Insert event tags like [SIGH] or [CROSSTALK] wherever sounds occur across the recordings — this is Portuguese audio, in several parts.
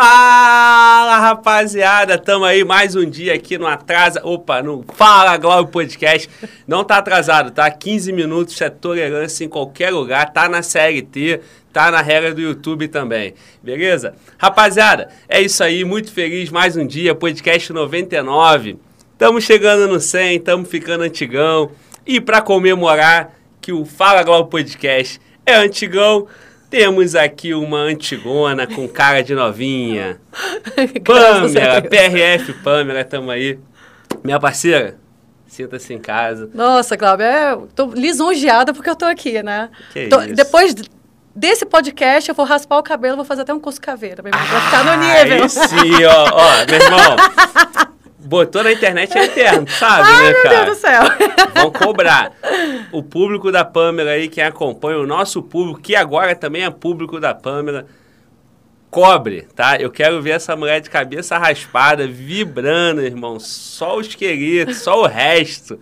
Fala, rapaziada! Tamo aí mais um dia aqui no Atrasa. Opa, no Fala Glauber Podcast. Não tá atrasado, tá? 15 minutos, é tolerância em qualquer lugar. Tá na CLT, tá na regra do YouTube também. Beleza? Rapaziada, é isso aí. Muito feliz. Mais um dia, podcast 99. Tamo chegando no 100, tamo ficando antigão. E para comemorar que o Fala Glauber Podcast é antigão. Temos aqui uma antigona com cara de novinha. [LAUGHS] Pâmela, PRF Pâmela, tamo aí. Minha parceira, sinta-se em casa. Nossa, Cláudia, é, tô lisonjeada porque eu tô aqui, né? Que Tô- isso. Depois desse podcast, eu vou raspar o cabelo, vou fazer até um curso caveira, pra, pra ficar no nível. Aí sim, ó, ó, meu irmão. [LAUGHS] Botou na internet é eterno, sabe, Ai, né, meu cara? Deus do céu. Vão cobrar. O público da Pâmela aí, quem acompanha, o nosso público, que agora também é público da Pâmela, cobre, tá? Eu quero ver essa mulher de cabeça raspada, vibrando, irmão. Só o esqueleto, só o resto.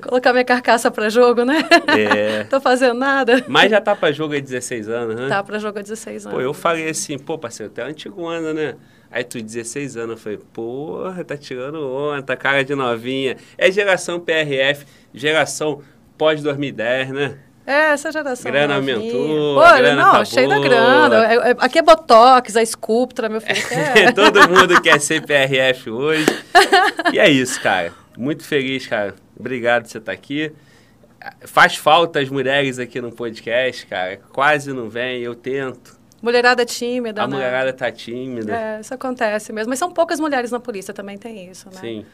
Colocar minha carcaça pra jogo, né? É. Tô fazendo nada. Mas já tá pra jogo há 16 anos, né? Tá pra jogo há 16 anos. Pô, eu falei assim, pô, parceiro, tu é antiguana, né? Aí tu, 16 anos, eu falei, porra, tá tirando onda, tá cara de novinha. É geração PRF, geração pós-2010, né? É, essa geração. Grana novinha. aumentou, Pô, grana não, tá cheio da boa. grana. É- é- Aqui é Botox, a Sculptra, meu filho. É. [LAUGHS] Todo mundo [LAUGHS] quer ser PRF hoje. E é isso, cara. Muito feliz, cara. Obrigado por você estar aqui. Faz falta as mulheres aqui no podcast, cara. Quase não vem, eu tento. Mulherada tímida, A né? mulherada tá tímida. É, isso acontece mesmo. Mas são poucas mulheres na polícia, também tem isso, né? Sim.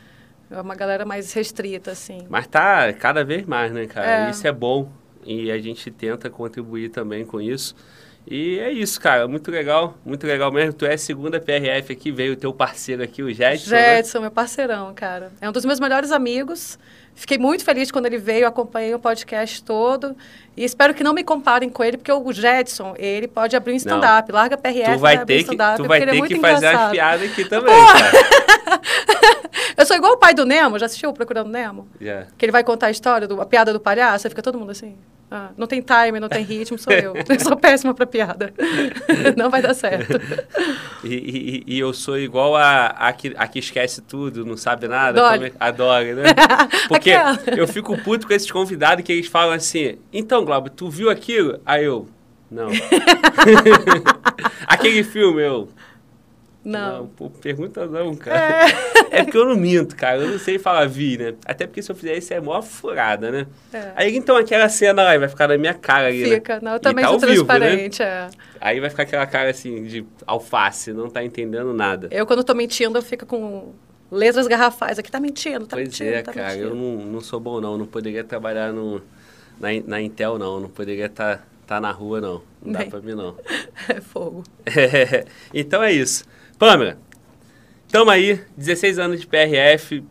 É uma galera mais restrita, assim. Mas tá cada vez mais, né, cara? É. Isso é bom. E a gente tenta contribuir também com isso. E é isso, cara. Muito legal. Muito legal mesmo. Tu é a segunda PRF aqui, veio o teu parceiro aqui, o Jetson. né? Jetson, meu parceirão, cara. É um dos meus melhores amigos. Fiquei muito feliz quando ele veio, acompanhei o podcast todo. E espero que não me comparem com ele, porque o Jetson, ele pode abrir um stand-up. Larga PRF Tu vai abrir ter que, tu vai é ter muito que fazer as engraçado. piadas aqui [LAUGHS] também, cara. Eu sou igual o pai do Nemo, já assistiu Procurando Nemo? Já. Que ele vai contar a história, do, a piada do palhaço, aí fica todo mundo assim. Ah, não tem time, não tem ritmo, sou eu. Eu [LAUGHS] sou péssima pra piada. Não vai dar certo. E, e- e eu sou igual a, a, que, a que esquece tudo, não sabe nada. Dolly. como A Dolly, né? [LAUGHS] Porque Aquela. eu fico puto com esses convidados que eles falam assim, então, Glauber, tu viu aquilo? Aí eu, não. [LAUGHS] Aquele filme, eu... Não. pô, pergunta não, cara. É. porque eu não minto, cara. Eu não sei falar vi, né? Até porque se eu fizer isso é mó furada, né? É. Aí então aquela cena lá vai ficar na minha cara ali, né? Fica. Não, eu E também tá sou vivo, né? transparente. é. Aí vai ficar aquela cara assim de alface, não tá entendendo nada. Eu, quando tô mentindo, eu fico com letras garrafais. Aqui tá mentindo, tá pois mentindo, é, tá cara, mentindo. eu não, não sou bom não, não poderia trabalhar no, na, na Intel não, não poderia estar tá, na rua não, não dá pra mim não. [LAUGHS] É fogo. [LAUGHS] então é isso. Pâmela, tamo aí, 16 anos de PRF,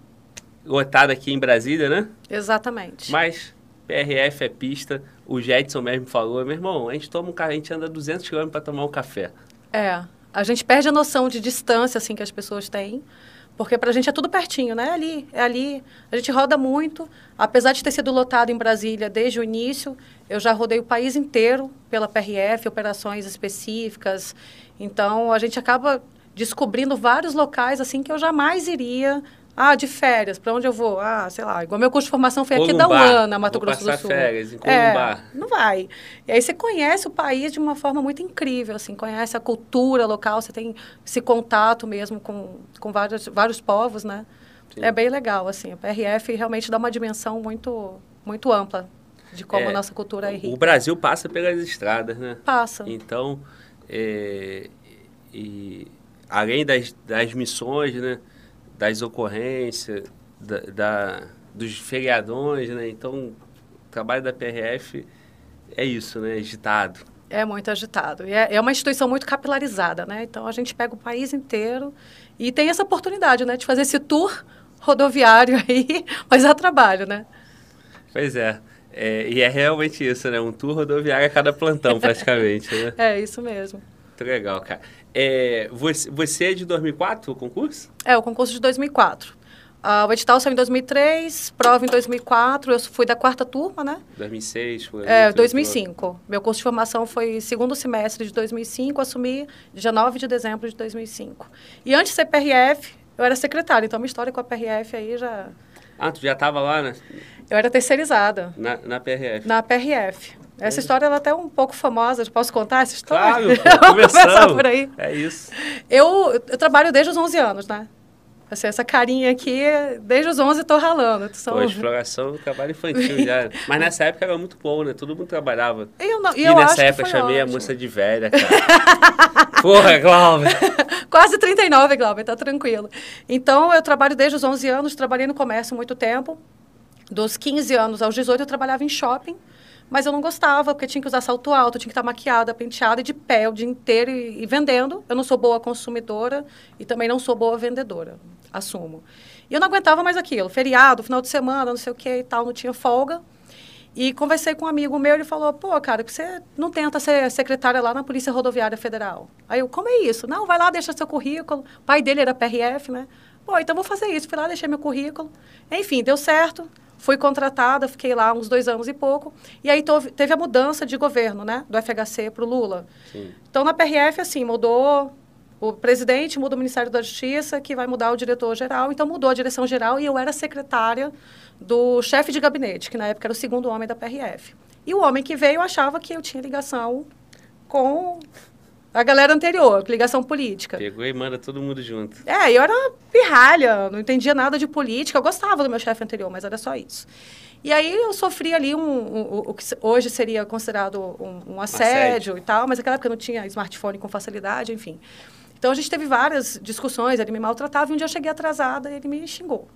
lotado aqui em Brasília, né? Exatamente. Mas PRF é pista, o Jetson mesmo falou, meu irmão, a gente toma um a gente anda 200 km para tomar um café. É. A gente perde a noção de distância, assim, que as pessoas têm. Porque pra gente é tudo pertinho, né? É ali, é ali. A gente roda muito. Apesar de ter sido lotado em Brasília desde o início, eu já rodei o país inteiro pela PRF, operações específicas. Então, a gente acaba descobrindo vários locais, assim, que eu jamais iria... Ah, de férias, para onde eu vou? Ah, sei lá, igual meu curso de formação foi aqui da. UANA, Mato Vou Grosso do Sul. férias em É, Corumbá. não vai. E aí você conhece o país de uma forma muito incrível, assim, conhece a cultura local, você tem esse contato mesmo com, com vários, vários povos, né? Sim. É bem legal, assim. O PRF realmente dá uma dimensão muito, muito ampla de como É, a nossa cultura é O rica. Brasil passa pelas estradas, né? Passa. Então, é, e além das, das missões, né, das ocorrências, da, da- dos feriadões, né? Então, o trabalho da PRF é isso, né? Agitado. É muito agitado. E é, é uma instituição muito capilarizada, né? Então a gente pega o país inteiro e tem essa oportunidade, né, de fazer esse tour rodoviário [LAUGHS] aí, mas a trabalho, né? Pois é. É, e é realmente isso, né? Um tour rodoviário a cada plantão, praticamente, né? [LAUGHS] É isso mesmo. Muito legal, cara. É, você, você é de 2004, o concurso? É, o concurso de 2004. Ah, o edital saiu em 2003, prova em 2004, eu fui da quarta turma, né? 2006 foi. É, 2005. Meu curso de formação foi segundo semestre de 2005, assumi dia 9 de dezembro de 2005. E antes de ser PRF, eu era secretária, então minha história com a PRF aí já... Ah, tu já estava lá, né? Eu era terceirizada. Na, na PRF? Na PRF. Essa história ela é até um pouco famosa. Posso contar essa história? Claro, [LAUGHS] começar por aí. É isso. Eu, eu trabalho desde os 11 anos, né? Assim, essa carinha aqui, desde os 11 estou ralando. São... Pô, exploração, trabalho infantil já. [LAUGHS] Mas nessa época era muito bom, né? Todo mundo trabalhava. Eu não, e, e eu nessa época chamei ótimo. a moça de velha, cara. [LAUGHS] Porra, Glauber. Quase 39, Glauber, tá tranquilo. Então, eu trabalho desde os 11 anos, trabalhei no comércio muito tempo. Dos 15 anos aos 18, eu trabalhava em shopping. Mas eu não gostava, porque tinha que usar salto alto, tinha que estar maquiada, penteada e de pé o dia inteiro e, e vendendo. Eu não sou boa consumidora e também não sou boa vendedora, assumo. E eu não aguentava mais aquilo. Feriado, final de semana, não sei o que e tal, não tinha folga. E conversei com um amigo meu, ele falou, pô, cara, você não tenta ser secretária lá na Polícia Rodoviária Federal? Aí eu, como é isso? Não, vai lá, deixa seu currículo. O pai dele era PRF, né? Pô, então vou fazer isso. Fui lá, deixei meu currículo. Enfim, deu certo. Fui contratada, fiquei lá uns dois anos e pouco. E aí teve a mudança de governo, né? Do FHC para o Lula. Sim. Então, na PRF, assim, mudou o presidente, muda o Ministério da Justiça, que vai mudar o diretor-geral. Então, mudou a direção-geral e eu era secretária do chefe de gabinete, que na época era o segundo homem da PRF. E o homem que veio achava que eu tinha ligação com a galera anterior, ligação política. Pegou e manda todo mundo junto. É, eu era pirralha, não entendia nada de política. Eu gostava do meu chefe anterior, mas era só isso. E aí eu sofri ali um, um, um o que hoje seria considerado um, assédio, assédio, e tal, mas naquela época não tinha smartphone com facilidade, enfim. Então a gente teve várias discussões, ele me maltratava e um dia eu cheguei atrasada e ele me xingou.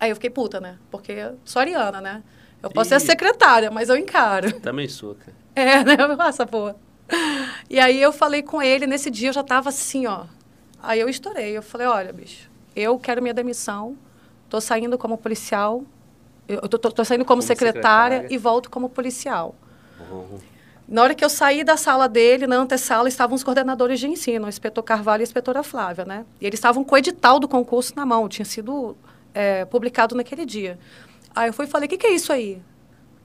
Aí eu fiquei puta, né? Porque sou ariana, né? Eu posso e... ser secretária, mas eu encaro. Também sou, cara. É, né? [LAUGHS] Passa, porra. [LAUGHS] E aí eu falei com ele, nesse dia eu já estava assim, ó. Aí eu estourei, eu falei, olha, bicho, eu quero minha demissão, tô saindo como policial, eu tô, tô, tô saindo como, como secretária, secretária, e volto como policial. Uhum. Na hora que eu saí da sala dele, na antessala, estavam os coordenadores de ensino, o inspetor Carvalho e a inspetora Flávia, né? E eles estavam com o edital do concurso na mão, tinha sido é, publicado naquele dia. Aí eu fui e falei, o que, que é isso aí?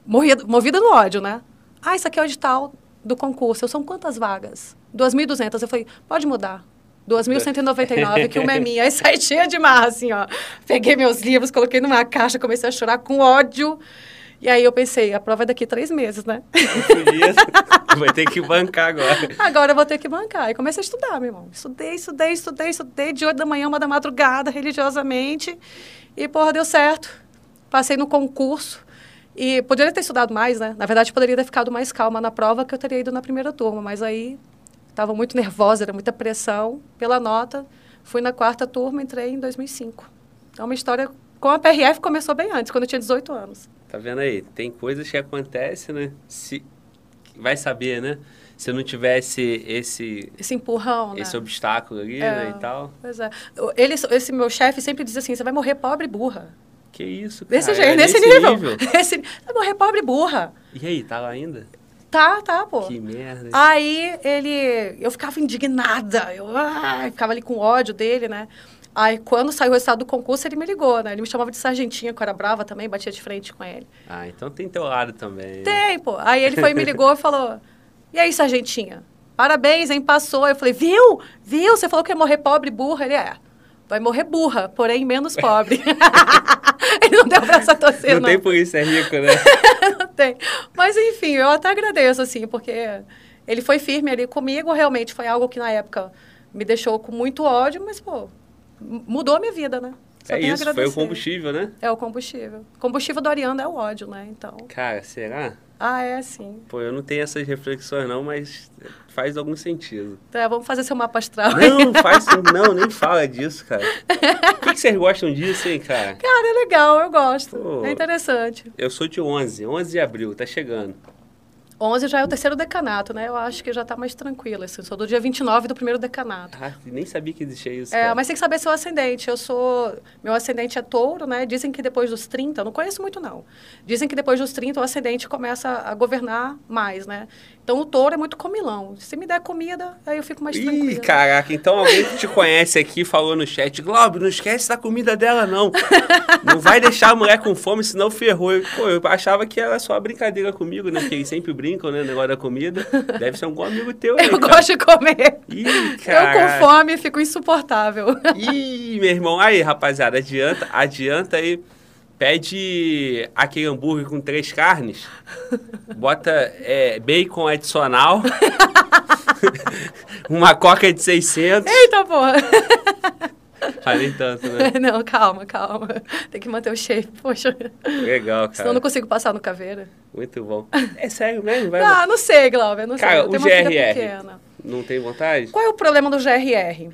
Morrida, movida no ódio, né? Ah, isso aqui é o edital do concurso. Eu, são quantas vagas? 2.200. Eu falei, pode mudar. 2.199, que uma é minha. Aí saí cheia de marra, assim, ó. Peguei meus livros, coloquei numa caixa, comecei a chorar com ódio. E aí eu pensei, a prova é daqui a três meses, né? Vai ter que bancar agora. Agora eu vou ter que bancar. E comecei a estudar, meu irmão. Estudei, estudei, estudei, estudei de 8 da manhã, uma da madrugada, religiosamente. E, porra, deu certo. Passei no concurso. E poderia ter estudado mais, né? Na verdade, poderia ter ficado mais calma na prova que eu teria ido na primeira turma, mas aí estava muito nervosa, era muita pressão pela nota. Fui na quarta turma, entrei em 2005. Então, uma história com a PRF começou bem antes, quando eu tinha 18 anos. Tá vendo aí? Tem coisas que acontecem, né? Se vai saber, né? Se não tivesse esse esse empurrão, esse né? obstáculo ali, é, né, e tal. Pois é. Ele, esse meu chefe sempre diz assim: "Você vai morrer pobre burra". Que isso, cara? Desse jeito, é nesse, nesse nível. nível. [LAUGHS] Nesse, vai morrer pobre burra. E aí, tá lá ainda? Tá, tá, pô. Que merda. Aí ele. Eu ficava indignada. Eu ah, ficava ali com ódio dele, né? Aí, quando saiu o resultado do concurso, ele me ligou, né? Ele me chamava de sargentinha, que eu era brava também, batia de frente com ele. Ah, então tem teu lado também. Tem, pô. Aí ele foi e me ligou e falou: E aí, sargentinha? Parabéns, hein? Passou. Eu falei: Viu? Viu? Você falou que ia morrer pobre burra? Ele é vai morrer burra, porém menos pobre. Ele [LAUGHS] não deu pra essa torcer, não. Não tem por isso, é rico, né? [LAUGHS] não tem. Mas, enfim, eu até agradeço, assim, porque ele foi firme ali comigo. Realmente foi algo que, na época, me deixou com muito ódio, mas, pô, mudou a minha vida, né? Só é isso, foi o combustível, né? É o combustível. O combustível do Ariano é o ódio, né? Então. Cara, será? Ah, é sim. Pô, eu não tenho essas reflexões não, mas faz algum sentido. Tá, vamos fazer seu mapa astral. Não, faz não, nem fala disso, cara. Por que, que vocês gostam disso, hein, cara? Cara, é legal, eu gosto. Pô, é interessante. Eu sou de 11, 11 de abril, tá chegando. 11 já é o terceiro decanato, né? Eu acho que já está mais tranquilo. Assim. Sou do dia 29 do primeiro decanato. Ah, nem sabia que existia isso. É, mas tem que saber seu ascendente. Eu sou. Meu ascendente é touro, né? Dizem que depois dos 30, eu não conheço muito, não. Dizem que depois dos 30 o ascendente começa a governar mais, né? Então o touro é muito comilão. Se me der comida, aí eu fico mais Ih, tranquila. caraca, então alguém que te conhece aqui falou no chat, Globo, não esquece da comida dela, não. [LAUGHS] Não vai deixar a mulher com fome, senão ferrou. Eu, Pô, eu achava que era só brincadeira comigo, né? Porque eles sempre brincam, né? Negócio da comida. Deve ser um bom amigo teu, né? Eu gosto de comer. Ih, Eu cara. com fome fico insuportável. Ih, meu irmão. Aí, rapaziada, adianta, adianta aí. Pede aquele hambúrguer com três carnes. Bota é, bacon adicional. [LAUGHS] uma coca de 600. Eita, porra. Falei tanto, né? [LAUGHS] Não, calma, calma. Tem que manter o shape, poxa. Legal, Senão eu não cara. consigo passar no caveira. Muito bom. É sério mesmo? Vai Ah, não sei, Glauber, não sei. Cara, Eu o GRR. Não tem vontade? Qual é o problema do GRR?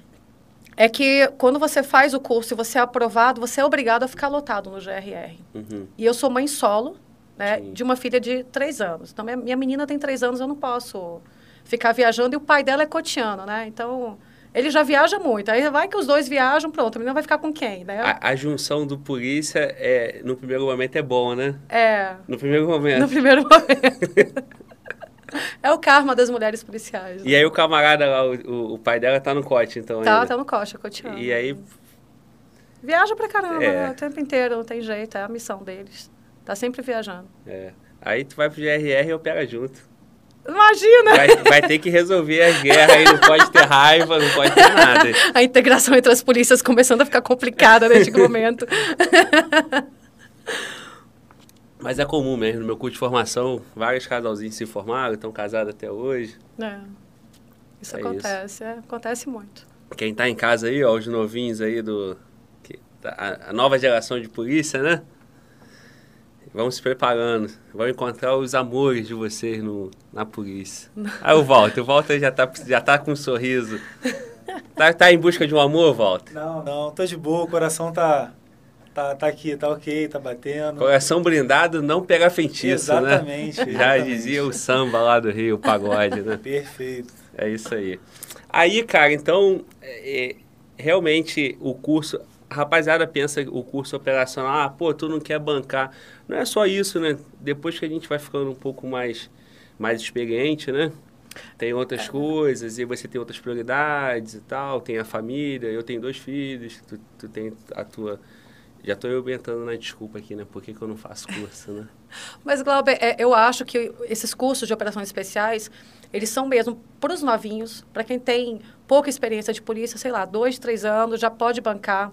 É que quando você faz o curso e você é aprovado, você é obrigado a ficar lotado no GRR. Uhum. E eu sou mãe solo, né, Sim. de uma filha de três anos. Então, minha, minha menina tem três anos, eu não posso ficar viajando. E o pai dela é cotiano, né? Então, ele já viaja muito. Aí vai que os dois viajam, pronto. A menina vai ficar com quem, né? A, a junção do polícia, é, no primeiro momento, é bom, né? É, No primeiro momento. no primeiro momento. [LAUGHS] [LAUGHS] é o karma das mulheres policiais. né? E aí o camarada lá, o, o- pai dela tá no cote, então Tá, ainda. tá no coxa, cotiano. E aí, Viaja pra caramba, É. né? o tempo inteiro, não tem jeito, é a missão deles. Tá sempre viajando. é, aí tu vai pro GRR e opera junto. Imagina! Vai, vai ter que resolver as guerras aí, não pode ter raiva, não pode ter nada. [LAUGHS] A integração entre as polícias começando a ficar complicada neste [LAUGHS] momento. Mas é comum mesmo, no meu curso de formação, vários casalzinhos se formaram, estão casados até hoje. É. Isso É acontece, é, acontece muito. Quem tá em casa aí, ó, os novinhos aí do... que- a, a nova geração de polícia, né? Vamos se preparando. Vão encontrar os amores de vocês no, na polícia. [LAUGHS] Aí o Walter, o Walter já tá, já tá com um sorriso. [LAUGHS] Tá, tá em busca de um amor, Walter? Não, não, tô de boa, o coração tá, tá, tá aqui, tá ok, tá batendo. Coração blindado não pega feitiço, né? Exatamente, [LAUGHS] Já exatamente. dizia o samba lá do Rio, o pagode, né? [LAUGHS] Perfeito. É isso aí. Aí, cara, então, é, é, realmente o curso. A rapaziada pensa o curso operacional, ah, pô, tu não quer bancar. Não é só isso, né? Depois que a gente vai ficando um pouco mais, mais experiente, né? Tem outras coisas, e você tem outras prioridades e tal, tem a família, eu tenho dois filhos, tu, tu tem a tua. Já tô eu aumentando na desculpa aqui, né? Por que, que eu não faço curso, né? [LAUGHS] Mas, Glauber, é, eu acho que esses cursos de operações especiais, eles são mesmo para os novinhos, para quem tem pouca experiência de polícia, sei lá, dois, três anos, já pode bancar.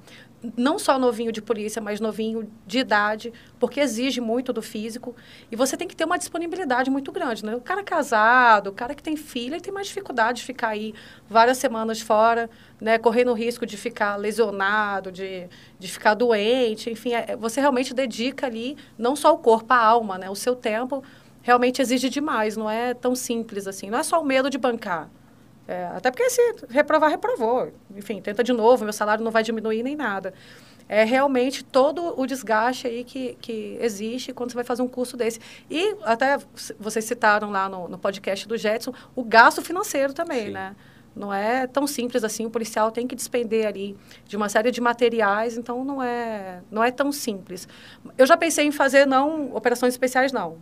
Não só novinho de polícia, mas novinho de idade, porque exige muito do físico. E você tem que ter uma disponibilidade muito grande. Né? O cara casado, o cara que tem filho, ele tem mais dificuldade de ficar aí várias semanas fora, né? correndo o risco de ficar lesionado, de, de ficar doente. Enfim, é- você realmente dedica ali não só o corpo, a alma, né? o seu tempo realmente exige demais, não é tão simples assim. Não é só o medo de bancar. É, até porque se reprovar, reprovou. Enfim, tenta de novo, meu salário não vai diminuir nem nada. É realmente todo o desgaste aí que, que existe quando você vai fazer um curso desse. E até vocês citaram lá no, no podcast do Jetson, o gasto financeiro também, Sim. né? Não é tão simples assim, o policial tem que despender ali de uma série de materiais, então não é, não é tão simples. Eu já pensei em fazer, não operações especiais, não.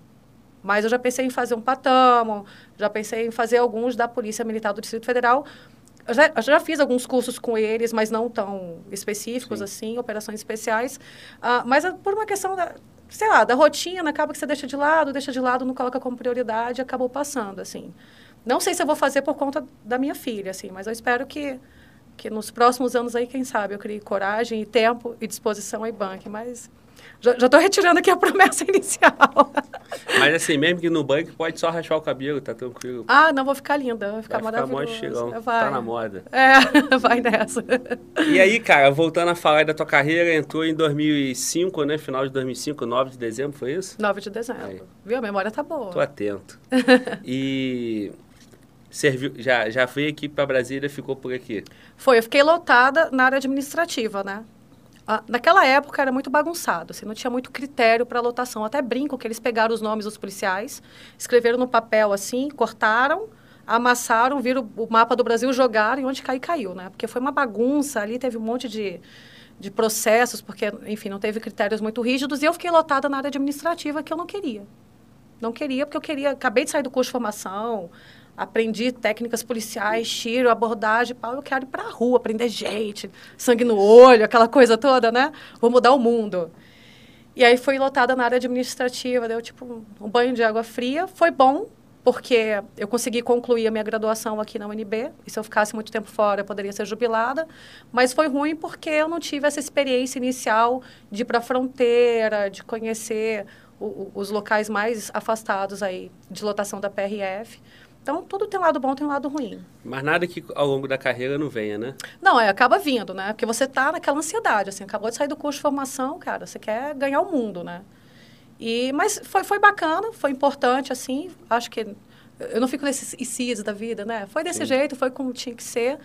Mas eu já pensei em fazer um patamo, já pensei em fazer alguns da Polícia Militar do Distrito Federal. Eu já, eu já fiz alguns cursos com eles, mas não tão específicos Sim. assim, operações especiais. Ah, mas é por uma questão da, sei lá, da rotina, acaba que você deixa de lado, deixa de lado, não coloca como prioridade, acabou passando, assim. Não sei se eu vou fazer por conta da minha filha, assim, mas eu espero que, que nos próximos anos aí, quem sabe, eu crie coragem e tempo e disposição aí banque, mas já estou retirando aqui a promessa [LAUGHS] inicial. Mas assim, mesmo que no banco pode só raspar o cabelo, tá tranquilo. ah, não, vou ficar linda, vai ficar Vai ficar mó maravilhoso. estilão. Vai. Tá na moda. É, [LAUGHS] vai nessa. E aí, cara, voltando a falar da tua carreira, entrou em 2005, né? Final de 2005, 9 de dezembro, foi isso? 9 de dezembro. Aí. Viu? A memória tá boa. Tô atento. [LAUGHS] E serviu, já, já veio aqui pra Brasília, ficou por aqui. Foi, eu fiquei lotada na área administrativa, né? Ah, naquela época era muito bagunçado, assim, não tinha muito critério para lotação. Até brinco que eles pegaram os nomes dos policiais, escreveram no papel assim, cortaram, amassaram, viram o mapa do Brasil, jogaram e onde cair, caiu, né? Porque foi uma bagunça, ali teve um monte de, de processos, porque, enfim, não teve critérios muito rígidos, e eu fiquei lotada na área administrativa que eu não queria. Não queria, porque eu queria, acabei de sair do curso de formação, aprendi técnicas policiais, tiro, abordagem, pau, eu quero ir para a rua, aprender gente, sangue no olho, aquela coisa toda, né? Vou mudar o mundo. E aí fui lotada na área administrativa, deu tipo um banho de água fria. Foi bom, porque eu consegui concluir a minha graduação aqui na UNB, e se eu ficasse muito tempo fora, eu poderia ser jubilada. Mas foi ruim porque eu não tive essa experiência inicial de ir para a fronteira, de conhecer o, o, os locais mais afastados aí de lotação da PRF. Então, tudo tem lado bom, tem lado ruim. Mas nada que ao longo da carreira não venha, né? Não, é, acaba vindo, né? Porque você tá naquela ansiedade, assim, acabou de sair do curso de formação, cara, você quer ganhar o mundo, né? E, mas foi, foi bacana, foi importante, assim, acho que eu não fico nesses ICIs da vida, né? Foi desse Sim. jeito, foi como tinha que ser.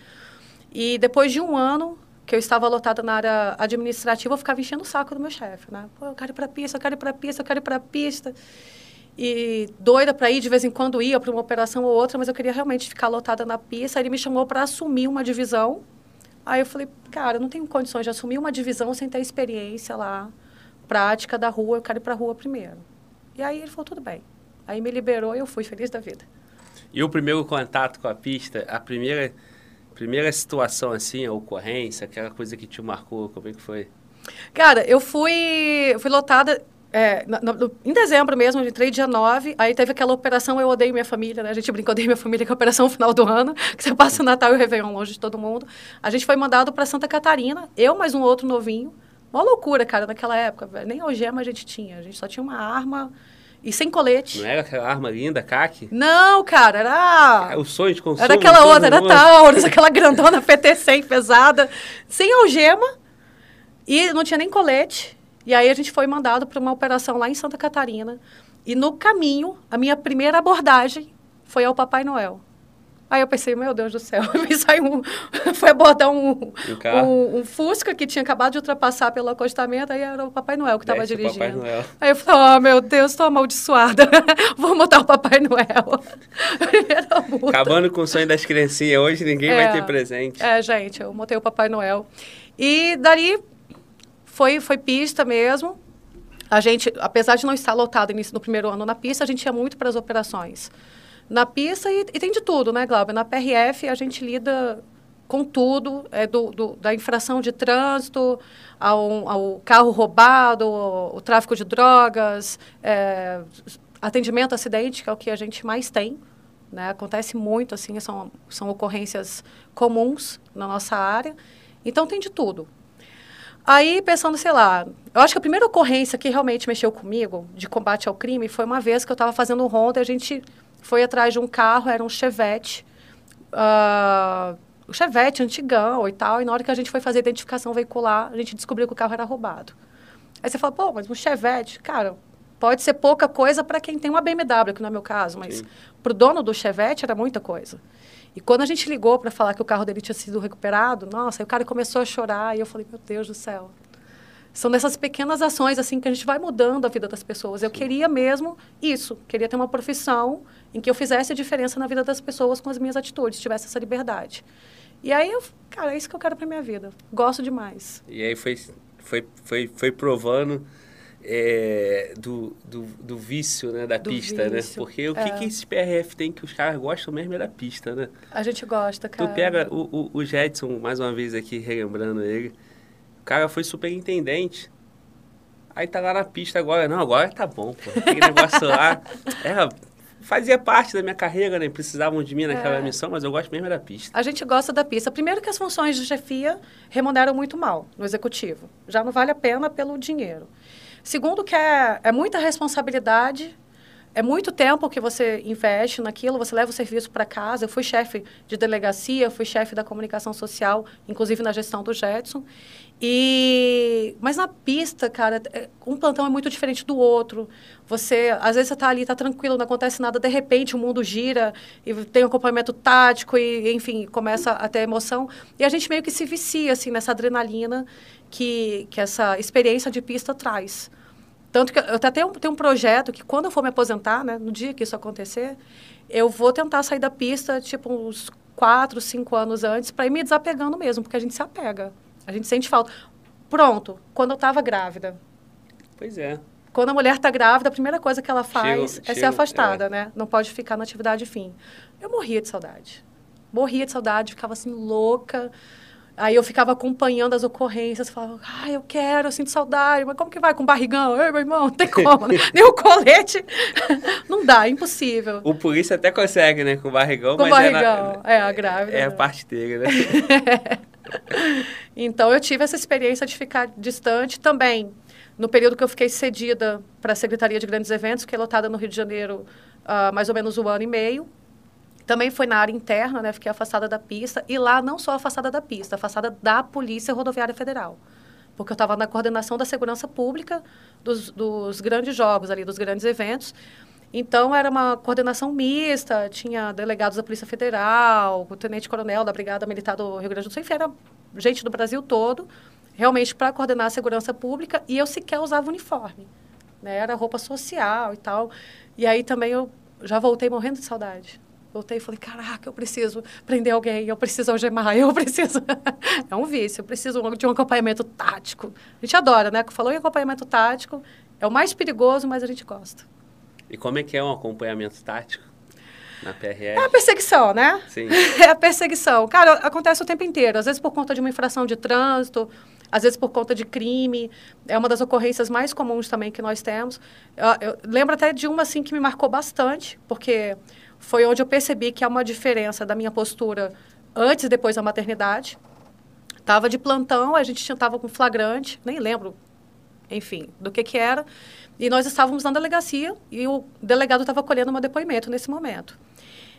E depois de um ano que eu estava lotada na área administrativa, eu ficava enchendo o saco do meu chefe, né? Pô, eu quero ir para pista, eu quero ir para pista, eu quero ir para pista e doida para ir, de vez em quando ia para uma operação ou outra, mas eu queria realmente ficar lotada na pista. Aí ele me chamou para assumir uma divisão. Aí eu falei, cara, eu não tenho condições de assumir uma divisão sem ter experiência lá, prática da rua, eu quero ir para a rua primeiro. E aí ele falou, tudo bem. Aí me liberou e eu fui feliz da vida. E o primeiro contato com a pista, a primeira, primeira situação assim, a ocorrência, aquela coisa que te marcou, como é que foi? Cara, eu fui, fui lotada, é, no, no, em dezembro mesmo, eu entrei dia 9, aí teve aquela operação Eu Odeio Minha Família, né? A gente brincou, Odeio Minha Família, que é a operação [LAUGHS] final do ano, que você passa o Natal e o Réveillon longe de todo mundo. A gente foi mandado para Santa Catarina, eu mais um outro novinho. Uma loucura, cara, naquela época. Véio. Nem algema a gente tinha, a gente só tinha uma arma e sem colete. Não era aquela arma linda, CAC? Não, cara, era... É o sonho de consumo. Era aquela outra, era Taurus, [LAUGHS] aquela grandona [LAUGHS] PT-100 pesada, sem algema, e não tinha nem colete. E aí a gente foi mandado para uma operação lá em Santa Catarina. E no caminho, a minha primeira abordagem foi ao Papai Noel. Aí eu pensei, meu Deus do céu, [LAUGHS] me saiu um, [LAUGHS] foi abordar um, um, um, Fusca que tinha acabado de ultrapassar pelo acostamento, aí era o Papai Noel que estava dirigindo. Aí eu falei, oh meu Deus, estou amaldiçoada, [LAUGHS] vou montar o Papai Noel. Acabando com o sonho das criancinhas, hoje ninguém é, vai ter presente. É, gente, eu montei o Papai Noel. E dali foi, foi pista mesmo. A gente, apesar de não estar lotado início do primeiro ano na pista, a gente ia muito para as operações. Na pista, e, e, tem de tudo, né, Glauber? Na PRF, a gente lida com tudo, é do, do da infração de trânsito, ao, ao carro roubado, o, o tráfico de drogas, é, atendimento a acidente, que é o que a gente mais tem. Né? Acontece muito, assim, são, são ocorrências comuns na nossa área. Então, tem de tudo. Aí, pensando, sei lá, eu acho que a primeira ocorrência que realmente mexeu comigo, de combate ao crime, foi uma vez que eu estava fazendo um ronda e a gente foi atrás de um carro, era um Chevette, uh, um Chevette antigão e tal, e na hora que a gente foi fazer a identificação veicular, a gente descobriu que o carro era roubado. Aí você fala, pô, mas um Chevette, cara, pode ser pouca coisa para quem tem uma BMW, que não é meu caso, mas para o dono do Chevette era muita coisa. E quando a gente ligou para falar que o carro dele tinha sido recuperado, nossa, aí o cara começou a chorar e eu falei, meu Deus do céu. São dessas pequenas ações assim que a gente vai mudando a vida das pessoas. Eu queria mesmo isso, queria ter uma profissão em que eu fizesse a diferença na vida das pessoas com as minhas atitudes, tivesse essa liberdade. E aí, eu, cara, é isso que eu quero para minha vida. Gosto demais. E aí foi, foi, foi, foi provando é, do, do, do, vício né, da do pista, né? vício. né? Porque o que, é. que esse PRF tem que os caras gostam mesmo é da pista, né? A gente gosta, cara. Tu pega o, o, o Jetson, mais uma vez aqui, relembrando ele, o cara foi superintendente. Aí tá lá na pista agora. Não, agora tá bom, pô. Aquele negócio lá. [LAUGHS] É, fazia parte da minha carreira, né? Precisavam de mim naquela é. missão, mas eu gosto mesmo da pista. A gente gosta da pista. Primeiro que as funções de chefia remuneram muito mal no executivo. Já não vale a pena pelo dinheiro. Segundo, que é, é muita responsabilidade, é muito tempo que você investe naquilo, você leva o serviço para casa. Eu fui chefe de delegacia, fui chefe da comunicação social, inclusive na gestão do Jetson. E mas na pista, cara, é, um plantão é muito diferente do outro. Você, às vezes você está ali, está tranquilo, não acontece nada, de repente o mundo gira e tem um acompanhamento tático e, enfim, começa a ter emoção. E a gente meio que se vicia assim nessa adrenalina que que essa experiência de pista traz. Tanto que eu até tenho, tenho um projeto que quando eu for me aposentar, né, no dia que isso acontecer, eu vou tentar sair da pista tipo uns quatro, cinco anos antes para ir me desapegando mesmo, porque a gente se apega. A gente sente falta. Pronto, quando eu estava grávida. Pois é. Quando a mulher está grávida, a primeira coisa que ela faz Chego- é ser chego- afastada, é. né? Não pode ficar na atividade fim. Eu morria de saudade. Morria de saudade, ficava assim louca. Aí eu ficava acompanhando as ocorrências, falava, ai, eu quero, eu sinto saudade, mas como que vai com barrigão? Ei, meu irmão, não tem como, né? [LAUGHS] Nem o colete. [LAUGHS] não dá, é impossível. O polícia até consegue, né? Com barrigão, Com mas é, barrigão, na- é, a grávida. é a parte dele, né? [LAUGHS] Então, eu tive essa experiência de ficar distante também. No período que eu fiquei cedida para a Secretaria de Grandes Eventos, que é lotada no Rio de Janeiro há mais ou menos um ano e meio. Também foi na área interna, né? Fiquei afastada da pista. E lá, não só afastada da pista, afastada da Polícia Rodoviária Federal. Porque eu estava na coordenação da segurança pública dos, dos grandes jogos ali, dos grandes eventos. Então, era uma coordenação mista, tinha delegados da Polícia Federal, o tenente-coronel da Brigada Militar do Rio Grande do Sul, enfim, era gente do Brasil todo, realmente para coordenar a segurança pública, e eu sequer usava uniforme. Né? Era roupa social e tal. E aí também eu já voltei morrendo de saudade. Voltei e falei, caraca, eu preciso prender alguém, eu preciso algemar, eu preciso... [LAUGHS] é um vício, eu preciso de um acompanhamento tático. A gente adora, né? Falou em acompanhamento tático, é o mais perigoso, mas a gente gosta. E como é que é um acompanhamento tático na PRF? É a perseguição, né? Sim. [LAUGHS] É a perseguição. Cara, acontece o tempo inteiro. Às vezes por conta de uma infração de trânsito, às vezes por conta de crime. É uma das ocorrências mais comuns também que nós temos. Eu, eu lembro até de uma assim que me marcou bastante, porque foi onde eu percebi que há uma diferença da minha postura antes e depois da maternidade. Tava de plantão, a gente estava com flagrante, nem lembro, enfim, do que que era. E nós estávamos na delegacia e o delegado estava colhendo meu depoimento nesse momento.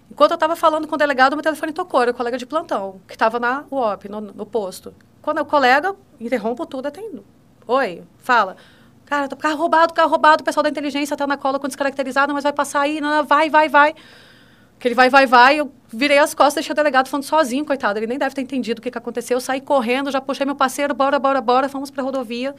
Enquanto eu estava falando com o delegado, meu telefone tocou, era o colega de plantão, que estava na UOP, no, no posto. Quando o colega interrompe tudo, atendo. Oi, fala. Cara, carro roubado, carro roubado, o pessoal da inteligência está na cola com descaracterizado, mas vai passar aí, não, não, vai, vai, vai. Que ele vai, vai, vai, eu virei as costas, deixei o delegado falando sozinho, coitado, ele nem deve ter entendido o que, que aconteceu. Eu saí correndo, já puxei meu parceiro, bora, bora, bora, fomos para a rodovia.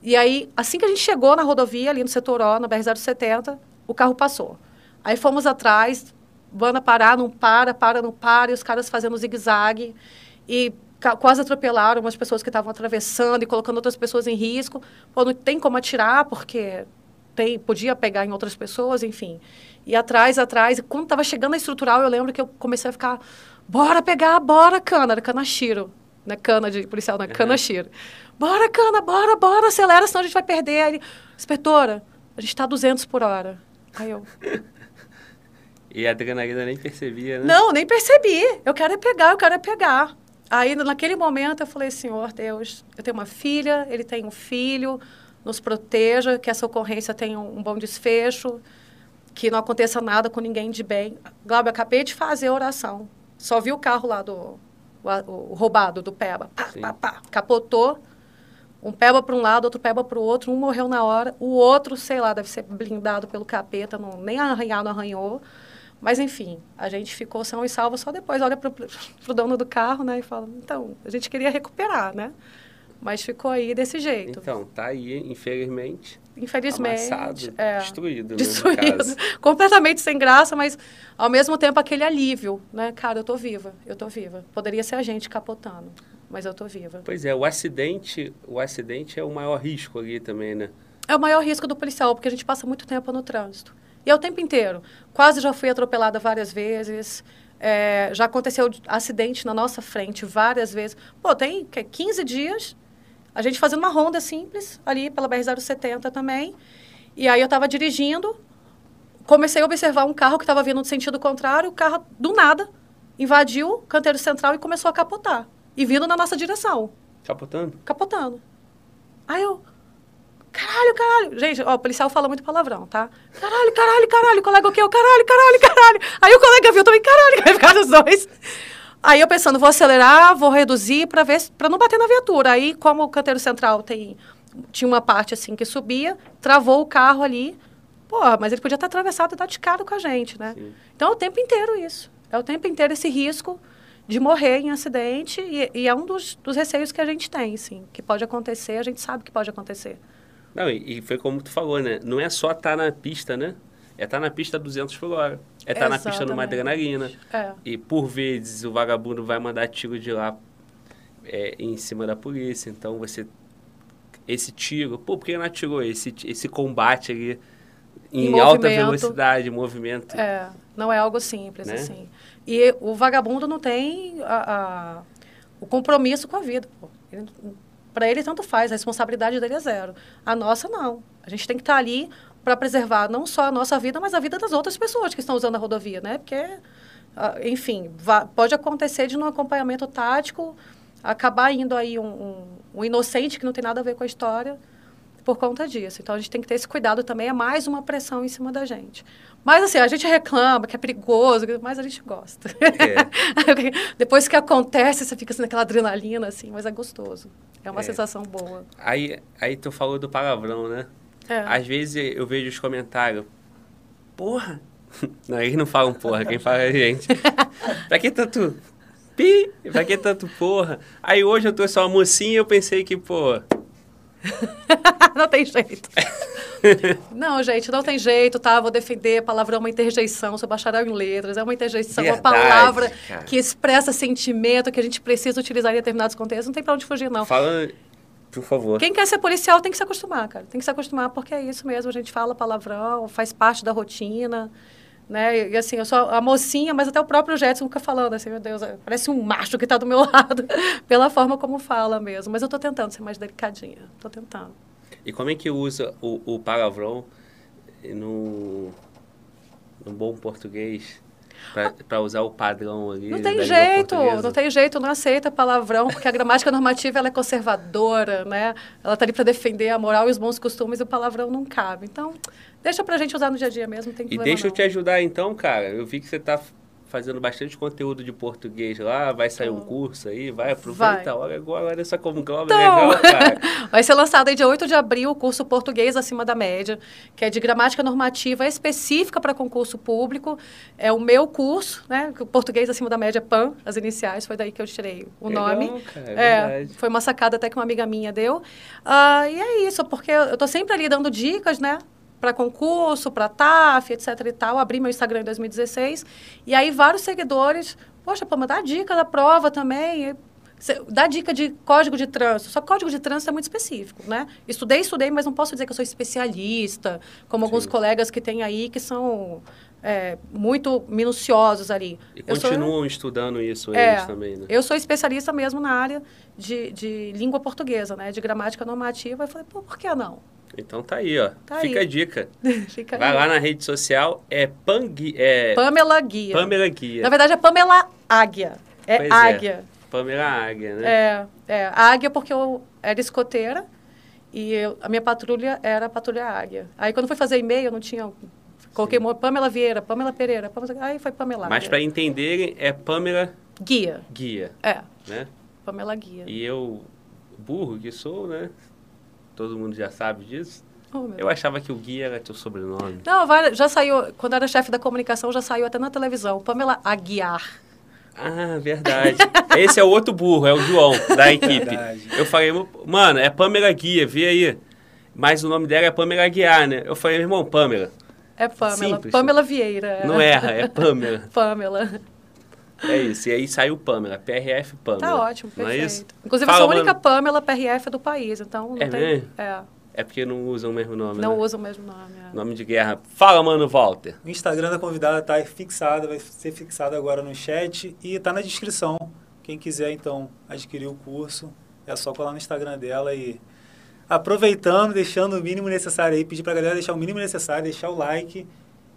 E aí, assim que a gente chegou na rodovia, ali no setor O, na BR-070, o carro passou. Aí fomos atrás, banda parar, não para, para, não para, e os caras fazendo zigue-zague. E quase atropelaram umas pessoas que estavam atravessando e colocando outras pessoas em risco. Pô, não tem como atirar, porque tem, podia pegar em outras pessoas, enfim. E atrás, atrás. E quando estava chegando a estrutural, eu lembro que eu comecei a ficar, bora pegar, bora, cana, era canachiro. Não é cana de policial, não é canachiro. Bora, cana, bora, bora, acelera, senão a gente vai perder. Aí, inspetora, a gente está a 200 por hora. Aí eu, [LAUGHS] E a adrenalina nem percebia, né? não, nem percebi. Eu quero é pegar, eu quero é pegar. Aí, naquele momento, eu falei, Senhor Deus, eu tenho uma filha, ele tem um filho, nos proteja, que essa ocorrência tenha um, um bom desfecho, que não aconteça nada com ninguém de bem. Glauber, acabei de fazer a oração. Só vi o carro lá do o, o roubado do Peba. Pá, pá, pá. Capotou. Um Peba para um lado, outro Peba para o outro. Um morreu na hora. O outro, sei lá, deve ser blindado pelo capeta. Não, nem arranhado arranhou. Mas, enfim, a gente ficou são e salvo só depois. Olha para o dono do carro né, e fala, então, a gente queria recuperar, né? Mas ficou aí desse jeito. Então, tá aí, infelizmente, Infelizmente. amassado, é, destruído, né, destruído. [LAUGHS] Completamente sem graça, mas ao mesmo tempo aquele alívio, né? Cara, eu tô viva, eu tô viva. Poderia ser a gente capotando, mas eu tô viva. Pois é, o acidente, o acidente é o maior risco ali também, né? É o maior risco do policial, porque a gente passa muito tempo no trânsito. E é o tempo inteiro. Quase já fui atropelada várias vezes. é, já aconteceu acidente na nossa frente várias vezes. Pô, tem que, 15 dias, a gente fazendo uma ronda simples, ali pela BR-070 também. E aí eu estava dirigindo, comecei a observar um carro que estava vindo no sentido contrário, o carro, do nada, invadiu o canteiro central e começou a capotar. E vindo na nossa direção Capotando? capotando. Aí eu, Caralho, caralho. Gente, ó, o policial fala muito palavrão, tá? Caralho, caralho, caralho. O colega o quê? Eu, caralho, caralho, caralho. Aí o colega viu também, caralho, vai ficar os dois. Aí eu pensando, vou acelerar, vou reduzir para ver para não bater na viatura. Aí, como o canteiro central tem tinha uma parte assim que subia, travou o carro ali. Porra, mas ele podia estar atravessado e estar de cara com a gente, né? Sim. Então é o tempo inteiro isso. É o tempo inteiro esse risco de morrer em acidente e, e é um dos, dos, receios que a gente tem, sim, que pode acontecer, a gente sabe que pode acontecer. Não, e, e foi como tu falou, né? Não é só estar tá na pista, né? É estar tá na pista 200 por hora. É estar tá na pista numa adrenalina. É. E por vezes o vagabundo vai mandar tiro de lá é, em cima da polícia. Então você. Esse tiro, pô, por que não atirou? Esse, esse combate ali em, em alta velocidade, movimento. É, não é algo simples né? assim. E o vagabundo não tem a, a, o compromisso com a vida. Para ele, tanto faz, a responsabilidade dele é zero. A nossa, não. A gente tem que estar tá ali para preservar não só a nossa vida, mas a vida das outras pessoas que estão usando a rodovia, né? Porque, ah, enfim, pode acontecer de, num acompanhamento tático, acabar indo aí um, um, um inocente que não tem nada a ver com a história por conta disso. Então, a gente tem que ter esse cuidado também, é mais uma pressão em cima da gente. Mas, assim, a gente reclama que é perigoso, mas a gente gosta. É. [LAUGHS] Depois que acontece, você fica assim naquela adrenalina, assim, mas é gostoso. É uma é. sensação boa. Aí, aí tu falou do palavrão, né? É. Às vezes eu vejo os comentários, porra! [LAUGHS] Não, eles não falam porra, quem fala é a gente. [LAUGHS] pra que tanto pi? Pra que tanto porra? Aí hoje eu trouxe uma mocinha e eu pensei que, pô, [LAUGHS] não tem jeito. não, gente, não tem jeito, tá? Vou defender. Palavrão é uma interjeição, sou bacharel em letras. É uma interjeição, Verdade, uma palavra cara. que expressa sentimento que a gente precisa utilizar em determinados contextos. Não tem pra onde fugir, não. Fala, por favor. Quem quer ser policial tem que se acostumar, cara. Tem que se acostumar, porque é isso mesmo. A gente fala palavrão, faz parte da rotina né? E assim, eu sou a mocinha, mas até o próprio Jetson fica falando assim, meu Deus, parece um macho que está do meu [LAUGHS] lado, pela forma como fala mesmo. Mas eu estou tentando ser mais delicadinha, estou tentando. E como é que usa o, o palavrão no, no bom português? Para usar o padrão ali. Não tem jeito, não tem jeito, não aceita palavrão, porque a gramática normativa ela é conservadora, né? Ela está ali para defender a moral e os bons costumes e o palavrão não cabe. Então, deixa para a gente usar no dia a dia mesmo, tem E deixa não. eu te ajudar então, cara. Eu vi que você está fazendo bastante conteúdo de português lá, vai sair um curso aí, vai, aproveita vai. agora, olha só como Glauber é então, legal, [LAUGHS] cara. vai ser lançado aí dia 8 de abril o curso Português Acima da Média, que é de gramática normativa específica para concurso público. É o meu curso, né? Português Acima da Média PAN, as iniciais, foi daí que eu tirei o legal, nome. Cara, é, é foi uma sacada até que uma amiga minha deu. Uh, e é isso, porque eu estou sempre ali dando dicas, né? Para concurso, para TAF, etc e tal. Abri meu Instagram em 2016. E aí vários seguidores, poxa, para mandar dica da prova também. Dá dica de código de trânsito. Só que código de trânsito é muito específico, né? Estudei, estudei, mas não posso dizer que eu sou especialista, como Sim. alguns colegas que tem aí que são é, muito minuciosos ali. E eu continuam sou, estudando isso é, eles também, né? Eu sou especialista mesmo na área de, de língua portuguesa, né? De gramática normativa. Eu falei, pô, por que não? Então tá aí, ó. Tá Fica aí. a dica. [LAUGHS] Fica Vai aí. lá na rede social, é, Pang, é Pamela Guia. Pamela Guia. Na verdade é Pamela Águia. É pois é. Águia. É. Pamela Águia, né? É, é. Águia porque eu era escoteira e eu, a minha patrulha era a patrulha Águia. Aí quando fui fazer e-mail, eu não tinha... Coloquei Sim. Pamela Vieira, Pamela Pereira, Pamela, aí foi Pamela. Mas para entenderem, é Pamela... Guia. Guia. É. Né? Pamela Guia. E eu, burro que sou, né? Todo mundo já sabe disso. Oh, eu achava que o Gui era teu sobrenome. Não, já saiu, quando era chefe da comunicação, já saiu até na televisão. Pamela Aguiar. Ah, verdade. [LAUGHS] Esse é o outro burro, é o João, da [LAUGHS] equipe. Verdade. Eu falei, mano, é Pamela Guia, vê aí. Mas o nome dela é Pamela Aguiar, né? Eu falei, irmão, Pamela. É Pamela. Simples. Pamela Vieira. Não erra, é Pamela. [LAUGHS] Pamela. É isso. E aí saiu Pamela, PRF Pamela. Tá ótimo, perfeito. Não é isso? Inclusive, Fala, eu sou a única mano. Pamela PRF do país, então não é tem... Mesmo? É. É porque não usam o mesmo nome, Não né? usam o mesmo nome, é. Nome de guerra. Fala, mano, Walter. O Instagram da convidada tá fixado, vai ser fixado agora no chat e tá na descrição. Quem quiser, então, adquirir o curso, é só colar no Instagram dela e... Aproveitando, deixando o mínimo necessário aí, pedir pra galera deixar o mínimo necessário, deixar o like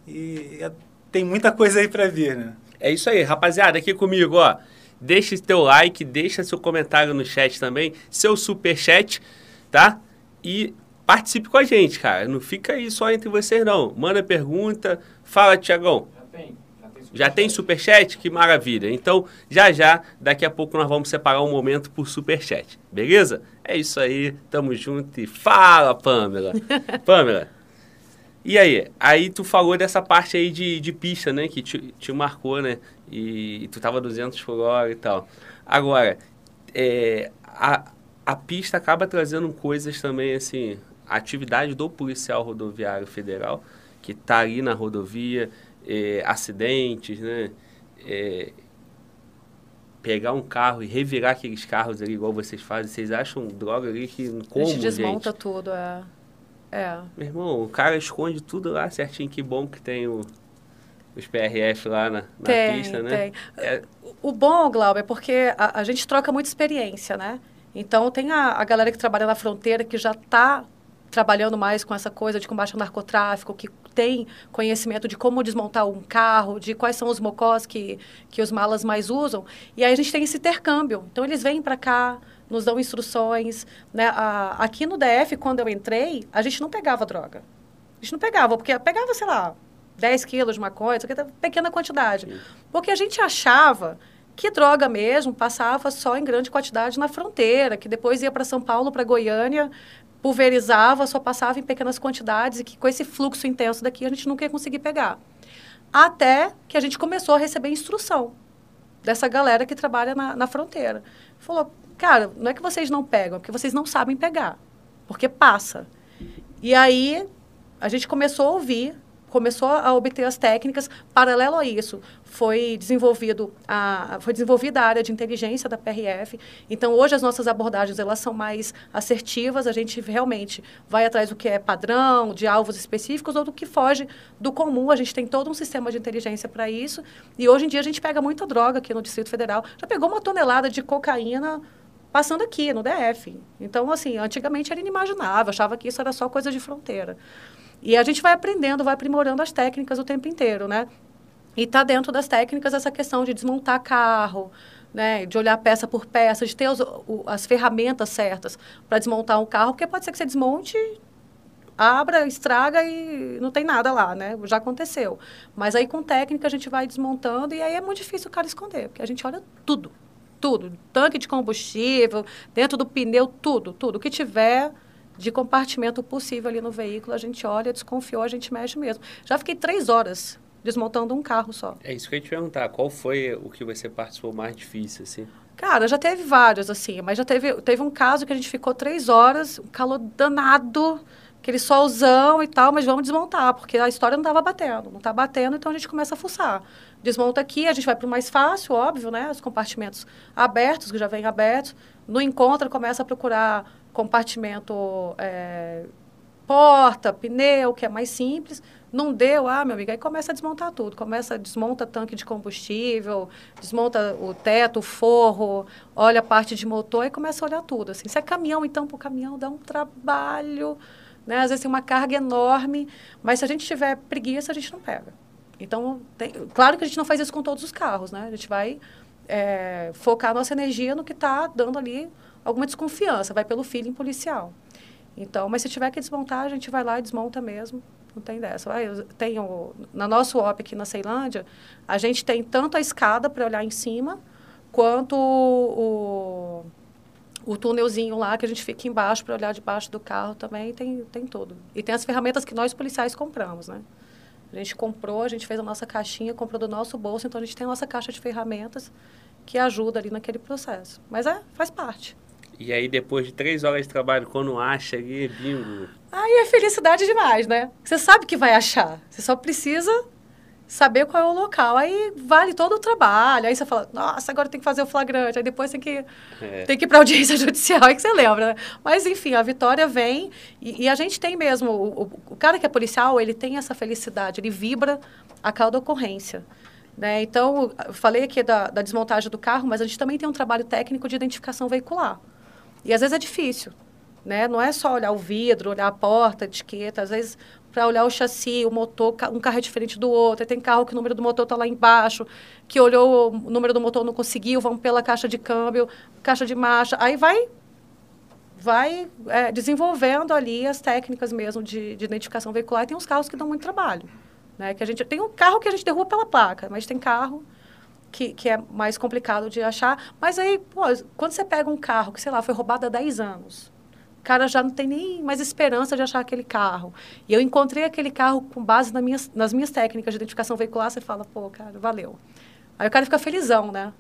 e é, tem muita coisa aí para vir, né? É isso aí, rapaziada, aqui comigo, ó. Deixa teu like, deixa seu comentário no chat também, seu super chat, tá? E participe com a gente, cara. Não fica aí só entre vocês, não. Manda pergunta. Fala, Tiagão. Já tem. Já tem Já tem superchat? Que maravilha. Então, já já, daqui a pouco nós vamos separar um momento por superchat. Beleza? É isso aí. Tamo junto e fala, Pamela. [LAUGHS] Pamela. E aí? Aí tu falou dessa parte aí de, de pista, né? Que te, te marcou, né? E, tu tava 200 por hora e tal. Agora, é, a, a pista acaba trazendo coisas também, assim... A atividade do policial rodoviário federal, que tá ali na rodovia, é, acidentes, né? É, pegar um carro e revirar aqueles carros ali, igual vocês fazem, vocês acham droga ali que como, a gente desmonta gente? tudo, é. É. Meu irmão, o cara esconde tudo lá certinho. Que bom que tem o, os PRF lá na, na Tem, pista, né? tem. É, O bom, Glauber, é porque a, a gente troca muita experiência, né? Então, tem a, a galera que trabalha na fronteira que já está trabalhando mais com essa coisa de combate ao narcotráfico, que tem conhecimento de como desmontar um carro, de quais são os mocós que, que os malas mais usam. E aí a gente tem esse intercâmbio. Então, eles vêm para cá, nos dão instruções. Né? A, aqui no DF, quando eu entrei, a gente não pegava droga. A gente não pegava, porque pegava, sei lá, 10 quilos de maconha, isso aqui é pequena quantidade. Porque a gente achava que droga mesmo passava só em grande quantidade na fronteira, que depois ia para São Paulo, para Goiânia, pulverizava, só passava em pequenas quantidades e que com esse fluxo intenso daqui a gente nunca ia conseguir pegar. Até que a gente começou a receber instrução dessa galera que trabalha na, na fronteira. Falou, cara, não é que vocês não pegam, é porque vocês não sabem pegar, porque passa. E aí a gente começou a ouvir, começou a obter as técnicas. Paralelo a isso, foi desenvolvido a, foi desenvolvida a área de inteligência da PRF. Então hoje as nossas abordagens elas são mais assertivas. A gente realmente vai atrás do que é padrão, de alvos específicos ou do que foge do comum. A gente tem todo um sistema de inteligência para isso. E hoje em dia a gente pega muita droga aqui no Distrito Federal. Já pegou uma tonelada de cocaína passando aqui no DF. Então, assim, antigamente era inimaginável, achava que isso era só coisa de fronteira. E a gente vai aprendendo, vai aprimorando as técnicas o tempo inteiro, né? E está dentro das técnicas essa questão de desmontar carro, né? de olhar peça por peça, de ter os, o, as ferramentas certas para desmontar um carro, porque pode ser que você desmonte, abra, estraga e não tem nada lá, né? Já aconteceu. Mas aí com técnica a gente vai desmontando e aí é muito difícil o cara esconder, porque a gente olha tudo, tudo. Tanque de combustível, dentro do pneu, tudo, tudo. O que tiver de compartimento possível ali no veículo, a gente olha, desconfiou, a gente mexe mesmo. Já fiquei três horas desmontando um carro só. É isso que eu ia te perguntar. Qual foi o que você participou mais difícil, assim? Cara, já teve vários, assim, mas já teve, teve um caso que a gente ficou três horas, um calor danado, aquele solzão e tal, mas vamos desmontar, porque a história não estava batendo. Não está batendo, então a gente começa a fuçar. Desmonta aqui, a gente vai para o mais fácil, óbvio, né? Os compartimentos abertos, que já vêm abertos. No encontro, começa a procurar compartimento é, porta, pneu, que é mais simples. Não deu, ah, meu amigo, aí começa a desmontar tudo. Começa, desmonta tanque de combustível, desmonta o teto, o forro, olha a parte de motor e começa a olhar tudo. Assim. Se é caminhão, então, para o caminhão dá um trabalho, né? Às vezes tem uma carga enorme, mas se a gente tiver preguiça, a gente não pega. Então, tem, claro que a gente não faz isso com todos os carros, né? A gente vai é, focar a nossa energia no que está dando ali alguma desconfiança, vai pelo feeling policial. Então, mas se tiver que desmontar, a gente vai lá e desmonta mesmo. Não tem dessa. Ah, eu tenho, na nosso OP aqui na Ceilândia, a gente tem tanto a escada para olhar em cima, quanto o, o, túnelzinho lá que a gente fica embaixo para olhar debaixo do carro também, tem, tem tudo. E tem as ferramentas que nós policiais compramos, né? A gente comprou, a gente fez a nossa caixinha, comprou do nosso bolso, então a gente tem a nossa caixa de ferramentas que ajuda ali naquele processo. Mas é, faz parte. E aí, depois de três horas de trabalho, quando acha ali, bingo. Aí é felicidade demais, né? Você sabe que vai achar. Você só precisa saber qual é o local. Aí vale todo o trabalho. Aí você fala, nossa, agora tem que fazer o flagrante. Aí depois tem que, É. tem que ir para audiência [LAUGHS] judicial. Aí que você lembra, né? Mas, enfim, a vitória vem. E, e a gente tem mesmo... O, o, o cara que é policial, ele tem essa felicidade. Ele vibra a cada ocorrência. Né? Então, eu falei aqui da, da desmontagem do carro, mas a gente também tem um trabalho técnico de identificação veicular. E às vezes é difícil, né? Não é só olhar o vidro, olhar a porta, a etiqueta. Às vezes, para olhar o chassi, o motor, um carro é diferente do outro. Tem carro que o número do motor está lá embaixo, que olhou o número do motor não conseguiu, vamos pela caixa de câmbio, caixa de marcha. Aí vai vai é, desenvolvendo ali as técnicas mesmo de, de identificação veicular. E tem uns carros que dão muito trabalho. Né? Que a gente, tem um carro que a gente derruba pela placa, mas tem carro que, que é mais complicado de achar. Mas aí, pô, quando você pega um carro que, sei lá, foi roubado há 10 anos, cara já não tem nem mais esperança de achar aquele carro. E eu encontrei aquele carro com base nas minhas, nas minhas técnicas de identificação veicular, você fala, pô, cara, valeu. Aí o cara fica felizão, né?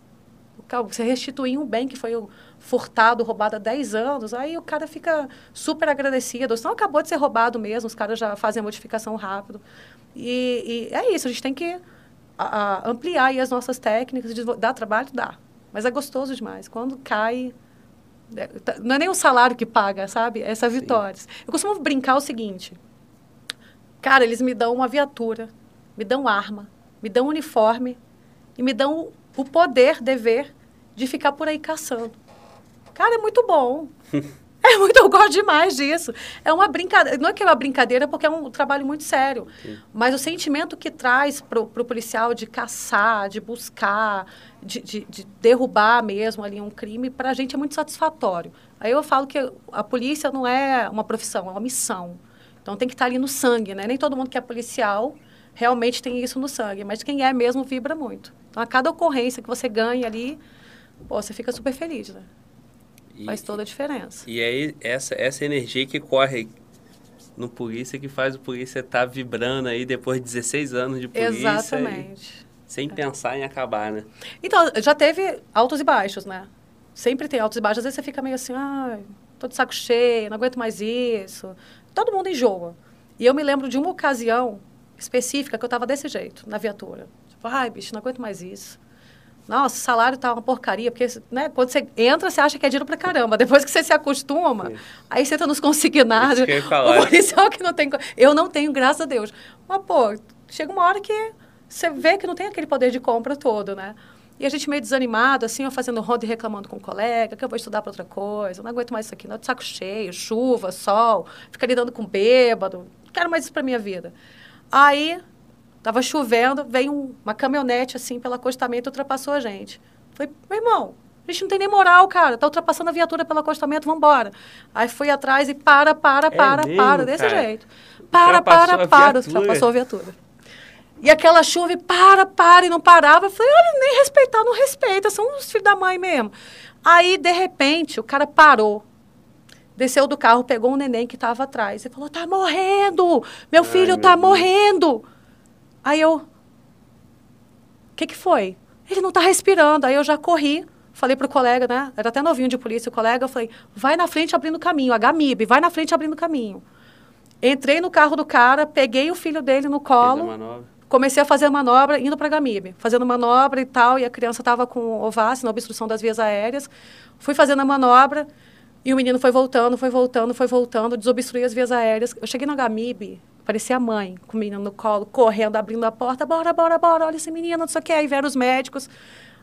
Você restituir um bem que foi furtado, roubado há 10 anos, aí o cara fica super agradecido. Senão acabou de ser roubado mesmo, os caras já fazem a modificação rápido. E, e é isso, a gente tem que a, a ampliar as nossas técnicas. De, dá trabalho? Dá. Mas é gostoso demais. Quando cai, não é nem o salário que paga, sabe? É essa vitória. Eu costumo brincar o seguinte. Cara, eles me dão uma viatura, me dão arma, me dão uniforme e me dão o poder, dever de ficar por aí caçando. Cara, é muito bom. [LAUGHS] [LAUGHS] É muito, eu gosto demais disso. É uma brincadeira, não é que é uma brincadeira, porque é um trabalho muito sério. Sim. Mas o sentimento que traz para o policial de caçar, de buscar, de, de, de derrubar mesmo ali um crime, para a gente é muito satisfatório. Aí eu falo que a polícia não é uma profissão, é uma missão. Então tem que estar ali no sangue, né? Nem todo mundo que é policial realmente tem isso no sangue, mas quem é mesmo vibra muito. Então a cada ocorrência que você ganha ali, pô, você fica super feliz, né? E, faz toda a diferença. E aí, essa, essa energia que corre no polícia que faz o polícia estar tá vibrando aí depois de 16 anos de polícia. Exatamente. sem é. pensar em acabar, né? Então, já teve altos e baixos, né? Sempre tem altos e baixos. Às vezes você fica meio assim, ah, tô de saco cheio, não aguento mais isso. Todo mundo enjoa. E eu me lembro de uma ocasião específica que eu estava desse jeito, na viatura. Tipo, ai, bicho, não aguento mais isso nossa, o salário tá uma porcaria, porque né, quando você entra, você acha que é dinheiro pra caramba. Depois que você se acostuma, Sim. aí você entra nos consignados. [LAUGHS] O policial que não tem. Eu não tenho, graças a Deus. Mas, pô, chega uma hora que você vê que não tem aquele poder de compra todo, né? E a gente meio desanimado, assim, eu fazendo roda e reclamando com o um colega, que eu vou estudar para outra coisa, não aguento mais isso aqui, não, de saco cheio, chuva, sol, ficar lidando com bêbado, não quero mais isso para minha vida. Aí Tava chovendo, veio um, uma caminhonete assim pelo acostamento e ultrapassou a gente. Falei, meu irmão, a gente não tem nem moral, cara. Tá ultrapassando a viatura pelo acostamento, vamos embora. Aí fui atrás e para, para, é para, mesmo, para, desse cara. jeito. Para, para, para, ultrapassou a viatura. E aquela chuva, e para, para, e não parava. Eu falei, olha, nem respeitar, não respeita, são os filhos da mãe mesmo. Aí, de repente, o cara parou, desceu do carro, pegou um neném que estava atrás e falou, tá morrendo, meu filho Ai, tá meu morrendo. Aí eu, o que que foi? Ele não está respirando. Aí eu já corri, falei pro colega, né? Era até novinho de polícia, o colega, eu falei, vai na frente abrindo caminho, HMIB, vai na frente abrindo caminho. Entrei no carro do cara, peguei o filho dele no colo, comecei a fazer a manobra, indo para Gamib, fazendo manobra e tal, e a criança estava com ovácio, na obstrução das vias aéreas. Fui fazendo a manobra, e o menino foi voltando, foi voltando, foi voltando, desobstruí as vias aéreas. Eu cheguei no Gamib, Parecia a mãe, com o menino no colo, correndo, abrindo a porta. Bora, bora, bora, olha esse menino, não sei o que. Aí vieram os médicos,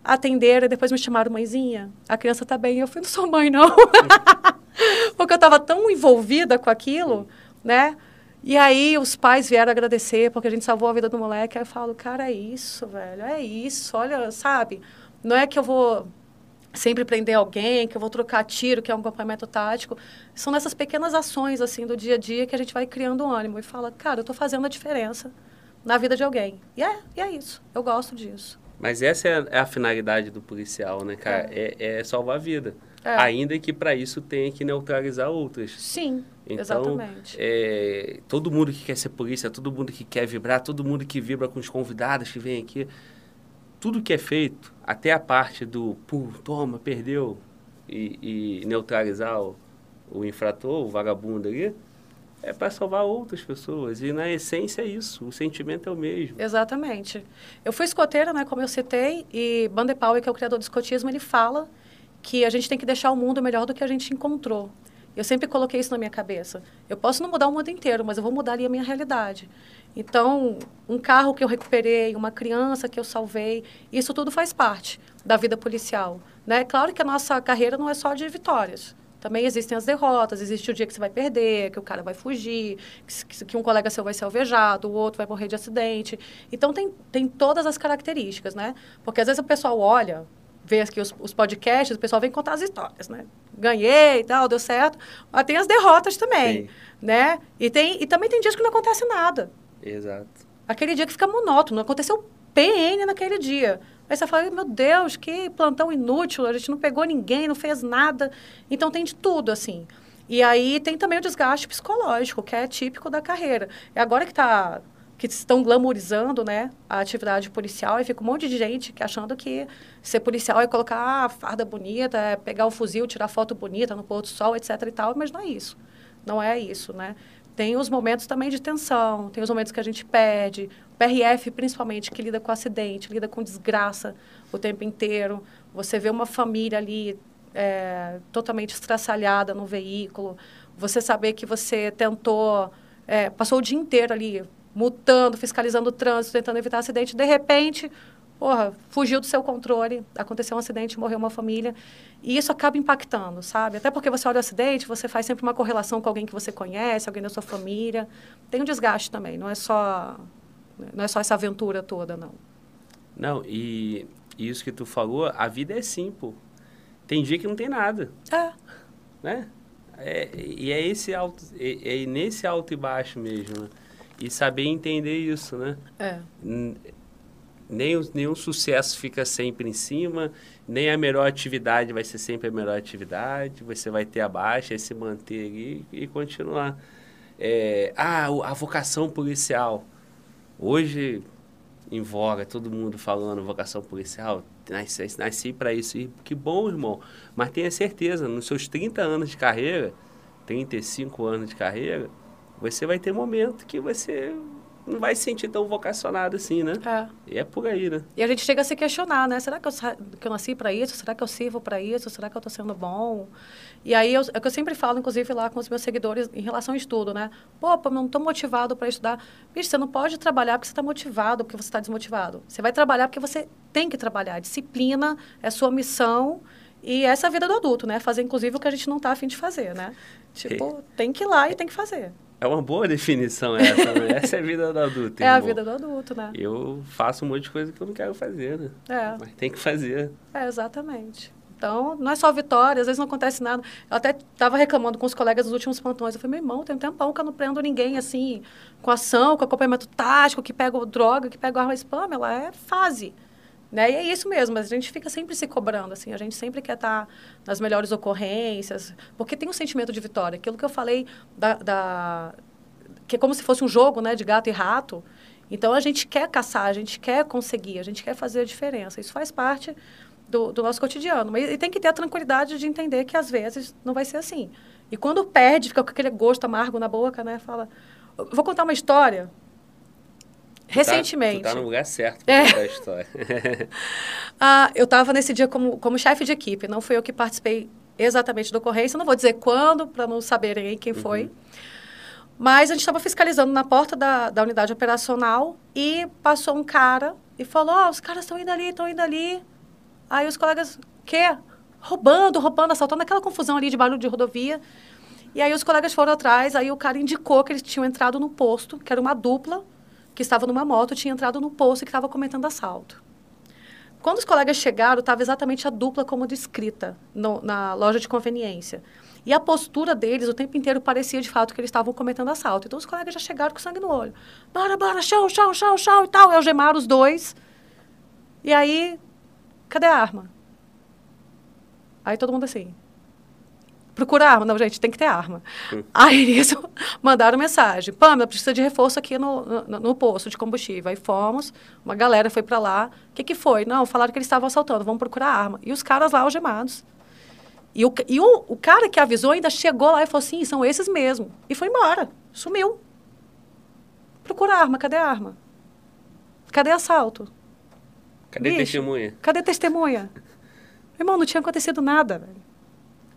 atenderam e depois me chamaram mãezinha. A criança tá bem. Eu fui, não sou mãe, não. [LAUGHS] Porque eu estava tão envolvida com aquilo, né? E aí os pais vieram agradecer porque a gente salvou a vida do moleque. Aí eu falo, cara, é isso, velho, é isso. Olha, sabe? Não é que eu vou sempre prender alguém, que eu vou trocar tiro, que é um acompanhamento tático. São nessas pequenas ações, assim, do dia a dia que a gente vai criando ânimo e fala, cara, eu estou fazendo a diferença na vida de alguém. E é, e é isso. Eu gosto disso. Mas essa é a finalidade do policial, né, cara? É, é, é salvar a vida. É. Ainda que para isso tenha que neutralizar outras. Sim, então, exatamente. É, todo mundo que quer ser polícia, todo mundo que quer vibrar, todo mundo que vibra com os convidados que vêm aqui, tudo que é feito, até a parte do, pum, toma, perdeu, e, e neutralizar o, o infrator, o vagabundo ali, é para salvar outras pessoas. E na essência é isso, o sentimento é o mesmo. Exatamente. Eu fui escoteira, né, como eu citei, e Bandepauer, que é o criador do escotismo, ele fala que a gente tem que deixar o mundo melhor do que a gente encontrou. Eu sempre coloquei isso na minha cabeça. Eu posso não mudar o mundo inteiro, mas eu vou mudar ali a minha realidade. Então, um carro que eu recuperei, uma criança que eu salvei, isso tudo faz parte da vida policial. Né? Claro que a nossa carreira não é só de vitórias. Também existem as derrotas, existe o dia que você vai perder, que o cara vai fugir, que, que um colega seu vai ser alvejado, o outro vai morrer de acidente. Então, tem, tem todas as características, né? Porque às vezes o pessoal olha, vê aqui os, os podcasts, o pessoal vem contar as histórias, né? ganhei e tal, deu certo. Mas tem as derrotas também, Sim. né? E, tem, e também tem dias que não acontece nada. Exato. Aquele dia que fica monótono, aconteceu PN naquele dia. Aí você fala, meu Deus, que plantão inútil, a gente não pegou ninguém, não fez nada. Então tem de tudo, assim. E aí tem também o desgaste psicológico, que é típico da carreira. É agora que tá que estão glamourizando, né, a atividade policial, e fica um monte de gente que achando que ser policial é colocar a farda bonita, é pegar o fuzil, tirar foto bonita no pôr do sol, etc e tal, mas não é isso. Não é isso, né? Tem os momentos também de tensão, tem os momentos que a gente perde. O PRF, principalmente, que lida com acidente, lida com desgraça o tempo inteiro. Você vê uma família ali é, totalmente estraçalhada no veículo. Você saber que você tentou, é, passou o dia inteiro ali multando, fiscalizando o trânsito, tentando evitar acidente. De repente, porra, fugiu do seu controle, aconteceu um acidente, morreu uma família. E isso acaba impactando, sabe? Até porque você olha o acidente, você faz sempre uma correlação com alguém que você conhece, alguém da sua família. Tem um desgaste também, não é só, não é só essa aventura toda, não. Não, e isso que tu falou, a vida é assim, pô. Tem dia que não tem nada, É, né? É, e é esse alto, é, é nesse alto e baixo mesmo, né? E saber entender isso, né? é. Nem nenhum sucesso fica sempre em cima, nem a melhor atividade vai ser sempre a melhor atividade. Você vai ter a baixa, é se manter ali e continuar. É, ah, a vocação policial. Hoje, em voga, todo mundo falando vocação policial. Nasci, nasci para isso. E que bom, irmão. Mas tenha certeza, nos seus 30 anos de carreira, 35 anos de carreira, você vai ter momento que você não vai se sentir tão vocacionado assim, né? É. E é por aí, né? E a gente chega a se questionar, né? Será que eu, que eu nasci para isso? Será que eu sirvo para isso? Será que eu estou sendo bom? E aí, eu, é o que eu sempre falo, inclusive, lá com os meus seguidores em relação ao estudo, né? Pô, pô, não estou motivado para estudar. Bicho, você não pode trabalhar porque você está motivado, porque você está desmotivado. Você vai trabalhar porque você tem que trabalhar. Disciplina é sua missão e essa é a vida do adulto, né? Fazer, inclusive, o que a gente não está afim de fazer, né? Tipo, tem que ir lá e tem que fazer. É uma boa definição essa, né? [LAUGHS] Essa é a vida do adulto, É a irmão. vida do adulto, né? Eu faço um monte de coisa que eu não quero fazer, né? É. Mas tem que fazer. É, exatamente. Então, não é só vitória, às vezes não acontece nada. Eu até estava reclamando com os colegas dos últimos plantões. Eu falei, meu irmão, tem um tempão que eu não prendo ninguém assim, com ação, com acompanhamento tático, que pega droga, que pega arma spam, ela é fase. Né? E é isso mesmo, a gente fica sempre se cobrando, assim, a gente sempre quer estar nas melhores ocorrências, porque tem um sentimento de vitória. Aquilo que eu falei da, da- que é como se fosse um jogo, né, de gato e rato. Então a gente quer caçar, a gente quer conseguir, a gente quer fazer a diferença. Isso faz parte do, do nosso cotidiano. Mas e tem que ter a tranquilidade de entender que às vezes não vai ser assim. E quando perde, fica com aquele gosto amargo na boca, né? Fala. Vou contar uma história. Recentemente. Tu tá, tá no lugar certo pra É. contar a história. [LAUGHS] Ah, eu estava nesse dia como, como chefe de equipe, não fui eu que participei exatamente da ocorrência, não vou dizer quando, para não saberem quem foi. Mas a gente estava fiscalizando na porta da, da unidade operacional e passou um cara e falou: Ó, os caras estão indo ali, estão indo ali. Aí os colegas, quê? Roubando, roubando, assaltando, aquela confusão ali de barulho de rodovia. E aí os colegas foram atrás, aí o cara indicou que eles tinham entrado no posto, que era uma dupla, que estava numa moto, tinha entrado no posto e que estava cometendo assalto. Quando os colegas chegaram, estava exatamente a dupla como descrita no- na loja de conveniência. E a postura deles o tempo inteiro parecia de fato que eles estavam cometendo assalto. Então os colegas já chegaram com sangue no olho. Bora, bora, chão, chão, chão, chão e tal. E algemaram os dois. E aí, cadê a arma? Aí todo mundo assim. Procura arma. Não, gente, tem que ter arma. [LAUGHS] Aí nisso, mandaram mensagem. Pamela, precisa de reforço aqui no, no, no posto de combustível. Aí fomos, uma galera foi para lá. O que, que foi? Não, falaram que eles estavam assaltando, vamos procurar arma. E os caras lá algemados. E, o, e o, o cara que avisou ainda chegou lá e falou assim, são esses mesmo. E foi embora, sumiu. Procura arma, cadê a arma? Cadê assalto? Cadê Bicho. testemunha? Cadê testemunha? [LAUGHS] Irmão, não tinha acontecido nada, velho.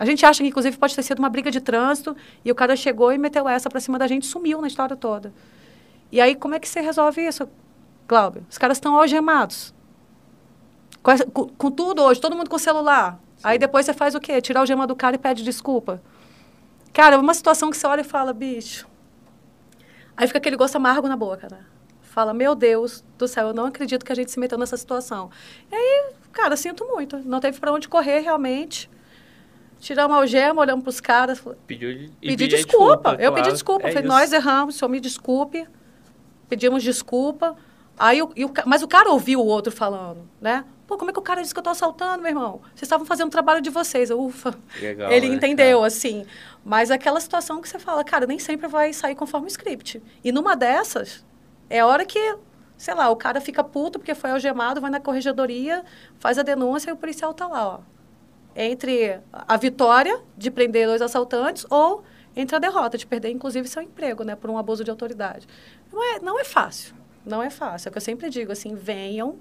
A gente acha que, inclusive, pode ter sido uma briga de trânsito e o cara chegou e meteu essa pra cima da gente e sumiu na história toda. E aí, como é que você resolve isso, Cláudio? Os caras estão algemados. Com, com- com tudo hoje, todo mundo com celular. Aí depois você faz o quê? Tirar o gema do cara e pede desculpa. Cara, é uma situação que você olha e fala, bicho. Aí fica aquele gosto amargo na boca, né? Fala, meu Deus do céu, eu não acredito que a gente se meteu nessa situação. E aí, cara, sinto muito. Não teve para onde correr realmente. Tiramos a algema, olhamos pros caras. Pediu, Pedi pedia desculpa. Eu claro. pedi desculpa. É falei, isso. nós erramos, o senhor me desculpe. Pedimos desculpa. Aí, o, o mas o cara ouviu o outro falando, né? Pô, como é que o cara disse que eu tô assaltando, meu irmão? Vocês estavam fazendo o trabalho de vocês. Eu, ufa. Legal, Ele né, entendeu, cara? assim. Mas aquela situação que você fala, cara, nem sempre vai sair conforme o script. E numa dessas, é a hora que, sei lá, o cara fica puto porque foi algemado, vai na corregedoria, faz a denúncia e o policial tá lá, ó. Entre a vitória de prender dois assaltantes ou entre a derrota de perder, inclusive, seu emprego, né, por um abuso de autoridade. Não é, não é fácil. Não é fácil. É o que eu sempre digo, assim, venham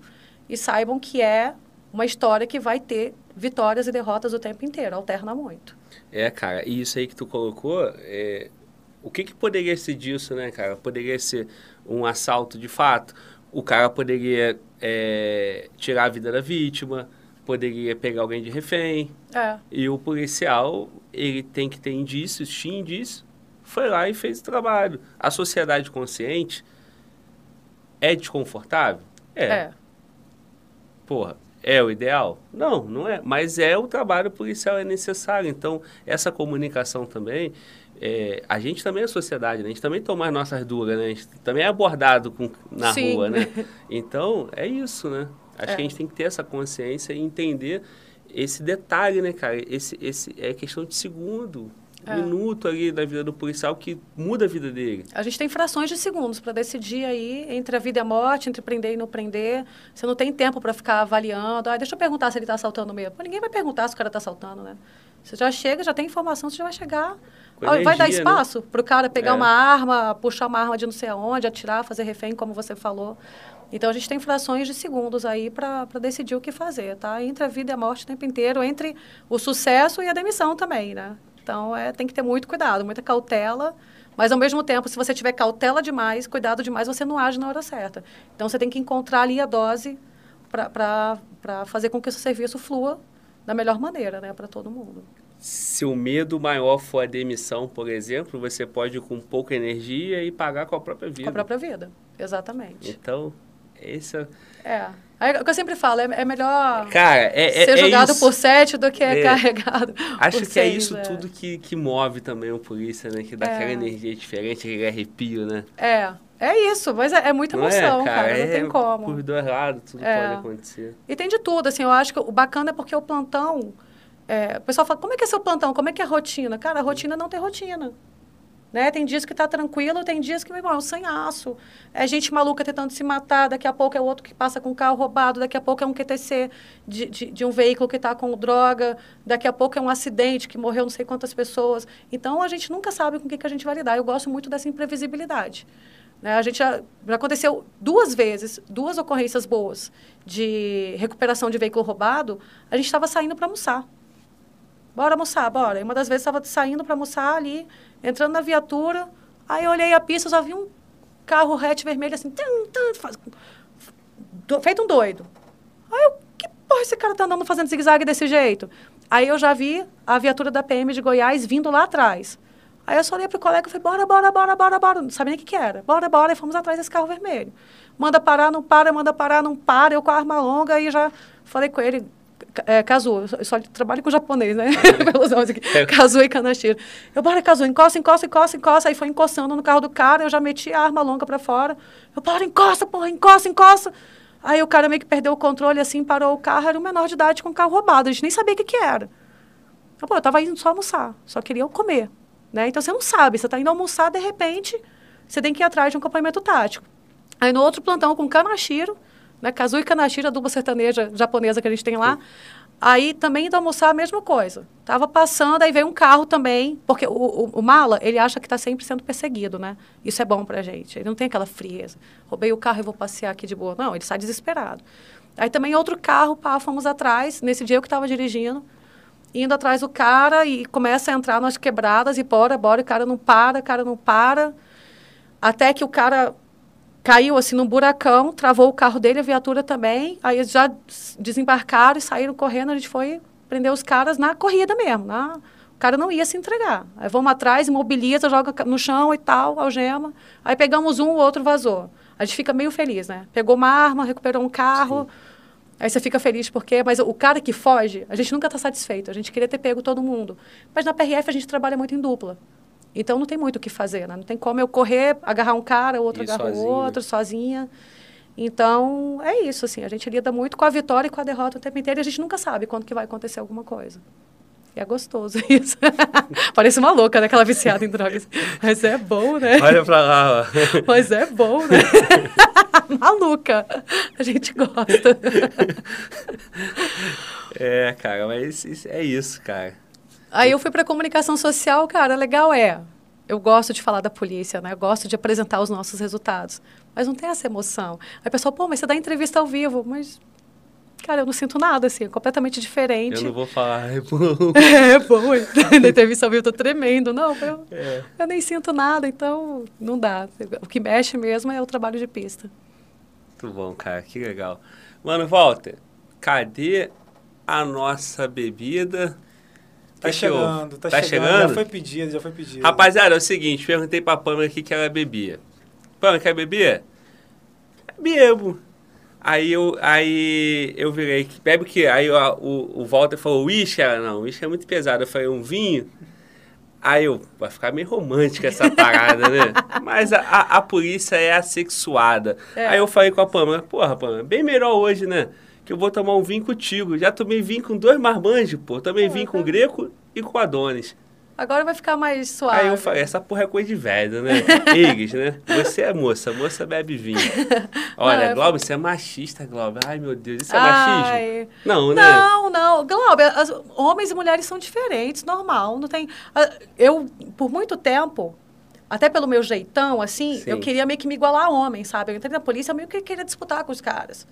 e saibam que é uma história que vai ter vitórias e derrotas o tempo inteiro, alterna muito. É, cara, e isso aí que tu colocou, é, o que que poderia ser disso, né, cara? Poderia ser um assalto de fato, o cara poderia é, tirar a vida da vítima, poderia pegar alguém de refém, É, e o policial, ele tem que ter indícios, tinha indício, foi lá e fez o trabalho. A sociedade consciente é desconfortável? é. Porra, é o ideal? Não, não é. Mas é o trabalho policial, é necessário. Então, essa comunicação também, é, a gente também é sociedade, né? A gente também toma as nossas duras, né? A gente também é abordado com, na Sim. rua, né? [LAUGHS] Então, é isso, né? Acho É. que a gente tem que ter essa consciência e entender esse detalhe, né, cara? Esse, esse é questão de segundo, É. minuto ali da vida do policial que muda a vida dele. A gente tem frações de segundos para decidir aí entre a vida e a morte, entre prender e não prender. Você não tem tempo para ficar avaliando. Ah, deixa eu perguntar se ele está assaltando mesmo. Pô, ninguém vai perguntar se o cara está assaltando, né? Você já chega, já tem informação, você já vai chegar. Ah, vai dar energia, espaço para o cara pegar É. uma arma, puxar uma arma de não sei aonde, atirar, fazer refém, como você falou. Então a gente tem frações de segundos aí para decidir o que fazer, tá? Entre a vida e a morte o tempo inteiro, entre o sucesso e a demissão também, né? Então é, tem que ter muito cuidado, muita cautela. Mas ao mesmo tempo, se você tiver cautela demais, cuidado demais, você não age na hora certa. Então você tem que encontrar ali a dose para fazer com que o seu serviço flua da melhor maneira, né, para todo mundo. Se o medo maior for a demissão, por exemplo, você pode ir com pouca energia e pagar com a própria vida. Com a própria vida, exatamente. Então, esse é... É. Aí, o que eu sempre falo, é, é melhor Cara, é, é, ser é julgado isso. por sete do que É. [LAUGHS] carregado Acho que é seis, isso né? tudo que, que move também o polícia, né? Que dá É. aquela energia diferente, aquele arrepio, né? É, é isso, mas é, é muita Não é, emoção, cara, não É tem como. Por dois lados, tudo É. pode acontecer. E tem de tudo, assim, eu acho que o bacana é porque o plantão, é, o pessoal fala, como é que é seu plantão, como é que é a rotina? Cara, a rotina não tem rotina. Né? Tem dias que tá tranquilo, tem dias que, meu irmão, é um sanhaço. É gente maluca tentando se matar, daqui a pouco é outro que passa com um carro roubado, daqui a pouco é um QTC de, de, de um veículo que está com droga, daqui a pouco é um acidente que morreu não sei quantas pessoas. Então, a gente nunca sabe com o que, que a gente vai lidar. Eu gosto muito dessa imprevisibilidade. Né? A gente já, já aconteceu duas vezes, duas ocorrências boas de recuperação de veículo roubado, a gente estava saindo para almoçar. Bora almoçar, bora. E uma das vezes estava saindo para almoçar ali, entrando na viatura. Aí eu olhei a pista, só vi um carro hatch vermelho assim, tum, tum, faz- do- feito um doido. Aí eu, que porra esse cara tá andando fazendo zigue-zague desse jeito? Aí eu já vi a viatura da PM de Goiás vindo lá atrás. Aí eu só olhei pro colega e falei, bora, bora, bora, bora, bora. Não sabia nem o que, que era. Bora, bora. E fomos atrás desse carro vermelho. Manda parar, não para, manda parar, não para. Eu com a arma longa aí já falei com ele, é, Kazu, eu só- eu trabalho com japonês, né? Pelos nomes aqui. Kazu e Kanashiro. Eu, bora, Kazu, encosta, encosta, encosta, encosta. Aí foi encostando no carro do cara, eu já meti a arma longa pra fora. Eu, bora, encosta, porra, encosta, encosta. Aí o cara meio que perdeu o controle, assim, parou o carro, era um menor de idade com carro roubado. A gente nem sabia o que, que era. Ah, pô, eu tava indo só almoçar, só queria comer. Né? Então você não sabe, você está indo almoçar, de repente, você tem que ir atrás de um acompanhamento tático. Aí no outro plantão com Kanashiro, né? E Kanashiro, a dupla sertaneja japonesa que a gente tem lá. Aí também indo almoçar a mesma coisa. Tava passando, aí veio um carro também, porque o, o, o mala, ele acha que está sempre sendo perseguido, né? Isso é bom pra gente. Ele não tem aquela frieza. Roubei o carro e vou passear aqui de boa. Não, ele sai desesperado. Aí também outro carro, pá, fomos atrás. Nesse dia eu que estava dirigindo indo atrás do cara e começa a entrar nas quebradas e bora, bora, o cara não para, o cara não para. Até que o cara caiu assim num buracão, travou o carro dele, a viatura também. Aí eles já desembarcaram e saíram correndo, a gente foi prender os caras na corrida mesmo. Na... O cara não ia se entregar. Aí vamos atrás, imobiliza, joga no chão e tal, algema. Aí pegamos um, o outro vazou. A gente fica meio feliz, né? Pegou uma arma, recuperou um carro. Aí você fica feliz porque, mas o cara que foge, a gente nunca está satisfeito. A gente queria ter pego todo mundo. Mas na PRF a gente trabalha muito em dupla. Então não tem muito o que fazer, né? Não tem como eu correr, agarrar um cara, o outro agarrar o outro, sozinha. Então, é isso, assim. A gente lida muito com a vitória e com a derrota o tempo inteiro e a gente nunca sabe quando que vai acontecer alguma coisa. E é gostoso [LAUGHS] isso. [LAUGHS] Parece uma louca, né? Aquela viciada em drogas. Mas é bom, né? Olha pra lá, ó. [LAUGHS] Mas é bom, né? Maluca. A gente gosta. É, cara, mas é isso, cara. Aí eu fui para comunicação social, cara, legal é. Eu gosto de falar da polícia, né? Eu gosto de apresentar os nossos resultados. Mas não tem essa emoção. Aí o pessoal, pô, mas você dá entrevista ao vivo. Mas, cara, eu não sinto nada, assim, é completamente diferente. Eu não vou falar, [LAUGHS] é bom. é, bom. Na entrevista ao vivo eu tô tremendo. Não, eu, é. eu nem sinto nada, então não dá. O que mexe mesmo é o trabalho de pista. Muito bom, cara, que legal. Mano, Walter, cadê a nossa bebida? Tá chegando, tá, tá chegando, chegando, Já foi pedido, já foi pedido. Rapaziada, é o seguinte, perguntei pra Pamela aqui que ela bebia. Pamela, quer beber? Bebo. Aí eu, aí eu virei, bebe o quê? Aí o, o, o Walter falou, uísque? Ela, não, uísque é muito pesado. Eu falei, um vinho? Aí eu, vai ficar meio romântica essa parada, né? [LAUGHS] Mas a, a, a polícia é assexuada. É. Aí eu falei com a Pamela, porra, Pamela, bem melhor hoje, né? Que eu vou tomar um vinho contigo. Já tomei vinho com dois marmanjos, pô. Também vinho com o Greco e com Adonis. Agora vai ficar mais suave. Aí eu falei, essa porra é coisa de velho, né? [LAUGHS] Iggs, né? Você é moça, moça bebe vinho. [LAUGHS] Olha, não, Globo, você é machista, Globo. Ai, meu Deus, isso é Ai. machismo? Não, né? Não, não. Globo, as, homens e mulheres são diferentes, normal. Não tem... Eu, por muito tempo, até pelo meu jeitão, assim, Sim. eu queria meio que me igualar a homem, sabe? Eu entrei na polícia, eu meio que queria disputar com os caras.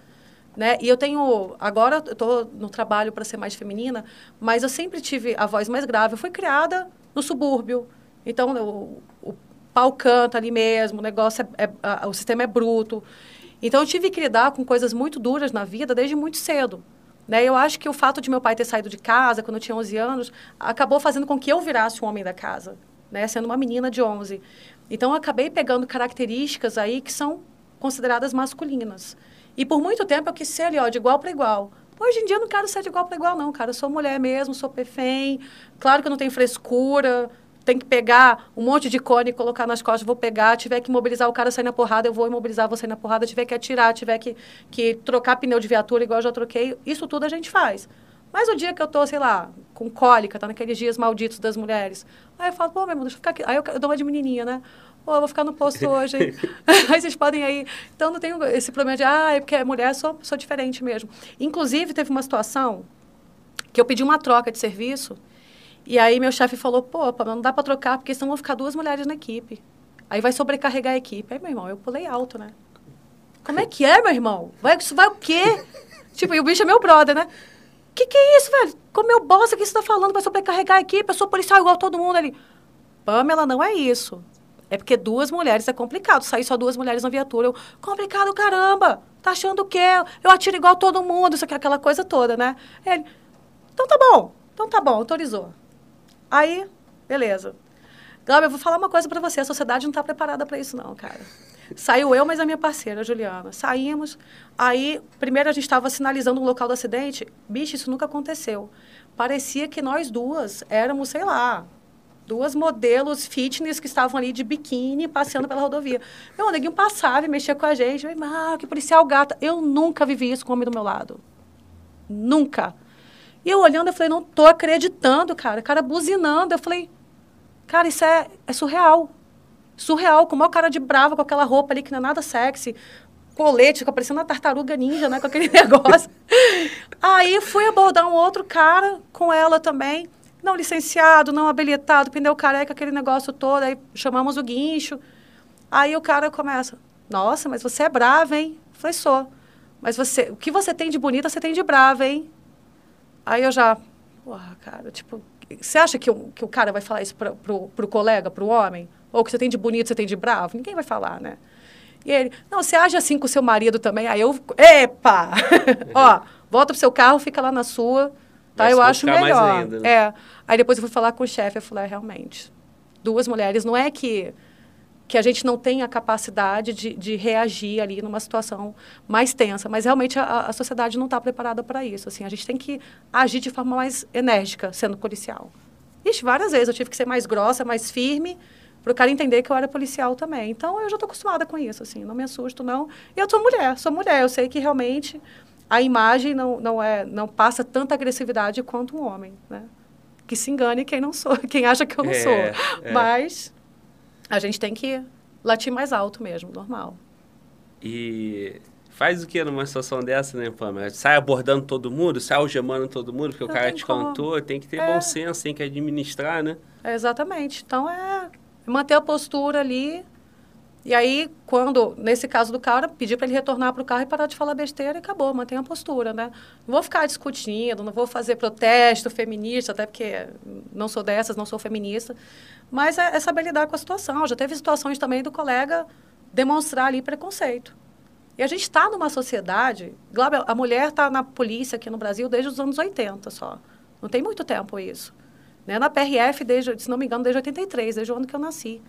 Né? E eu tenho. Agora eu estou no trabalho para ser mais feminina, mas eu sempre tive a voz mais grave. Eu fui criada no subúrbio. Então, o, pau canta ali mesmo, o negócio é, é a, o sistema é bruto. Então, eu tive que lidar com coisas muito duras na vida desde muito cedo. Né? Eu acho que o fato de meu pai ter saído de casa quando eu tinha 11 anos acabou fazendo com que eu virasse um homem da casa, né? sendo uma menina de 11. Então, eu acabei pegando características aí que são consideradas masculinas. E por muito tempo eu quis ser ali, ó, de igual para igual. Hoje em dia eu não quero ser de igual para igual, não, cara. Eu sou mulher mesmo, sou perfém. Claro que eu não tenho frescura. Tem que pegar um monte de cone e colocar nas costas, vou pegar. Tiver que mobilizar o cara sair na porrada, eu vou imobilizar, sair na porrada. Tiver que atirar, tiver que, que trocar pneu de viatura, igual eu já troquei. Isso tudo a gente faz. Mas o dia que eu tô, sei lá, com cólica, tá naqueles dias malditos das mulheres. Aí eu falo, pô, meu irmão, deixa eu ficar aqui. Aí eu, eu dou uma de menininha, né? Pô, eu vou ficar no posto [LAUGHS] hoje. [LAUGHS] aí vocês podem aí. Então não tenho esse problema de, ah, é porque é mulher, sou, sou diferente mesmo. Inclusive, teve uma situação que eu pedi uma troca de serviço. E aí meu chefe falou, pô, não dá para trocar, porque senão vão ficar duas mulheres na equipe. Aí vai sobrecarregar a equipe. Aí, meu irmão, eu pulei alto, né? Como é que é, meu irmão? Vai, isso vai o quê? [LAUGHS] tipo, e o bicho é meu brother, né? Que que é isso, velho? Como meu boss aqui você tá falando? Vai sobrecarregar a equipe? Eu sou policial igual todo mundo ali. Pamela, não é isso. É porque duas mulheres é complicado. Sair só duas mulheres na viatura. Eu, complicado, caramba! Tá achando o quê? Eu atiro igual todo mundo, isso aqui, aquela coisa toda, né? Ele, então tá bom, então tá bom, autorizou. Aí, beleza. Glauber, eu vou falar uma coisa para você, a sociedade não está preparada para isso não, cara. Saiu eu, mas a minha parceira, a Juliana. Saímos, aí, primeiro a gente estava sinalizando o local do acidente. Bicho, isso nunca aconteceu. Parecia que nós duas éramos, sei lá, duas modelos fitness que estavam ali de biquíni passeando pela rodovia. Meu, neguinho passava e mexia com a gente. Eu, ah, que policial gata. Eu nunca vivi isso com homem do meu lado. Nunca. E eu olhando, eu falei, não tô acreditando, cara. O cara buzinando. Eu falei, cara, isso é, é surreal. Surreal. Como é o cara de brava com aquela roupa ali que não é nada sexy. Colete, fica parecendo uma tartaruga ninja, né? Com aquele [LAUGHS] negócio. Aí fui abordar um outro cara com ela também não licenciado, não habilitado, pneu careca, aquele negócio todo. Aí chamamos o guincho. Aí o cara começa, nossa, mas você é brava, hein? Eu falei, sou. Mas você, o que você tem de bonita, você tem de brava, hein? Aí eu já, porra, cara, tipo, você acha que o, que o cara vai falar isso para pro, pro colega, pro homem? Ou que você tem de bonito, você tem de bravo? Ninguém vai falar, né? E ele, não, você age assim com o seu marido também. Aí eu, epa! [LAUGHS] Ó, volta pro seu carro, fica lá na sua Tá? Eu acho melhor. Ainda, né? É. Aí depois eu fui falar com o chefe, eu falei, é, realmente, duas mulheres, não é que que a gente não tem a capacidade de, de reagir ali numa situação mais tensa. Mas realmente a, a sociedade não está preparada para isso. Assim, a gente tem que agir de forma mais enérgica, sendo policial. Ixi, várias vezes eu tive que ser mais grossa, mais firme, para o cara entender que eu era policial também. Então eu já estou acostumada com isso, assim, não me assusto, não. E eu sou mulher, sou mulher, eu sei que realmente a imagem não, não, é, não passa tanta agressividade quanto um homem, né? Que se engane quem não sou, [LAUGHS] quem acha que eu não é, sou. É. Mas a gente tem que latir mais alto mesmo, normal. E faz o que numa situação dessa, né, Pamela? Sai abordando todo mundo, sai algemando todo mundo, porque Não o cara te como. contou, tem que ter é. bom senso, tem que administrar, né? É, exatamente. Então é manter a postura ali. E aí, quando, nesse caso do cara, pedir para ele retornar para o carro e parar de falar besteira e acabou, mantém a postura, né? Não vou ficar discutindo, não vou fazer protesto feminista, até porque não sou dessas, não sou feminista. Mas é, é saber lidar com a situação. Já teve situações também do colega demonstrar ali preconceito. E a gente está numa sociedade. Glauber, a mulher está na polícia aqui no Brasil desde os anos 80 só. Não tem muito tempo isso. Né? Na PRF, desde, se não me engano, desde 83, desde o ano que eu nasci,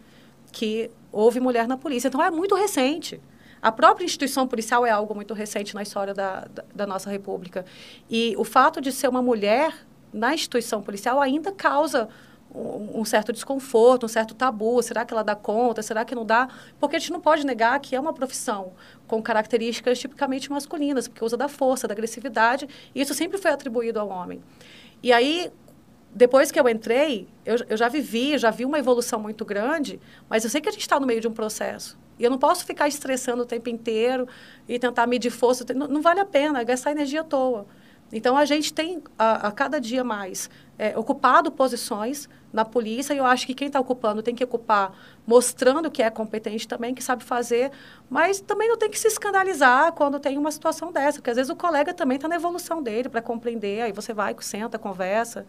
que houve mulher na polícia. Então é muito recente. A própria instituição policial é algo muito recente na história da, da, da nossa República. E o fato de ser uma mulher na instituição policial ainda causa um, certo desconforto, um certo tabu. Será que ela dá conta? Será que não dá? Porque a gente não pode negar que é uma profissão com características tipicamente masculinas, porque usa da força, da agressividade, e isso sempre foi atribuído ao homem. E aí, depois que eu entrei, eu, eu já vivi, já vi uma evolução muito grande, mas eu sei que a gente está no meio de um processo. E eu não posso ficar estressando o tempo inteiro e tentar medir força. Não, não vale a pena gastar energia à toa. Então, a gente tem, a, a cada dia mais, é, ocupado posições na polícia, e eu acho que quem está ocupando tem que ocupar mostrando que é competente também, que sabe fazer, mas também não tem que se escandalizar quando tem uma situação dessa, porque às vezes o colega também está na evolução dele para compreender, aí você vai, senta, conversa,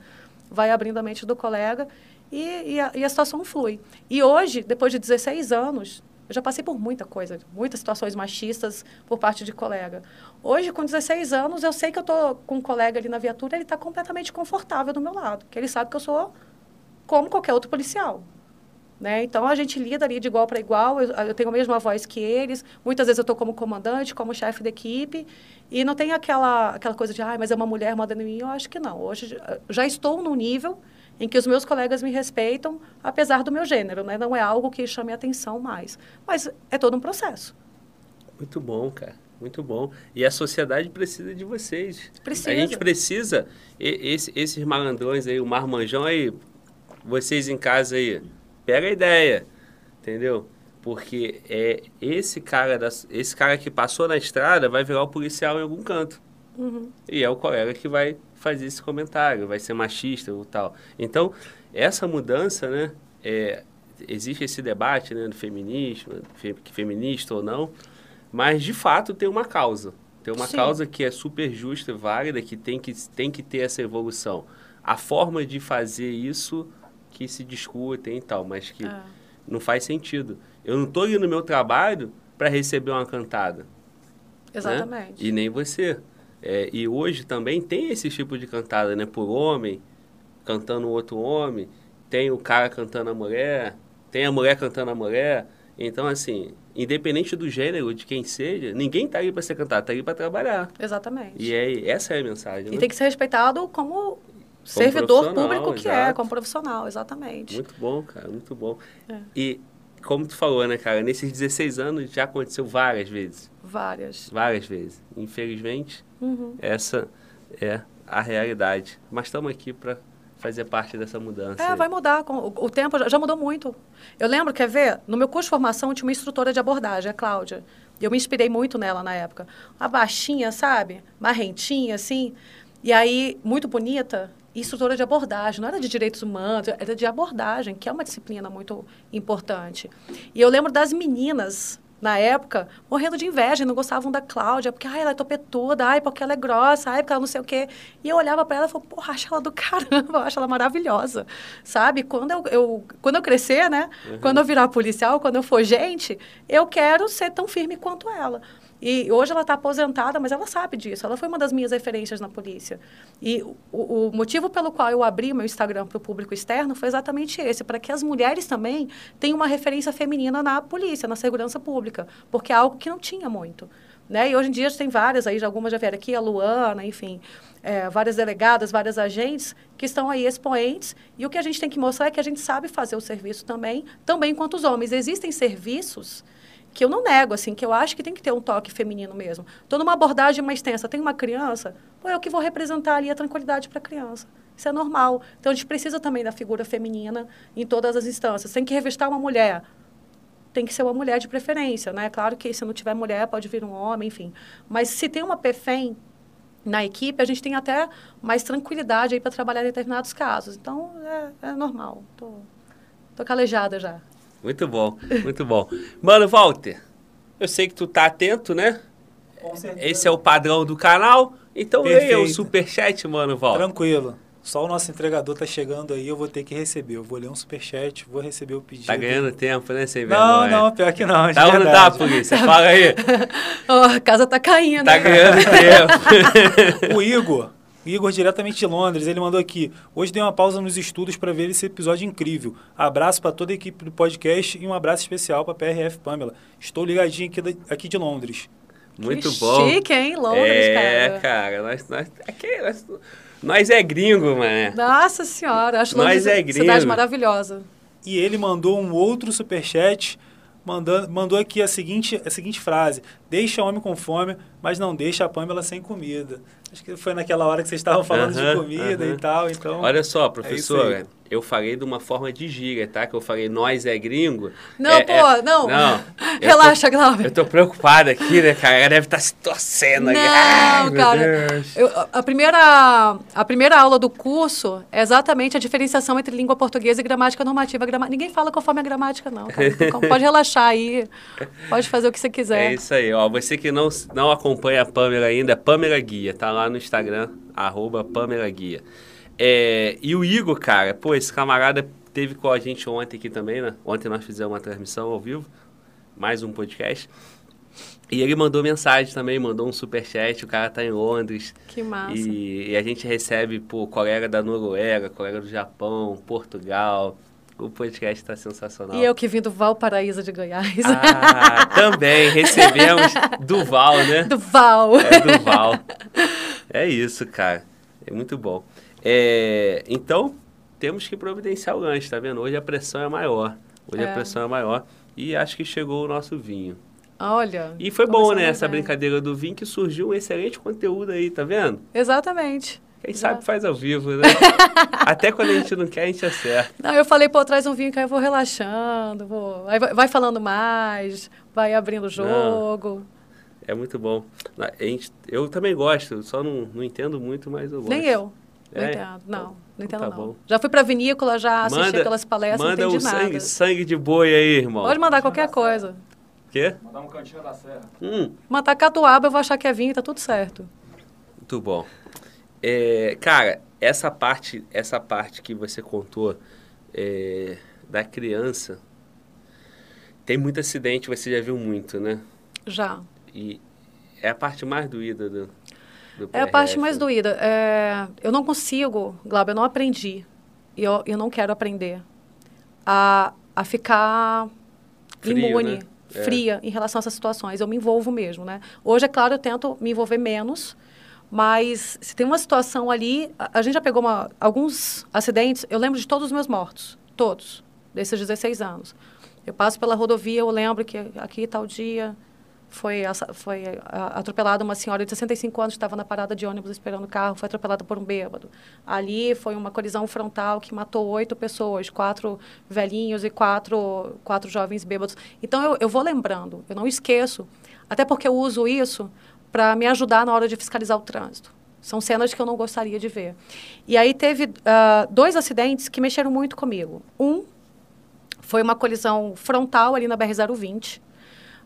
vai abrindo a mente do colega e, e, a, e a situação flui. E hoje, depois de 16 anos, eu já passei por muita coisa, muitas situações machistas por parte de colega. Hoje, com 16 anos, eu sei que eu estou com um colega ali na viatura, ele está completamente confortável do meu lado, porque ele sabe que eu sou como qualquer outro policial. Né? Então, a gente lida ali de igual para igual, eu, eu, tenho a mesma voz que eles, muitas vezes eu estou como comandante, como chefe da equipe, e não tem aquela, aquela coisa de, ah, mas é uma mulher mandando em mim, eu acho que não. Hoje, já estou num nível em que os meus colegas me respeitam, apesar do meu gênero, né? Não é algo que chame atenção mais. Mas é todo um processo. Muito bom, cara. Muito bom. E a sociedade precisa de vocês. Precisa. A gente precisa. Esse, esses malandrões aí, o marmanjão aí, vocês em casa aí, pega a ideia, entendeu? Porque é esse cara, da, esse cara que passou na estrada vai virar o policial em algum canto. Uhum. E é o colega que vai fazer esse comentário, vai ser machista ou tal. Então, essa mudança, né, é, existe esse debate né, do feminismo, fe, feminista ou não, mas de fato tem uma causa. Tem uma Sim. causa que é super justa e válida, que tem, que tem que ter essa evolução. A forma de fazer isso que se discutem e tal, mas que é. não faz sentido. Eu não estou indo no meu trabalho para receber uma cantada. Né? Exatamente. Né? E nem você. É, e hoje também tem esse tipo de cantada, né? Por homem, cantando outro homem, tem o cara cantando a mulher, tem a mulher cantando a mulher. Então, assim, independente do gênero, de quem seja, ninguém está aí para ser cantado, está aí para trabalhar. Exatamente. E é, essa é a mensagem. E né? tem que ser respeitado como servidor público que é, exato. é, como profissional, exatamente. Muito bom, cara, muito bom. É. E como tu falou, né, cara, nesses 16 anos já aconteceu várias vezes. Várias. Várias vezes. Infelizmente, uhum. essa é a realidade. Mas estamos aqui para fazer parte dessa mudança. É, aí. vai mudar. O, o tempo já, já, mudou muito. Eu lembro, quer ver? No meu curso de formação tinha uma instrutora de abordagem, a Cláudia. Eu me inspirei muito nela na época. Uma baixinha, sabe? Marrentinha, assim. E aí, muito bonita instrutora de abordagem, não era de direitos humanos, era de abordagem, que é uma disciplina muito importante. E eu lembro das meninas, na época, morrendo de inveja, não gostavam da Cláudia, porque ai, ela é topetuda, ai, porque ela é grossa, ai, porque ela não sei o quê. E eu olhava para ela e falava, porra, acho ela do [LAUGHS] caramba, eu acho ela maravilhosa, sabe? Quando eu, eu quando eu crescer, né? Uhum. Quando eu virar policial, quando eu for gente, eu quero ser tão firme quanto ela. E hoje ela está aposentada, mas ela sabe disso. Ela foi uma das minhas referências na polícia. E o, o motivo pelo qual eu abri meu Instagram para o público externo foi exatamente esse, para que as mulheres também tenham uma referência feminina na polícia, na segurança pública, porque é algo que não tinha muito. Né? E hoje em dia tem várias, aí algumas já vieram aqui, a Luana, enfim, é, várias delegadas, várias agentes que estão aí expoentes. E o que a gente tem que mostrar é que a gente sabe fazer o serviço também, também quanto os homens. Existem serviços que eu não nego, assim, que eu acho que tem que ter um toque feminino mesmo. Estou numa abordagem mais tensa, tem uma criança, pô, eu que vou representar ali a tranquilidade para a criança. Isso é normal. Então, a gente precisa também da figura feminina em todas as instâncias. Tem que revistar uma mulher tem que ser uma mulher de preferência, né? Claro que se não tiver mulher, pode vir um homem, enfim. Mas se tem uma PFEM na equipe, a gente tem até mais tranquilidade aí para trabalhar em determinados casos. Então, é, é normal. Tô, tô calejada já. Muito bom, muito bom. Mano, Walter, eu sei que tu tá atento, né? Com certeza. Esse é o padrão do canal. Então leia o superchat, mano, Walter. Tranquilo. Só o nosso entregador tá chegando aí, eu vou ter que receber. Eu vou ler um superchat, vou receber o pedido. Tá ganhando tempo, né, sem Não, vergonha? não, pior que não. Tá ou não tá, polícia? Fala aí. [LAUGHS] Ó, a casa tá caindo. Tá ganhando [LAUGHS] tempo. O Igor, Igor diretamente de Londres, ele mandou aqui. Hoje dei uma pausa nos estudos para ver esse episódio incrível. Abraço para toda a equipe do podcast e um abraço especial para PRF Pamela. Estou ligadinho aqui, da- aqui de Londres. Muito que bom. Chique, hein? Londres, é, cara. cara. Nós, nós, aqui, nós, nós é gringo, mano. Nossa senhora, acho Nós Londres é cidade gringo. maravilhosa. E ele mandou um outro superchat, mandando, mandou aqui a seguinte, a seguinte frase: Deixa o homem com fome, mas não deixa a Pamela sem comida. Acho que foi naquela hora que vocês estavam falando Aham, de comida aham. e tal, então. Olha só, é isso professora, aí. Eu falei de uma forma de gíria, tá? Que eu falei, nós é gringo. Não, É- pô, é- não. Não. [LAUGHS] Relaxa, tô- Glauber. Eu tô preocupado aqui, né, cara? Ela deve estar se torcendo. Ai, Não, cara. Eu- a, primeira, a primeira aula do curso é exatamente a diferenciação entre língua portuguesa e gramática normativa. Grama- Ninguém fala conforme a gramática, não. cara. Então, pode relaxar aí. Pode fazer o que você É quiser. isso aí, ó. Você que não, não acompanha a Pamela ainda, Pamela Guia, tá lá no Instagram, arroba Pamela Guia. É, e o Igor, cara, pô, esse camarada teve com a gente ontem aqui também, né? Ontem nós fizemos uma transmissão ao vivo, mais um podcast. E ele mandou mensagem também, mandou um superchat, o cara tá em Londres. Que massa. E, e a gente recebe, pô, colega da Noruega, colega do Japão, Portugal. O podcast tá sensacional. E eu que vim do Valparaíso de Goiás. Ah, [LAUGHS] também recebemos Duval, né? do Val. É Duval. É isso, cara. É muito bom. É, então, temos que providenciar o lanche, tá vendo? Hoje a pressão é maior. Hoje a É. pressão é maior. E acho que chegou o nosso vinho. Olha. E foi bom, né? Essa brincadeira do vinho que surgiu um excelente conteúdo aí, tá vendo? Exatamente. Quem Exato. sabe faz ao vivo, né? [LAUGHS] Até quando a gente não quer, a gente acerta. Não, eu falei, pô, traz um vinho que aí eu vou relaxando, vou... aí vai, falando mais, vai abrindo o jogo. É muito bom. A eu também gosto, só não, não entendo muito, mas eu gosto. Nem eu. Não É? entendo. Não, não Então entendo tá não. bom. Já fui pra vinícola, já assisti aquelas palestras, manda não um entendi nada. sangue, sangue de boi aí, irmão. Pode mandar qualquer coisa. Quê? Mandar um cantinho da serra. Hum, Matar catuaba, eu vou achar que é vinho e tá tudo certo. muito bom. É, cara, essa parte, essa parte que você contou é, da criança, tem muito acidente, você já viu muito, né? Já. E é a parte mais doída do, do É a parte mais doída. É, eu não consigo, Glauber, eu não aprendi. E eu, eu não quero aprender. A, a ficar Frio, imune, né? É. fria em relação a essas situações. Eu me envolvo mesmo, né? Hoje, é claro, eu tento me envolver menos. Mas se tem uma situação ali... A, a gente já pegou uma- alguns acidentes. Eu lembro de todos os meus mortos. Todos. Desses 16 anos. Eu passo pela rodovia, eu lembro que aqui tal dia foi, foi a- atropelada uma senhora de 65 anos estava na parada de ônibus esperando o carro, foi atropelada por um bêbado. Ali foi uma colisão frontal que matou oito pessoas, quatro velhinhos e quatro, quatro jovens bêbados. Então eu, eu vou lembrando, eu não esqueço, até porque eu uso isso para me ajudar na hora de fiscalizar o trânsito. São cenas que eu não gostaria de ver. E aí teve ah, dois acidentes que mexeram muito comigo. Um foi uma colisão frontal ali na BR-020.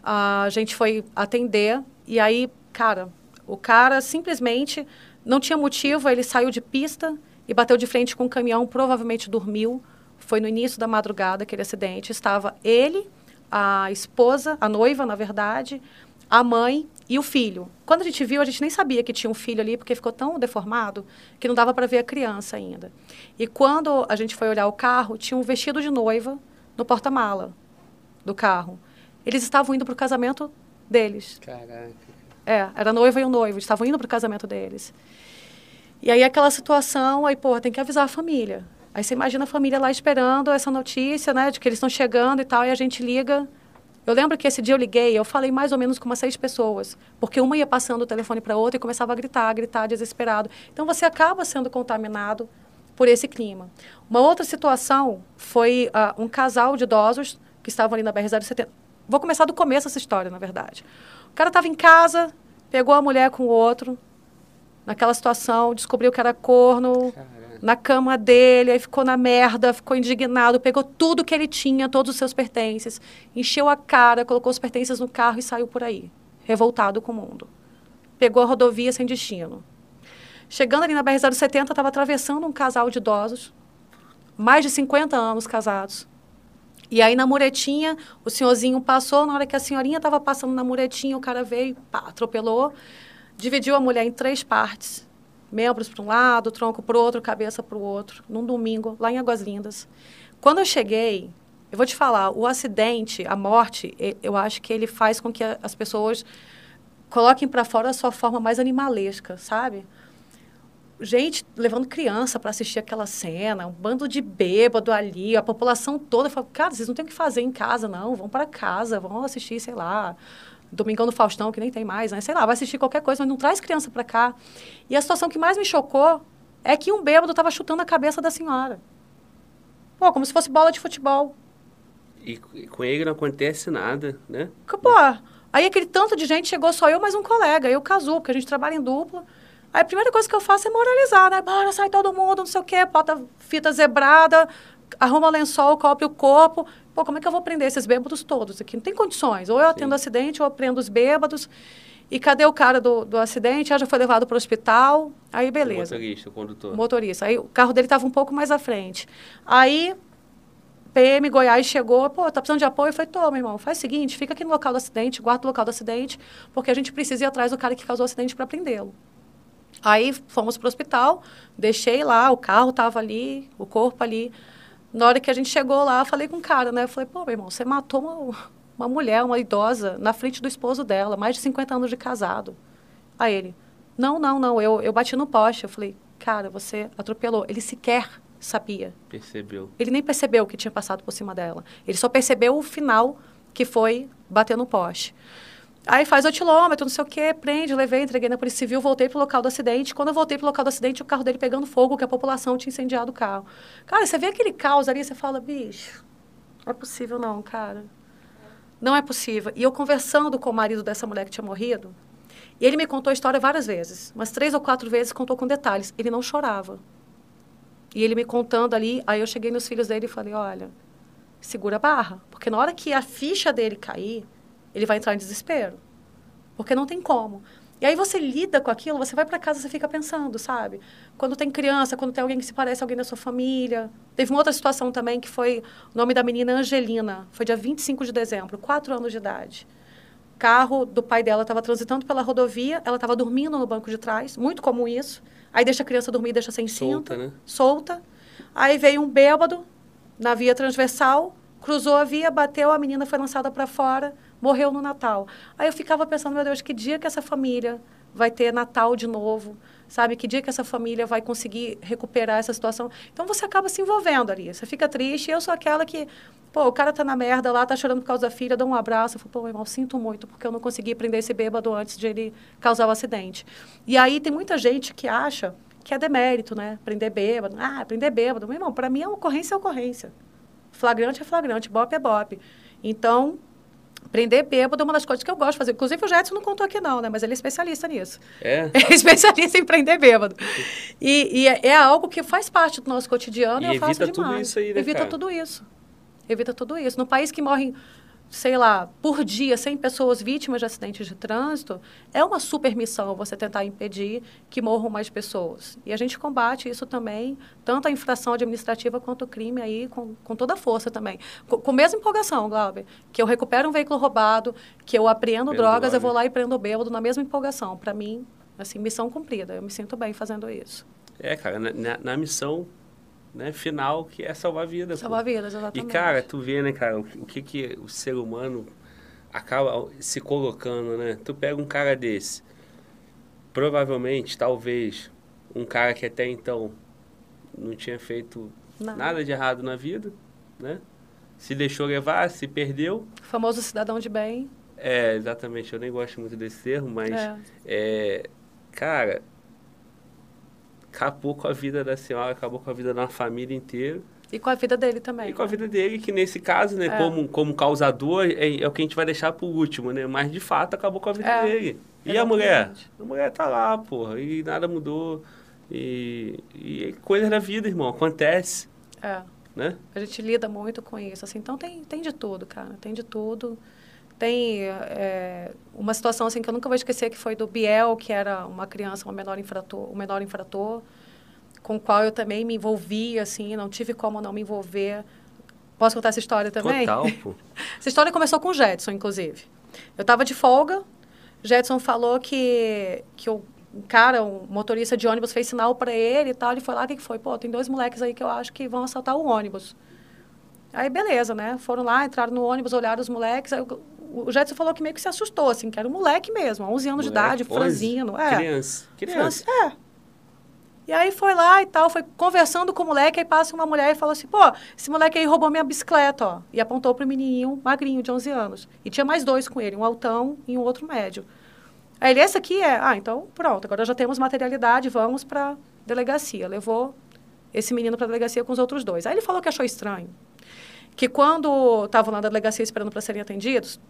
A gente foi atender e aí, cara, o cara simplesmente não tinha motivo, ele saiu de pista e bateu de frente com um caminhão, provavelmente dormiu. Foi no início da madrugada aquele acidente. Estava ele, a esposa, a noiva, na verdade, a mãe e o filho. Quando a gente viu, a gente nem sabia que tinha um filho ali, porque ficou tão deformado que não dava para ver a criança ainda. E quando a gente foi olhar o carro, tinha um vestido de noiva no porta-mala do carro. Eles estavam indo para o casamento deles. Caraca. É, era noiva e o noivo, eles estavam indo para o casamento deles. E aí aquela situação, aí, pô, tem que avisar a família. Aí você imagina a família lá esperando essa notícia, né, de que eles estão chegando e tal, e a gente liga. Eu lembro que esse dia eu liguei, eu falei mais ou menos com umas seis pessoas, porque uma ia passando o telefone para outra e começava a gritar, a gritar desesperado. Então você acaba sendo contaminado por esse clima. Uma outra situação foi uh, um casal de idosos que estavam ali na BR-070. Vou começar do começo essa história, na verdade. O cara estava em casa, pegou a mulher com o outro, naquela situação, descobriu que era corno, na cama dele, aí ficou na merda, ficou indignado, pegou tudo que ele tinha, todos os seus pertences, encheu a cara, colocou os pertences no carro e saiu por aí, revoltado com o mundo. Pegou a rodovia sem destino. Chegando ali na BR-070, estava atravessando um casal de idosos, mais de 50 anos casados. E aí na muretinha, o senhorzinho passou, na hora que a senhorinha estava passando na muretinha, o cara veio, pá, atropelou, dividiu a mulher em três partes. Membros para um lado, tronco para o outro, cabeça para o outro, num domingo, lá em Águas Lindas. Quando eu cheguei, eu vou te falar, o acidente, a morte, eu acho que ele faz com que as pessoas coloquem para fora a sua forma mais animalesca, sabe? Gente levando criança para assistir aquela cena, um bando de bêbado ali, a população toda fala, cara, vocês não tem o que fazer em casa, não, vão para casa, vão assistir, sei lá, Domingão do Faustão, que nem tem mais, né? Sei lá, vai assistir qualquer coisa, mas não traz criança para cá. E a situação que mais me chocou é que um bêbado estava chutando a cabeça da senhora. Pô, como se fosse bola de futebol. E com ele não acontece nada, né? Pô, aí aquele tanto de gente chegou só eu mais um colega, eu casu, porque a gente trabalha em dupla. Aí a primeira coisa que eu faço é moralizar, né? Bora, sai todo mundo, não sei o quê, bota fita zebrada, arruma lençol, cobre o corpo. Pô, como é que eu vou prender esses bêbados todos aqui? Não tem condições. Ou eu atendo Sim. acidente, ou eu prendo os bêbados. E cadê o cara do, do acidente? Ah, já foi levado para o hospital. Aí, beleza. O motorista, o condutor. O motorista. Aí o carro dele estava um pouco mais à frente. Aí, PM Goiás chegou, pô, tá precisando de apoio? Eu falei, tô, meu irmão, faz o seguinte, fica aqui no local do acidente, guarda o local do acidente, porque a gente precisa ir atrás do cara que causou o acidente para prendê-lo. Aí fomos para o hospital, deixei lá, o carro estava ali, o corpo ali. Na hora que a gente chegou lá, eu falei com o cara, né? Eu falei, pô, meu irmão, você matou uma, uma mulher, uma idosa, na frente do esposo dela, mais de 50 anos de casado. Aí ele, não, não, não, eu, eu bati no poste. Eu falei, cara, você atropelou. Ele sequer sabia. Percebeu. Ele nem percebeu que tinha passado por cima dela. Ele só percebeu o final, que foi bater no poste. Aí faz o quilômetro, não sei o quê, prende, levei, entreguei na Polícia Civil, voltei pro local do acidente. Quando eu voltei pro local do acidente, o carro dele pegando fogo, que a população tinha incendiado o carro. Cara, você vê aquele caos ali, você fala, bicho, não é possível não, cara. Não é possível. E eu conversando com o marido dessa mulher que tinha morrido, e ele me contou a história várias vezes, umas três ou quatro vezes, contou com detalhes. Ele não chorava. E ele me contando ali, aí eu cheguei nos filhos dele e falei, olha, segura a barra, porque na hora que a ficha dele cair, ele vai entrar em desespero. Porque não tem como. E aí você lida com aquilo, você vai para casa, você fica pensando, sabe? Quando tem criança, quando tem alguém que se parece a alguém da sua família. Teve uma outra situação também que foi o nome da menina Angelina. Foi dia 25 de dezembro, quatro anos de idade. O carro do pai dela estava transitando pela rodovia, ela estava dormindo no banco de trás, muito comum isso. Aí deixa a criança dormir, deixa sem solta, cinto, né? solta. Aí veio um bêbado na via transversal, cruzou a via, bateu, a menina foi lançada para fora morreu no Natal. Aí eu ficava pensando, meu Deus, que dia que essa família vai ter Natal de novo? Sabe? Que dia que essa família vai conseguir recuperar essa situação? Então você acaba se envolvendo ali. Você fica triste. Eu sou aquela que, pô, o cara tá na merda lá, tá chorando por causa da filha, dá um abraço. Eu falo, pô, irmão, sinto muito, porque eu não consegui prender esse bêbado antes de ele causar o acidente. E aí tem muita gente que acha que é demérito, né? Prender bêbado. Ah, prender bêbado. Meu irmão, para mim, é ocorrência é ocorrência. Flagrante é flagrante, bop é bop. Então, Prender bêbado é uma das coisas que eu gosto de fazer. Inclusive, o Jetson não contou aqui, não, né? Mas ele é especialista nisso. É? [LAUGHS] É especialista em prender bêbado. E, e é, é, algo que faz parte do nosso cotidiano e, eu faço demais. Tudo isso aí, né, evita cara? tudo isso. Evita tudo isso. No país que morrem sei lá, por dia, 100 pessoas vítimas de acidentes de trânsito, é uma super missão você tentar impedir que morram mais pessoas. E a gente combate isso também, tanto a infração administrativa quanto o crime aí, com, com toda a força também. Com, com a mesma empolgação, Glauber, que eu recupero um veículo roubado, que eu apreendo Prendo drogas, droga. eu vou lá e prendo o bêbado na mesma empolgação. Para mim, assim, missão cumprida. Eu me sinto bem fazendo isso. É, cara, na- na missão né, final, que é salvar vidas. Salvar vidas, E, exatamente. cara, tu vê, né, cara, o, que, que o ser humano acaba se colocando, né? Tu pega um cara desse, provavelmente, talvez, um cara que até então não tinha feito Nada. nada de errado na vida, né? Se deixou levar, se perdeu. O famoso cidadão de bem. É, exatamente, eu nem gosto muito desse termo, mas, É. é, cara, acabou com a vida da senhora, acabou com a vida uma família inteira. E com a vida dele também. E com a né? vida dele, que nesse caso, né, É. como, como causador, é, é o que a gente vai deixar por último, né? Mas de fato acabou com a vida É. dele. E a mulher? A mulher tá lá, porra, e nada mudou. E, e é coisa da vida, irmão, acontece, É. né? A gente lida muito com isso, assim. Então tem, tem de tudo, cara. Tem de tudo. Tem é, uma situação assim que eu nunca vou esquecer que foi do Biel, que era uma criança, uma menor infrator, um menor infrator, com o qual eu também me envolvi, assim, não tive como não me envolver. Posso contar essa história também? Total, [LAUGHS] pô. Essa história começou com o Jetson, inclusive. Eu estava de folga, Jetson falou que, que o um cara, um motorista de ônibus, fez sinal para ele e tal. Ele foi lá, o que, que foi? Pô, tem dois moleques aí que eu acho que vão assaltar o ônibus. Aí, beleza, né? Foram lá, entraram no ônibus, olharam os moleques. Aí, o- o Jetson falou que meio que se assustou, assim, que era um moleque mesmo, 11 anos de Moleque, idade, 11, franzino. É. Criança. Criança. É. E aí foi lá e tal, foi conversando com o moleque, aí passa uma mulher e falou assim, pô, esse moleque aí roubou minha bicicleta, ó. E apontou pro menininho magrinho de 11 anos. E tinha mais dois com ele, um altão e um outro médio. Aí ele, esse aqui é, ah, então pronto, agora já temos materialidade, vamos pra delegacia. Levou esse menino pra delegacia com os outros dois. Aí ele falou que achou estranho. Que quando estavam lá na delegacia esperando para serem atendidos,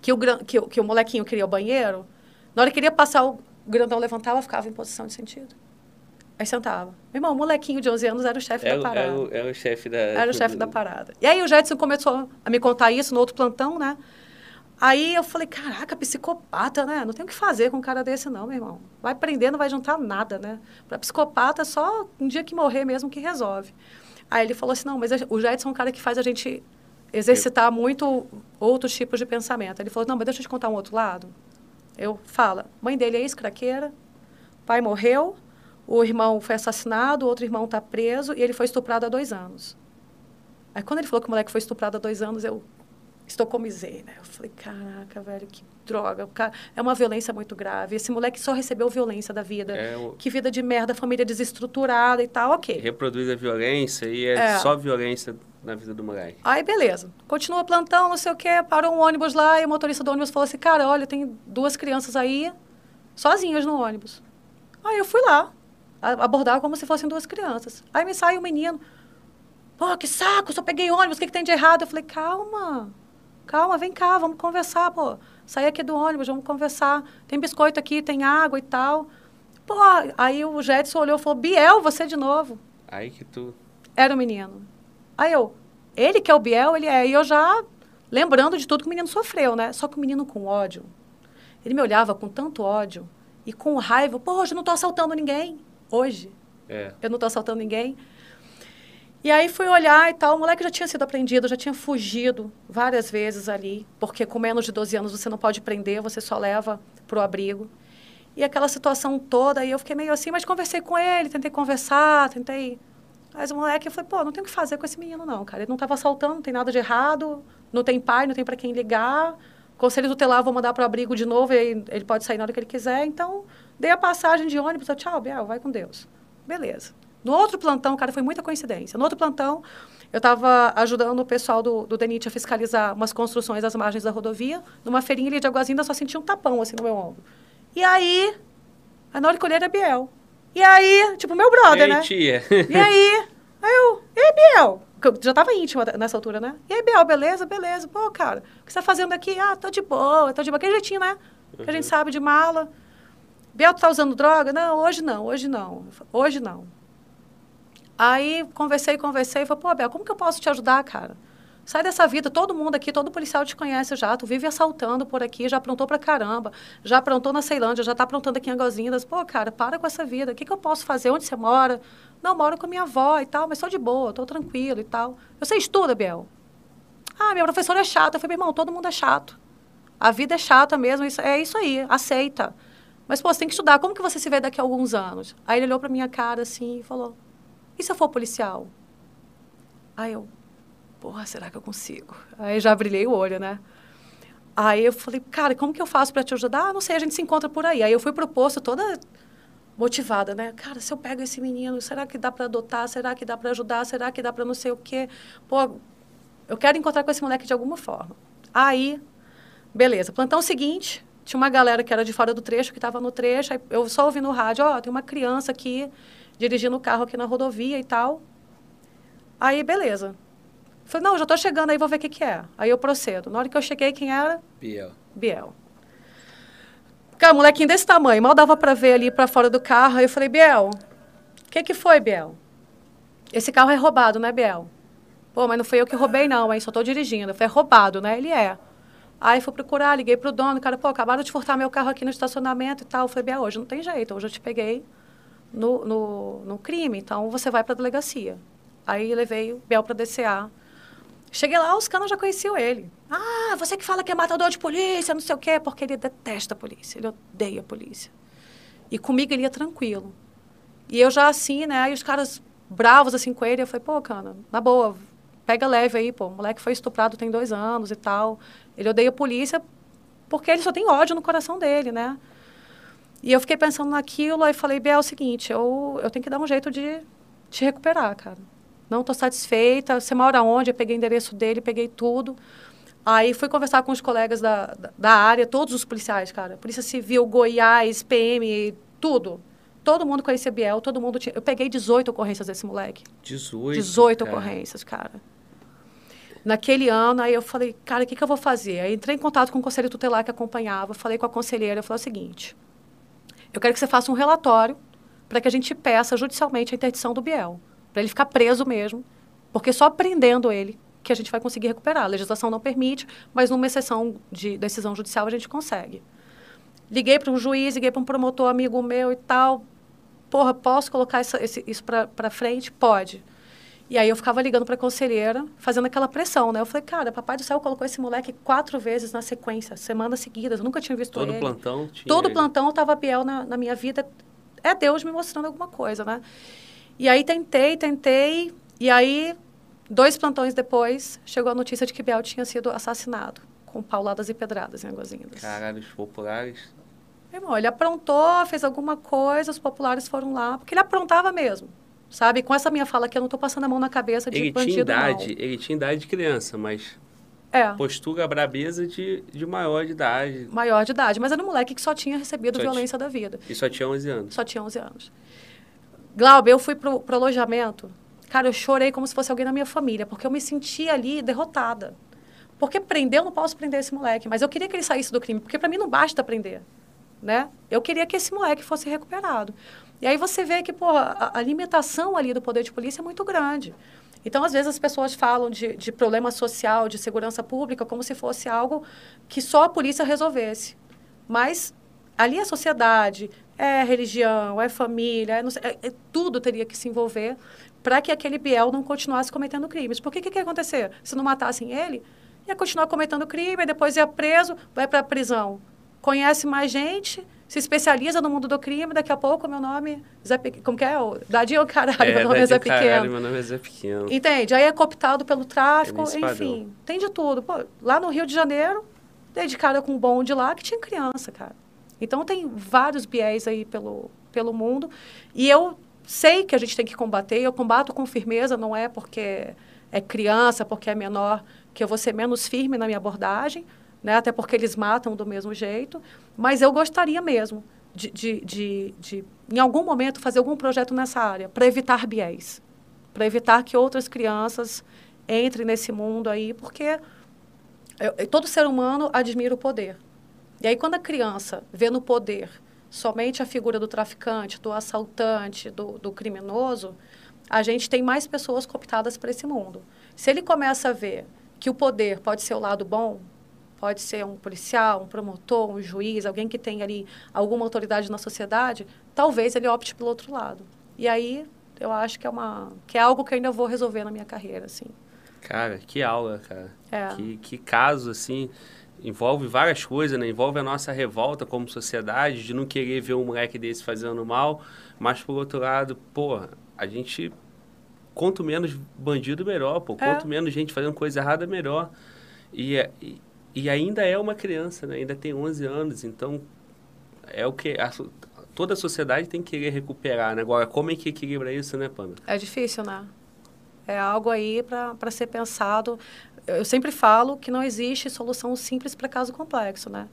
que o, que, o- que o molequinho queria o banheiro, na hora que queria passar, o grandão levantava, ficava em posição de sentido. Aí sentava. Meu irmão, o molequinho de 11 anos era o chefe É, da o- parada. é, o, é o chefe da... Era o chefe da parada. E aí o Jetson começou a me contar isso no outro plantão, né? Aí eu falei, caraca, psicopata, né? Não tem o que fazer com um cara desse, não, meu irmão. Vai prender, não vai juntar nada, né? Para psicopata, só um dia que morrer mesmo que resolve. Aí ele falou assim, não, mas o Jetson é um cara que faz a gente exercitar muito outros tipos de pensamento. Ele falou, não, mas deixa eu te contar um outro lado. Eu, fala, mãe dele é ex-craqueira, pai morreu, o irmão foi assassinado, o outro irmão está preso e ele foi estuprado há dois anos. Aí quando ele falou que o moleque foi estuprado há dois anos, eu estocomizei, né? Eu falei, caraca, velho, que droga. Cara, é uma violência muito grave. Esse moleque só recebeu violência da vida. É o- Que vida de merda, família desestruturada e tal, ok. Reproduz a violência e é, É. só violência na vida do moleque. Aí, beleza. Continua plantão, não sei o quê. Parou um ônibus lá e o motorista do ônibus falou assim, cara, olha, tem duas crianças aí sozinhas no ônibus. Aí eu fui lá, abordar como se fossem duas crianças. Aí me sai o menino. Pô, que saco, só peguei ônibus, o que, que tem de errado? Eu falei, calma, calma, vem cá, vamos conversar, pô. Saí aqui do ônibus, vamos conversar. Tem biscoito aqui, tem água e tal. Pô, aí o Jetson olhou e falou, Biel, você de novo. Aí que tu... Era o menino. Aí eu, ele que é o Biel, ele é. E eu já lembrando de tudo que o menino sofreu, né? Só que o menino com ódio. Ele me olhava com tanto ódio e com raiva. Pô, hoje eu não tô assaltando ninguém. Hoje. É. Eu não tô assaltando ninguém. E aí fui olhar e tal, o moleque já tinha sido apreendido, já tinha fugido várias vezes ali, porque com menos de 12 anos você não pode prender, você só leva pro abrigo. E aquela situação toda, aí eu fiquei meio assim, mas conversei com ele, tentei conversar, tentei... Mas o moleque, falei, pô, não tem o que fazer com esse menino não, cara. Ele não estava assaltando, não tem nada de errado, não tem pai, não tem para quem ligar. Conselho tutelar, vou mandar pro abrigo de novo, e ele pode sair na hora que ele quiser. Então, dei a passagem de ônibus, tchau, Biel, vai com Deus. Beleza. No outro plantão, cara, foi muita coincidência. No outro plantão, eu estava ajudando o pessoal do, do DENIT a fiscalizar umas construções às margens da rodovia. Numa feirinha ali de Aguazinda, só senti um tapão, assim, no meu ombro. E aí, na hora que olhei era Biel. E aí, tipo, meu brother, Ei, né? tia. E aí? [LAUGHS] Aí eu, e aí, Biel? Já tava íntima nessa altura, né? E aí, Biel, beleza? Beleza. Pô, cara, o que você tá fazendo aqui? Ah, tô de boa, tô de boa. Aquele jeitinho, né? Que a gente sabe de mala. Biel, tu tá usando droga? Não, hoje não, hoje não. Hoje não. Aí, conversei, conversei. Falei, pô, Biel, como que eu posso te ajudar, cara? Sai dessa vida, todo mundo aqui, todo policial te conhece já, tu vive assaltando por aqui, já aprontou pra caramba, já aprontou na Ceilândia, já tá aprontando aqui em Agozindas. Pô, cara, para com essa vida, o que, que eu posso fazer? Onde você mora? Não, moro com minha avó e tal, mas sou de boa, tô tranquilo e tal. Você estuda, Biel? Ah, minha professora é chata. Eu falei, meu irmão, todo mundo é chato. A vida é chata mesmo, isso, é isso aí, aceita. Mas, pô, você tem que estudar, como que você se vê daqui a alguns anos? Aí ele olhou pra minha cara assim e falou, e se eu for policial? Aí eu, porra, será que eu consigo? Aí já brilhei o olho, né? Aí eu falei, cara, como que eu faço para te ajudar? Ah, não sei, a gente se encontra por aí. Aí eu fui pro posto toda motivada, né? Cara, se eu pego esse menino, será que dá para adotar? Será que dá para ajudar? Será que dá para não sei o quê? Pô, eu quero encontrar com esse moleque de alguma forma. Aí, beleza. Plantão seguinte, tinha uma galera que era de fora do trecho, que estava no trecho. Aí eu só ouvi no rádio, ó, oh, tem uma criança aqui dirigindo o carro aqui na rodovia e tal. Aí, beleza. Falei, não, já estou chegando aí, vou ver o que, que é. Aí eu procedo. Na hora que eu cheguei, quem era? Biel. Biel. Cara, molequinho desse tamanho, mal dava para ver ali para fora do carro. Aí eu falei, Biel, o que, que foi, Biel? Esse carro é roubado, né, Biel? Pô, mas não foi eu que roubei, não, hein? Só estou dirigindo. Foi roubado, né? Ele é. Aí fui procurar, liguei pro dono, cara, pô, acabaram de furtar meu carro aqui no estacionamento e tal. Eu falei, Biel, hoje não tem jeito, hoje eu te peguei no, no, no crime, então você vai para a delegacia. Aí levei o Biel para DCA. Cheguei lá, os caras já conheciam ele. Ah, você que fala que é matador de polícia, não sei o quê, porque ele detesta a polícia, ele odeia a polícia. E comigo ele ia tranquilo. E eu já assim, né, aí os caras bravos assim com ele, eu falei, pô, cara, na boa, pega leve aí, pô, o moleque foi estuprado tem dois anos e tal. Ele odeia a polícia porque ele só tem ódio no coração dele, né? E eu fiquei pensando naquilo, aí falei, Biel, é o seguinte, eu, eu tenho que dar um jeito de te recuperar, cara não estou satisfeita. Você mora onde? Eu peguei o endereço dele, peguei tudo. Aí fui conversar com os colegas da, da, da área, todos os policiais, cara. Polícia Civil, Goiás, PM, tudo. Todo mundo conhecia Biel, todo mundo tinha. Eu peguei 18 ocorrências desse moleque. 18? 18 cara. ocorrências, cara. Naquele ano, aí eu falei, cara, o que, que eu vou fazer? Aí entrei em contato com o conselho tutelar que acompanhava, falei com a conselheira, eu falei o seguinte, eu quero que você faça um relatório para que a gente peça judicialmente a interdição do Biel para ele ficar preso mesmo, porque só prendendo ele que a gente vai conseguir recuperar. A legislação não permite, mas numa exceção de decisão judicial a gente consegue. Liguei para um juiz, liguei para um promotor amigo meu e tal. Porra, posso colocar isso, isso para frente? Pode. E aí eu ficava ligando para a conselheira, fazendo aquela pressão, né? Eu falei, cara, papai do céu colocou esse moleque quatro vezes na sequência, semanas seguidas, eu nunca tinha visto Todo ele. Todo plantão tinha Todo plantão estava Biel na, na minha vida. É Deus me mostrando alguma coisa, né? E aí tentei, tentei, e aí, dois plantões depois, chegou a notícia de que Biel tinha sido assassinado, com pauladas e pedradas em Águas Lindas. Caralho, os populares... Irmão, ele aprontou, fez alguma coisa, os populares foram lá, porque ele aprontava mesmo. Sabe? Com essa minha fala aqui, eu não estou passando a mão na cabeça de ele bandido, tinha idade, não. Ele tinha idade de criança, mas... É. Postura brabeza de, de maior de idade. Maior de idade, mas era um moleque que só tinha recebido só violência da vida. E só tinha 11 anos. Só tinha 11 anos. Glauber, eu fui pro, pro alojamento. Cara, eu chorei como se fosse alguém da minha família, porque eu me sentia ali derrotada. Porque prender, eu não posso prender esse moleque, mas eu queria que ele saísse do crime, porque para mim não basta prender, né? Eu queria que esse moleque fosse recuperado. E aí você vê que, pô, a, a limitação ali do poder de polícia é muito grande. Então, às vezes, as pessoas falam de, de problema social, de segurança pública, como se fosse algo que só a polícia resolvesse. Mas ali a sociedade, é religião, é família, é, sei, é, é tudo teria que se envolver para que aquele Biel não continuasse cometendo crimes. Porque o que, que ia acontecer? Se não matassem ele, ia continuar cometendo crime, depois ia preso, vai para a prisão. Conhece mais gente, se especializa no mundo do crime, daqui a pouco meu nome Zé Pequeno. Como que é? Dadinho caralho, é, meu nome é Zé Pequeno. Caralho, meu nome é Zé Pequeno. Entende? Aí é cooptado pelo tráfico, é enfim. Tem de tudo. Pô, lá no Rio de Janeiro, dei de cara com um bonde lá que tinha criança, cara. Então, tem vários biés aí pelo, pelo mundo. E eu sei que a gente tem que combater. Eu combato com firmeza, não é porque é criança, porque é menor, que eu vou ser menos firme na minha abordagem, né? até porque eles matam do mesmo jeito. Mas eu gostaria mesmo de, de, de, de em algum momento, fazer algum projeto nessa área, para evitar biés, para evitar que outras crianças entrem nesse mundo aí, porque eu, todo ser humano admira o poder. E aí, quando a criança vê no poder somente a figura do traficante, do assaltante, do, do criminoso, a gente tem mais pessoas cooptadas para esse mundo. Se ele começa a ver que o poder pode ser o lado bom, pode ser um policial, um promotor, um juiz, alguém que tem ali alguma autoridade na sociedade, talvez ele opte pelo outro lado. E aí eu acho que é uma que é algo que eu ainda vou resolver na minha carreira, assim. Cara, que aula, cara. É. Que, que caso, assim, envolve várias coisas, né? Envolve a nossa revolta como sociedade de não querer ver um moleque desse fazendo mal, mas por outro lado, pô, a gente quanto menos bandido melhor, pô, É. quanto menos gente fazendo coisa errada melhor. E, é- e, e ainda é uma criança, né? Ainda tem 11 anos, então é o que a toda a sociedade tem que querer recuperar, né? Agora, como é que equilibra isso, né, Pamela? É difícil, né? É algo aí para ser pensado. Eu sempre falo que não existe solução simples para caso complexo, né?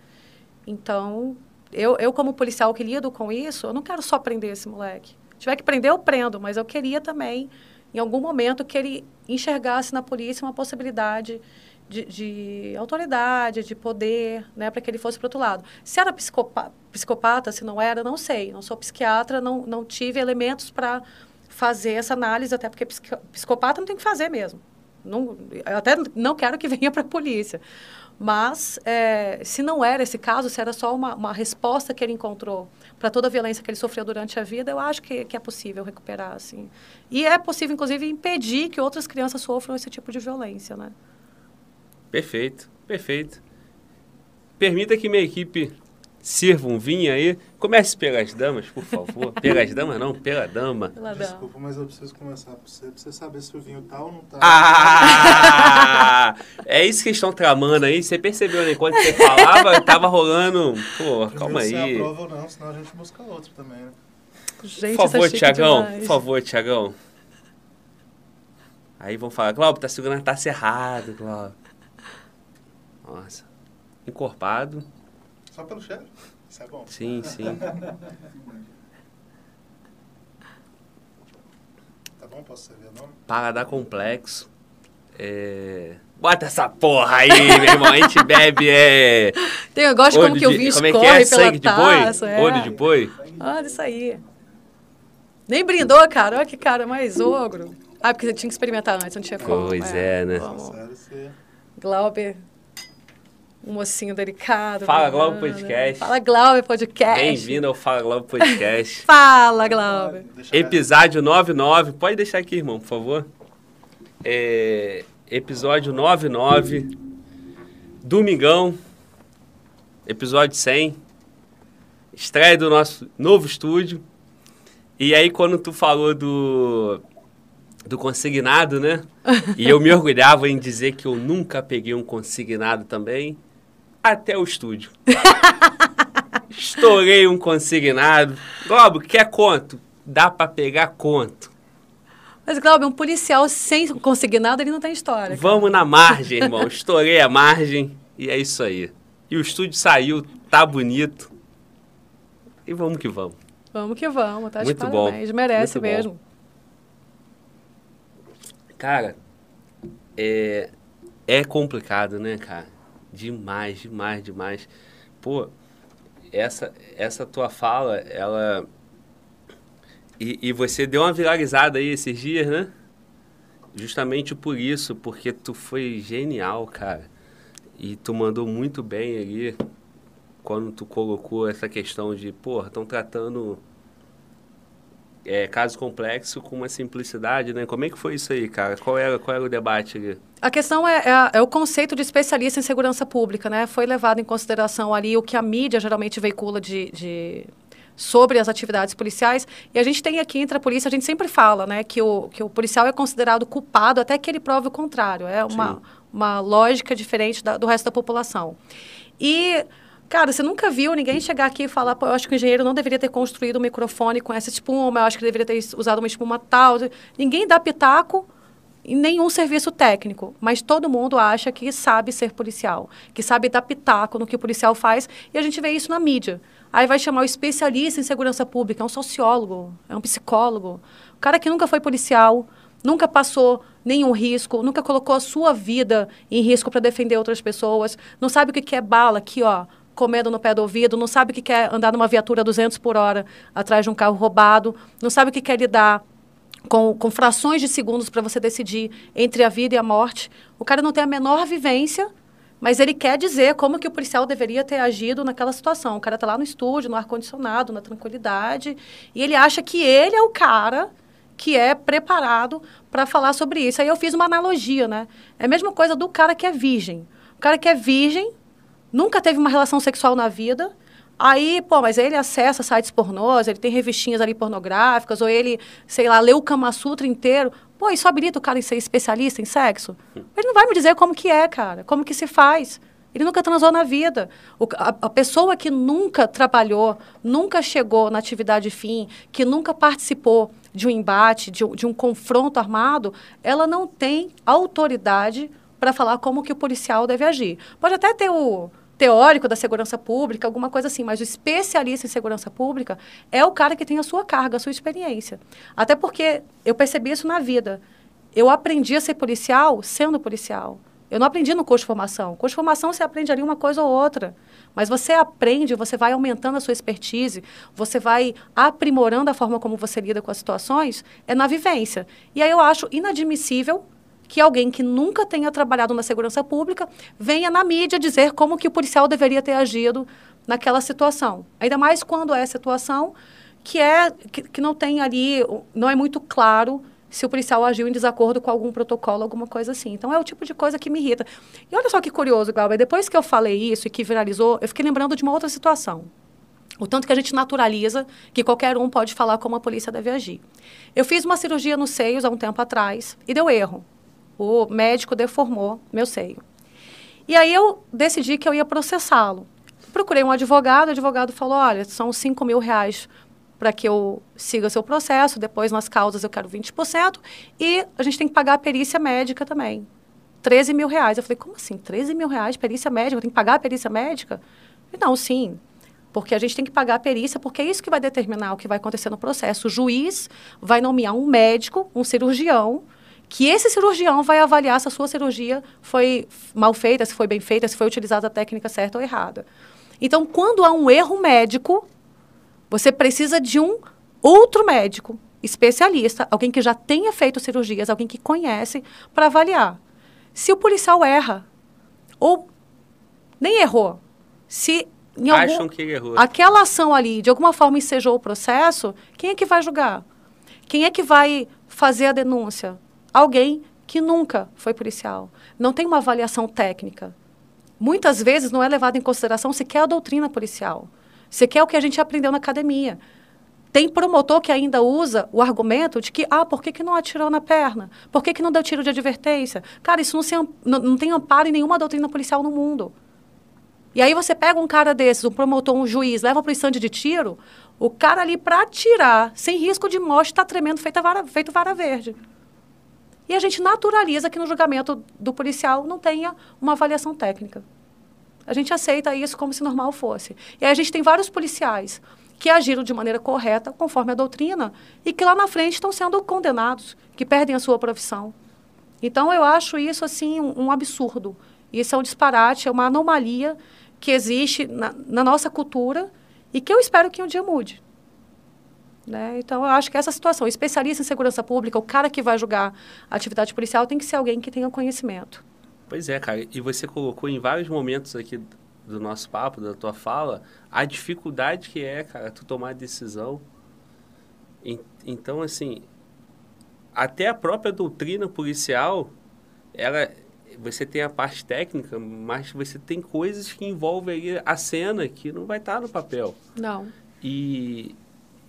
Então, eu, eu como policial que lido com isso, eu não quero só prender esse moleque. Se tiver que prender, eu prendo, mas eu queria também, em algum momento, que ele enxergasse na polícia uma possibilidade de, de autoridade, de poder, né, para que ele fosse para outro lado. Se era psicopa- psicopata, se não era, não sei. Não sou psiquiatra, não, não tive elementos para fazer essa análise, até porque psico- psicopata não tem que fazer mesmo. Não, eu até não quero que [LAUGHS] venha para a polícia. Mas, é, se não era esse caso, se era só uma, uma resposta que ele encontrou para toda a violência que ele sofreu durante a vida, eu acho que, que é possível recuperar, assim. E é possível, inclusive, impedir que outras crianças sofram esse tipo de violência, né? Perfeito, perfeito. Permita que minha equipe sirva um vinho aí. Comece pelas damas, por favor. [LAUGHS] pelas damas não, pela dama. Pela dama. Desculpa, mas eu preciso começar pra você, pra você saber se o vinho tá ou não tá. Ah! É isso que eles estão tramando aí. Você percebeu, né? Enquanto você falava, tava rolando. Pô, calma se aí. aprova ou não, senão a gente busca outro também, né? Gente, Por é favor, Tiagão. Por favor, Tiagão. Aí vão falar, Glauber, tá segurando a taça errado, Glauber. Nossa. Encorpado. Só pelo cheiro. Isso é bom. Sim, sim. Tá bom? Posso servir o nome? Paladar complexo. É... Bota essa porra aí, meu irmão. A gente bebe é. Tem, eu gosto de como olho que o vinho como é escorre que é? pela Sangue de boi? taça. é. Olho de boi? Olha isso aí. Nem brindou, cara. Olha que cara mais ogro. Ah, porque você tinha que experimentar antes, não tinha como. Pois é, né? Vamos. Sério, você... Glauber, um mocinho delicado. Fala. Glauber Podcast. Fala, Glauber Podcast. Bem-vindo ao Fala Globo Podcast. [LAUGHS] Fala, Glauber. Episódio 99. Pode deixar aqui, irmão, por favor. É, Episódio 99. Domingão. Episódio 100. Estreia do nosso novo estúdio. E aí, quando tu falou do, do consignado, né? [LAUGHS] E eu me orgulhava em dizer que eu nunca peguei um consignado também. Até o estúdio. [LAUGHS] Estourei um consignado. Globo, quer quanto? Dá pra pegar quanto? Mas, Glauber, um policial sem consignado, ele não tem história. cara. Vamos na margem, irmão. Estourei a margem e é isso aí. E o estúdio saiu, tá bonito. E vamos que vamos. Vamos que vamos, tá de Muito bom. Merece muito bom. mesmo. Cara, é, é complicado, né, cara? Demais, demais, demais. Pô, essa, essa tua fala, ela. E, e você deu uma viralizada aí esses dias, né? Justamente por isso, porque tu foi genial, cara. E tu mandou muito bem ali quando tu colocou essa questão de, porra, estão tratando é, caso complexo com uma simplicidade, né? Como é que foi isso aí, cara? Qual era, qual era o debate ali? A questão é, é é o conceito de especialista em segurança pública, né? Foi levado em consideração ali o que a mídia geralmente veicula de, de- sobre as atividades policiais. E a gente tem aqui entre a polícia, a gente sempre fala, né, que o, que o policial é considerado culpado até que ele prove o contrário. É uma, Sim. uma lógica diferente da- do resto da população. E, cara, você nunca viu ninguém chegar aqui e falar, pô, eu acho que o engenheiro não deveria ter construído um microfone com essa espuma, eu acho que deveria ter usado uma espuma tal. Ninguém dá pitaco em nenhum serviço técnico, mas todo mundo acha que sabe ser policial, que sabe dar pitaco no que o policial faz, e a gente vê isso na mídia. Aí vai chamar o especialista em segurança pública, é um sociólogo, é um psicólogo, o cara que nunca foi policial, nunca passou nenhum risco, nunca colocou a sua vida em risco para defender outras pessoas, não sabe o que que é bala aqui, ó, comendo no pé do ouvido, não sabe o que que é andar numa viatura a 200 por hora atrás de um carro roubado, não sabe o que que é lidar com, com frações de segundos para você decidir entre a vida e a morte. O cara não tem a menor vivência, mas ele quer dizer como que o policial deveria ter agido naquela situação. O cara está lá no estúdio, no ar-condicionado, na tranquilidade, e ele acha que ele é o cara que é preparado para falar sobre isso. Aí eu fiz uma analogia, né? É a mesma coisa do cara que é virgem. O cara que é virgem, nunca teve uma relação sexual na vida, Aí, pô, mas ele acessa sites pornôs, ele tem revistinhas ali pornográficas, ou ele, sei lá, lê o Kama Sutra inteiro. Pô, isso habilita o cara em ser especialista em sexo? Ele não vai me dizer como que é, cara, como que se faz. Ele nunca transou na vida. O, a, a, pessoa que nunca trabalhou, nunca chegou na atividade fim, que nunca participou de um embate, de, de um confronto armado, ela não tem autoridade para falar como que o policial deve agir. Pode até ter o, teórico da segurança pública, alguma coisa assim, mas o especialista em segurança pública é o cara que tem a sua carga, a sua experiência. Até porque eu percebi isso na vida. Eu aprendi a ser policial sendo policial. Eu não aprendi no curso de formação. Curso de formação você aprende ali uma coisa ou outra. Mas você aprende, você vai aumentando a sua expertise, você vai aprimorando a forma como você lida com as situações, é na vivência. E aí eu acho inadmissível que alguém que nunca tenha trabalhado na segurança pública venha na mídia dizer como que o policial deveria ter agido naquela situação. Ainda mais quando é situação que é que, que não tem ali, não é muito claro se o policial agiu em desacordo com algum protocolo, alguma coisa assim. Então, é o tipo de coisa que me irrita. E olha só que curioso, Glauber, depois que eu falei isso e que viralizou, eu fiquei lembrando de uma outra situação. O tanto que a gente naturaliza que qualquer um pode falar como a polícia deve agir. Eu fiz uma cirurgia nos seios há um tempo atrás e deu erro o médico deformou meu seio. E aí eu decidi que eu ia processá-lo. Procurei um advogado, o advogado falou, olha, são 5 mil reais para que eu siga seu processo, depois nas causas eu quero 20%, e a gente tem que pagar a perícia médica também. 13 mil reais. Eu falei, como assim? 13 mil reais, perícia médica? Tenho que pagar a perícia médica? Falei, não, sim. Porque a gente tem que pagar a perícia, porque é isso que vai determinar o que vai acontecer no processo. O juiz vai nomear um médico, um cirurgião, que esse cirurgião vai avaliar se a sua cirurgia foi mal feita, se foi bem feita, se foi utilizada a técnica certa ou errada. Então, quando há um erro médico, você precisa de um outro médico especialista, alguém que já tenha feito cirurgias, alguém que conhece, para avaliar. Se o policial erra, ou nem errou, se em algum, Acham que errou. aquela ação ali de alguma forma ensejou o processo, quem é que vai julgar? Quem é que vai fazer a denúncia? Alguém que nunca foi policial. Não tem uma avaliação técnica. Muitas vezes não é levado em consideração sequer a doutrina policial, sequer o que a gente aprendeu na academia. Tem promotor que ainda usa o argumento de que, ah, por que, que não atirou na perna? Por que, que não deu tiro de advertência? Cara, isso não, se, não, não tem amparo em nenhuma doutrina policial no mundo. E aí você pega um cara desses, um promotor, um juiz, leva para o estande de tiro, o cara ali para atirar, sem risco de morte, está tremendo feito vara, feito vara verde. E a gente naturaliza que no julgamento do policial não tenha uma avaliação técnica. A gente aceita isso como se normal fosse. E aí a gente tem vários policiais que agiram de maneira correta, conforme a doutrina, e que lá na frente estão sendo condenados, que perdem a sua profissão. Então, eu acho isso, assim, um, um absurdo. Isso é um disparate, é uma anomalia que existe na, na nossa cultura e que eu espero que um dia mude. Né? Então, eu acho que essa situação, o especialista em segurança pública, o cara que vai julgar a atividade policial, tem que ser alguém que tenha conhecimento. Pois é, cara. E você colocou em vários momentos aqui do nosso papo, da tua fala, a dificuldade que é, cara, tu tomar decisão. Então, assim, até a própria doutrina policial, ela, você tem a parte técnica, mas você tem coisas que envolvem a cena que não vai estar no papel. Não. E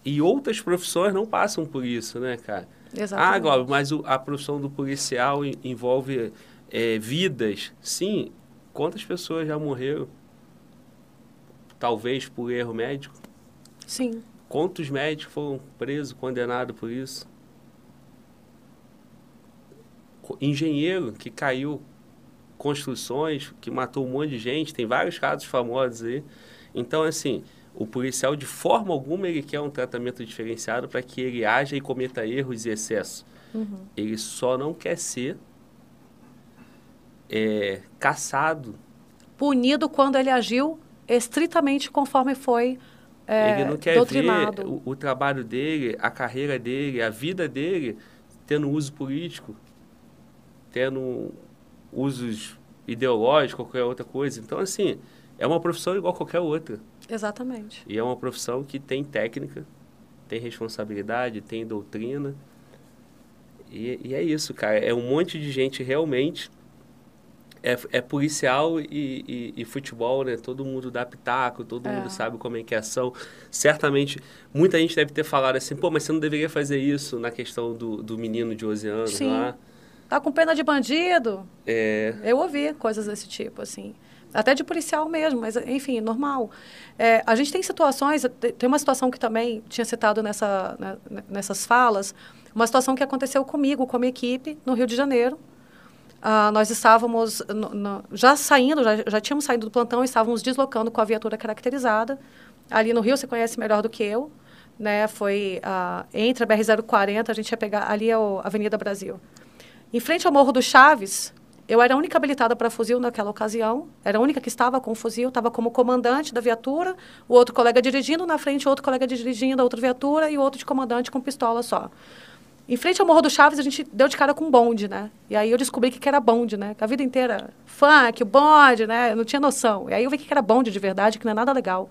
e outras profissões não passam por isso, né, cara? Exatamente. Ah, Glauber, mas o, a profissão do policial envolve é, vidas. Sim, quantas pessoas já morreram? Talvez por erro médico? Sim. Quantos médicos foram presos, condenados por isso? Engenheiro que caiu construções, que matou um monte de gente, tem vários casos famosos aí. Então, assim, o policial, de forma alguma, ele quer um tratamento diferenciado para que ele haja e cometa erros e excessos. Uhum. Ele só não quer ser é, caçado. Punido quando ele agiu estritamente conforme foi é, Ele não quer doutrinado. ver o, o trabalho dele, a carreira dele, a vida dele tendo uso político, tendo usos ideológicos, qualquer outra coisa. Então, assim, é uma profissão igual qualquer outra. Exatamente. E é uma profissão que tem técnica, tem responsabilidade, tem doutrina. E, e é isso, cara. É um monte de gente realmente. É, é policial e, e, e futebol, né? Todo mundo dá pitaco, todo É. mundo sabe como é que é a ação. Certamente, muita gente deve ter falado assim, pô, mas você não deveria fazer isso na questão do, do menino de 11 anos Sim. lá. Tá com pena de bandido? É, Eu ouvi coisas desse tipo, assim. Até de policial mesmo, mas, enfim, normal. É, a gente tem situações, te- tem uma situação que também tinha citado nessa, né, nessas falas, uma situação que aconteceu comigo, com a minha equipe, no Rio de Janeiro. Ah, nós estávamos no- no- já saindo, já, já tínhamos saído do plantão, estávamos deslocando com a viatura caracterizada. Ali no Rio, você conhece melhor do que eu, né? Foi ah, entre a BR-040, a gente ia pegar, ali é o Avenida Brasil. Em frente ao Morro do Chaves, eu era a única habilitada para fuzil naquela ocasião. Era a única que estava com fuzil, estava como comandante da viatura, o outro colega dirigindo, na frente outro colega dirigindo a outra viatura e o outro de comandante com pistola só. Em frente ao Morro do Chaves, a gente deu de cara com bonde, né? E aí eu descobri que que era bonde, né? A vida inteira, funk, bonde, né? Eu não tinha noção. E aí eu vi que era bonde de verdade, que não é nada legal.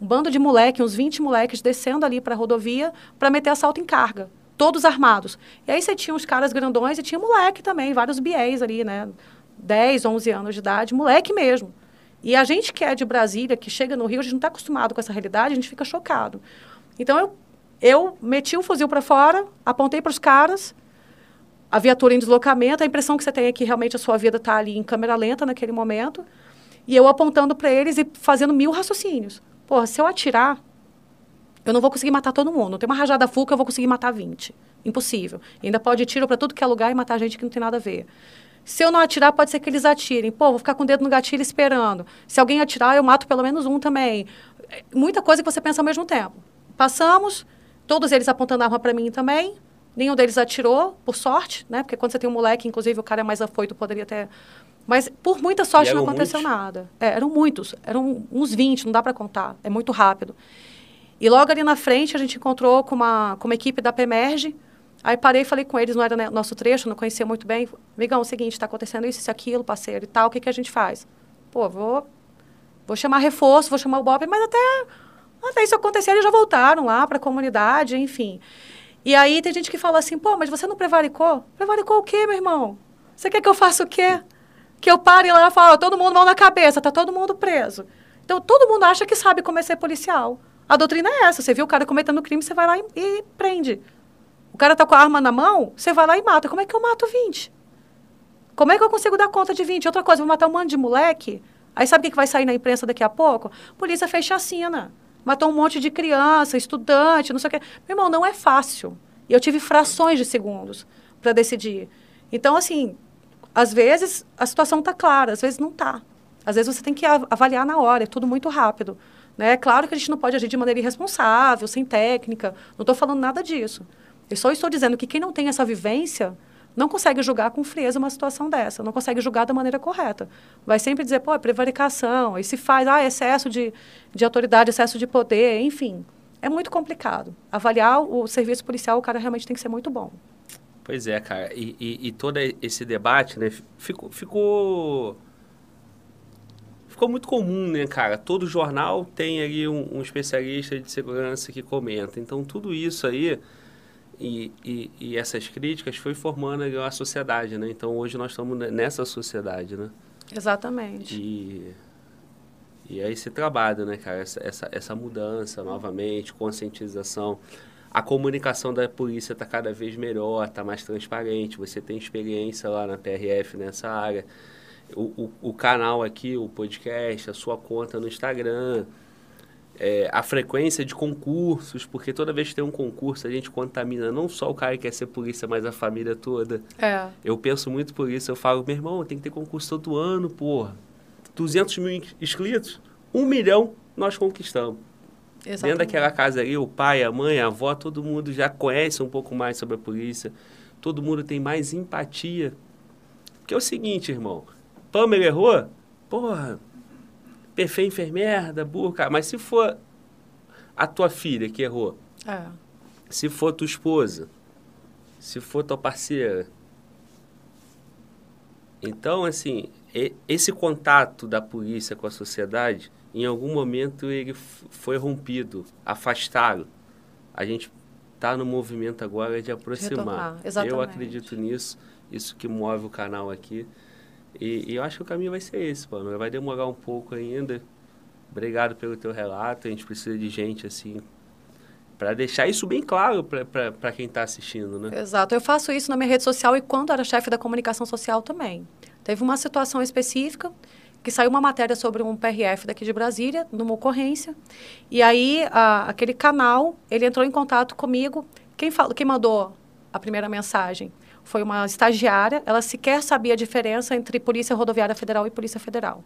Um bando de moleque, uns 20 moleques descendo ali para a rodovia para meter assalto em carga. Todos armados. E aí você tinha uns caras grandões e tinha moleque também, vários biéis ali, né? 10, 11 anos de idade, moleque mesmo. E a gente que é de Brasília, que chega no Rio, a gente não está acostumado com essa realidade, a gente fica chocado. Então eu, eu meti o fuzil para fora, apontei para os caras, a viatura em deslocamento, a impressão que você tem é que realmente a sua vida está ali em câmera lenta naquele momento, e eu apontando para eles e fazendo mil raciocínios. Porra, se eu atirar, eu não vou conseguir matar todo mundo. Não tem uma rajada full que eu vou conseguir matar 20. Impossível. E ainda pode ir tiro para tudo que é lugar e matar gente que não tem nada a ver. Se eu não atirar, pode ser que eles atirem. Pô, vou ficar com o dedo no gatilho esperando. Se alguém atirar, eu mato pelo menos um também. É Muita coisa que você pensa ao mesmo tempo. Passamos, todos eles apontando arma para mim também. Nenhum deles atirou, por sorte, né? Porque quando você tem um moleque, inclusive o cara é mais afoito, poderia ter. Mas por muita sorte não aconteceu muitos? nada. É, eram muitos, eram uns 20, não dá para contar. É muito rápido. E logo ali na frente a gente encontrou com uma, com uma equipe da PEMERGE. Aí parei falei com eles, não era nosso trecho, não conhecia muito bem. Amigão, é o seguinte, está acontecendo isso, isso, aquilo, parceiro e tal, o que, que a gente faz? Pô, vou, vou chamar reforço, vou chamar o Bob, mas até, até isso acontecer, eles já voltaram lá para a comunidade, enfim. E aí tem gente que fala assim, pô, mas você não prevaricou? Prevaricou o quê, meu irmão? Você quer que eu faça o quê? Que eu pare lá e falo, todo mundo mão na cabeça, tá todo mundo preso. Então todo mundo acha que sabe como é ser policial. A doutrina é essa, você viu o cara cometendo crime, você vai lá e, e prende. O cara tá com a arma na mão, você vai lá e mata. Como é que eu mato 20? Como é que eu consigo dar conta de 20? Outra coisa, vou matar um monte de moleque. Aí sabe o que vai sair na imprensa daqui a pouco? Polícia fez chacina. Matou um monte de criança, estudante, não sei o quê. Meu irmão, não é fácil. E eu tive frações de segundos para decidir. Então, assim, às vezes a situação está clara, às vezes não está. Às vezes você tem que av- avaliar na hora, é tudo muito rápido. Né? Claro que a gente não pode agir de maneira irresponsável, sem técnica. Não estou falando nada disso. Eu só estou dizendo que quem não tem essa vivência não consegue julgar com frieza uma situação dessa, não consegue julgar da maneira correta. Vai sempre dizer, pô, é prevaricação, e se faz, ah, excesso de, de autoridade, excesso de poder, enfim. É muito complicado. Avaliar o serviço policial, o cara realmente tem que ser muito bom. Pois é, cara. E, e, e todo esse debate, né, ficou, ficou. Ficou muito comum, né, cara? Todo jornal tem ali um, um especialista de segurança que comenta. Então, tudo isso aí e, e, e essas críticas foi formando a sociedade, né? Então, hoje nós estamos ne- nessa sociedade, né? Exatamente. E, e é esse trabalho, né, cara? Essa, essa, essa mudança novamente, conscientização. A comunicação da polícia está cada vez melhor, está mais transparente. Você tem experiência lá na PRF nessa área. O, o, o canal aqui, o podcast, a sua conta no Instagram. É, a frequência de concursos, porque toda vez que tem um concurso a gente contamina não só o cara que quer ser polícia, mas a família toda. É. Eu penso muito por isso. Eu falo, meu irmão, tem que ter concurso todo ano, porra. 200 mil in- inscritos, um milhão nós conquistamos. Dentro Exatamente. daquela casa ali, o pai, a mãe, a avó, todo mundo já conhece um pouco mais sobre a polícia. Todo mundo tem mais empatia. Porque é o seguinte, irmão. Pamela errou? Porra, perfeito enfermeira, burro, cara. Mas se for a tua filha que errou, É. se for tua esposa, se for tua parceira. Então, assim, esse contato da polícia com a sociedade, em algum momento ele foi rompido, afastado. A gente está no movimento agora de aproximar. Retomar, Eu acredito nisso, isso que move o canal aqui. E, e eu acho que o caminho vai ser esse, mano. Vai demorar um pouco ainda. Obrigado pelo teu relato. A gente precisa de gente assim para deixar isso bem claro para quem está assistindo, né? Exato. Eu faço isso na minha rede social e quando era chefe da comunicação social também. Teve uma situação específica que saiu uma matéria sobre um PRF daqui de Brasília, numa ocorrência. E aí, a- aquele canal, ele entrou em contato comigo. Quem, falou, quem mandou a primeira mensagem foi uma estagiária. Ela sequer sabia a diferença entre Polícia Rodoviária Federal e Polícia Federal.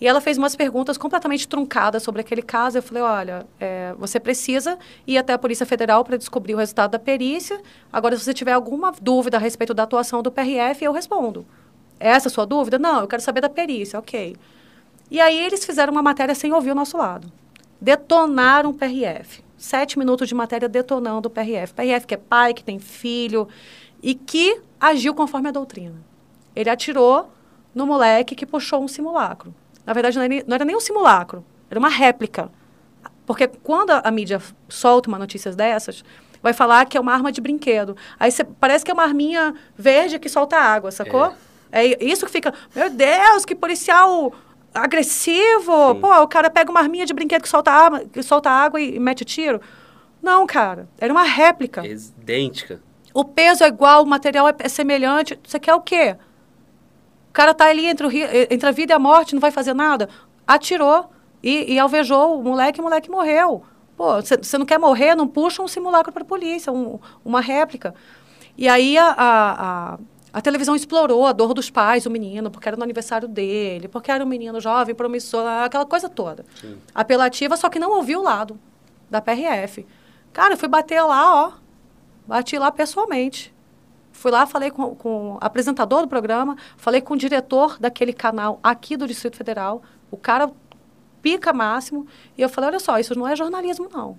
E ela fez umas perguntas completamente truncadas sobre aquele caso. Eu falei, olha, é, você precisa ir até a Polícia Federal para descobrir o resultado da perícia. Agora, se você tiver alguma dúvida a respeito da atuação do PRF, eu respondo. Essa é a sua dúvida? Não, eu quero saber da perícia, ok. E aí eles fizeram uma matéria sem ouvir o nosso lado. Detonaram o PRF. Sete minutos de matéria detonando o PRF. PRF que é pai, que tem filho e que agiu conforme a doutrina. Ele atirou no moleque que puxou um simulacro. Na verdade, não era, nem- não era nem um simulacro, era uma réplica. Porque quando a, a mídia solta uma notícia dessas, vai falar que é uma arma de brinquedo. Aí cê- parece que é uma arminha verde que solta água, sacou? É, isso que fica, meu Deus, que policial agressivo. Sim. Pô, o cara pega uma arminha de brinquedo que solta, arma, que solta água e, e mete tiro. Não, cara, era uma réplica. É idêntica. O peso é igual, o material é, é semelhante. Você quer o quê? O cara tá ali entre, o eh, entre a vida e a morte, não vai fazer nada. Atirou e, e alvejou o moleque e o moleque morreu. Pô, você não quer morrer? Não puxa um simulacro para a polícia, um- uma réplica. E aí a, a, a, a televisão explorou a dor dos pais do menino, porque era no aniversário dele, porque era um menino jovem, promissor, aquela coisa toda. Apelativa, só que não ouviu o lado da PRF. Cara, eu fui bater lá, ó. Bati lá pessoalmente. Fui lá, falei com, com o apresentador do programa, falei com o diretor daquele canal aqui do Distrito Federal, o cara pica máximo, e eu falei, olha só, isso não é jornalismo, não.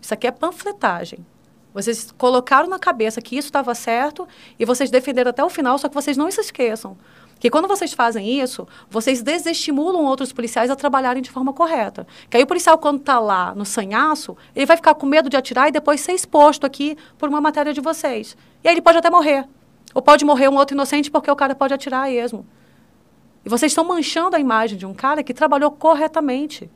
Isso aqui é panfletagem. Vocês colocaram na cabeça que isso estava certo e vocês defenderam até o final, só que vocês não se esqueçam que quando vocês fazem isso, vocês desestimulam outros policiais a trabalharem de forma correta. Que aí o policial, quando está lá no sanhaço, ele vai ficar com medo de atirar e depois ser exposto aqui por uma matéria de vocês. E aí ele pode até morrer. Ou pode morrer um outro inocente porque o cara pode atirar a esmo. E vocês estão manchando a imagem de um cara que trabalhou corretamente.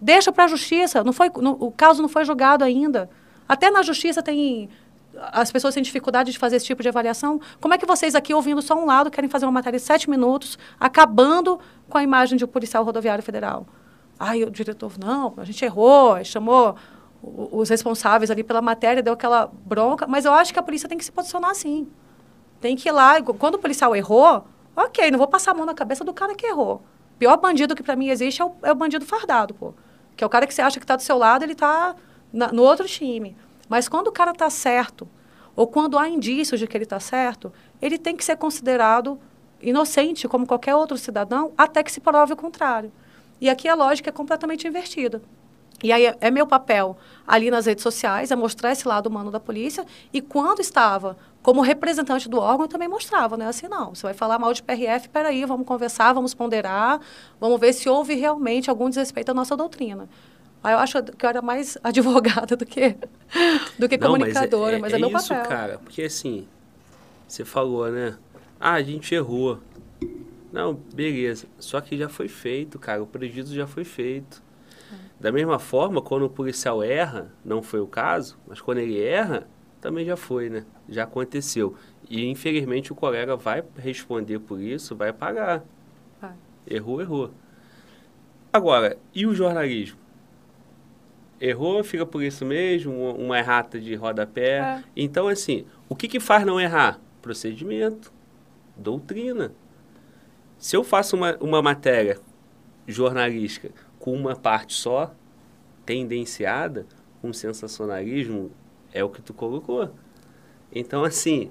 Deixa para a justiça. Não foi, o caso não foi julgado ainda. Até na justiça tem. As pessoas têm dificuldade de fazer esse tipo de avaliação. Como é que vocês aqui, ouvindo só um lado, querem fazer uma matéria de sete minutos, acabando com a imagem de um policial rodoviário federal? Aí o diretor, não, a gente errou, chamou os responsáveis ali pela matéria, deu aquela bronca. Mas eu acho que a polícia tem que se posicionar assim. Tem que ir lá. Quando o policial errou, ok, não vou passar a mão na cabeça do cara que errou. O pior bandido que para mim existe é o, é o bandido fardado, pô. Que é o cara que você acha que está do seu lado, ele está no outro time. Mas quando o cara está certo, ou quando há indícios de que ele está certo, ele tem que ser considerado inocente, como qualquer outro cidadão, até que se prove o contrário. E aqui a lógica é completamente invertida. E aí é, é meu papel ali nas redes sociais, é mostrar esse lado humano da polícia. E quando estava como representante do órgão, eu também mostrava, né? Assim, não, você vai falar mal de PRF, peraí, vamos conversar, vamos ponderar, vamos ver se houve realmente algum desrespeito à nossa doutrina. Aí eu acho que eu era mais [LAUGHS] advogada do que, do que Não, comunicadora, mas é, meu isso, papel. cara. Porque assim, você falou, né? Ah, a gente errou. Não, beleza. Só que já foi feito, cara. O prejuízo já foi feito. Da mesma forma, quando o policial erra, não foi o caso, mas quando ele erra, também já foi, né? Já aconteceu. E infelizmente o colega vai responder por isso, vai pagar. Vai. Errou, errou. Agora, e o jornalismo? Errou, fica por isso mesmo, uma- errata de rodapé. É. Então, assim, o que, que faz não errar? Procedimento, doutrina. Se eu faço uma, uma matéria jornalística com uma parte só, tendenciada, com sensacionalismo, é o que tu colocou. Então, assim,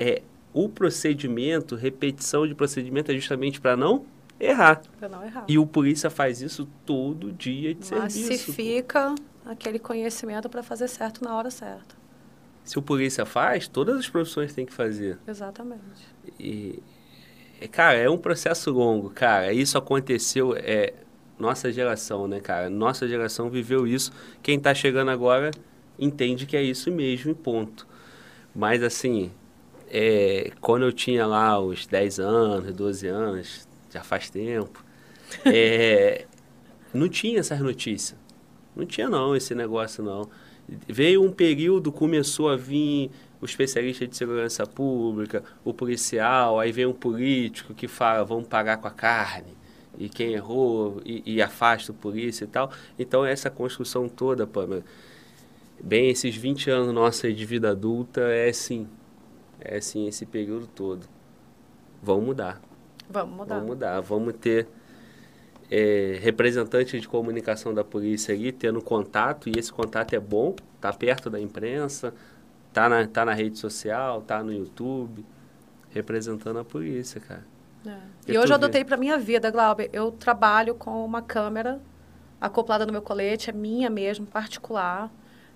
é, o procedimento, repetição de procedimento é justamente para não errar. Pra não errar. E o polícia faz isso todo dia de serviço. Massifica aquele conhecimento para fazer certo na hora certa. Se o polícia faz, todas as profissões têm que fazer. Exatamente. E, é, cara, é um processo longo, cara. Isso aconteceu, é nossa geração, né, cara? Nossa geração viveu isso. Quem tá chegando agora entende que é isso mesmo, e ponto. Mas, assim, é, quando eu tinha lá os 10 anos, 12 anos, já faz tempo, é, não tinha essas notícias. Não tinha, não, esse negócio, não. Veio um período, começou a vir o especialista de segurança pública, o policial, aí vem um político que fala, vamos pagar com a carne, e quem errou, e, e afasta o polícia e tal. Então, essa construção toda, Pamela, bem, esses 20 anos nossos de vida adulta, é assim, é assim, esse período todo. Vamos mudar. Vamos mudar. Vamos mudar. Vamos ter é, representante de comunicação da polícia ali tendo contato, e esse contato é bom, tá perto da imprensa, tá na, tá na rede social, tá no YouTube, representando a polícia, cara. É. E E hoje eu adotei para minha vida, Glauber. Eu trabalho com uma câmera acoplada no meu colete, é minha mesmo, particular.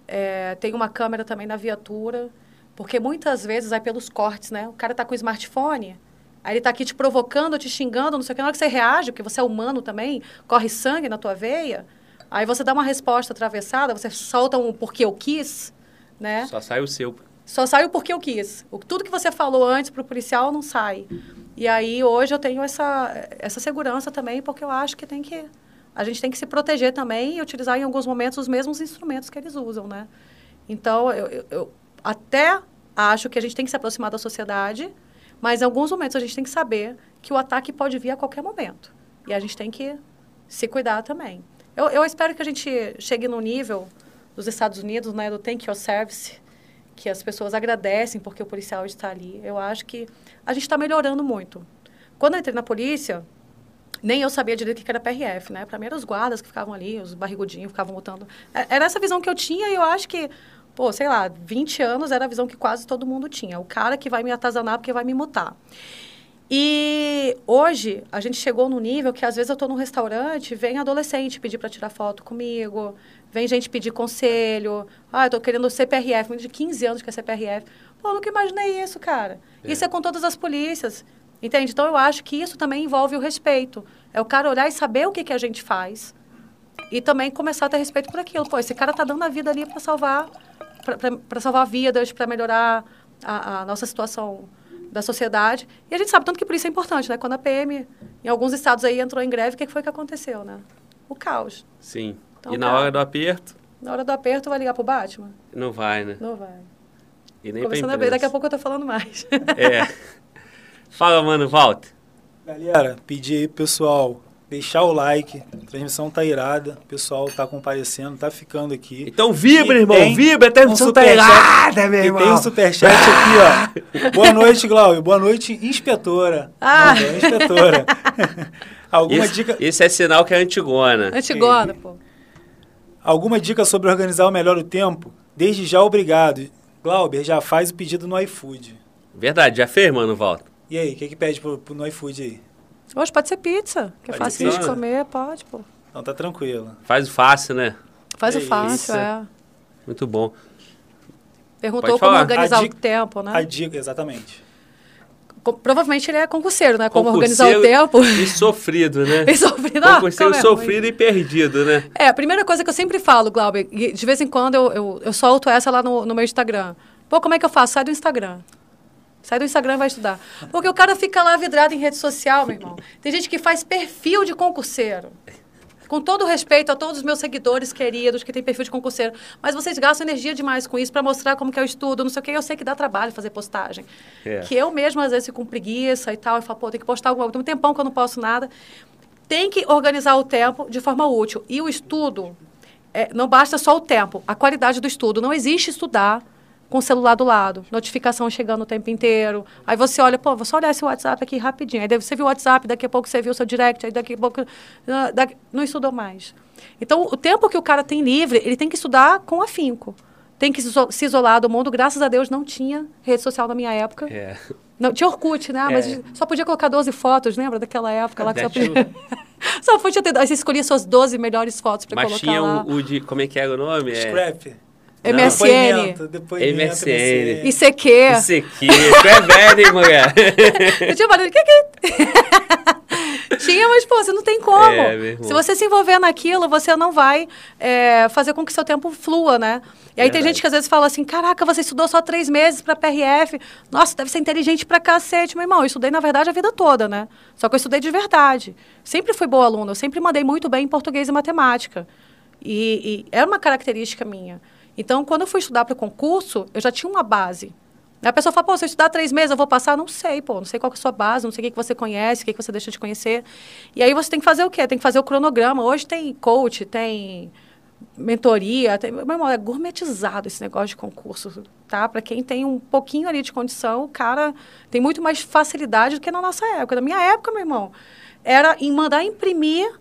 É, tem uma câmera também na viatura, porque muitas vezes vai pelos cortes, né? O cara tá com o smartphone, aí ele tá aqui te provocando, te xingando, não sei o que. Na hora que você reage, porque você é humano também, corre sangue na tua veia, aí você dá uma resposta atravessada, você solta um porque eu quis, né? Só sai o seu. Só sai o porque eu quis. O, tudo que você falou antes para o policial não sai. E aí hoje eu tenho essa, essa segurança também, porque eu acho que tem que a gente tem que se proteger também e utilizar em alguns momentos os mesmos instrumentos que eles usam, né? Então eu, eu, eu até acho que a gente tem que se aproximar da sociedade, mas em alguns momentos a gente tem que saber que o ataque pode vir a qualquer momento e a gente tem que se cuidar também. Eu, eu espero que a gente chegue no nível dos Estados Unidos, né, do Thank Your Service, que as pessoas agradecem porque o policial está ali. Eu acho que a gente está melhorando muito. Quando eu entrei na polícia, nem eu sabia direito o que era PRF, né? Para mim eram os guardas que ficavam ali, os barrigudinhos ficavam botando. É- Era essa visão que eu tinha e eu acho que, pô, sei lá, 20 anos era a visão que quase todo mundo tinha. O cara que vai me atazanar porque vai me mutar. E hoje a gente chegou num nível que às vezes eu estou num restaurante, vem adolescente pedir para tirar foto comigo, vem gente pedir conselho. Ah, eu estou querendo CPRF, menino de 15 anos que é CPRF. Pô, eu nunca imaginei isso, cara. É. Isso é com todas as polícias. Entende? Então eu acho que isso também envolve o respeito. É o cara olhar e saber o que, que a gente faz. E também começar a ter respeito por aquilo. Pô, esse cara tá dando a vida ali para salvar para salvar vidas, para melhorar a, a nossa situação da sociedade. E a gente sabe tanto que por isso é importante, né? Quando a PM, em alguns estados aí, entrou em greve, o que que foi que aconteceu, né? O caos. Sim. Então, e na cara. hora do aperto, Na hora do aperto, vai ligar pro Batman? não vai, né? Não vai. E nem Começando a ver, daqui a pouco eu tô falando mais. É. [LAUGHS] Fala, mano, Walter. Galera, pedir aí pro pessoal deixar o like. A transmissão tá irada. O pessoal tá comparecendo, tá ficando aqui. Então vibra, E irmão, vibra, até um um tá irada, meu E irmão. tem um superchat aqui, ó. [LAUGHS] Boa noite, Glauber. Boa noite, inspetora. Ah. Mandou, inspetora. [LAUGHS] Alguma esse, dica, esse é sinal que é antigona. Antigona, pô. alguma dica sobre organizar melhor o tempo? Desde já, obrigado. Glauber, já faz o pedido no iFood. Verdade, já fez, mano, Walter? E aí, o que, que pede pro, pro no iFood aí? Hoje pode ser pizza, que é Pode fácil de comer, pode, pô. Então tá tranquilo. Faz o fácil, né? Faz É o fácil, isso. é. Muito bom. Perguntou como organizar A o dica- tempo, né? A dica, exatamente. Provavelmente ele é concurseiro, né? Como organizar o Concurseiro tempo. E sofrido, né? [LAUGHS] E sofrido. Ah, Concurseiro aí. sofrido e perdido, né? É, a primeira coisa que eu sempre falo, Glauber, de vez em quando eu, eu, eu solto essa lá no, no meu Instagram. Pô, como é que eu faço? Sai do Instagram. Sai do Instagram e vai estudar. Porque o cara fica lá vidrado em rede social, meu irmão. Tem gente que faz perfil de concurseiro. Com todo respeito a todos os meus seguidores queridos que têm perfil de concurseiro. Mas vocês gastam energia demais com isso para mostrar como que é o estudo, não sei o quê. Eu sei que dá trabalho fazer postagem. É. Que eu mesma, às vezes, fico com preguiça e tal. E falo, pô, tem que postar alguma coisa. Tem um tempão que eu não posto nada. Tem que organizar o tempo de forma útil. E o estudo, é, não basta só o tempo, a qualidade do estudo. Não existe estudar com o celular do lado, notificação chegando o tempo inteiro. Aí você olha, pô, vou só olhar esse WhatsApp aqui rapidinho. Aí você viu o WhatsApp, daqui a pouco você viu o seu direct, aí daqui a pouco. ah, daqui- não estudou mais. Então, o tempo que o cara tem livre, ele tem que estudar com afinco. Tem que se iso- se isolar do mundo. Graças a Deus não tinha rede social na minha época. É. Não, tinha Orkut, né? Mas É. só podia colocar 12 fotos, lembra daquela época lá que só podia... [LAUGHS] só podia ter... Aí você escolhia suas 12 melhores fotos para Mas colocar tinha lá. o, o de. Como é que era o nome? É, Scrap. MSN. Depoimento, depoimento, MSN. ICQ. Isso aqui. Tu é velho, hein, mulher? [LAUGHS] Eu tinha barulho. Que que... [LAUGHS] tinha, mas, pô, você não tem como. É, se você se envolver naquilo, você não vai é, fazer com que seu tempo flua, né? E aí tem Verdade. gente que às vezes fala assim, caraca, você estudou só três meses para PRF. Nossa, deve ser inteligente pra cacete. Meu irmão, eu estudei, na verdade, a vida toda, né? Só que eu estudei de verdade. Sempre fui boa aluna, eu sempre mandei muito bem em português e matemática. E, e era uma característica minha. Então, quando eu fui estudar para o concurso, eu já tinha uma base. A pessoa fala, pô, se eu estudar três meses, eu vou passar? Não sei, pô, não sei qual é a sua base, não sei o que, que você conhece, o que, que você deixa de conhecer. E aí você tem que fazer o quê? Tem que fazer o cronograma. Hoje tem coach, tem mentoria, tem... Meu irmão, é gourmetizado esse negócio de concurso, tá? Para quem tem um pouquinho ali de condição, o cara tem muito mais facilidade do que na nossa época. Na minha época, meu irmão, era em mandar imprimir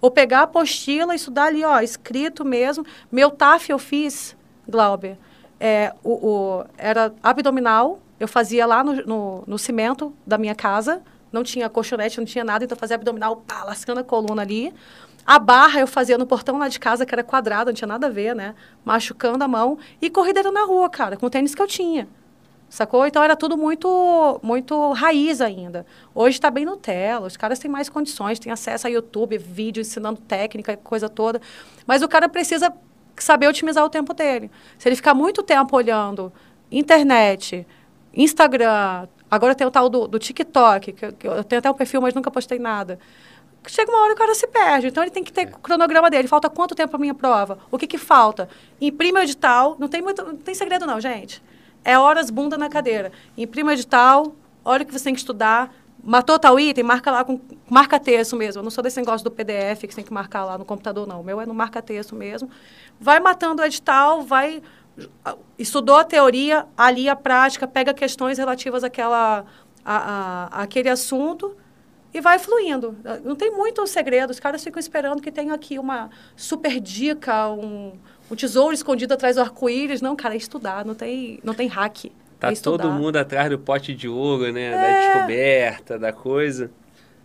ou pegar a apostila, estudar ali, ó, escrito mesmo. Meu TAF eu fiz, Glauber, é, o, o- era abdominal, eu fazia lá no, no, no cimento da minha casa, não tinha colchonete, não tinha nada, então fazia abdominal, pá, lascando a coluna ali. A barra eu fazia no portão lá de casa, que era quadrado, não tinha nada a ver, né? Machucando a mão. E corrida era na rua, cara, com o tênis que eu tinha. Sacou? Então era tudo muito muito raiz ainda. Hoje está bem Nutella, os caras têm mais condições, têm acesso a YouTube, vídeo ensinando técnica, coisa toda. Mas o cara precisa saber otimizar o tempo dele. Se ele ficar muito tempo olhando internet, Instagram, agora tem o tal do, do TikTok, que, eu- que eu tenho até um perfil, mas nunca postei nada. Chega uma hora que o cara se perde. Então ele tem que ter o cronograma dele. Falta quanto tempo para minha prova? O que, que falta? Imprime o edital. Não tem, muito, não tem segredo, não, gente. É horas bunda na cadeira. Imprime o edital, olha o que você tem que estudar. Matou tal item, marca lá com marca texto mesmo. Eu não sou desse negócio do PDF que você tem que marcar lá no computador, não. O meu é no marca texto mesmo. Vai matando o edital, vai estudou a teoria, ali a prática, pega questões relativas àquela, a, àquele assunto e vai fluindo. Não tem muito segredo, os caras ficam esperando que tenha aqui uma super dica, um, um tesouro escondido atrás do arco-íris. Não, cara, é estudar, não tem, não tem hack. Tá é todo mundo atrás do pote de ouro, né? É. Da descoberta, da coisa.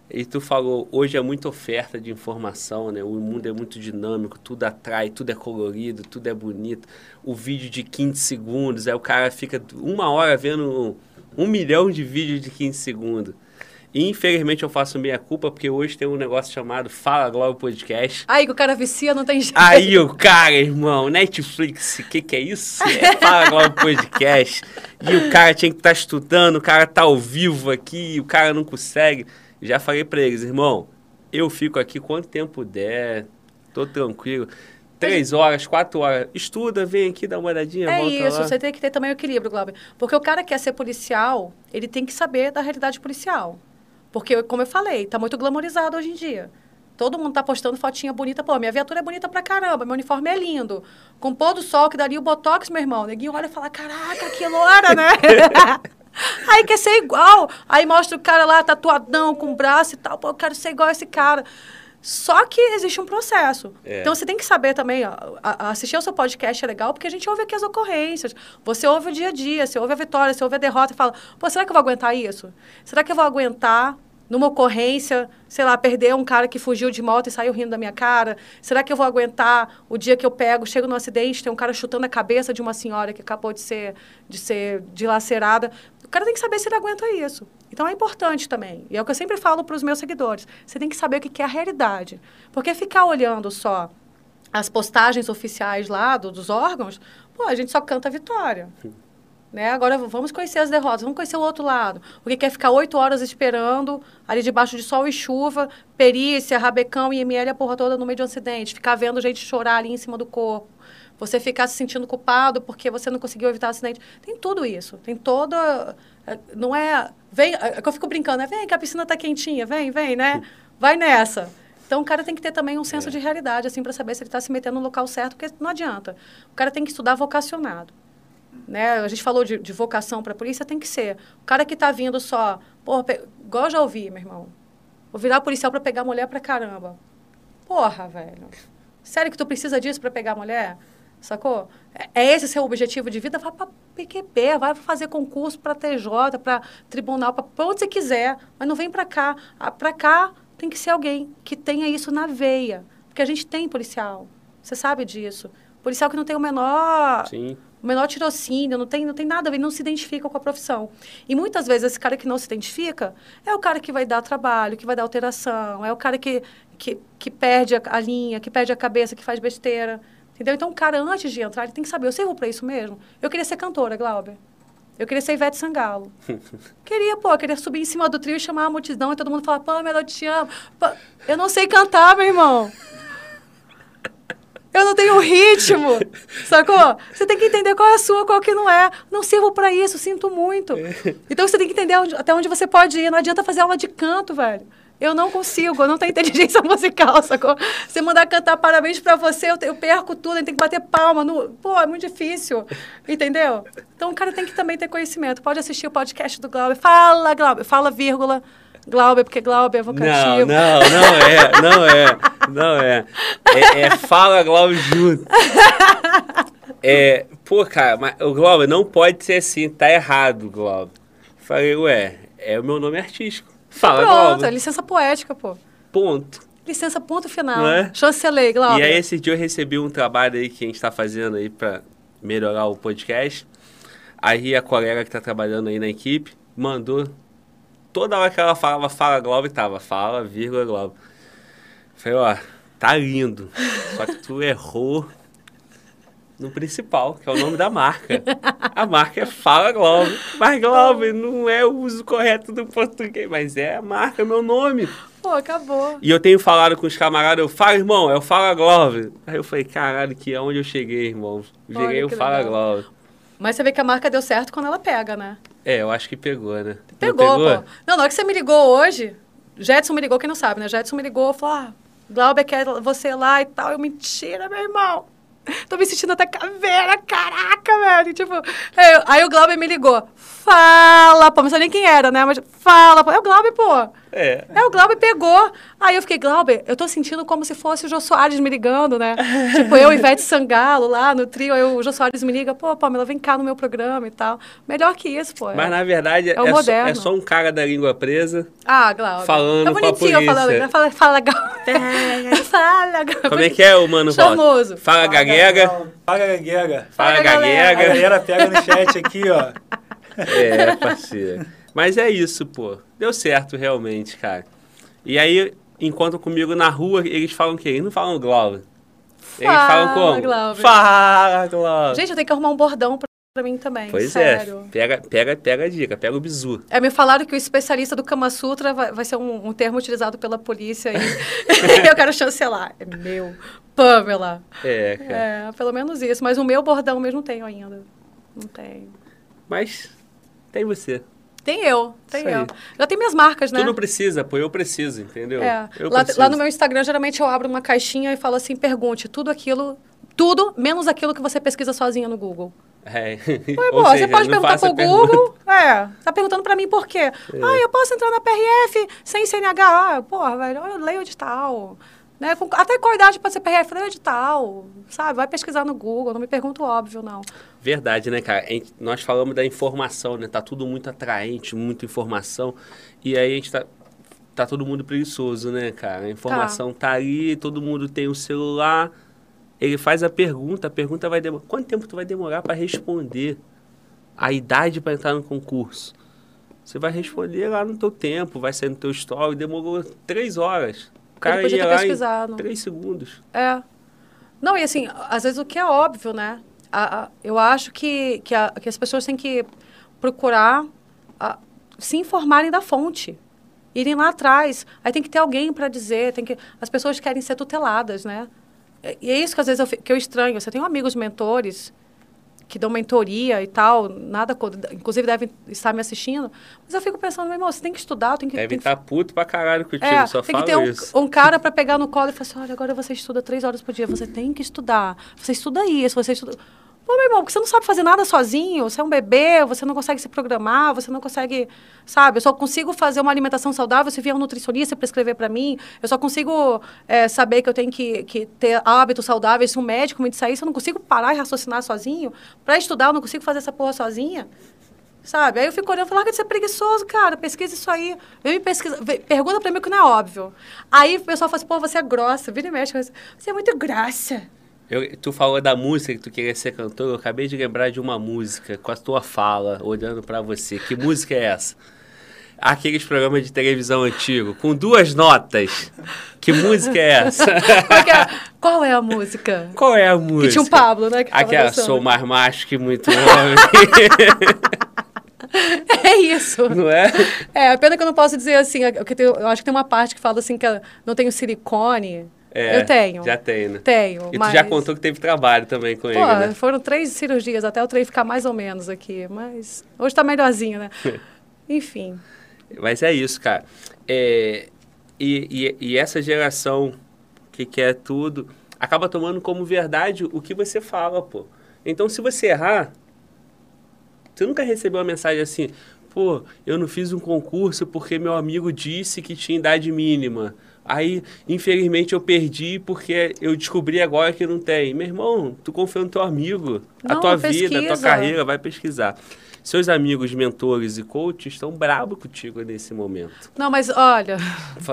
E tu falou, hoje é muita oferta de informação, né? O mundo é muito dinâmico, tudo atrai, tudo é colorido, tudo é bonito. O vídeo de 15 segundos, aí o cara fica uma hora vendo um milhão de vídeos de 15 segundos. E, infelizmente eu faço meia culpa, porque hoje tem um negócio chamado Fala Globo Podcast. Aí que o cara vicia, não tem jeito. Aí o cara, irmão, Netflix, o que, que é isso? É, [LAUGHS] fala agora o podcast. E o cara tinha que estar estudando, o cara tá ao vivo aqui, o cara não consegue. Já falei pra eles, irmão, eu fico aqui quanto tempo der, tô tranquilo. Três horas, quatro horas. Estuda, vem aqui, dá uma olhadinha, É volta isso, lá. você tem que ter também o equilíbrio, Glauber. Porque o cara que quer ser policial, ele tem que saber da realidade policial. Porque, como eu falei, tá muito glamorizado hoje em dia. Todo mundo tá postando fotinha bonita. Pô, minha viatura é bonita pra caramba, meu uniforme é lindo. Com pôr do sol que daria o botox, meu irmão. Neguinho olha e fala, caraca, que loura, né? [LAUGHS] Aí quer ser igual. Aí mostra o cara lá tatuadão, com braço e tal. Pô, eu quero ser igual a esse cara. Só que existe um processo. É. Então você tem que saber também, ó, assistir ao seu podcast é legal, porque a gente ouve aqui as ocorrências. Você ouve o dia a dia, você ouve a vitória, você ouve a derrota e fala, pô, será que eu vou aguentar isso? Será que eu vou aguentar numa ocorrência, sei lá, perder um cara que fugiu de moto e saiu rindo da minha cara? Será que eu vou aguentar o dia que eu pego, chego no acidente, tem um cara chutando a cabeça de uma senhora que acabou de ser, de ser dilacerada? O cara tem que saber se ele aguenta isso. Então é importante também. E é o que eu sempre falo para os meus seguidores. Você tem que saber o que é a realidade. Porque ficar olhando só as postagens oficiais lá do- dos órgãos, pô, a gente só canta a vitória. Né? Agora vamos conhecer as derrotas, vamos conhecer o outro lado. O que que é ficar oito horas esperando, ali debaixo de sol e chuva, perícia, rabecão, IML, a porra toda no meio de um acidente. Ficar vendo gente chorar ali em cima do corpo. Você ficar se sentindo culpado porque você não conseguiu evitar o acidente. Tem tudo isso. Tem toda... é, Não é... Vem, é que eu fico brincando, né? Vem que a piscina tá quentinha, vem, vem, né? Vai nessa. Então, o cara tem que ter também um senso É. de realidade, assim, para saber se ele está se metendo no local certo, porque não adianta. O cara tem que estudar vocacionado né? A gente falou de, de vocação para a polícia, tem que ser. O cara que está vindo só, porra, pe... igual eu já ouvi, meu irmão. Vou virar policial para pegar mulher pra caramba. Porra, velho. Sério que tu precisa disso para pegar mulher? Sacou? É- É esse seu objetivo de vida? Vai para PQP, vai fazer concurso para TJ, para tribunal, para onde você quiser, mas não vem para cá. Para cá tem que ser alguém que tenha isso na veia, porque a gente tem policial. Você sabe disso. Policial que não tem o menor Sim. o menor tirocínio, não tem, não tem nada a ver, não se identifica com a profissão. E muitas vezes esse cara que não se identifica é o cara que vai dar trabalho, que vai dar alteração, é o cara que, que, que perde a, a linha, que perde a cabeça, que faz besteira. Entendeu? Então o cara, antes de entrar, ele tem que saber, eu sirvo para isso mesmo? Eu queria ser cantora, Glauber. Eu queria ser Ivete Sangalo. [LAUGHS] queria, pô, eu queria subir em cima do trio e chamar a multidão e todo mundo falar, Pamela, eu te amo. Pá, Eu não sei cantar, meu irmão. Eu não tenho ritmo, [LAUGHS] sacou? Você tem que entender qual é a sua, qual que não é. Não sirvo pra isso, sinto muito. [LAUGHS] Então você tem que entender onde- até onde você pode ir. Não adianta fazer aula de canto, velho. Eu não consigo, eu não tenho inteligência [LAUGHS] musical, sacou? Você mandar cantar parabéns pra você, eu, eu perco tudo, eu tenho que bater palma. No... Pô, é muito difícil, entendeu? Então o cara tem que também ter conhecimento. Pode assistir o podcast do Glauber. Fala, Glauber. Fala, vírgula, Glauber, porque Glauber é Não, vocativo. não, não é, não é, não é. É, é fala Glauber junto. É, pô, cara, mas o Glauber não pode ser assim, tá errado, Glauber. Falei, ué, é o meu nome artístico. Fala, Pronto, é Glauber. licença poética, pô. Ponto. Licença, ponto final. Não é? Chancelei, Glauber. E aí, esse dia eu recebi um trabalho aí que a gente tá fazendo aí pra melhorar o podcast. Aí a colega que tá trabalhando aí na equipe mandou. Toda hora que ela falava fala Globo, tava fala, vírgula Globo. Falei, ó, tá lindo. Só que tu errou no principal, que é o nome da marca. A marca é Fala Globo. Mas Globo não é o uso correto do português, mas é a marca, é meu nome. Pô, acabou. E eu tenho falado com os camaradas, eu falo, irmão, é o Fala Glove. Aí eu falei, caralho, que é onde eu cheguei, irmão. Olha Cheguei o Fala legal. Glove. Mas você vê que a marca deu certo quando ela pega, né? É, eu acho que pegou, né? Não Pegou, pô. Não, na hora que você me ligou hoje, Jetson me ligou, quem não sabe, né? Jetson me ligou, falou, ah, Glauber quer você lá e tal. Eu, mentira, meu irmão. [LAUGHS] Tô me sentindo até caveira, caraca, velho. Tipo, eu- aí o Glauber me ligou. Fala, pô, não sei nem quem era, né? Mas fala, pô. É o Glauber, pô. É. É, o Glauber pegou. Aí eu fiquei, Glauber, eu tô sentindo como se fosse o Jô Soares me ligando, né? [LAUGHS] tipo, eu e Ivete Sangalo lá no trio, aí o Jô Soares me liga, pô, Pamela, vem cá no meu programa e tal. Melhor que isso, pô. Mas na verdade é, É é só um cara da língua presa. Ah, Glauber. Falando é com a bonitinho falando. polícia. Fala, fala, Glauber. [LAUGHS] fala, Glauber. [LAUGHS] Como é que é o mano? Charmoso. Fala gaguega. Fala, gaguega. Fala Fala, galera. A gaguega. galera pega no chat aqui, ó. É, parceiro. Mas é isso, pô. Deu certo realmente, cara. E aí, encontram comigo na rua, eles falam o quê? Eles não falam Glauber. Eles Fala, falam como? Glauber. Fala, Glauber. Gente, eu tenho que arrumar um bordão pra, pra mim também. Pois sério. é. Pega, pega, pega a dica, pega o bizu. É, me falaram que o especialista do Kama Sutra vai, vai ser um, um termo utilizado pela polícia e [LAUGHS] [LAUGHS] eu quero chancelar. É meu. Pamela. É, cara. É, pelo menos isso. Mas o meu bordão mesmo não tenho ainda. Não tenho. Mas tem você. Tem eu, tem eu. Já tem minhas marcas, né? Tu não precisa, pô, eu preciso, entendeu? É. Eu Lá, preciso. lá no meu Instagram, geralmente eu abro uma caixinha e falo assim: pergunte tudo aquilo, tudo menos aquilo que você pesquisa sozinha no Google. É. [LAUGHS] Ou pô, seja, você pode perguntar pro pergunta. Google. [LAUGHS] É, tá perguntando pra mim por quê? Ah, eu posso entrar na PRF sem CNH. Ah, porra, velho, eu leio edital. Né? Com- até qual idade pode ser PRF? Leio edital, sabe? Vai pesquisar no Google, não me pergunta o óbvio, não. Verdade, né, cara? Gente- nós falamos da informação, né? Tá tudo muito atraente, muita informação. E aí a gente tá, tá todo mundo preguiçoso, né, cara? A informação tá. ali, todo mundo tem o celular. Ele faz a pergunta, a pergunta vai demorar. Quanto tempo tu vai demorar para responder? A idade para entrar no concurso? Você vai responder lá no teu tempo, vai sair no teu story. Demorou três horas. O cara podia ia ter lá pesquisado. em três segundos. É. Não, e assim, às vezes o que é óbvio, né? A- a- eu acho que, que, a- que as pessoas têm que procurar se informarem da fonte. Irem lá atrás. Aí tem que ter alguém para dizer. Tem que, as pessoas querem ser tuteladas, né? E- é isso que às vezes eu, que eu estranho. Você tem amigos mentores que dão mentoria e tal, nada, inclusive devem estar me assistindo, mas eu fico pensando, meu irmão, você tem que estudar, tem que, Deve estar puto pra caralho contigo, é, só tem que ter um, isso. um cara para pegar no colo e falar assim, olha, agora você estuda três horas por dia, você tem que estudar, você estuda isso, você estuda... Pô, meu irmão, porque você não sabe fazer nada sozinho, você é um bebê, você não consegue se programar, você não consegue, sabe? Eu só consigo fazer uma alimentação saudável se vier um nutricionista prescrever para mim. Eu só consigo é, saber que eu tenho que, que ter hábitos saudáveis se um médico me disser isso. Eu não consigo parar e raciocinar sozinho. Para estudar, eu não consigo fazer essa porra sozinha. Sabe? Aí eu fico olhando e falo, larga de ser preguiçoso, cara, pesquisa isso aí. Vem me pesquisa, vem, pergunta pra mim que não é óbvio. Aí o pessoal fala assim, pô, você é grossa, vira e mexe, você é muito grossa. Eu, tu falou da música que tu queria ser cantor, eu acabei de lembrar de uma música com a tua fala, olhando pra você. Que música é essa? Aqueles programas de televisão antigo, com duas notas. Que música é essa? Qual, é, qual é a música? Qual é a música? Que tinha um Pablo, né? que Aquela, sou mais macho que muito [LAUGHS] homem. É isso. Não é? É, a pena que eu não posso dizer assim, tem- eu acho que tem uma parte que fala assim que não tenho silicone. É, eu tenho. Já tem, né? Tenho, E tu mas... já contou que teve trabalho também com Pô, ele, né? foram três cirurgias até o trem ficar mais ou menos aqui, mas hoje tá melhorzinho, né? [LAUGHS] Enfim. Mas é isso, cara. É, e, e, e essa geração que quer tudo acaba tomando como verdade o que você fala, pô. Então, se você errar, você nunca recebeu uma mensagem assim, pô, eu não fiz um concurso porque meu amigo disse que tinha idade mínima. Aí, infelizmente, eu perdi porque eu descobri agora que não tem. Meu irmão, tu confia no teu amigo, a Não, tua vida, a tua pesquisa. carreira, vai pesquisar. Seus amigos, mentores e coaches estão bravos contigo nesse momento. Não, mas olha,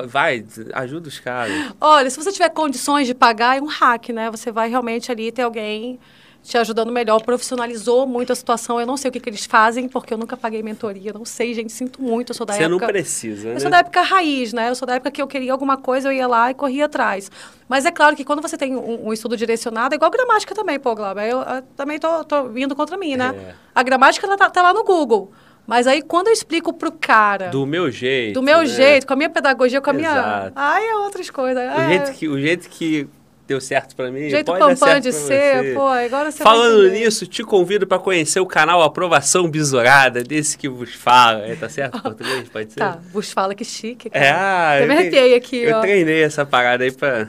Vai, ajuda os caras. olha, se você tiver condições de pagar, é um hack, né? Você vai realmente ali ter alguém te ajudando melhor, profissionalizou muito a situação. Eu não sei o que, que eles fazem, porque eu nunca paguei mentoria, não sei, gente, sinto muito, eu sou da Você não época... precisa, né? Eu sou da época raiz, né? Eu sou da época que eu queria alguma coisa, eu ia lá e corria atrás. Mas é claro que quando você tem um, um estudo direcionado, é igual gramática também, pô, Glauber. Eu, eu também tô, tô vindo contra mim, né? É. A gramática ela tá, tá lá no Google. Mas aí quando eu explico pro cara, do, Do meu jeito. meu né? jeito, com a minha pedagogia, com a minha. Exato. Ai, é outras coisas. O, É, jeito que, o jeito que deu certo pra mim, jeito pode certo de pra ser, você. pô, agora você Falando nisso, te convido para conhecer o canal Aprovação Bisurada, desse que vos fala. É, tá certo [LAUGHS] português? Pode ser? Tá, vos fala que chique, cara. É, ah, Até me eu tre- arrepiei aqui, Eu ó. treinei essa parada aí pra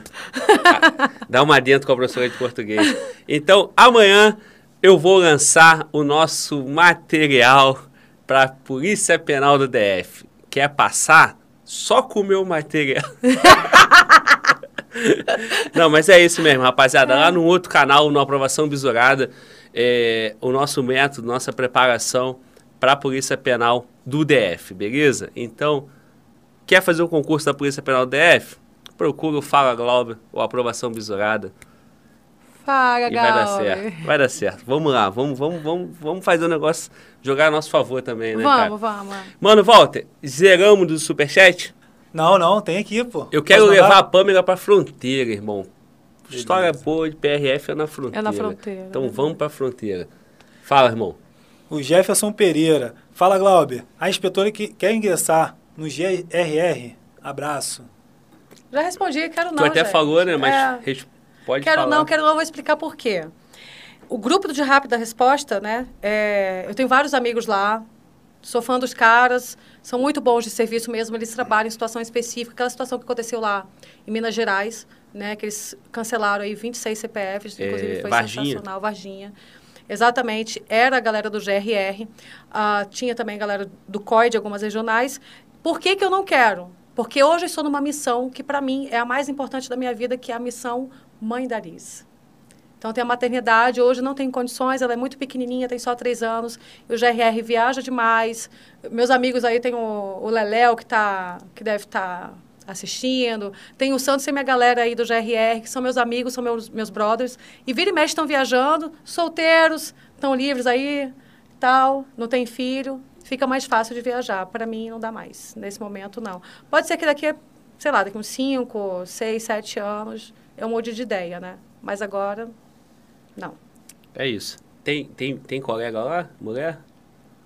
[LAUGHS] dar uma dentro com a professora de português. Então, amanhã eu vou lançar o nosso material para Polícia Penal do DF. Quer passar? Só com o meu material. [LAUGHS] [LAUGHS] Não, mas é isso mesmo, rapaziada. Lá no outro canal, no Aprovação Bisurada, é, o nosso método, nossa preparação para a Polícia Penal do DF, beleza? Então, quer fazer o concurso da Polícia Penal do DF? Procura o Fala Globo ou Aprovação Bisurada Fala, e vai dar certo. Vai dar certo. Vamos lá, vamos, vamos, vamos, vamos fazer o negócio jogar a nosso favor também, né, cara? Vamos, vamos. Mano, Walter, zeramos do Superchat? Não, não, tem aqui, pô. Eu quero levar a Pâmela pra fronteira, irmão. História boa de PRF é na fronteira. É na fronteira, Então é vamos pra fronteira. Fala, irmão. O Jefferson Pereira. Fala, Glauber. A inspetora que quer ingressar no GRR. Abraço. Já respondi, quero não, tu até gente. falou, né? Mas É. pode Quero falar. não, quero não, vou explicar por quê. O grupo de rápida resposta, né? é, eu tenho vários amigos lá, sou fã dos caras, são muito bons de serviço mesmo, eles trabalham em situação específica, aquela situação que aconteceu lá em Minas Gerais, né? Que eles cancelaram aí 26 CPFs, É, inclusive foi Varginha. sensacional, Varginha. Exatamente, era a galera do GRR, ah, tinha também a galera do COI de algumas regionais. Por que, que eu não quero? Porque hoje eu estou numa missão que, para mim, é a mais importante da minha vida, que é a missão Mãe da Liz. Então, tem a maternidade, hoje não tem condições, ela é muito pequenininha, tem só três anos. E o GRR viaja demais. Meus amigos aí, tem o, o Leléo, que, tá, que deve estar assistindo. Tem o Santos e minha galera aí do GRR, que são meus amigos, são meus, meus brothers. E vira e mexe estão viajando, solteiros, estão livres aí, tal, não tem filho. Fica mais fácil de viajar. Para mim, não dá mais. Nesse momento, não. Pode ser que daqui, sei lá, daqui uns 5, 6, 7 anos, eu mude de ideia, né? Mas agora, não. É isso. Tem, tem, tem colega lá, mulher?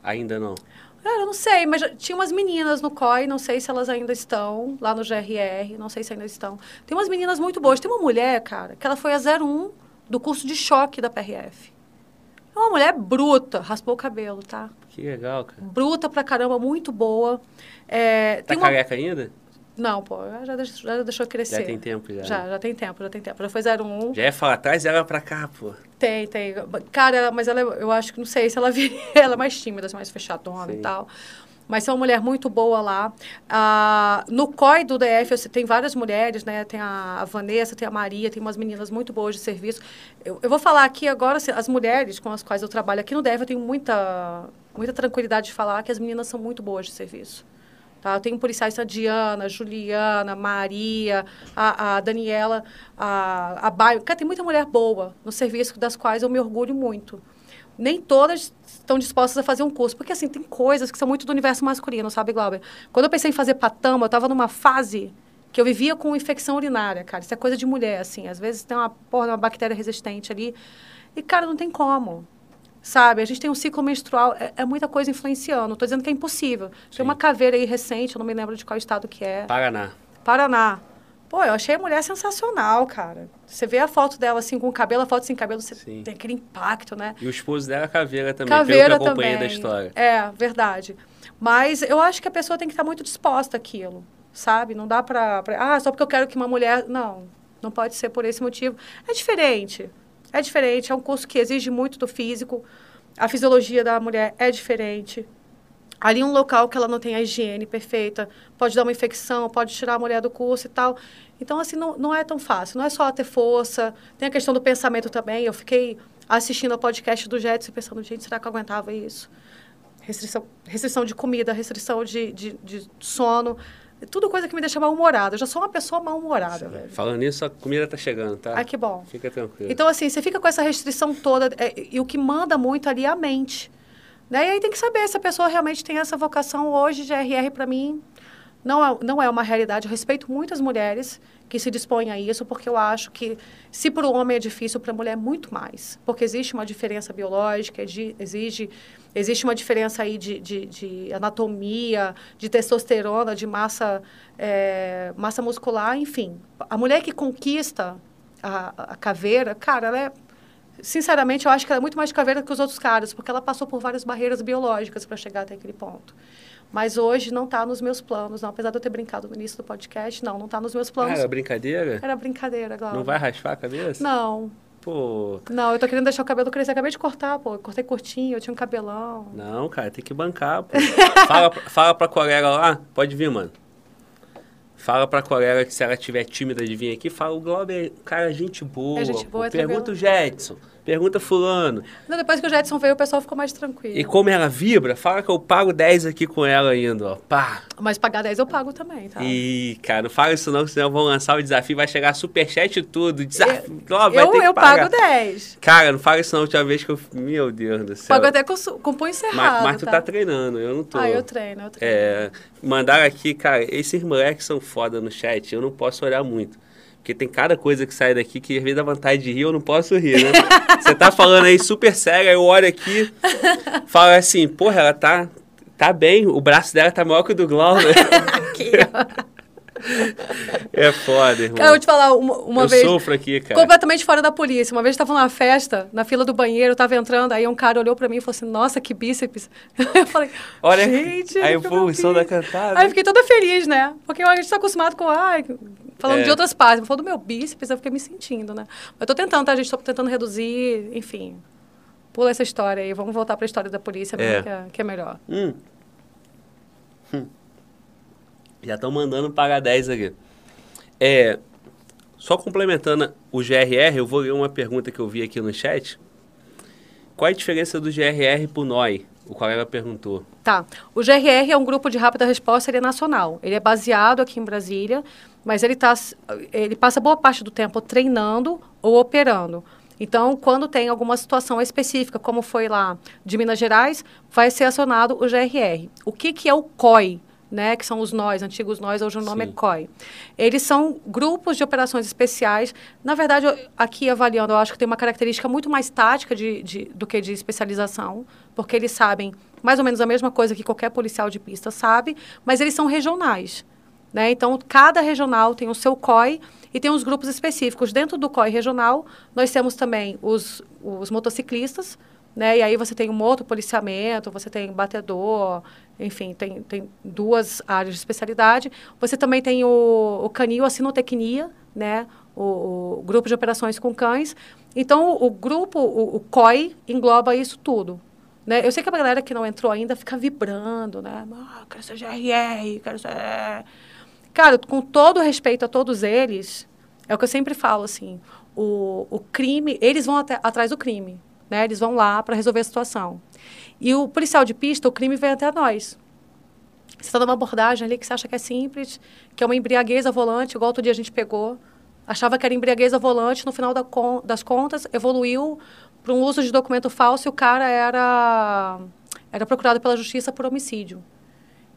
Ainda não. Cara, eu não sei, mas tinha umas meninas no COI, não sei se elas ainda estão, lá no GRR, não sei se ainda estão. Tem umas meninas muito boas. Tem uma mulher, cara, que ela foi a 01 do curso de choque da PRF. É uma mulher bruta, raspou o cabelo, tá? Que legal, cara. Bruta pra caramba, muito boa. É, Tá tem uma- careca ainda? Não, pô, já, deix- já deixou crescer. Já tem tempo, já. Já, já tem tempo, já tem tempo. Já foi 01. Já ia falar, traz ela pra cá, pô. Tem, tem. Cara, mas ela, eu acho que não sei se ela viria. [LAUGHS] Ela é mais tímida, mais fechadona Sim. e tal. Mas é uma mulher muito boa lá. Ah, no COI do DF, eu tem várias mulheres, né? Tem a, a Vanessa, tem a Maria, tem umas meninas muito boas de serviço. Eu, eu vou falar aqui agora, assim, as mulheres com as quais eu trabalho aqui no DF, eu tenho muita, muita tranquilidade de falar que as meninas são muito boas de serviço. Tá? Eu tenho policiais a Diana, Juliana, Maria, a, a Daniela, a, a Baio. Cara, tem muita mulher boa no serviço das quais eu me orgulho muito. Nem todas estão dispostas a fazer um curso, porque assim, tem coisas que são muito do universo masculino, sabe, Glauber? Quando eu pensei em fazer patama, eu estava numa fase que eu vivia com infecção urinária, cara. Isso é coisa de mulher, assim. Às vezes tem uma porra, uma bactéria resistente ali. E, cara, não tem como sabe? A gente tem um ciclo menstrual, é, é muita coisa influenciando. Estou dizendo que é impossível. Sim. Tem uma caveira aí recente, eu não me lembro de qual estado que é. Paraná. Paraná. Pô, eu achei a mulher sensacional, cara. Você vê a foto dela assim com o cabelo, a foto sem cabelo, você Sim. tem aquele impacto, né? E o esposo dela é caveira também, Caveira pelo que eu acompanhei também. da história. É, verdade. Mas eu acho que a pessoa tem que estar muito disposta àquilo, sabe? Não dá pra, pra... Ah, só porque eu quero que uma mulher... Não, não pode ser por esse motivo. É diferente. É diferente. É um curso que exige muito do físico. A fisiologia da mulher é diferente. Ali um local que ela não tem a higiene perfeita, pode dar uma infecção, pode tirar a mulher do curso e tal. Então, assim, não, não é tão fácil. Não é só ter força. Tem a questão do pensamento também. Eu fiquei assistindo ao podcast do Jetson pensando, gente, será que eu aguentava isso? Restrição, restrição de comida, restrição de, de, de sono. Tudo coisa que me deixa mal-humorada. Eu já sou uma pessoa mal-humorada, velho. Falando nisso, a comida tá chegando, tá? Ai, que bom. Fica tranquilo. Então, assim, você fica com essa restrição toda, é, e o que manda muito ali é a mente. Né? E aí tem que saber se a pessoa realmente tem essa vocação. Hoje, GRR, para mim, não é, não é uma realidade. Eu respeito muitas mulheres que se dispõem a isso, porque eu acho que, se para o homem é difícil, para a mulher é muito mais. Porque existe uma diferença biológica, exi- exige, existe uma diferença aí de, de, de anatomia, de testosterona, de massa, é, massa muscular, enfim. A mulher que conquista a, a caveira, cara, ela é sinceramente, eu acho que ela é muito mais caveira que os outros caras, porque ela passou por várias barreiras biológicas para chegar até aquele ponto. Mas hoje não está nos meus planos, não. Apesar de eu ter brincado no início do podcast, não, não está nos meus Ah, planos. era brincadeira? Era brincadeira, Glauber. Não vai raspar a cabeça? Não, Pô, não, eu tô querendo deixar o cabelo crescer. Acabei de cortar, pô. Eu cortei curtinho, eu tinha um cabelão. não, cara, tem que bancar, pô. [LAUGHS] fala, fala pra colega lá, pode vir, mano. Fala pra colega que se ela tiver tímida de vir aqui, fala o Glauber, cara, gente boa. É gente boa, é Pergunta o. Jetson, pergunta fulano. Não, depois que o Jetson veio, o pessoal ficou mais tranquilo. E como ela vibra, fala que eu pago 10 aqui com ela ainda, ó. Pá. Mas pagar 10 eu pago também, tá? Ih, cara, não fala isso não, senão vão lançar o desafio, vai chegar superchat e tudo. Desafio, Glauber, vai eu ter que eu pagar. pago 10. Cara, não fala isso não, a última vez que eu... Meu Deus do céu. Pago até com, com punho cerrado, mas, mas tu tá? tá treinando, eu não tô. Ah, eu treino, eu treino. É, mandaram aqui, cara, esses moleques são foda no chat, eu não posso olhar muito. Porque tem cada coisa que sai daqui que às vezes dá vontade de rir, eu não posso rir, né? [LAUGHS] Você tá falando aí super sério, aí eu olho aqui, falo assim, porra, ela tá, tá bem, o braço dela tá maior que o do Glauber. [LAUGHS] Aqui, ó. [LAUGHS] é foda, irmão. Cara, eu vou te falar, uma, uma eu vez... sofro aqui, cara. Completamente fora da polícia. Uma vez eu estava numa festa, na fila do banheiro, eu tava entrando, aí um cara olhou pra mim e falou assim, nossa, que bíceps. Eu falei, Olha gente... a ele ficou evolução da feliz." cantada. Aí eu fiquei toda feliz, né? Porque a gente tá acostumado com, ai, falando É. de outras partes. Falou do meu bíceps, eu fiquei me sentindo, né? Mas eu tô tentando, tá, gente? Tô tentando reduzir, enfim. Pula essa história aí, vamos voltar pra história da polícia, É. que, é, que é melhor. Hum. Hum. Já estão mandando pagar 10 aqui. É, só complementando o GRR, eu vou ler uma pergunta que eu vi aqui no chat. Qual é a diferença do GRR pro NOI? O colega perguntou. Tá. O GRR é um grupo de rápida resposta, ele é nacional. Ele é baseado aqui em Brasília, mas ele, tá, ele passa boa parte do tempo treinando ou operando. Então, quando tem alguma situação específica, como foi lá de Minas Gerais, vai ser acionado o GRR. O que, que é o COI? Né, que são os nós, antigos nós, hoje o nome Sim. é COI. Eles são grupos de operações especiais. Na verdade, eu- aqui avaliando, eu acho que tem uma característica muito mais tática de, de- do que de especialização, porque eles sabem mais ou menos a mesma coisa que qualquer policial de pista sabe, mas eles são regionais. Né? Então, cada regional tem o seu COI e tem os grupos específicos. Dentro do COI regional, nós temos também os, os motociclistas, né? E aí você tem um outro policiamento, você tem batedor, enfim, tem, tem duas áreas de especialidade. Você também tem o, o canil, a sinotecnia, né? O, o, grupo de operações com cães. Então, o, o grupo, o, o, COI, engloba isso tudo. Né? Eu sei que a galera que não entrou ainda fica vibrando, né? Ah, quero ser GRR, quero ser... Cara, com todo respeito a todos eles, é o que eu sempre falo, assim, o, o crime, eles vão até, atrás do crime, né? Eles vão lá para resolver a situação. E o policial de pista, o crime vem até nós. Você está numa abordagem ali que você acha que é simples, que é uma embriaguez volante, igual outro dia a gente pegou. Achava que era embriaguez volante, no final da das contas, evoluiu para um uso de documento falso e o cara era, era procurado pela justiça por homicídio.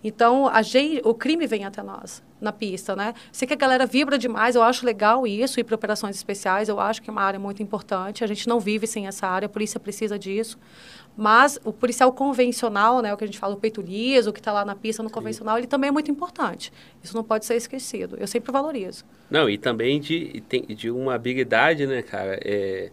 Então, a gente, o crime vem até nós, na pista, né? Sei que a galera vibra demais, eu acho legal isso, ir para operações especiais, eu acho que é uma área muito importante. A gente não vive sem essa área, a polícia precisa disso. Mas o policial convencional, né, o que a gente fala, o peito liso, o que está lá na pista no Sim. convencional, ele também é muito importante. Isso não pode ser esquecido. Eu sempre valorizo. Não, e também de, de uma habilidade, né, cara? É,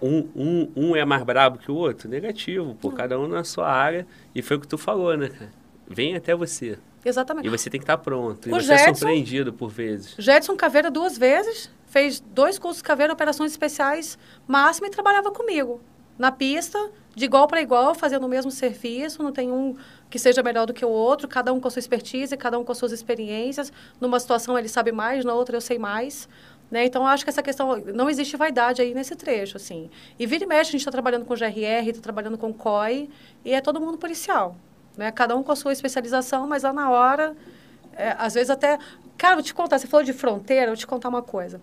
um, um, um é mais brabo que o outro? Negativo, por cada um na sua área. E foi o que tu falou, né, cara? Vem até você. Exatamente. E você tem que estar pronto. E o você Jetson, é surpreendido por vezes. Jetson Caveira duas vezes, fez dois cursos de Caveira, operações especiais, máximo, e trabalhava comigo. Na pista, de igual para igual, fazendo o mesmo serviço, não tem um que seja melhor do que o outro, cada um com a sua expertise, cada um com as suas experiências. Numa situação ele sabe mais, na outra eu sei mais. Né? Então, acho que essa questão, não existe vaidade aí nesse trecho, assim. E vira e mexe, a gente está trabalhando com GRR, está trabalhando com COI, e é todo mundo policial, né? Cada um com a sua especialização, mas lá na hora, é, às vezes até... Cara, vou te contar, você falou de fronteira, vou te contar uma coisa.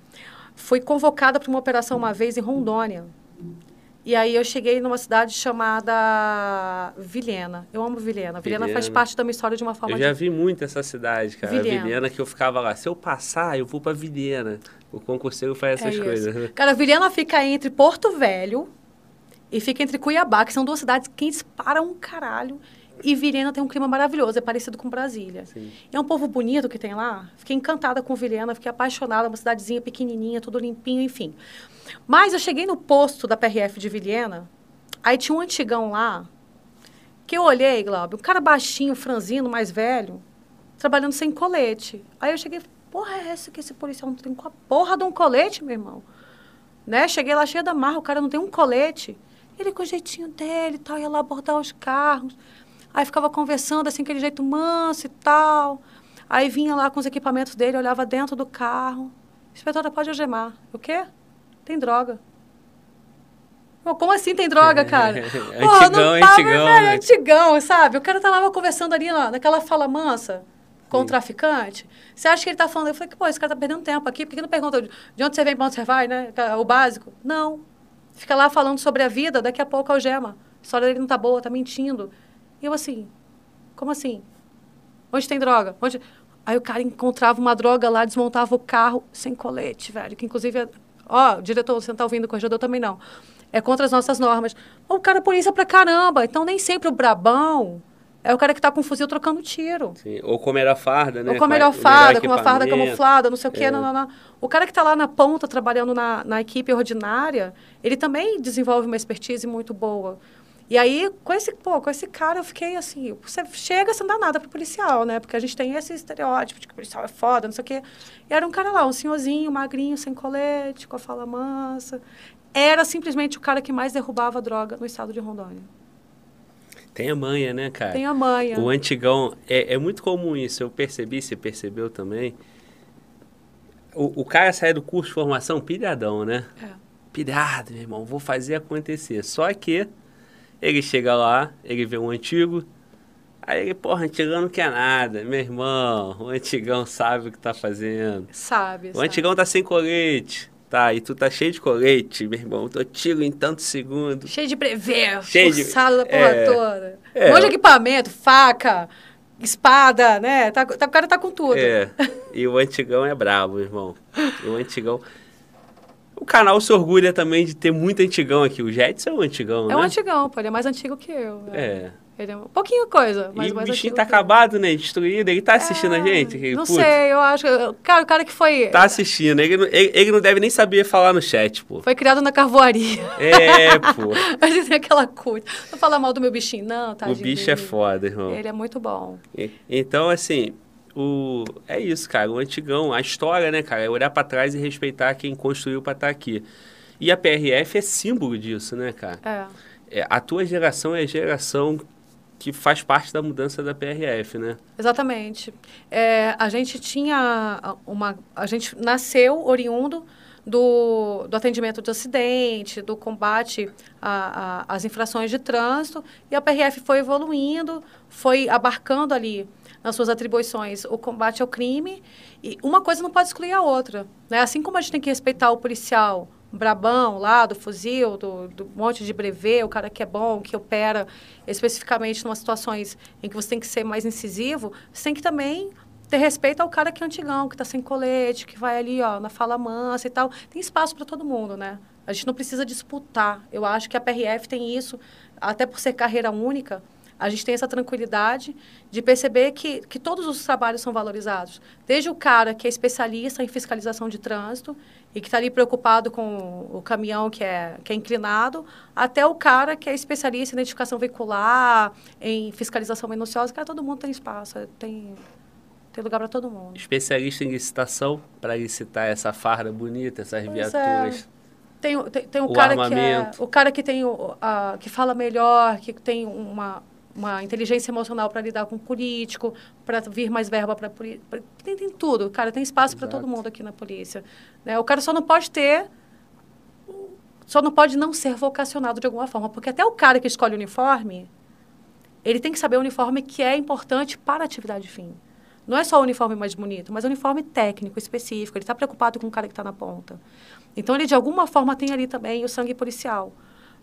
Fui convocada para uma operação uma vez em Rondônia, e aí eu cheguei numa cidade chamada Vilhena. Eu amo Vilhena. Vilhena, Vilhena faz parte da minha história de uma forma... Eu já de... vi muito essa cidade, cara. Vilhena. Vilhena que eu ficava lá. Se eu passar, eu vou para Vilhena. O concurseiro faz essas é coisas. Cara, Vilhena fica entre Porto Velho e fica entre Cuiabá, que são duas cidades quentes para um caralho. E Vilhena tem um clima maravilhoso, é parecido com Brasília. Sim. É um povo bonito que tem lá. Fiquei encantada com Vilhena, fiquei apaixonada, uma cidadezinha pequenininha, tudo limpinho, enfim. Mas eu cheguei no posto da PRF de Vilhena, aí tinha um antigão lá, que eu olhei, Glauber, um cara baixinho, franzino, mais velho, trabalhando sem colete. Aí eu cheguei, porra é essa que esse policial não tem com a porra de um colete, meu irmão? Né? Cheguei lá cheia da marra, o cara não tem um colete. Ele com o jeitinho dele e tal, ia lá abordar os carros. Aí ficava conversando assim, aquele jeito manso e tal. Aí vinha lá com os equipamentos dele, olhava dentro do carro. Inspetora, pode algemar. O quê? Tem droga. como assim tem droga, [LAUGHS] cara? antigão, Pô, não tava, antigão. Velho, né? antigão, sabe? O cara tava lá conversando ali, ó, naquela fala mansa com o traficante. Você acha que ele tá falando? Eu falei, pô, esse cara tá perdendo tempo aqui. Por que não pergunta de onde você vem, pra onde você vai, né? O básico. Não. Fica lá falando sobre a vida, daqui a pouco algema. A história dele não tá boa, tá mentindo. E eu assim, como assim? Onde tem droga? Onde... Aí o cara encontrava uma droga lá, desmontava o carro sem colete, velho. Que inclusive, ó, diretor, você não tá ouvindo, o corregedor também não. É contra as nossas normas. O cara é polícia pra caramba. Então nem sempre o brabão é o cara que está com um fuzil trocando tiro. Sim. Ou com a melhor farda, né? Ou com a melhor farda, com uma farda camuflada, não sei o quê. É. Não, não, não. O cara que está lá na ponta, trabalhando na, na equipe ordinária, ele também desenvolve uma expertise muito boa. E aí, com esse, pô, com esse cara, eu fiquei assim, você chega sem dar nada pro policial, né? Porque a gente tem esse estereótipo de que o policial é foda, não sei o quê. E era um cara lá, um senhorzinho, magrinho, sem colete, com a fala mansa. Era simplesmente o cara que mais derrubava droga no estado de Rondônia. Tem a manha, né, cara? Tem a manha. O antigão, é, é muito comum isso, eu percebi, você percebeu também. O, o cara sai do curso de formação pilhadão, né? É. Pilhado, meu irmão, vou fazer acontecer. Só que ele chega lá, ele vê um antigo, aí ele, porra, antigão não quer nada. Meu irmão, o antigão sabe o que tá fazendo. Sabe, O sabe. antigão tá sem colete. Tá, e tu tá cheio de colete, meu irmão. Eu tiro em tantos segundos. Cheio de brevet, cheio de da porra é, toda. É, um monte de equipamento, faca, espada, né? Tá, tá, o cara tá com tudo. É. E o antigão é brabo, irmão. E o antigão. O canal se orgulha também de ter muito antigão aqui. O Jetson é um antigão, é né? É um antigão, pô. Ele é mais antigo que eu. É. é. Ele é um pouquinho coisa, mas e o mais bichinho aquilo tá que- acabado, né? Destruído. Ele tá assistindo a É, gente? aquele Não puto? sei, eu acho. Cara, o cara que foi. Tá assistindo. Ele, não- ele, ele não deve nem saber falar no chat, pô. Foi criado na carvoaria. É, pô. [LAUGHS] Mas tem aquela coisa. Não falar mal do meu bichinho, não, tá? o bicho é foda, irmão. Ele é muito bom. Então, assim, o... é isso, cara. O antigão, a história, né, cara? É olhar pra trás e respeitar quem construiu pra estar aqui. E a PRF é símbolo disso, né, cara? É. É, a tua geração é a geração que faz parte da mudança da PRF, né? Exatamente. É, a gente tinha uma. A gente nasceu oriundo do, do atendimento de acidente, do combate às infrações de trânsito, e a PRF foi evoluindo, foi abarcando ali nas suas atribuições o combate ao crime, e uma coisa não pode excluir a outra. Né? Assim como a gente tem que respeitar o policial brabão lá, do fuzil, do, do monte de brevet, o cara que é bom, que opera especificamente em situações em que você tem que ser mais incisivo, você tem que também ter respeito ao cara que é antigão, que está sem colete, que vai ali, ó, na fala mansa e tal. Tem espaço para todo mundo, né? A gente não precisa disputar. Eu acho que a PRF tem isso, até por ser carreira única, a gente tem essa tranquilidade de perceber que, que todos os trabalhos são valorizados. Desde o cara que é especialista em fiscalização de trânsito e que está ali preocupado com o caminhão que é, que é inclinado, até o cara que é especialista em identificação veicular, em fiscalização minuciosa. Cara, todo mundo tem espaço, tem, tem lugar para todo mundo. Especialista em licitação, para licitar essa farda bonita, essas Pois viaturas. Tem, o- tem, tem o, O cara que é, o cara que tem o, a, que fala melhor, que tem uma, uma inteligência emocional para lidar com político, para vir mais verba para polícia. Tem, tem tudo, cara, tem espaço para todo mundo aqui na polícia. Né? O cara só não pode ter só não pode não ser vocacionado de alguma forma, porque até o cara que escolhe o uniforme, ele tem que saber o uniforme que é importante para a atividade fim. Não é só o uniforme mais bonito, mas o uniforme técnico, específico. Ele está preocupado com o cara que está na ponta. Então, ele, de alguma forma, tem ali também o sangue policial.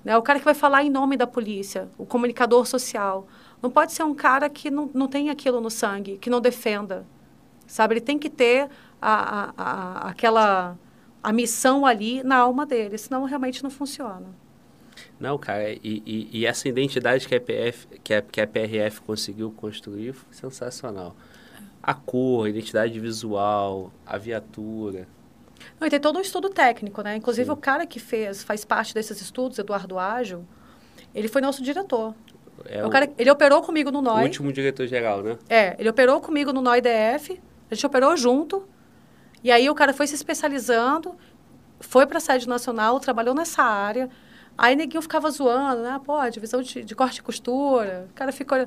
Né? O cara que vai falar em nome da polícia, o comunicador social. Não pode ser um cara que não, não tem aquilo no sangue, que não defenda. Sabe? Ele tem que ter a, a, a, aquela a missão ali na alma dele, senão realmente não funciona. Não, cara, e, e- e essa identidade que a, PF, que, a, que a PRF conseguiu construir foi sensacional. A cor, a identidade visual, a viatura. Não, e tem todo um estudo técnico, né? Inclusive, Sim. o cara que fez, faz parte desses estudos, Eduardo Ágil, ele foi nosso diretor. É o cara, ele operou comigo no o NOI. último diretor-geral, né? É, ele operou comigo no NOI DF, a gente operou junto, e aí o cara foi se especializando, foi para a sede nacional, trabalhou nessa área, aí neguinho ficava zoando, né? Pô, divisão de, de corte e costura, o cara ficou...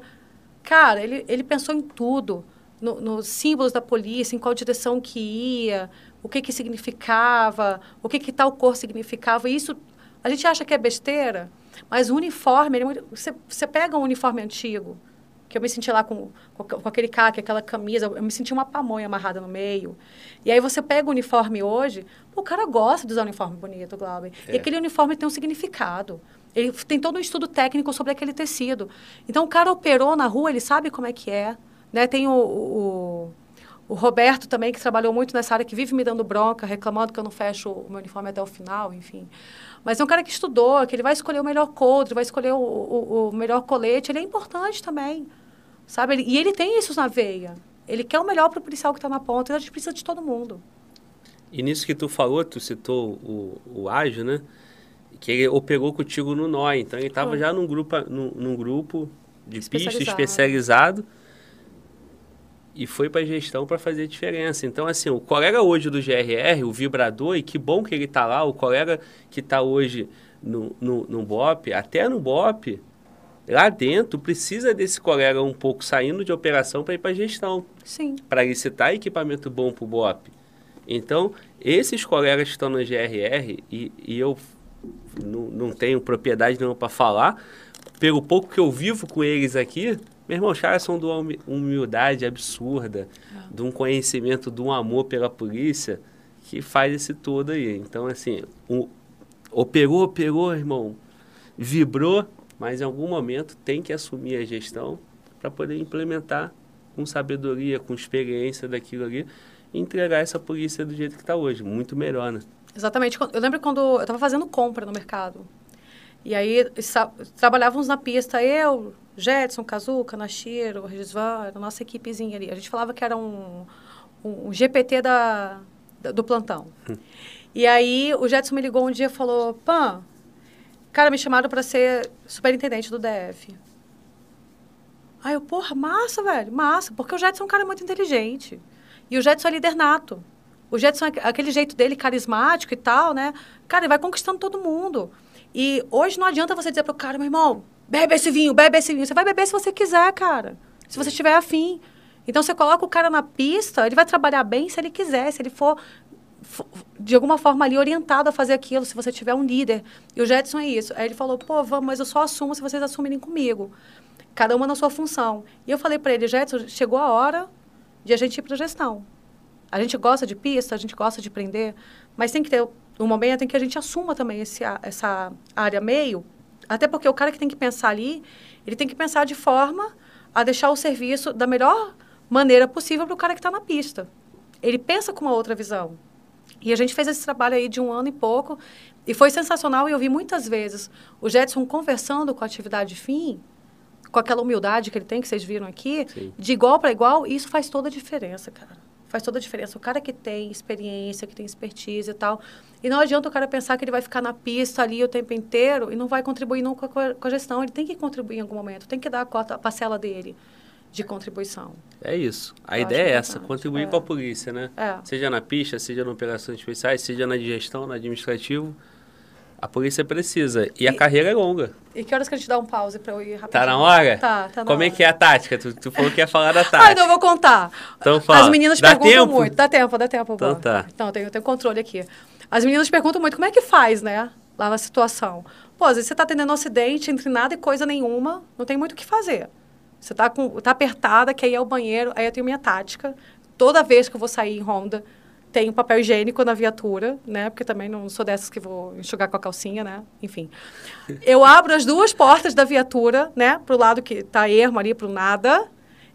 Cara, ele, ele pensou em tudo, no- nos símbolos da polícia, em qual direção que ia, o que que significava, o que que tal cor significava, e isso a gente acha que é besteira, mas o uniforme, ele é você, você pega um uniforme antigo, que eu me senti lá com, com, com aquele caque, aquela camisa, eu me senti uma pamonha amarrada no meio. E aí você pega o uniforme hoje, pô, o cara gosta de usar um uniforme bonito, Glauber. É. E aquele uniforme tem um significado. Ele tem todo um estudo técnico sobre aquele tecido. Então, o cara operou na rua, ele sabe como é que é. Né? Tem o, o, o Roberto também, que trabalhou muito nessa área, que vive me dando bronca, reclamando que eu não fecho o meu uniforme até o final, enfim. Mas é um cara que estudou, que ele vai escolher o melhor coldre, vai escolher o, o, o melhor colete. Ele é importante também, sabe? Ele- e ele tem isso na veia. Ele quer o melhor para o policial que está na ponta. A gente precisa de todo mundo. E nisso que tu falou, tu citou o, o Ágil, né? Que ele operou contigo no NOI. Então ele estava já num grupo, num, num grupo de pista Especializado. E foi para gestão para fazer diferença. Então, assim, o colega hoje do GRR, o vibrador, e que bom que ele está lá, o colega que está hoje no, no, no BOP, até no BOP, lá dentro, precisa desse colega um pouco saindo de operação para ir para gestão Sim. para licitar equipamento bom para o BOP. Então, esses colegas que estão na GRR, e, e eu não, não tenho propriedade nenhuma para falar, pelo pouco que eu vivo com eles aqui, meu irmão, os caras são de uma humi- humildade absurda, de um conhecimento, de um amor pela polícia, que faz esse todo aí. Então, assim, o, operou, operou, irmão, vibrou, mas em algum momento tem que assumir a gestão para poder implementar com sabedoria, com experiência daquilo ali, e entregar essa polícia do jeito que está hoje, muito melhor, né? Exatamente. Eu lembro quando eu estava fazendo compra no mercado. E aí trabalhávamos na pista, eu, Jetson, Kazuca, Nashiro, Regisvan, a nossa equipezinha ali. A gente falava que era um, um, um GPT da, da- do plantão. E aí o Jetson me ligou um dia e falou, Pan, cara, me chamaram para ser superintendente do DF. Aí eu, porra, massa, velho, massa. Porque o Jetson é um cara muito inteligente. E o Jetson é líder nato. O Jetson, é aquele jeito dele carismático e tal, né? Cara, ele vai conquistando todo mundo. E hoje não adianta você dizer pro cara, meu irmão, bebe esse vinho, bebe esse vinho. Você vai beber se você quiser, cara. Se você estiver afim. Então, você coloca o cara na pista, ele vai trabalhar bem se ele quiser, se ele for fo- de alguma forma ali orientado a fazer aquilo, se você tiver um líder. E o Jetson é isso. Aí ele falou, pô, vamos, mas eu só assumo se vocês assumirem comigo. Cada uma na sua função. E eu falei para ele, Jetson, chegou a hora de a gente ir para gestão. A gente gosta de pista, a gente gosta de aprender, mas tem que ter um momento em que a gente assuma também esse, essa área meio, até porque o cara que tem que pensar ali, ele tem que pensar de forma a deixar o serviço da melhor maneira possível para o cara que está na pista. Ele pensa com uma outra visão. E a gente fez esse trabalho aí de um ano e pouco, e foi sensacional, e eu vi muitas vezes o Jetson conversando com a atividade fim, com aquela humildade que ele tem, que vocês viram aqui, Sim. de igual para igual, e isso faz toda a diferença, cara. Faz toda a diferença. O cara que tem experiência, que tem expertise e tal. E não adianta o cara pensar que ele vai ficar na pista ali o tempo inteiro e não vai contribuir nunca com a, com a gestão. Ele tem que contribuir em algum momento, tem que dar a, cota, a parcela dele de contribuição. É isso. A Eu ideia é essa, contribuir É. com a polícia, né? É. Seja na pista, seja na operações especiais, seja na gestão, no administrativo. A polícia precisa. E, a E- carreira é longa. E que horas que a gente dá um pause para eu ir rapidinho? Tá na hora? Tá, tá na Como é hora. que é a tática? Tu, tu falou que ia falar da [LAUGHS] Ah, tática. então eu vou contar. Então fala. As meninas Dá perguntam tempo? muito. Dá tempo, dá tempo. Então Boa. tá. Então, eu tenho, eu tenho controle aqui. As meninas perguntam muito como é que faz, né? Lá na situação. Pô, às vezes você tá tendo um acidente entre nada e coisa nenhuma, não tem muito o que fazer. Você tá, com, tá apertada, quer ir ao banheiro, aí eu tenho minha tática. Toda vez que eu vou sair em Honda, um papel higiênico na viatura, né? Porque também não sou dessas que vou enxugar com a calcinha, né? Enfim. Eu abro as duas portas da viatura, né? Pro lado que tá ermo ali, pro nada.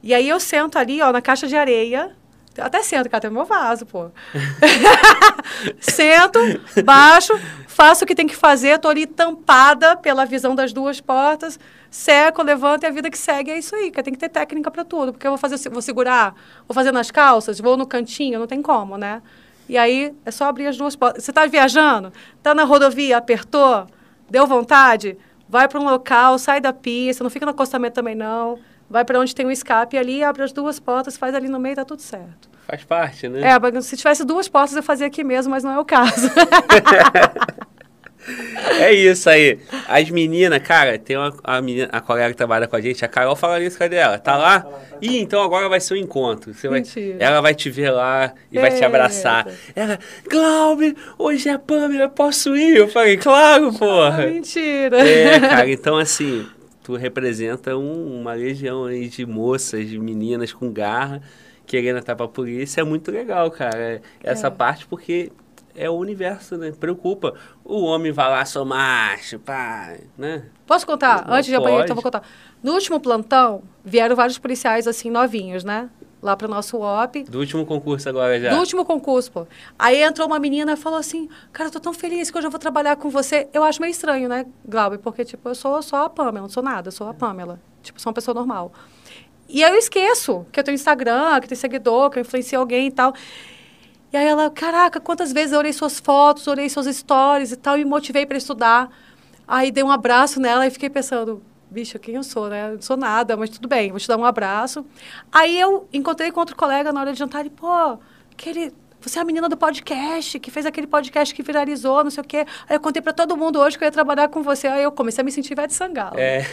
E aí eu sento ali, ó, na caixa de areia. Até sento, cara, tem meu vaso, pô. [LAUGHS] [LAUGHS] Sento, baixo, faço o que tem que fazer, tô ali tampada pela visão das duas portas, seco, levanto e a vida que segue é isso aí, cara. Tem que ter técnica para tudo, porque eu vou fazer, vou segurar, vou fazer nas calças, vou no cantinho, não tem como, né? E aí é só abrir as duas portas. Você tá viajando, tá na rodovia, apertou, deu vontade, vai para um local, sai da pista, não fica no acostamento também não. Vai para onde tem um escape ali, abre as duas portas, faz ali no meio, tá tudo certo. Faz parte, né? É, se tivesse duas portas eu fazia aqui mesmo, mas não é o caso. [LAUGHS] É isso aí. As meninas, cara, tem uma a, menina, a colega que trabalha com a gente, a Carol fala isso, cadê ela? Tá lá? Ih, então agora vai ser o encontro. Você vai, Mentira. ela vai te ver lá e vai te abraçar. Ela, Glaube, hoje é a Pamela, posso ir? Eu falei, claro, porra. Mentira. É, cara, então assim, tu representa um- uma legião aí de moças, de meninas com garra, querendo estar pra polícia. É muito legal, cara, é- essa É. parte, porque é o universo, né? Preocupa. O homem vai lá, sou macho, pá, né? Posso contar? Não Antes de apanhar, então vou contar. No último plantão, vieram vários policiais, assim, novinhos, né? Lá pro nosso UOP. Do último concurso agora já. Do último concurso, pô. Aí entrou uma menina e falou assim, cara, eu tô tão feliz que hoje eu vou trabalhar com você. Eu acho meio estranho, né, Glauber? Porque, tipo, eu sou só a Pamela, não sou nada, eu sou a Pamela. Tipo, sou uma pessoa normal. E aí eu esqueço que eu tenho Instagram, que tem seguidor, que eu influenciei alguém e tal. E aí ela, caraca, quantas vezes eu olhei suas fotos, olhei suas stories e tal, e me motivei para estudar. Aí dei um abraço nela e fiquei pensando, bicha, quem eu sou, né? Não sou nada, mas tudo bem, vou te dar um abraço. Aí eu encontrei com outro colega na hora de jantar e, pô, aquele, você é a menina do podcast, que fez aquele podcast que viralizou, não sei o quê. Aí eu contei para todo mundo hoje que eu ia trabalhar com você. Aí eu comecei a me sentir Ivete Sangalo. É.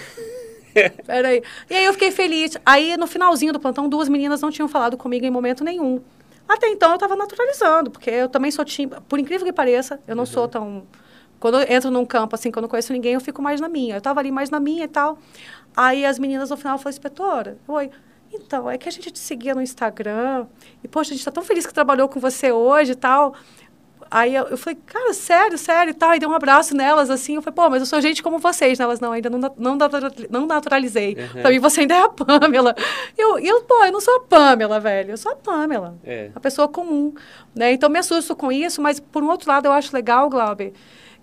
[LAUGHS] Peraí. E aí eu fiquei feliz. Aí no finalzinho do plantão, duas meninas não tinham falado comigo em momento nenhum. Até então eu estava naturalizando, porque eu também sou tímida. Por incrível que pareça, eu não sou tão. Quando eu entro num campo assim, que eu não conheço ninguém, eu fico mais na minha. Eu estava ali mais na minha e tal. Aí as meninas no final falaram, inspetora, oi. Então, é que a gente te seguia no Instagram. E, poxa, a gente está tão feliz que trabalhou com você hoje e tal. Aí eu, eu falei, cara, sério, sério e tal. E dei um abraço nelas, assim. Eu falei, pô, mas eu sou gente como vocês. né? Elas, não, ainda não, não, não naturalizei. Uhum. Pra mim, você ainda é a Pamela. E eu, eu, pô, eu não sou a Pamela, velho. Eu sou a Pamela. É. A pessoa comum. Né? Então, me assusto com isso. Mas, por um outro lado, eu acho legal, Glauber,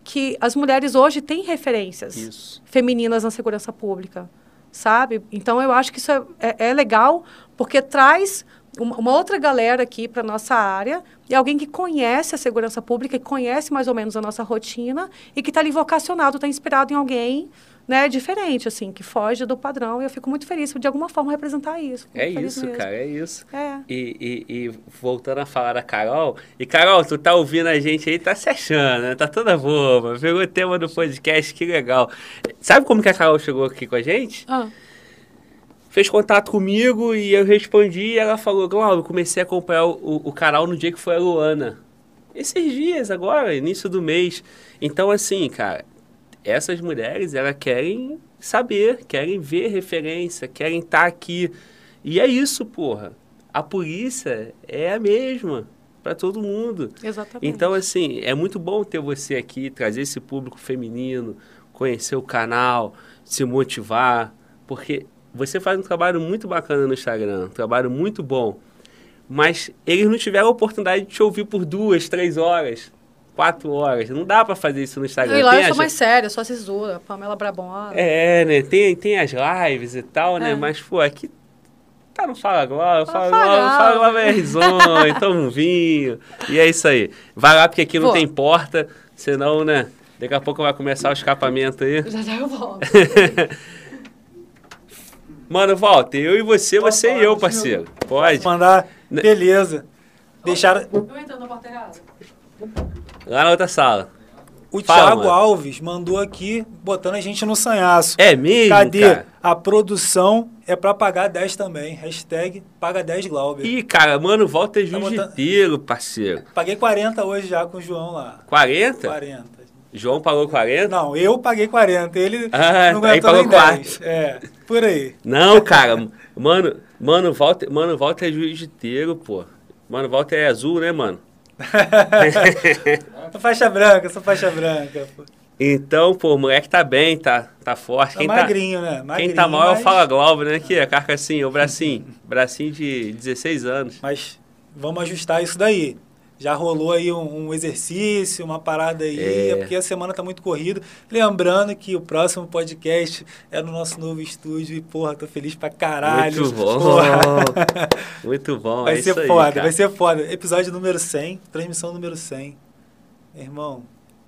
que as mulheres hoje têm referências Isso. femininas na segurança pública, sabe? Então eu acho que isso é, é, é legal porque traz uma, uma outra galera aqui para nossa área e alguém que conhece a segurança pública e conhece mais ou menos a nossa rotina e que está ali vocacionado, está inspirado em alguém né, diferente, assim, que foge do padrão. E eu fico muito feliz por, de alguma forma, representar isso. É isso, mesmo. cara, é isso. É. E, e, e voltando a falar da Carol, e Carol, tu tá ouvindo a gente aí, tá se achando, né? Tá toda boba, pegou o tema do podcast, que legal. Sabe como que a Carol chegou aqui com a gente? Ah, Fez contato comigo e eu respondi e ela falou, Glauber, comecei a acompanhar o, o canal no dia que foi a Luana. Esses dias agora, início do mês. Então, assim, cara, essas mulheres, elas querem saber, querem ver referência, querem estar aqui. E é isso, porra. A polícia é a mesma para todo mundo. exatamente. Então, assim, é muito bom ter você aqui, trazer esse público feminino, conhecer o canal, se motivar, porque você faz um trabalho muito bacana no Instagram, um trabalho muito bom. Mas eles não tiveram a oportunidade de te ouvir por duas, três horas, quatro horas. Não dá para fazer isso no Instagram. e lá Tem eu sou as- mais séria, só Zizura, Pamela Brabona. É, né? Tem, tem as lives e tal, né? É. Mas, pô, aqui tá no Fala Glória, Fala Fala Glória, Fala Glória. É risonho, [LAUGHS] toma um vinho. E é isso aí. Vai lá, porque aqui não tem porta, senão, né? Daqui a pouco vai começar o escapamento aí. Já já eu volto. [LAUGHS] Mano, Walter, eu e você, você e eu, parceiro. Pode? Mandar, Ne- beleza. Deixaram Eu entrando na porta errada. Lá na outra sala. o Fala, Thiago mano. Alves mandou aqui botando a gente no sanhaço. É mesmo, Cadê? cara? A produção é pra pagar 10 também. Hashtag paga 10 Glauber. Ih, cara, mano, Walter é Tá jiu-jiteiro, parceiro. Paguei 40 hoje já com o João lá. 40? 40. João pagou 40? Não, eu paguei 40. Ele Ah, não aí aguentou pagou nem quatro. 10. É, por aí. Não, cara, mano, mano, Walter, mano, Walter é jiu-jiteiro, pô. Mano, Walter é azul, né, mano? [LAUGHS] Sou faixa branca, sou faixa branca. pô. Então, pô, o moleque tá bem, tá, tá forte. Tá Quem tá, magrinho, né? Magrinho, quem tá mal é o mas- Fala Glauber, né? Que é carcassinho, o bracinho. [LAUGHS] bracinho de 16 anos. Mas vamos ajustar isso daí. Já rolou aí um, um exercício, uma parada aí, É. é. porque a semana tá muito corrida. Lembrando que o próximo podcast é no nosso novo estúdio e, porra, tô feliz pra caralho. Muito bom. Porra. [LAUGHS] Muito bom, Vai é ser aí, foda, cara. vai ser foda. Episódio número 100, transmissão número 100. Irmão,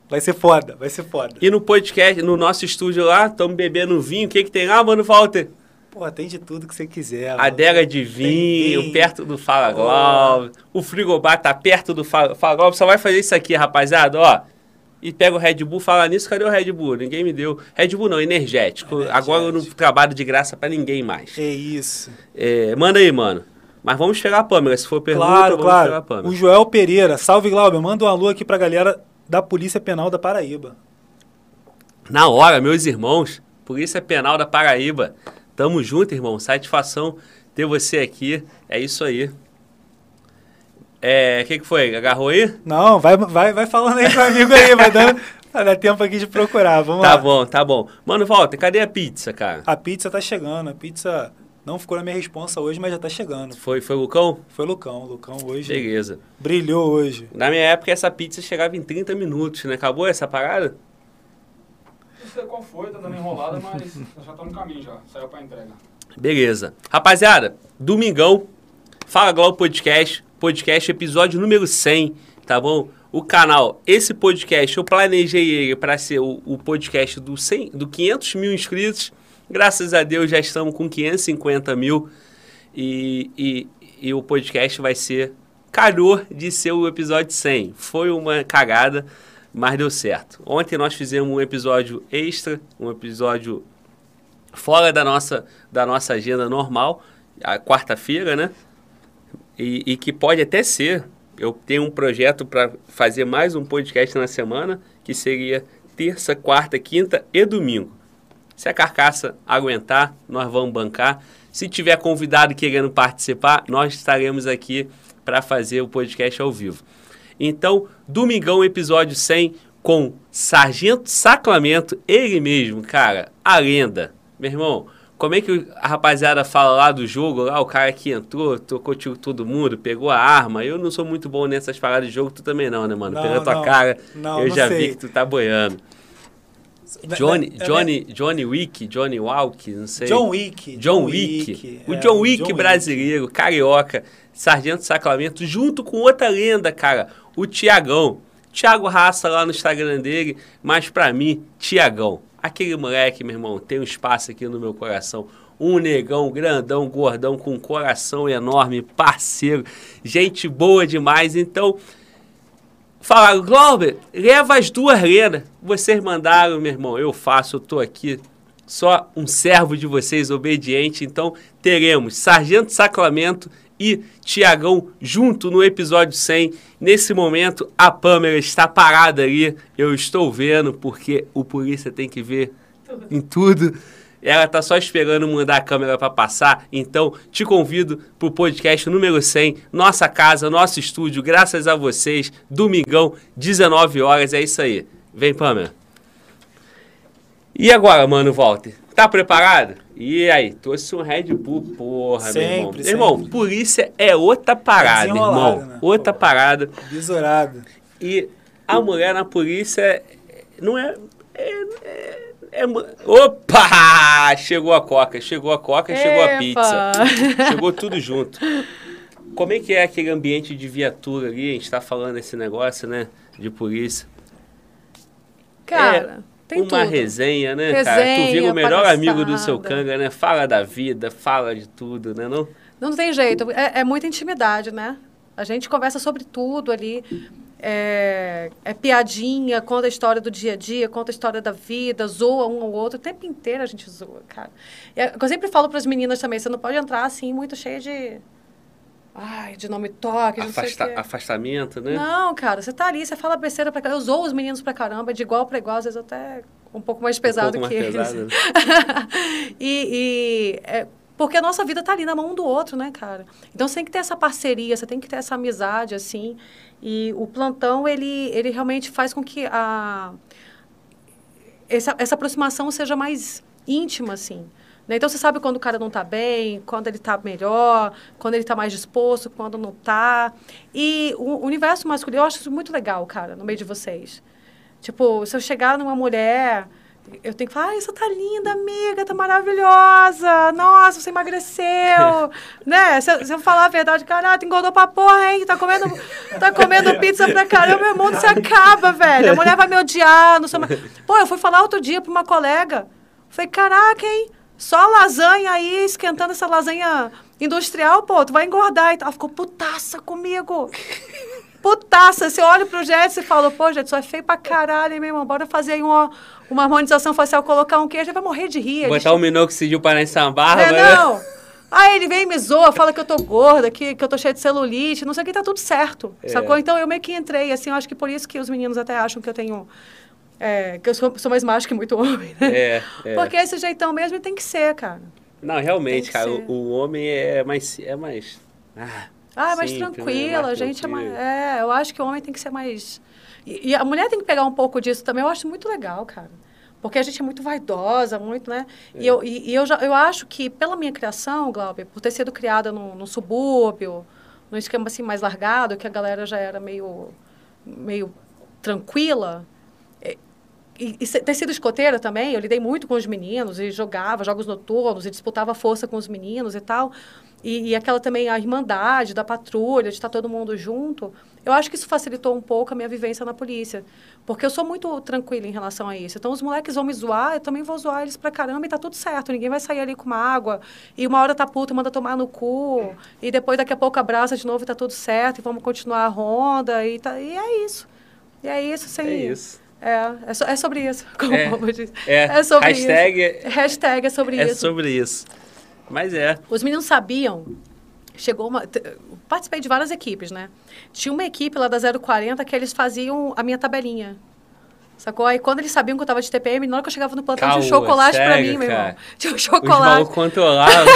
vai ser foda, vai ser foda. E no podcast, no nosso estúdio lá, estamos bebendo vinho. O que que tem lá, mano, Walter? Tem de tudo que você quiser. mano. Adega de vinho, perto do Fala Oh. Glauber. O frigobar tá perto do Fala, Fala Glauber. Só vai fazer isso aqui, rapaziada, ó. E pega o Red Bull, fala nisso, cadê o Red Bull? Ninguém me deu. Red Bull não, energético. Energético. Agora eu não trabalho de graça pra ninguém mais. É isso. É, manda aí, mano. Mas vamos esperar a Pâmela. Se for pergunta, claro, vamos esperar a claro. Pâmela. O Joel Pereira, salve Glauber, manda um alô aqui pra galera da Polícia Penal da Paraíba. Na hora, meus irmãos, Polícia Penal da Paraíba. Tamo junto, irmão. Satisfação ter você aqui. É isso aí. É, o que, que foi? Agarrou aí? Não, vai, vai, vai falando aí com o amigo aí, vai dando. Vai dar tempo aqui de procurar, vamos Tá lá. bom, tá bom. Mano, volta, cadê a pizza, cara? A pizza tá chegando, a pizza não ficou na minha responsa hoje, mas já tá chegando. Foi, foi Lucão? Foi Lucão, Lucão hoje Beleza. brilhou hoje. Na minha época, essa pizza chegava em 30 minutos, né? Acabou essa parada? Não sei qual foi, tá dando enrolada, mas já tá no caminho já. Saiu pra entrega. Beleza. Rapaziada, domingão, Fala Globo Podcast, podcast episódio número 100, tá bom? O canal, esse podcast, eu planejei ele para ser o, o podcast do, 100, do 500 mil inscritos. Graças a Deus já estamos com 550 mil e, e, e o podcast vai ser calhou de ser o episódio 100. Foi uma cagada, mas deu certo. Ontem nós fizemos um episódio extra, um episódio fora da nossa, da nossa agenda normal, a quarta-feira, né? E, e que pode até ser. Eu tenho um projeto para fazer mais um podcast na semana, que seria terça, quarta, quinta e domingo. Se a carcaça aguentar, nós vamos bancar. Se tiver convidado querendo participar, nós estaremos aqui para fazer o podcast ao vivo. Então, domingão, episódio 100, com Sargento Sacramento, ele mesmo, cara, a lenda. Meu irmão, Como é que a rapaziada fala lá do jogo, lá o cara que entrou, tocou tiro todo mundo, pegou a arma. Eu não sou muito bom nessas paradas de jogo, tu também não, né, mano? Não, Pela tua não. cara, Não, eu já sei. vi que tu tá boiando. Johnny, Johnny, Johnny Wick, Johnny Walk, não sei. John Wick. John Wick. O é, John Wick brasileiro, carioca, Sargento Sacramento, junto com outra lenda, cara, o Tiagão. Thiago Raça lá no Instagram dele, mas pra mim, Tiagão. Aquele moleque, meu irmão, tem um espaço aqui no meu coração. Um negão, grandão, gordão, com um coração enorme, parceiro, gente boa demais. Então, Falaram, Glauber, leva as duas lendas. Vocês mandaram, meu irmão, eu faço, eu tô aqui. Só um servo de vocês, obediente. Então, teremos Sargento Sacramento e Tiagão junto no episódio 100. Nesse momento, a Pamela está parada ali. Eu estou vendo, porque o polícia tem que ver em tudo. Ela tá só esperando mandar a câmera para passar. Então, te convido pro podcast número 100, nossa casa, nosso estúdio, graças a vocês. Domingão, 19 horas, é isso aí. Vem, Pamela. E agora, mano, Walter? Tá preparado? E aí, trouxe um Red Bull, porra, meu irmão. Sempre, Meu irmão, sempre. polícia é outra parada, irmão. né? Outra parada. Besourado. E a mulher na polícia é- não é. é- é- é Opa! Chegou a coca, chegou a coca, chegou a Epa! pizza. [LAUGHS] Chegou tudo junto. Como é que é aquele ambiente de viatura ali? A gente tá falando esse negócio, né? De polícia. Cara, tem Uma tudo. resenha, né, cara? Tu vira Resenha, o melhor amigo do seu canga, né? Fala da vida, fala de tudo, né? Não? Não tem jeito, é, é muita intimidade, né? A gente conversa sobre tudo ali. É, é piadinha, conta a história do dia a dia, conta a história da vida, zoa um ao outro. O tempo inteiro a gente zoa, cara. É, eu sempre falo para as meninas também, você não pode entrar assim muito cheia de... Ai, de nome toque, não Afasta- quê. afastamento, né? Não, cara, você tá ali, você fala besteira pra caramba. Eu zoo os meninos pra caramba, de igual pra igual, às vezes até um pouco mais pesado um pouco que mais eles. pesado, né? [LAUGHS] e e, é, porque a nossa vida tá ali na mão um do outro, né, cara? Então você tem que ter essa parceria, você tem que ter essa amizade, assim. E o plantão, ele, ele realmente faz com que a, essa, essa aproximação seja mais íntima, assim. né? Então, você sabe quando o cara não está bem, quando ele está melhor, quando ele está mais disposto, quando não está. E o universo masculino, eu acho isso muito legal, cara, no meio de vocês. Tipo, se eu chegar numa mulher, eu tenho que falar, ai, você tá linda, amiga, tá maravilhosa, nossa, você emagreceu, [LAUGHS] né? Se, eu- se eu falar a verdade, caralho, engordou pra porra, hein? Tá comendo, tá comendo pizza pra caramba, meu mundo se acaba, velho. A mulher vai me odiar, não sei mais. Pô, eu fui falar outro dia pra uma colega, falei, caraca, hein? Só lasanha aí, esquentando essa lasanha industrial, pô, tu vai engordar. E ela ficou putaça comigo. Putaça, você olha pro Jetson e fala, pô, Jetson, é feio pra caralho, hein, meu irmão? Bora fazer aí uma, uma harmonização facial, colocar um queijo, vai morrer de rir. Botar um minoxidil para nessa não barba, é, né? não. Aí ele vem e me zoa, fala que eu tô gorda, que, que eu tô cheia de celulite, não sei o que, tá tudo certo. É. Sacou? Então eu meio que entrei, assim, eu acho que por isso que os meninos até acham que eu tenho. é, que eu sou, sou mais macho que muito homem, né? É, é. Porque esse jeitão mesmo tem que ser, cara. Não, realmente, cara, o, o homem é mais. É mais ah, Ah, mais né? tranquila, a gente é mais. É, eu acho que o homem tem que ser mais. E, e a mulher tem que pegar um pouco disso também, eu acho muito legal, cara. Porque a gente é muito vaidosa, muito, né? E, É. eu, e, e eu, já, eu acho que, pela minha criação, Glauber, por ter sido criada no, no subúrbio, num esquema assim mais largado, que a galera já era meio, meio tranquila, é, e, e ter sido escoteira também, eu lidei muito com os meninos e jogava jogos noturnos e disputava força com os meninos e tal. E, e aquela também, a irmandade da patrulha, de estar todo mundo junto. Eu acho que isso facilitou um pouco a minha vivência na polícia. Porque eu sou muito tranquila em relação a isso. Então, os moleques vão me zoar, eu também vou zoar eles pra caramba e tá tudo certo. Ninguém vai sair ali com uma água e uma hora tá puta e manda tomar no cu. E depois, daqui a pouco, abraça de novo e tá tudo certo. E vamos continuar a ronda. E, tá, e é isso. E é isso, sem... É isso. É, é, so- é sobre isso, [LAUGHS] como É, o disse. É, sobre hashtag isso. Hashtag é sobre é isso. sobre isso. Mas é. Os meninos sabiam. Chegou uma. Participei de várias equipes, né? Tinha uma equipe lá da 040 que eles faziam a minha tabelinha. Sacou? Aí quando eles sabiam que eu tava de TPM, na hora que eu chegava no plantão, tinha um Caô, chocolate pra sério, mim, meu cara? irmão. [LAUGHS] Tinha um Os chocolate. malucos controlavam.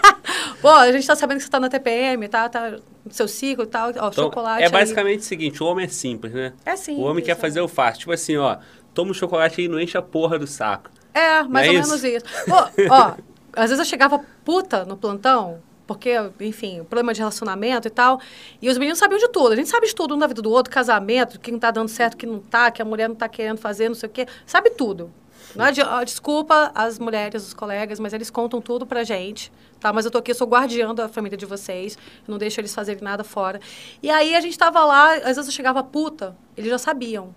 [LAUGHS] Pô, a gente tá sabendo que você tá na TPM, tá? Tá no seu ciclo e tal. Ó, Então, chocolate. é aí. basicamente o seguinte: o homem é simples, né? É sim. o homem quer fazer o fácil. Tipo assim, ó, toma um chocolate aí e não enche a porra do saco. É, mais é ou isso? menos isso. Pô, ó, [LAUGHS] às vezes eu chegava puta no plantão, porque, enfim, problema de relacionamento e tal. E os meninos sabiam de tudo. A gente sabe de tudo um da vida do outro, casamento, que não tá dando certo, que não tá, que a mulher não tá querendo fazer, não sei o quê. Sabe tudo. Não é de, ó, desculpa as mulheres, os colegas, mas eles contam tudo pra gente, tá? Mas eu tô aqui, eu sou guardiã da família de vocês, não deixo eles fazerem nada fora. E aí a gente tava lá, às vezes eu chegava puta, eles já sabiam.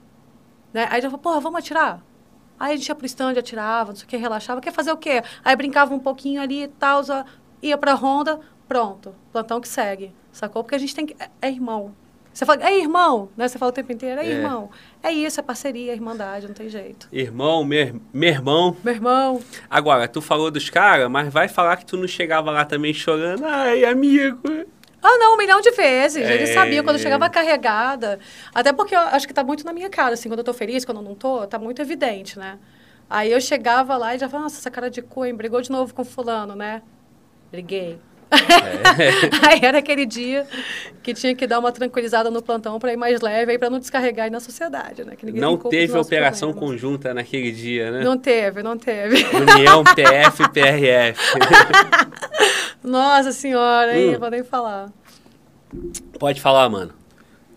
Né? Aí já falou, porra, vamos atirar? Aí a gente ia pro stand, atirava, não sei o que, relaxava. Quer fazer o quê? Aí brincava um pouquinho ali e tal, ia pra ronda, pronto. Plantão que segue, sacou? Porque a gente tem que... É, é irmão. Você fala, é irmão, né? Você fala o tempo inteiro, é, É. irmão. É isso, é parceria, é irmandade, não tem jeito. Irmão, meu, meu irmão. Meu irmão, Agora, tu falou dos caras, mas vai falar que tu não chegava lá também chorando. Ai, amigo. Ah, não, um milhão de vezes. É. Ele sabia quando eu chegava carregada. Até porque eu acho que tá muito na minha cara, assim, quando eu tô feliz, quando eu não tô, tá muito evidente, né? Aí eu chegava lá e já falava, nossa, essa cara de cu, hein? Brigou de novo com fulano, né? Briguei. [LAUGHS] aí era aquele dia que tinha que dar uma tranquilizada no plantão para ir mais leve, aí para não descarregar aí na sociedade, né? Que ninguém Não teve operação problemas. conjunta naquele dia, né? Não teve, não teve. União [LAUGHS] PF PRF. [LAUGHS] Nossa senhora, aí, Hum. não vou nem falar. Pode falar, mano.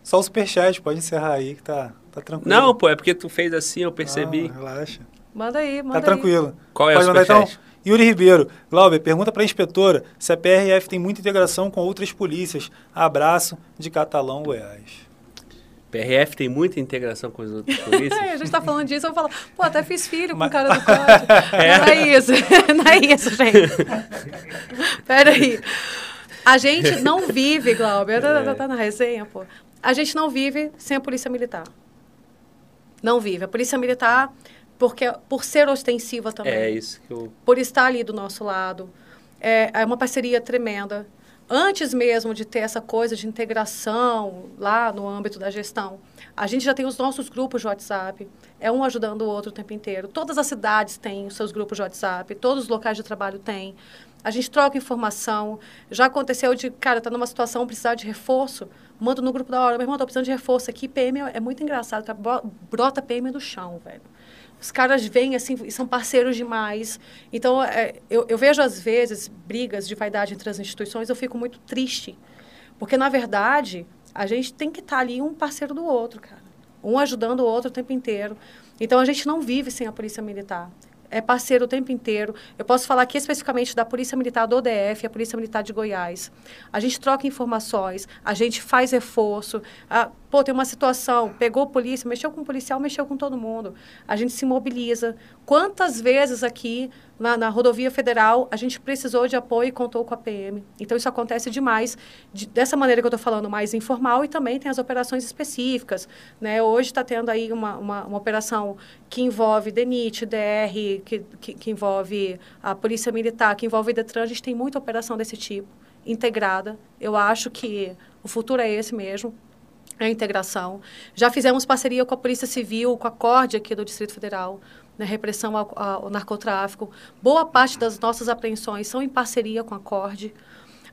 Só o superchat, pode encerrar aí que tá, tá tranquilo. Não, pô, é porque tu fez assim, eu percebi. Não, relaxa. Manda aí, manda Tá aí. tranquilo. Qual é Pode o mandar então? Yuri Ribeiro. Glauber, pergunta para a inspetora se a PRF tem muita integração com outras polícias. Abraço de Catalão, Goiás. PRF tem muita integração com as outras [LAUGHS] polícias. É, a gente tá falando disso, eu falo, pô, até fiz filho com o cara do código. [LAUGHS] Não é isso, [LAUGHS] não é isso, gente. Peraí. A gente não vive, Glauber, tá, tá- tá na resenha, pô. A gente não vive sem a polícia militar. Não vive. A polícia militar, porque, por ser ostensiva também É isso que eu. por estar ali do nosso lado. É, é uma parceria tremenda. Antes mesmo de ter essa coisa de integração lá no âmbito da gestão, a gente já tem os nossos grupos de WhatsApp, é um ajudando o outro o tempo inteiro. Todas as cidades têm os seus grupos de WhatsApp, todos os locais de trabalho têm. A gente troca informação. Já aconteceu de, cara, tá numa situação, precisar de reforço, manda no grupo da hora, meu irmão, tô precisando de reforço aqui. PM é é muito engraçado, brota PM do chão, velho. Os caras vêm assim e são parceiros demais. Então, é, eu, eu vejo às vezes brigas de vaidade entre as instituições, eu fico muito triste. Porque, na verdade, a gente tem que estar ali um parceiro do outro, cara. Um ajudando o outro o tempo inteiro. Então, a gente não vive sem a Polícia Militar. É parceiro o tempo inteiro. Eu posso falar aqui especificamente da Polícia Militar do DF a Polícia Militar de Goiás. A gente troca informações, a gente faz reforço. Ah, pô, tem uma situação, pegou polícia, mexeu com o policial, mexeu com todo mundo. A gente se mobiliza. Quantas vezes aqui na, na rodovia federal a gente precisou de apoio e contou com a PM? Então isso acontece demais, de- dessa maneira que eu estou falando, mais informal, e também tem as operações específicas. Né? Hoje está tendo aí uma, uma, uma operação que envolve DENIT, DR, que, que, que envolve a Polícia Militar, que envolve DETRAN. A gente tem muita operação desse tipo, integrada. Eu acho que o futuro é esse mesmo a integração. Já fizemos parceria com a Polícia Civil, com a CORD aqui do Distrito Federal, na repressão ao, ao narcotráfico. Boa parte das nossas apreensões são em parceria com a CORD.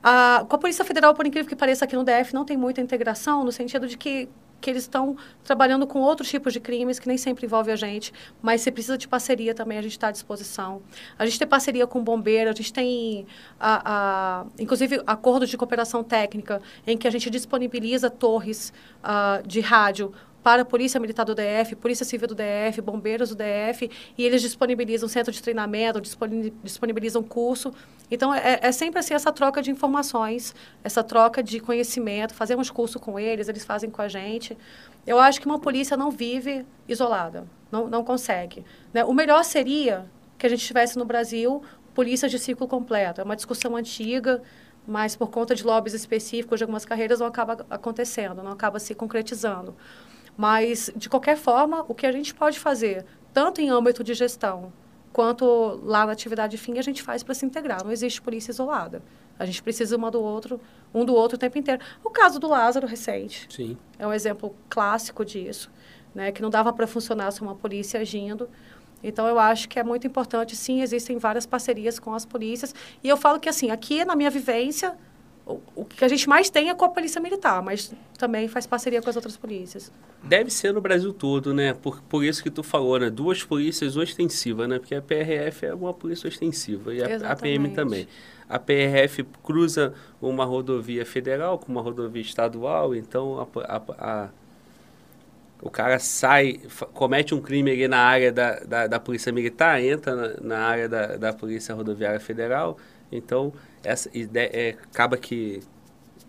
Ah, com a Polícia Federal, por incrível que pareça, aqui no DF não tem muita integração, no sentido de que, que eles estão trabalhando com outros tipos de crimes que nem sempre envolve a gente, mas se precisa de parceria também, a gente está à disposição. A gente tem parceria com bombeiro, a gente tem, a, a, inclusive, acordos de cooperação técnica, em que a gente disponibiliza torres ah, de rádio para a Polícia Militar do DF, Polícia Civil do DF, Bombeiros do DF, e eles disponibilizam centro de treinamento, disponi- disponibilizam curso. Então, é, é sempre assim, essa troca de informações, essa troca de conhecimento, fazemos curso com eles, eles fazem com a gente. Eu acho que uma polícia não vive isolada, não, não consegue. né? O melhor seria que a gente tivesse no Brasil polícias de ciclo completo. É uma discussão antiga, mas por conta de lobbies específicos de algumas carreiras não acaba acontecendo, não acaba se concretizando. Mas, de qualquer forma, o que a gente pode fazer, tanto em âmbito de gestão, quanto lá na atividade fim, a gente faz para se integrar. Não existe polícia isolada. A gente precisa uma do outro, um do outro o tempo inteiro. O caso do Lázaro recente Sim. é um exemplo clássico disso, né? Que não dava para funcionar sem uma polícia agindo. Então, eu acho que é muito importante, sim, existem várias parcerias com as polícias. E eu falo que, assim, aqui na minha vivência, o, que a gente mais tem é com a polícia militar, mas também faz parceria com as outras polícias. Deve ser no Brasil todo, né? Por, por isso que tu falou, né? Duas polícias ostensivas, né? Porque a PRF é uma polícia ostensiva e a, a PM também. A PRF cruza uma rodovia federal com uma rodovia estadual, então a, a- a- o cara sai, comete um crime ali na área da, da, da Polícia Militar, entra na, na área da, da Polícia Rodoviária Federal, então essa ideia é, acaba que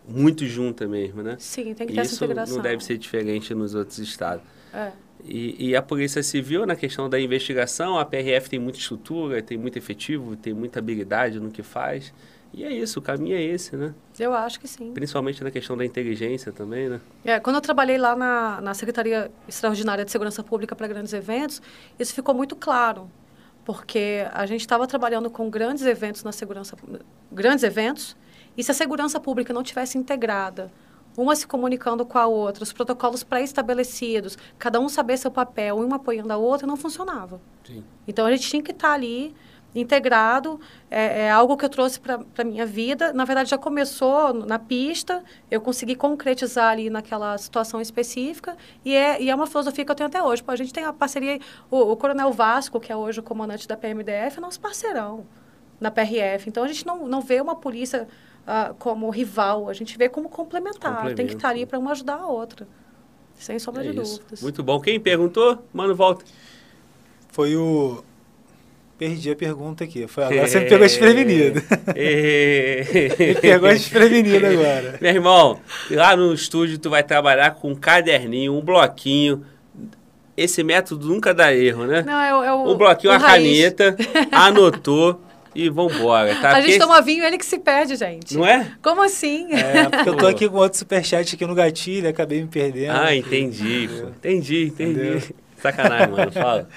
muito junta mesmo, né? Sim, tem que ter essa Isso integração. não deve ser diferente nos outros estados. É. E, e a Polícia Civil, na questão da investigação, a PRF tem muita estrutura, tem muito efetivo, tem muita habilidade no que faz. E é isso, o caminho é esse, né? Eu acho que sim. Principalmente na questão da inteligência também, né? É, quando eu trabalhei lá na, na Secretaria Extraordinária de Segurança Pública para grandes eventos, isso ficou muito claro, porque a gente estava trabalhando com grandes eventos na segurança, grandes eventos, e se a segurança pública não tivesse integrada, uma se comunicando com a outra, os protocolos pré-estabelecidos, cada um saber seu papel, uma apoiando a outra, não funcionava. Sim. Então a gente tinha que estar ali integrado, é, é algo que eu trouxe para a minha vida. Na verdade, já começou na pista, eu consegui concretizar ali naquela situação específica, e é, e é uma filosofia que eu tenho até hoje. Pô, a gente tem a parceria, o, o Coronel Vasco, que é hoje o comandante da PMDF, é nosso parceirão na PRF. Então a gente não, não vê uma polícia ah, como rival, a gente vê como complementar. Tem que estar ali para uma ajudar a outra. Sem sombra É de isso. dúvidas. Muito bom. Quem perguntou? Mano, volta. Foi o. Perdi a pergunta aqui. Foi agora [LAUGHS] você me pegou desprevenido. [LAUGHS] Me pegou desprevenido agora. Meu irmão, lá no estúdio tu vai trabalhar com um caderninho, um bloquinho. Esse método nunca dá erro, né? Não, é, o- é o, Um bloquinho, o uma raiz. caneta, [LAUGHS] anotou e vambora, tá? A Porque gente toma vinho, ele que se perde, gente. Não é? Como assim? É, porque eu tô aqui com outro superchat aqui no gatilho, acabei me perdendo. Ah, entendi. pô. Entendi, entendi. Entendeu? Sacanagem, mano. Fala.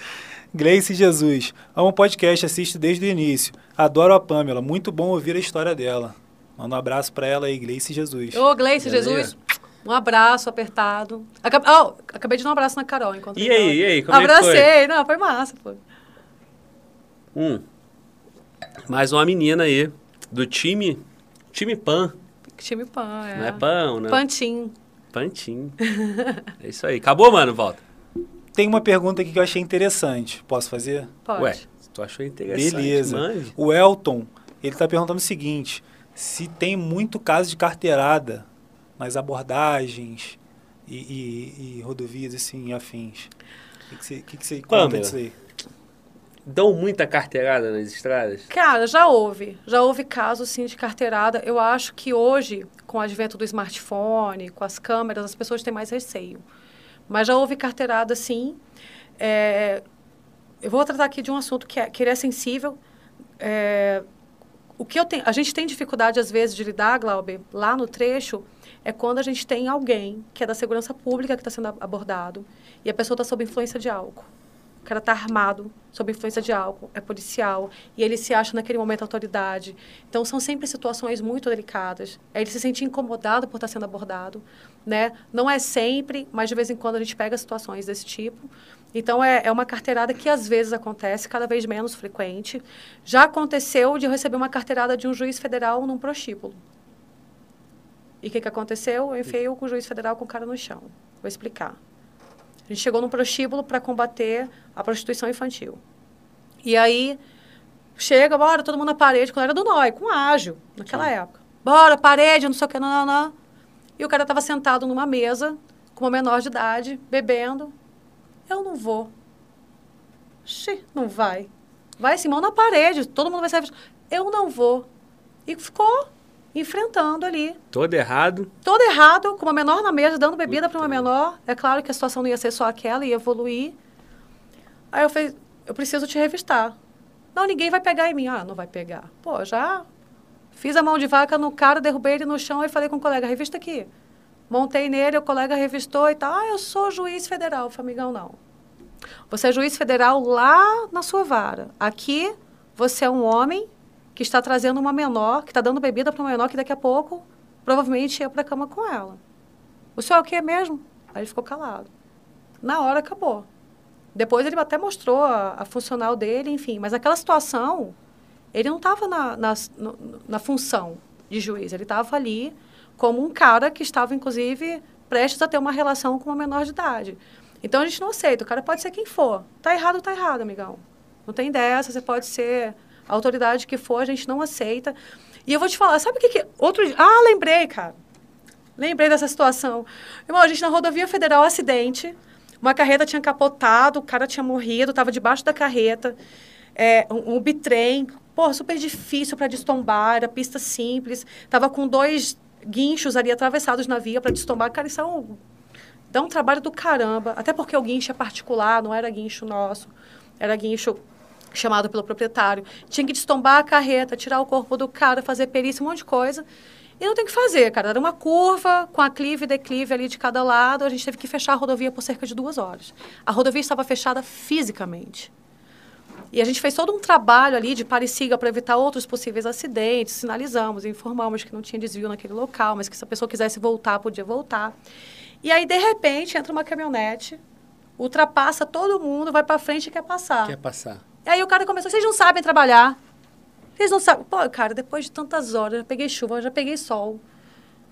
Gleice Jesus. Amo o podcast, assisto desde o início. Adoro a Pamela, muito bom ouvir a história dela. Manda um abraço pra ela aí, Gleice Jesus. Ô, Gleice. Jesus, um abraço apertado. Acab... Oh, acabei de dar um abraço na Carol. encontrei E aí, ela. e aí, como é que foi? Abracei. Não, foi massa, pô. Hum. Mais uma menina aí, do time, time Pan. Time Pan, é. Não é Pão, né? Pantim. Pantim. [LAUGHS] É isso aí. Acabou, mano? Volta. Tem uma pergunta aqui que eu achei interessante. Posso fazer? Pode. Ué, tu achou interessante, Beleza. mande. O Elton, ele está perguntando o seguinte: se tem muito caso de carteirada nas abordagens e, e- e rodovias assim, e afins. O que, que você, que que você conta disso aí? Dão muita carteirada nas estradas? Cara, já houve. Já houve casos, sim, de carteirada. Eu acho que hoje, com o advento do smartphone, com as câmeras, as pessoas têm mais receio. Mas já houve carteirada, sim. É, eu vou tratar aqui de um assunto que, é, que ele é sensível. É, o que eu tenho, a gente tem dificuldade, às vezes, de lidar, Glauber, lá no trecho, é quando a gente tem alguém que é da segurança pública que está sendo abordado e a pessoa está sob influência de álcool. O cara está armado, sob influência de álcool, é policial, e ele se acha naquele momento autoridade. Então, são sempre situações muito delicadas. É ele se sentir incomodado por estar sendo abordado. Né? Não é sempre, mas de vez em quando a gente pega situações desse tipo. Então, é, é uma carteirada que às vezes acontece, cada vez menos frequente. Já aconteceu de eu receber uma carteirada de um juiz federal num prostíbulo. E o que, que aconteceu? Eu enfiei o juiz federal com o cara no chão. Vou explicar. A gente chegou num prostíbulo para combater a prostituição infantil. E aí, chega, bora, todo mundo na parede, quando era do NOI, com ágil, naquela época. Bora, parede, não sei o que, não, não, não. E o cara estava sentado numa mesa, com uma menor de idade, bebendo. Eu não vou. Xi, não vai. Vai assim, mão na parede, todo mundo vai sair. Eu não vou. E ficou enfrentando ali. Todo errado. Todo errado, com uma menor na mesa, dando bebida para uma menor. É claro que a situação não ia ser só aquela, ia evoluir. Aí eu falei, eu preciso te revistar. Não, ninguém vai pegar em mim. Ah, não vai pegar. Pô, já fiz a mão de vaca no cara, derrubei ele no chão e falei com o colega, revista aqui. Montei nele, o colega revistou e tal. Ah, eu sou juiz federal. Eu falei, amigão, não. Você é juiz federal lá na sua vara. Aqui, você é um homem que está trazendo uma menor, que está dando bebida para uma menor que daqui a pouco provavelmente ia para a cama com ela. O senhor é o que mesmo? Aí ele ficou calado. Na hora acabou. Depois ele até mostrou a, a funcional dele, enfim. Mas naquela situação, ele não estava na, na, na função. de juiz. Ele estava ali como um cara que estava, inclusive, prestes a ter uma relação com uma menor de idade. Então a gente não aceita. O cara pode ser quem for. Tá errado, tá errado, amigão. Não tem dessa. Você pode ser a autoridade que for, a gente não aceita. E eu vou te falar, sabe o que que... Outro. Ah, lembrei, cara. Lembrei dessa situação. Irmão, a gente na rodovia federal, acidente. Uma carreta tinha capotado, o cara tinha morrido, estava debaixo da carreta. É, um, um bitrem, pô, super difícil para destombar, era pista simples. Tava com dois guinchos ali atravessados na via para destombar. Cara, isso é um, dá um trabalho do caramba. Até porque o guincho é particular, não era guincho nosso. Era guincho chamado pelo proprietário. Tinha que destombar a carreta, tirar o corpo do cara, fazer perícia, um monte de coisa. E não tem o que fazer, cara. Era uma curva com aclive e declive ali de cada lado. A gente teve que fechar a rodovia por cerca de duas horas. A rodovia estava fechada fisicamente. E a gente fez todo um trabalho ali de pare-siga para evitar outros possíveis acidentes. Sinalizamos, informamos que não tinha desvio naquele local, mas que se a pessoa quisesse voltar, podia voltar. E aí, de repente, entra uma caminhonete, ultrapassa todo mundo, vai para frente e quer passar. Quer passar. E aí o cara começou, vocês não sabem trabalhar. Vocês não sabem. Pô, cara, depois de tantas horas, já peguei chuva, já peguei sol.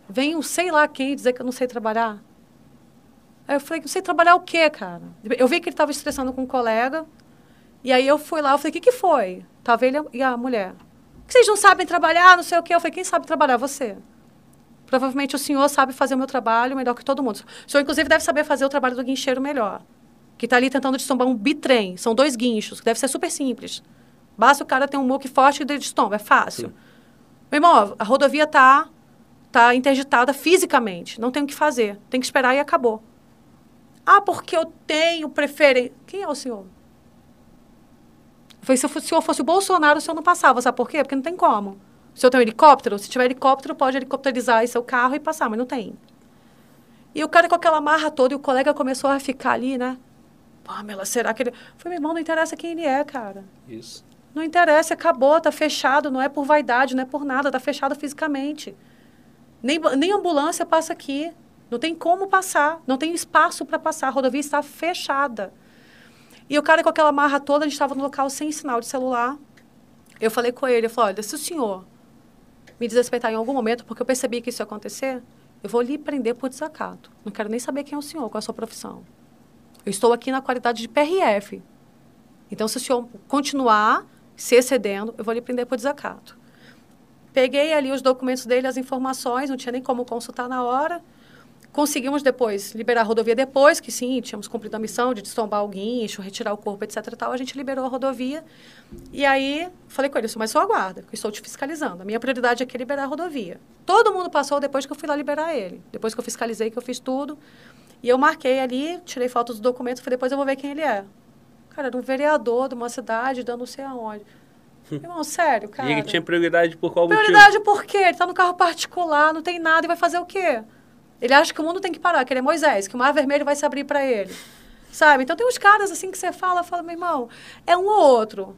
Vem um sei lá quem dizer que eu não sei trabalhar. Aí eu falei, não sei trabalhar o quê, cara? Eu vi que ele estava estressando com um colega. E aí eu fui lá, eu falei, o que, que foi? Tava ele e a mulher. Vocês não sabem trabalhar, não sei o quê. Eu falei, quem sabe trabalhar? Você. Provavelmente o senhor sabe fazer o meu trabalho melhor que todo mundo. O senhor, inclusive, deve saber fazer o trabalho do guincheiro melhor. Que está ali tentando destombar um bitrem. São dois guinchos, que deve ser super simples. Basta o cara ter um muque forte e destomba, é fácil. Sim. Meu irmão, a rodovia está tá interditada fisicamente. Não tem o que fazer. Tem que esperar e acabou. Ah, porque eu tenho preferência. Quem é o senhor? Foi se o senhor fosse o Bolsonaro, o senhor não passava. Sabe por quê? Porque não tem como. Se eu tenho um helicóptero, se tiver helicóptero, pode helicopterizar seu carro e passar, mas não tem. E o cara com aquela marra toda, e o colega começou a ficar ali, né? Pamela, será que ele. Foi, meu irmão, não interessa quem ele é, cara. Isso. Não interessa, acabou, tá fechado, não é por vaidade, não é por nada, tá fechado fisicamente. Nem, nem ambulância passa aqui. Não tem como passar, não tem espaço para passar, a rodovia está fechada. E o cara com aquela marra toda, a gente estava no local sem sinal de celular. Eu falei com ele, eu falei, olha, se o senhor me desrespeitar em algum momento, porque eu percebi que isso ia acontecer, eu vou lhe prender por desacato. Não quero nem saber quem é o senhor, qual é a sua profissão. Eu estou aqui na qualidade de PRF. Então, se o senhor continuar se excedendo, eu vou lhe prender por desacato. Peguei ali os documentos dele, as informações, não tinha nem como consultar na hora. Conseguimos depois liberar a rodovia depois, que sim, tínhamos cumprido a missão de destombar o guincho, retirar o corpo, etc. Tal, a gente liberou a rodovia. E aí, falei com ele, mas só aguarda, que estou te fiscalizando. A minha prioridade aqui é liberar a rodovia. Todo mundo passou depois que eu fui lá liberar ele. Depois que eu fiscalizei, que eu fiz tudo. E eu marquei ali, tirei fotos dos documentos, falei, depois eu vou ver quem ele é. Cara, era um vereador de uma cidade, dando não sei aonde. Irmão, sério, cara. E ele tinha prioridade por qual prioridade motivo? Prioridade por quê? Ele tá no carro particular, não tem nada e vai fazer o quê? Ele acha que o mundo tem que parar, que ele é Moisés, que o mar vermelho vai se abrir para ele. Sabe? Então tem uns caras assim que você fala, fala, meu irmão, é um ou outro.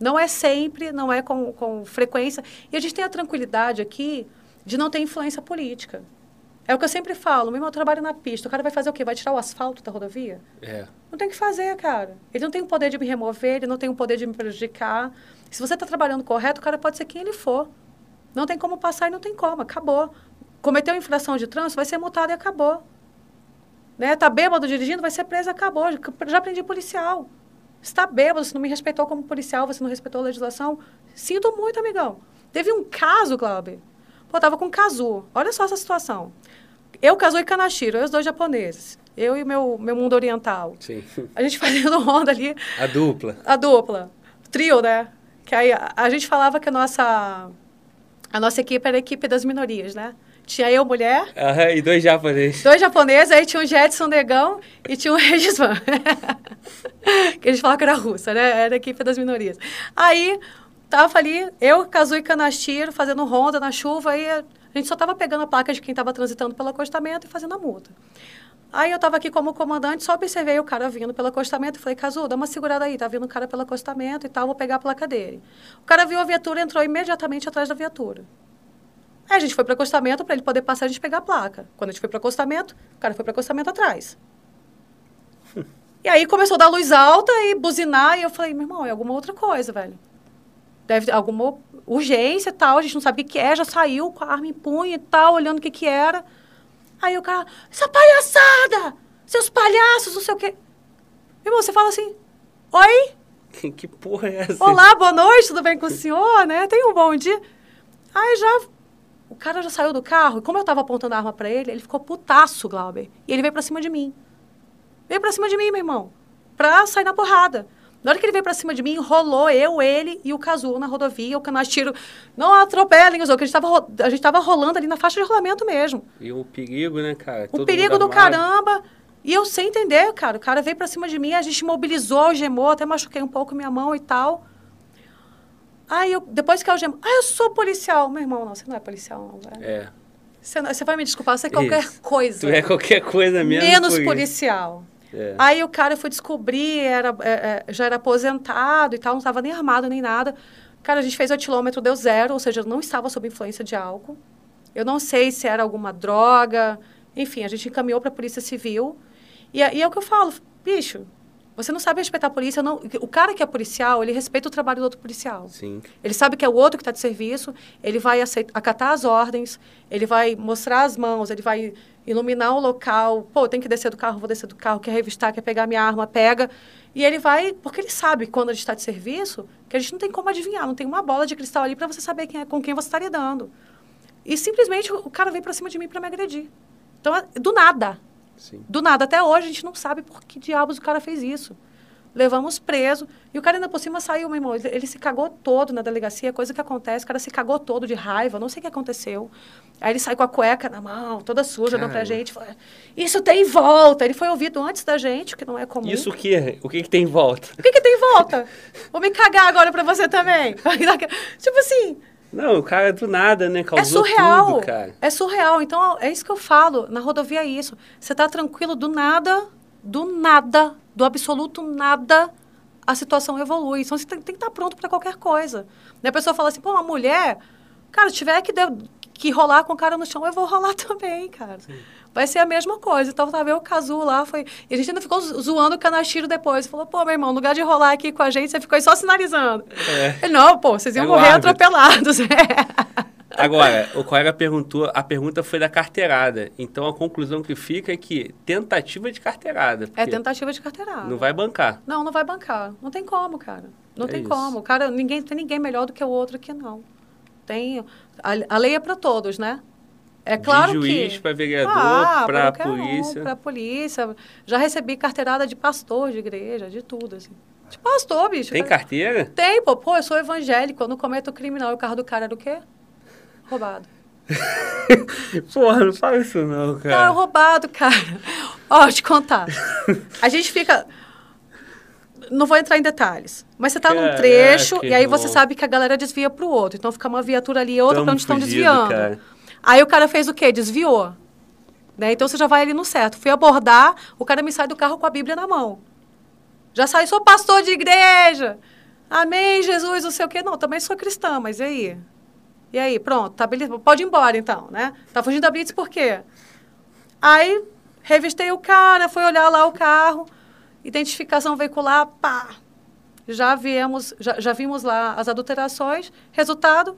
Não é sempre, não é com, com frequência. E a gente tem a tranquilidade aqui de não ter influência política. É o que eu sempre falo, meu irmão, eu trabalho na pista. O cara vai fazer o quê? Vai tirar o asfalto da rodovia? É. Não tem o que fazer, cara. Ele não tem o poder de me remover, ele não tem o poder de me prejudicar. Se você está trabalhando correto, o cara pode ser quem ele for. Não tem como passar e não tem como, acabou. Cometeu infração de trânsito, vai ser multado e acabou. Né? Tá bêbado dirigindo, vai ser preso, acabou. Já aprendi policial. Está bêbado, se não me respeitou como policial, você não respeitou a legislação. Sinto muito, amigão. Teve um caso, Glauber. Pô, eu tava com casu. Olha só essa situação. Eu, Kazu e Kanashiro, eu os dois japoneses. Eu e meu meu mundo oriental. Sim. A gente [LAUGHS] fazendo onda ali. A dupla. A dupla. Trio, né? Que aí a, a gente falava que a nossa a nossa equipe era a equipe das minorias, né? Tinha eu, mulher. Aham, e dois japoneses. Dois japoneses, aí tinha o Jetson Negão e tinha o [LAUGHS] Regis Van. que a gente falava que era russa, né? Era a equipe das minorias. Aí, tava ali, eu, Kazu e Kanashiro, fazendo ronda na chuva, aí a gente só estava pegando a placa de quem estava transitando pelo acostamento e fazendo a multa. Aí eu estava aqui como comandante, só observei o cara vindo pelo acostamento e falei, Cazu, dá uma segurada aí, tá vindo o cara pelo acostamento e tal, vou pegar a placa dele. O cara viu a viatura e entrou imediatamente atrás da viatura. Aí a gente foi para acostamento para ele poder passar e a gente pegar a placa. Quando a gente foi para acostamento, o cara foi para acostamento atrás. e aí começou a dar luz alta e buzinar, e eu falei, meu irmão, é alguma outra coisa, velho. deve ter alguma urgência e tal, a gente não sabe o que, que é, já saiu com a arma em punho e tal, olhando o que, que era. Aí o cara, essa palhaçada! Seus palhaços, não sei o quê. Meu irmão, você fala assim, oi? Que, [LAUGHS] que porra é essa? Olá, boa noite, tudo bem com o senhor, né? Tenha um bom dia. Aí já, o cara já saiu do carro, e como eu tava apontando a arma pra ele, ele ficou putaço, Glauber. E ele veio pra cima de mim. Veio pra cima de mim, meu irmão, pra sair na porrada. Na hora que ele veio pra cima de mim, rolou eu, ele e o Cazu na rodovia, o canal tiro. Não atropelem os outros, a gente, tava, a gente tava rolando ali na faixa de rolamento mesmo. E o perigo, né, cara? O Todo perigo do caramba. E eu sem entender, cara. O cara veio pra cima de mim, a gente mobilizou, algemou, até machuquei um pouco minha mão e tal. Aí, eu, depois que eu algemou, ah, eu sou policial. Meu irmão, não, você não é policial, não, velho. É. Você, não- você vai me desculpar, você é qualquer Isso. coisa. Tu é qualquer coisa menos. menos policial. É. Aí o cara foi descobrir, era, é, é, já era aposentado e tal, não estava nem armado nem nada. Cara, a gente fez o etilômetro, deu zero, ou seja, não estava sob influência de álcool. Eu não sei se era alguma droga. Enfim, a gente encaminhou para a Polícia Civil. E, e é o que eu falo, bicho, você não sabe respeitar a polícia. Não, o cara que é policial, ele respeita o trabalho do outro policial. Sim. Ele sabe que é o outro que está de serviço, ele vai aceit- acatar as ordens, ele vai mostrar as mãos, ele vai iluminar o local. Pô, tem que descer do carro, vou descer do carro, quer revistar, quer pegar minha arma, pega. E ele vai, porque ele sabe quando a gente está de serviço, que a gente não tem como adivinhar, não tem uma bola de cristal ali para você saber quem é, com quem você está lidando. E simplesmente o cara veio para cima de mim para me agredir. Então, do nada. Sim. Do nada. Até hoje a gente não sabe por que diabos o cara fez isso. Levamos preso. E o cara ainda por cima saiu, meu irmão. Ele, ele se cagou todo na delegacia, coisa que acontece. O cara se cagou todo de raiva, não sei o que aconteceu. Aí ele saiu com a cueca na mão, toda suja, deu pra gente. Isso tem volta. Ele foi ouvido antes da gente, que não é comum. Isso o quê? O que, que tem em volta? O que, que tem volta? Vou me cagar agora pra você também. [LAUGHS] tipo assim, Não, o cara do nada, né? é Causou surreal. tudo, cara. É surreal. Então, é isso que eu falo. Na rodovia é isso. Você tá tranquilo, do nada, do nada, do absoluto nada, a situação evolui. Então, você tem, tem que estar pronto para qualquer coisa. Daí a pessoa fala assim, pô, uma mulher, cara, se tiver que, de- que rolar com o cara no chão, eu vou rolar [LAUGHS] também, cara. Vai ser a mesma coisa. Então, tá vendo o Cazu lá, foi... E a gente ainda ficou zo- zoando o Canachiro depois. Falou, pô, meu irmão, no lugar de rolar aqui com a gente, você ficou aí só sinalizando. É. Ele, não, pô, vocês iam É morrer atropelados. [LAUGHS] É. Agora, o colega perguntou, a pergunta foi da carteirada. Então a conclusão que fica é que tentativa de carteirada. É tentativa de carteirada. Não vai bancar. Não, não vai bancar. Não tem como, cara. Não É tem isso. como. Cara, ninguém tem ninguém melhor do que o outro aqui, não. Tem. A, a lei é para todos, né? É claro de juiz que. para vereador, Ah, para qualquer um, polícia. pra polícia. Já recebi carteirada de pastor de igreja, de tudo, assim. De pastor, bicho. Tem carteira? Tem, pô. Pô, eu sou evangélico, eu não cometo crime, não. E o carro do cara era o quê? Roubado. [LAUGHS] Porra, não fala isso não, Cara, cara. roubado, cara. Ó, te contar. A gente fica. Não vou entrar em detalhes. Mas você tá num Caraca, trecho e aí você sabe que a galera desvia pro outro. Então fica uma viatura ali e outra pra onde estão desviando. cara. Aí o cara fez o quê? Desviou. Né? Então você já vai ali no certo. Fui abordar, o cara me sai do carro com a Bíblia na mão. Já sai, sou pastor de igreja. Amém, Jesus, não sei o quê. Não, também sou cristã, mas e aí? E aí, pronto, tá beleza. Pode ir embora então, né? Tá fugindo da Blitz por quê? Aí, revistei o cara, fui olhar lá o carro, identificação veicular, pá. Já viemos, já, já vimos lá as adulterações, resultado,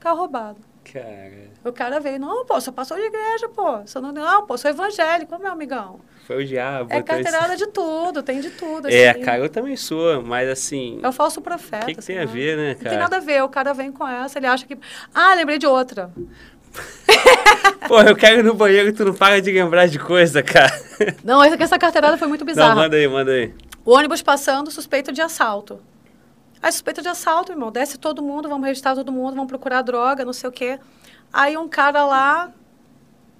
carro roubado. Cara, O cara veio, não, pô, sou pastor de igreja, pô. Sou não, não, pô, sou evangélico, meu amigão. foi o diabo. É carteirada de tudo, tem de tudo. É, assim. cara, eu também sou, mas assim. É o falso profeta. O que, que assim, tem a né? ver, né, Não cara? tem nada a ver, o cara vem com essa, ele acha que... Ah, lembrei de outra. [LAUGHS] Pô, eu quero ir no banheiro e tu não para de lembrar de coisa, cara. Não, essa, essa carteirada foi muito bizarra. Não, manda aí, manda aí. O ônibus passando, suspeito de assalto. Aí, suspeita de assalto, irmão. Desce todo mundo, vamos registrar todo mundo, vamos procurar droga, não sei o quê. Aí um cara lá,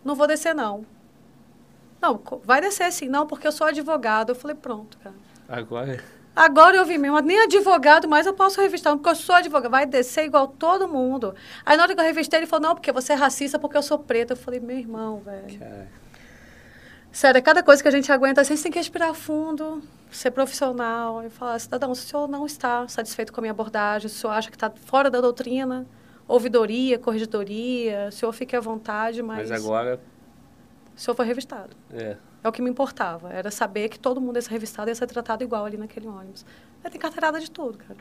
não vou descer, não. Não, vai descer sim, não, porque eu sou advogado. Eu falei, pronto, cara. Agora. Agora eu vi mesmo, nem advogado, mas eu posso revistar, porque eu sou advogado. Vai descer igual todo mundo. Aí na hora que eu revistei, ele falou, não, porque você é racista, porque eu sou preta. Eu falei, meu irmão, velho. Cara, Sério, cada coisa que a gente aguenta, assim, você tem que respirar fundo, ser profissional e falar, cidadão, se o senhor não está satisfeito com a minha abordagem, se o senhor acha que está fora da doutrina, ouvidoria, corregedoria, o senhor fique à vontade, mas, mas agora. o senhor foi revistado. É. É o que me importava, era saber que todo mundo ia ser revistado e ia ser tratado igual ali naquele ônibus. Aí tem carteirada de tudo, cara.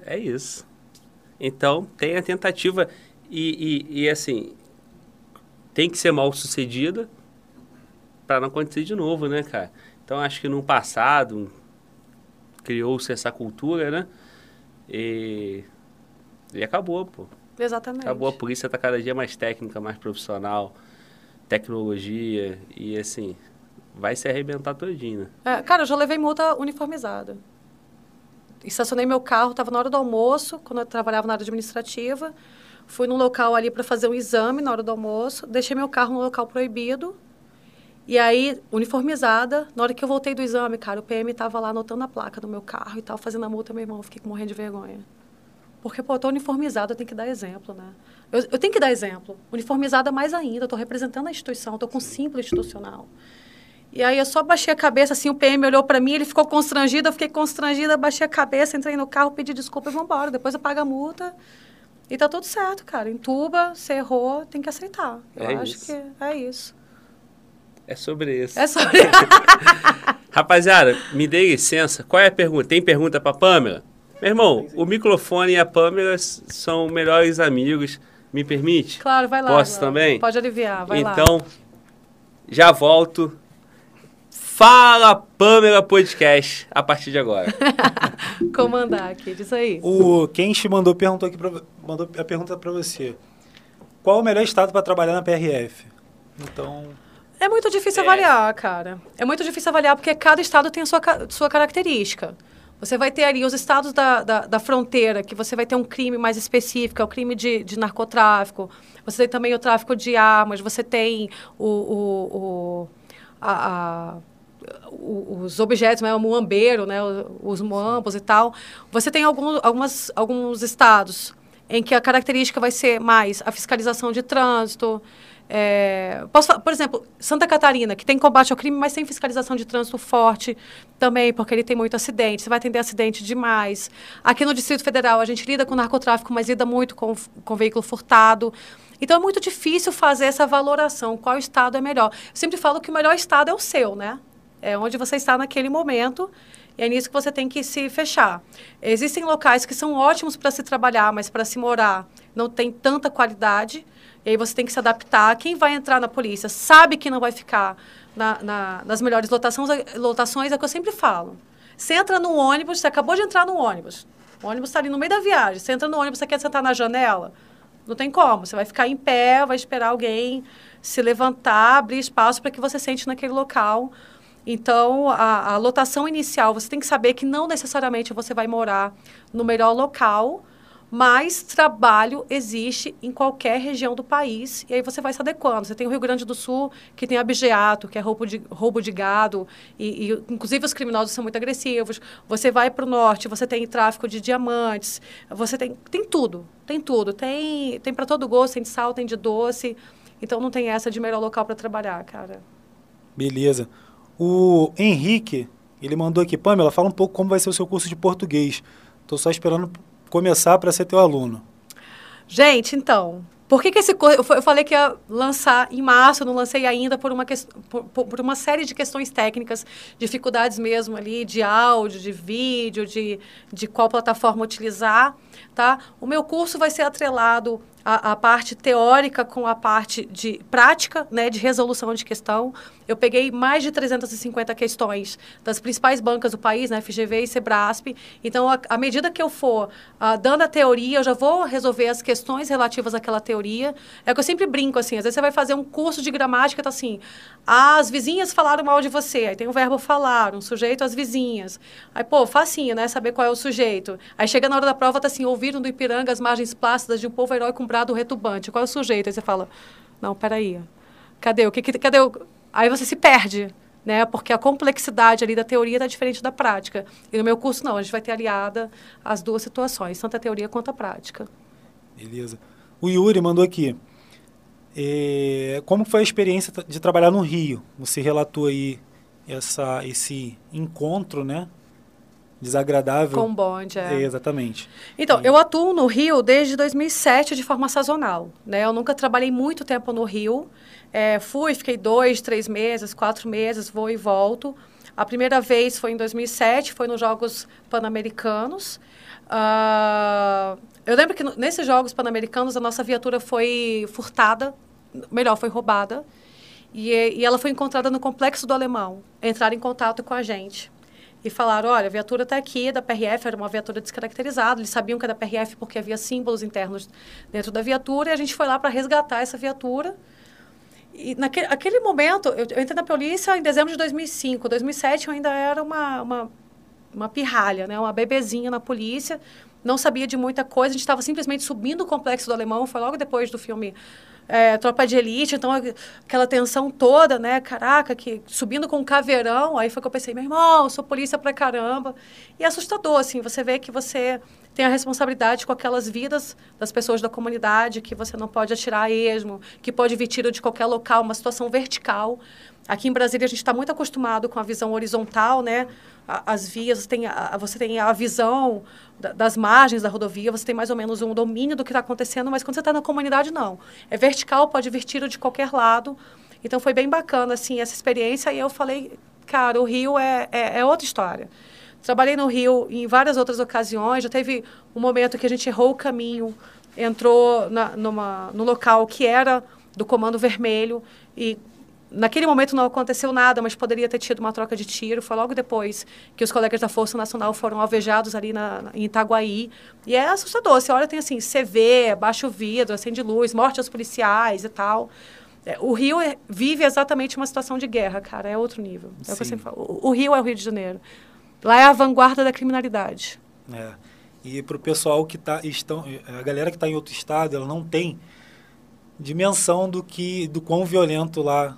É isso. Então, tem a tentativa e, e, e assim, tem que ser mal sucedida para não acontecer de novo, né, cara? Então, acho que no passado criou-se essa cultura, né? E, e acabou, pô. Exatamente. Acabou, a polícia tá cada dia mais técnica, mais profissional, tecnologia e assim, vai se arrebentar todinho, né? É, cara, eu já levei multa uniformizada. Estacionei meu carro, estava na hora do almoço, quando eu trabalhava na área administrativa. Fui num local ali para fazer um exame na hora do almoço. Deixei meu carro no local proibido. E aí, uniformizada, na hora que eu voltei do exame, cara, o PM estava lá anotando a placa do meu carro e tal, fazendo a multa, meu irmão. Fiquei morrendo de vergonha. Porque, pô, eu tô uniformizada, eu tenho que dar exemplo, né? Eu, eu tenho que dar exemplo. Uniformizada mais ainda, eu tô representando a instituição, eu tô com símbolo institucional. E aí eu só baixei a cabeça, assim, o PM olhou para mim, ele ficou constrangido, eu fiquei constrangida, baixei a cabeça, entrei no carro, pedi desculpa e vamos embora. Depois eu pago a multa e tá tudo certo, cara. Entuba, você errou, tem que aceitar. Eu É acho isso. que é isso. É sobre isso. É [LAUGHS] só... Rapaziada, me dê licença. Qual é a pergunta? Tem pergunta pra Pamela? Meu irmão, o microfone e a Pamela são melhores amigos. Me permite? claro, vai lá. Posso também? Pode aliviar, vai lá. então, já volto. Fala Pamela Podcast a partir de agora. [LAUGHS] Comandar aqui, diz aí. O Kenshi mandou, perguntou aqui pra, mandou a pergunta para você. Qual o melhor estado para trabalhar na PRF? Então, É muito difícil avaliar, cara. É muito difícil avaliar porque cada estado tem a sua, sua característica. Você vai ter ali os estados da, da, da fronteira, que você vai ter um crime mais específico, é o crime de, de narcotráfico. Você tem também o tráfico de armas, você tem o, o, o- a- os objetos, né, o muambeiro, né, os muambos e tal. Você tem alguns, algumas, alguns estados em que a característica vai ser mais a fiscalização de trânsito. é, posso, por exemplo, Santa Catarina, que tem combate ao crime, mas tem fiscalização de trânsito forte também, porque ele tem muito acidente. Você vai atender acidente demais. Aqui no Distrito Federal, a gente lida com narcotráfico, mas lida muito com, com veículo furtado. Então, é muito difícil fazer essa valoração, qual estado é melhor. Eu sempre falo que o melhor estado é o seu, né? É onde você está naquele momento e é nisso que você tem que se fechar. Existem locais que são ótimos para se trabalhar, mas para se morar não tem tanta qualidade. E aí você tem que se adaptar. Quem vai entrar na polícia sabe que não vai ficar na- na- nas melhores lotações, lotações, é o que eu sempre falo. Você entra no ônibus, você acabou de entrar no ônibus. O ônibus está ali no meio da viagem. Você entra no ônibus, você quer sentar na janela? Não tem como. Você vai ficar em pé, vai esperar alguém se levantar, abrir espaço para que você sente naquele local. Então, a, a lotação inicial, você tem que saber que não necessariamente você vai morar no melhor local, mas trabalho existe em qualquer região do país e aí você vai se adequando. Você tem o Rio Grande do Sul, que tem abigeato, que é roubo de, roubo de gado, e, e inclusive os criminosos são muito agressivos. Você vai para o norte, você tem tráfico de diamantes, você tem, tem tudo, tem tudo. Tem, tem para todo gosto, tem de sal, tem de doce. Então não tem essa de melhor local para trabalhar, cara. beleza. O Henrique, ele mandou aqui, Pamela, fala um pouco como vai ser o seu curso de português. Estou só esperando começar para ser teu aluno. Gente, então, por que, que esse curso. Eu fa- eu falei que ia lançar em março, não lancei ainda por uma, por, por- por uma série de questões técnicas, dificuldades mesmo ali, de áudio, de vídeo, de, de qual plataforma utilizar. Tá? O meu curso vai ser atrelado à, à parte teórica com a parte de prática, né, de resolução de questão. Eu peguei mais de 350 questões das principais bancas do país, né, FGV e Sebrasp. Então, à- medida que eu for ah, dando a teoria, eu já vou resolver as questões relativas àquela teoria. É que eu sempre brinco, assim, às vezes você vai fazer um curso de gramática, tá assim, as vizinhas falaram mal de você, aí tem o verbo falar, um sujeito, as vizinhas. Aí, pô, facinho, né, saber qual é o sujeito. Aí chega na hora da prova, tá assim, ouviram do Ipiranga as margens plácidas de um povo herói com brado retubante. Qual é o sujeito? Aí você fala, não, peraí, cadê? O que, que cadê o... Aí você se perde, né? Porque a complexidade ali da teoria está diferente da prática. E no meu curso, não, a gente vai ter aliada as duas situações, tanto a teoria quanto a prática. Beleza. O Yuri mandou aqui. é, como foi a experiência de trabalhar no Rio? Você relatou aí essa, esse encontro, né? Desagradável. Com bonde, É, exatamente. Então, eu atuo no Rio desde 2007 de forma sazonal. Né? Eu nunca trabalhei muito tempo no Rio. É, fui, fiquei dois, três meses, quatro meses, vou e volto. A primeira vez foi em 2007, foi nos Jogos Pan-Americanos. Ah, eu lembro que nesses Jogos Pan-Americanos a nossa viatura foi furtada, melhor, foi roubada. E, e ela foi encontrada no Complexo do Alemão. Entraram em contato com a gente. E falaram, olha, a viatura está aqui, da PRF, era uma viatura descaracterizada. Eles sabiam que era da PRF porque havia símbolos internos dentro da viatura. E a gente foi lá para resgatar essa viatura. E naquele aquele momento, eu, eu entrei na polícia em dezembro de 2005. 2007 eu ainda era uma, uma, uma pirralha, né? uma bebezinha na polícia. Não sabia de muita coisa. A gente estava simplesmente subindo o Complexo do Alemão. Foi logo depois do filme é, Tropa de Elite. Então, aquela tensão toda, né? Caraca, que subindo com um caveirão. Aí foi que eu pensei, meu irmão, sou polícia pra caramba. E é assustador, assim. Você vê que você tem a responsabilidade com aquelas vidas das pessoas da comunidade, que você não pode atirar a esmo, que pode vir tiro de qualquer local, uma situação vertical. Aqui em Brasília a gente está muito acostumado com a visão horizontal, né? As vias, tem a, você tem a visão da- das margens da rodovia, você tem mais ou menos um domínio do que está acontecendo, mas quando você está na comunidade, não. É vertical, pode vir tiro de qualquer lado. Então foi bem bacana, assim, essa experiência. E eu falei, cara, o Rio é, é, é outra história. Trabalhei no Rio em várias outras ocasiões. Já teve um momento que a gente errou o caminho, entrou na, numa, no local que era do Comando Vermelho e naquele momento não aconteceu nada, mas poderia ter tido uma troca de tiro. Foi logo depois que os colegas da Força Nacional foram alvejados ali na, na- em Itaguaí. E é assustador. Você olha, tem assim, CV, baixa o vidro, acende luz, morte aos policiais e tal. É, O Rio é- vive exatamente uma situação de guerra, cara. É outro nível. É o. O, o Rio é o Rio de Janeiro. Lá é a vanguarda da criminalidade. É. E para o pessoal que tá estão, a galera que está em outro estado, ela não tem dimensão do que, do quão violento lá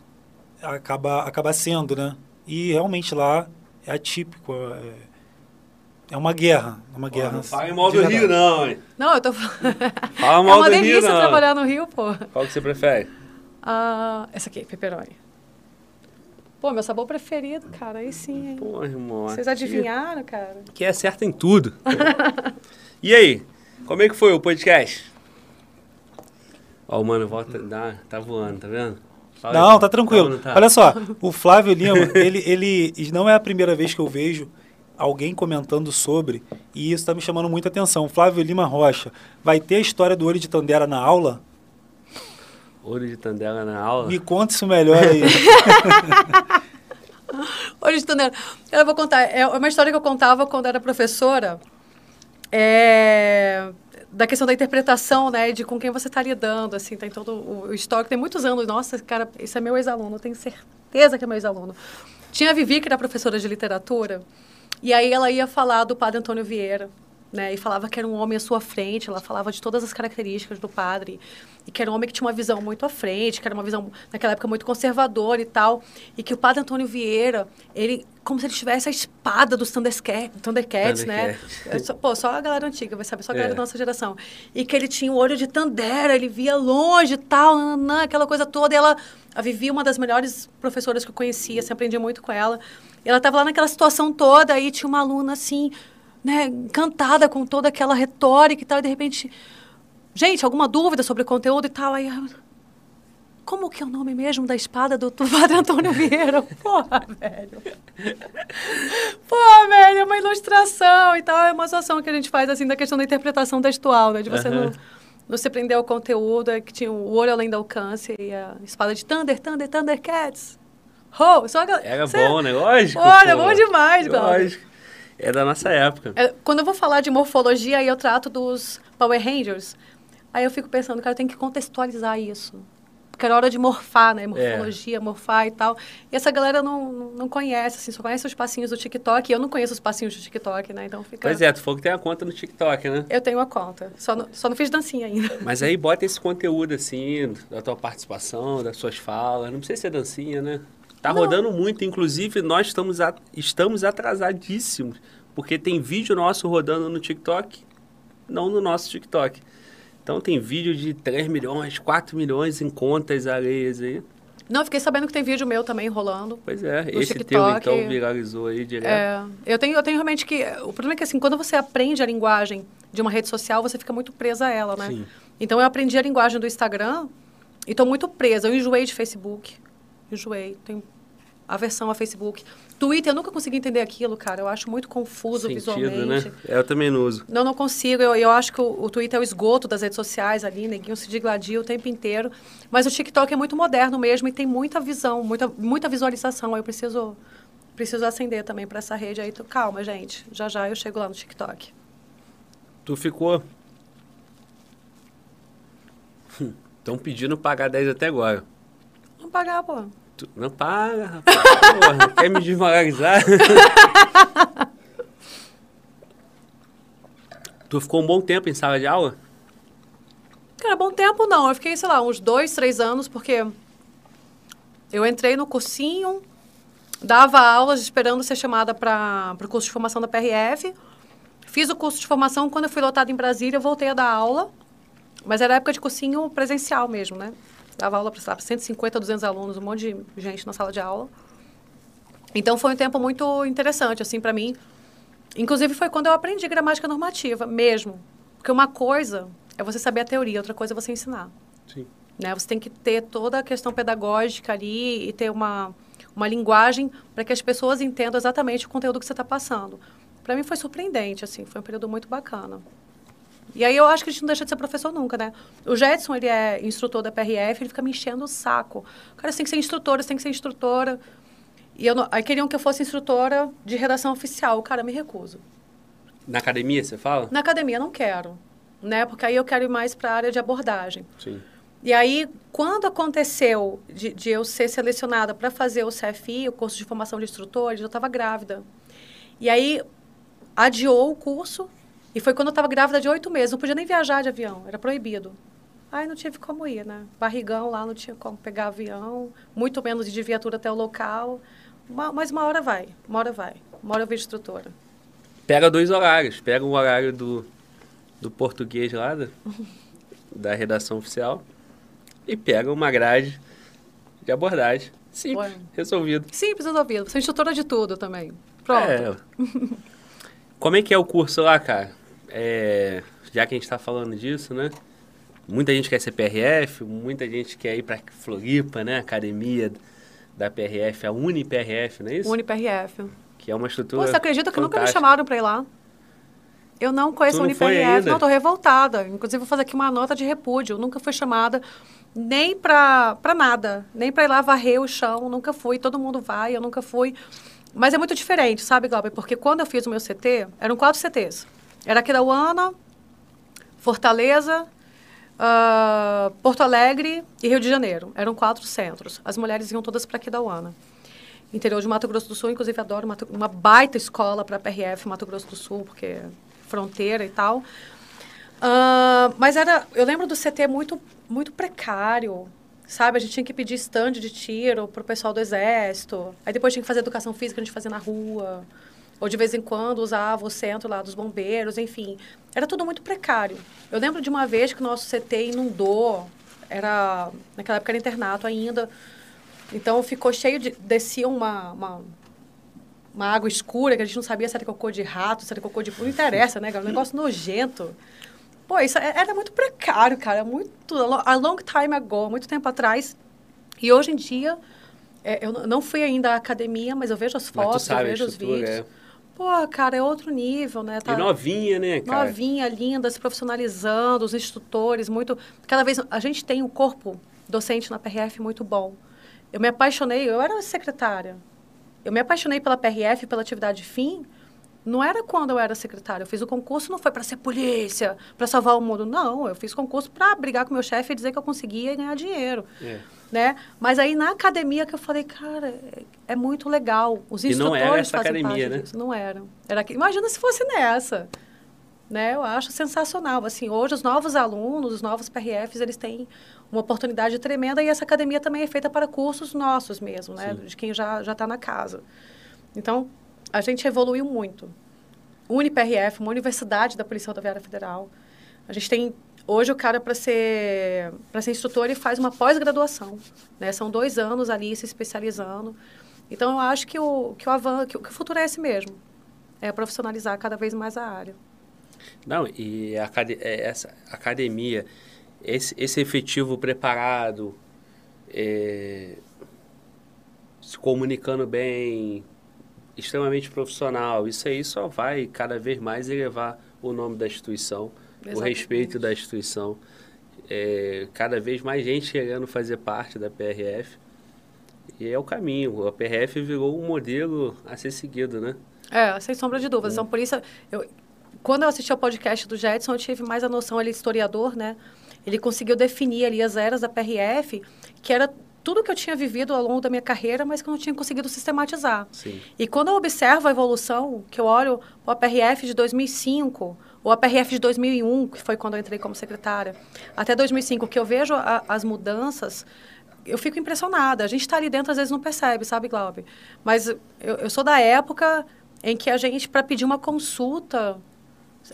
acaba acaba sendo, né? E realmente lá é atípico, é, é uma guerra, é uma guerra. Não fala mal do. Rio, não, hein? Não, eu tô falando. Fala [LAUGHS] é mal uma do Rio, delícia não. trabalhar no Rio, pô. Qual que você prefere? Ah, essa aqui, pepperoni. Pô, meu sabor preferido, cara. Aí sim, hein? Pô, irmão. Vocês adivinharam, cara? Que acerta em tudo. [LAUGHS] e aí, como é que foi o podcast? Ó, o mano, volta, dá, tá voando, tá vendo? Fala Não, tá tranquilo. não tá? Olha só, [LAUGHS] o Flávio Lima, ele, ele não é a primeira vez que eu vejo alguém comentando sobre, e isso está me chamando muita atenção. Flávio Lima Rocha, vai ter a história do olho de Tandera na aula? Ouro de Tandela na aula. Me conta isso melhor aí. [LAUGHS] Olha, Stanera, eu vou contar. É uma história que eu contava quando era professora. É, da questão da interpretação, né? De com quem você está lidando, assim. Tem todo o histórico. Tem muitos anos. Nossa, cara, esse é meu ex-aluno. Tenho certeza que é meu ex-aluno. Tinha a Vivi, que era professora de literatura. E aí ela ia falar do padre Antônio Vieira. Né, e falava que era um homem à sua frente, ela falava de todas as características do padre, e que era um homem que tinha uma visão muito à frente, que era uma visão, naquela época, muito conservadora e tal, e que o padre Antônio Vieira, ele, como se ele tivesse a espada dos Thundercats, Thundercats né? É só- Pô, só a galera antiga vai saber, só a galera É. da nossa geração. E que ele tinha o olho de Tandera, ele via longe e tal, nananã, aquela coisa toda, e ela, a Vivi, uma das melhores professoras que eu conhecia, sempre aprendi muito com ela, e ela estava lá naquela situação toda, aí tinha uma aluna, assim, né, encantada com toda aquela retórica e tal, e de repente, gente, alguma dúvida sobre o conteúdo e tal, aí... Como que é o nome mesmo da espada do, [LAUGHS] Padre Antônio Vieira? Porra, velho. Pô, velho, é uma ilustração e tal. É uma situação que a gente faz, assim, da questão da interpretação textual, né? De você Aham. não, não se prender ao conteúdo, é que tinha o olho além do alcance e a espada de Thunder, Thunder, Thundercats. Ho! Só gal- Era Cê- bom, né? Lógico. Olha, pô. bom demais, Glauber. Lógico. É da nossa época. É, quando eu vou falar de morfologia, aí eu trato dos Power Rangers. Aí eu fico pensando, cara, eu tenho que contextualizar isso. Porque era hora de morfar, né? Morfologia, morfar e tal. E essa galera não, não- não conhece, assim, só conhece os passinhos do TikTok. E eu não conheço os passinhos do TikTok, né? Então fica... Pois é, tu falou que tem a conta no TikTok, né? Eu tenho a conta. Só não, só não fiz dancinha ainda. Mas aí bota esse conteúdo assim, da tua participação, das suas falas. Não precisa ser dancinha, né? Tá Não. rodando muito, inclusive nós estamos, a- estamos atrasadíssimos, porque tem vídeo nosso rodando no TikTok, não no nosso TikTok. Então tem vídeo de 3 milhões, 4 milhões em contas alheias aí. Não, fiquei sabendo que tem vídeo meu também rolando. Pois é, esse teu TikTok. então viralizou aí direto. É, eu, tenho, eu tenho realmente que... O problema é que, assim, quando você aprende a linguagem de uma rede social, você fica muito presa a ela, né? Sim. Então, eu aprendi a linguagem do Instagram e estou muito presa. Eu enjoei de Facebook. Enjoei. Tenho aversão a Facebook. Twitter, eu nunca consegui entender aquilo, cara. Eu acho muito confuso Sentido, visualmente. né? Eu também não uso. Não, não consigo. Eu, eu acho que o, o Twitter é o esgoto das redes sociais ali, neguinho se digladia o tempo inteiro. Mas o TikTok é muito moderno mesmo e tem muita visão, muita, muita visualização. Eu preciso, preciso acender também para essa rede aí. Então, Calma, gente. Já já eu chego lá no TikTok. Tu ficou. Estão pedindo pagar 10 até agora. Vamos pagar, pô. Tu- Não paga, rapaz. Porra, [LAUGHS] quer me desmoralizar? [LAUGHS] tu ficou um bom tempo em sala de aula? Cara, bom tempo não. Eu fiquei, sei lá, uns dois, três anos, porque eu entrei no cursinho, dava aulas esperando ser chamada para o curso de formação da PRF. Fiz o curso de formação, quando eu fui lotada em Brasília, eu voltei a dar aula. Mas era época de cursinho presencial mesmo, né? Dava aula para 150, 200 alunos, um monte de gente na sala de aula. Então foi um tempo muito interessante, assim, para mim. Inclusive foi quando eu aprendi gramática normativa, mesmo. Porque uma coisa é você saber a teoria, outra coisa é você ensinar. Sim. Né? Você tem que ter toda a questão pedagógica ali e ter uma, uma linguagem para que as pessoas entendam exatamente o conteúdo que você está passando. Para mim foi surpreendente, assim, foi um período muito bacana. E aí eu acho que a gente não deixa de ser professor nunca, né? O Jetson, ele é instrutor da PRF, ele fica me enchendo o saco. Cara, você tem que ser instrutora, você tem que ser instrutora. E eu não, aí queriam que eu fosse instrutora de redação oficial. Cara, me recuso. Na academia, você fala? Na academia, não quero. Né? Porque aí eu quero ir mais para a área de abordagem. Sim. E aí, quando aconteceu de, de eu ser selecionada para fazer o CFI, o curso de formação de instrutores, eu estava grávida. E aí, adiou o curso, e foi quando eu estava grávida de oito meses. Não podia nem viajar de avião, era proibido. Aí não tive como ir, né? Barrigão lá, não tinha como pegar avião, muito menos ir de viatura até o local. Mas uma hora vai, uma hora vai. Uma hora eu vejo instrutora. Pega dois horários. Pega o horário do, do português lá, da, [LAUGHS] da redação oficial, e pega uma grade de abordagem. Simples, Ué. resolvido. Simples resolvido. Sou instrutora de tudo também. Pronto. É. [LAUGHS] Como é que é o curso lá, cara? É, já que a gente está falando disso, né? Muita gente quer ser PRF, muita gente quer ir para Floripa, né? Academia da PRF, a UniPRF, não é isso? UniPRF. Que é uma estrutura Pô, você acredita que nunca me chamaram para ir lá? Eu não conheço a UniPRF, não, tô revoltada. Inclusive, vou fazer aqui uma nota de repúdio. Eu nunca fui chamada nem para nada, nem para ir lá varrer o chão, nunca fui. Todo mundo vai, eu nunca fui. Mas é muito diferente, sabe, Glauber? Porque quando eu fiz o meu CT, eram quatro CTs. Era Aquidauana, Fortaleza, ah, Porto Alegre e Rio de Janeiro. Eram quatro centros. As mulheres iam todas para Aquidauana. Interior de Mato Grosso do Sul, inclusive adoro Mato- uma baita escola para PRF Mato Grosso do Sul, porque é fronteira e tal. Ah, mas era, eu lembro do CT muito, muito precário, sabe? A gente tinha que pedir stand de tiro para o pessoal do exército. Aí depois tinha que fazer educação física, a gente fazia na rua. Ou de vez em quando usava o centro lá dos bombeiros, enfim. Era tudo muito precário. Eu lembro de uma vez que o nosso CT inundou, era, naquela época era internato ainda, então ficou cheio de. descia uma, uma, uma água escura que a gente não sabia se era cocô de rato, se era cocô de. Não interessa, né, cara? Um negócio nojento. Pô, isso é- era muito precário, cara. Muito. A long time ago, muito tempo atrás. E hoje em dia, é, eu não fui ainda à academia, mas eu vejo as fotos, eu vejo os estrutura, vídeos. é. Pô, cara, é outro nível, né? E novinha, né, cara? Novinha, linda, se profissionalizando, os instrutores, muito. Cada vez. A gente tem um corpo docente na PRF muito bom. Eu me apaixonei, eu era secretária. Eu me apaixonei pela PRF, pela atividade fim. Não era quando eu era secretária. Eu fiz o concurso, não foi para ser polícia, para salvar o mundo. Não, eu fiz concurso para brigar com meu chefe e dizer que eu conseguia ganhar dinheiro. É. Né? Mas aí na academia que eu falei, cara, é- muito legal. Os E não instrutores era essa fazem academia, né? disso. Não era. era aqui- Imagina se fosse nessa. Né? Eu acho sensacional. Assim, hoje os novos alunos, os novos PRFs, eles têm uma oportunidade tremenda e essa academia também é feita para cursos nossos mesmo, né? Sim. De quem já já está na casa. Então, a gente evoluiu muito. UniPRF, uma universidade da Polícia Rodoviária Federal. A gente tem hoje o cara para ser para ser instrutor ele faz uma pós-graduação, né? São dois anos ali se especializando. Então eu acho que o que o avan, que, que o futuro é esse mesmo, é profissionalizar cada vez mais a área. Não, e a é, essa academia, esse, esse efetivo preparado, é, se comunicando bem, extremamente profissional. Isso aí só vai cada vez mais elevar o nome da instituição, o Exatamente. respeito da instituição. É, cada vez mais gente querendo fazer parte da PRF. E é o caminho. A PRF virou um modelo a ser seguido, né? É, sem sombra de dúvidas. Então, por isso, eu, quando eu assisti ao podcast do Jetson, eu tive mais a noção, ele historiador, né? Ele conseguiu definir ali as eras da PRF, que era tudo que eu tinha vivido ao longo da minha carreira, mas que eu não tinha conseguido sistematizar. Sim. E quando eu observo a evolução, que eu olho o APRF de 2005, o APRF de 2001, que foi quando eu entrei como secretária, até 2005, que eu vejo a, as mudanças, eu fico impressionada. A gente está ali dentro, às vezes não percebe, sabe, Glaube? Mas eu, eu sou da época em que a gente, para pedir uma consulta,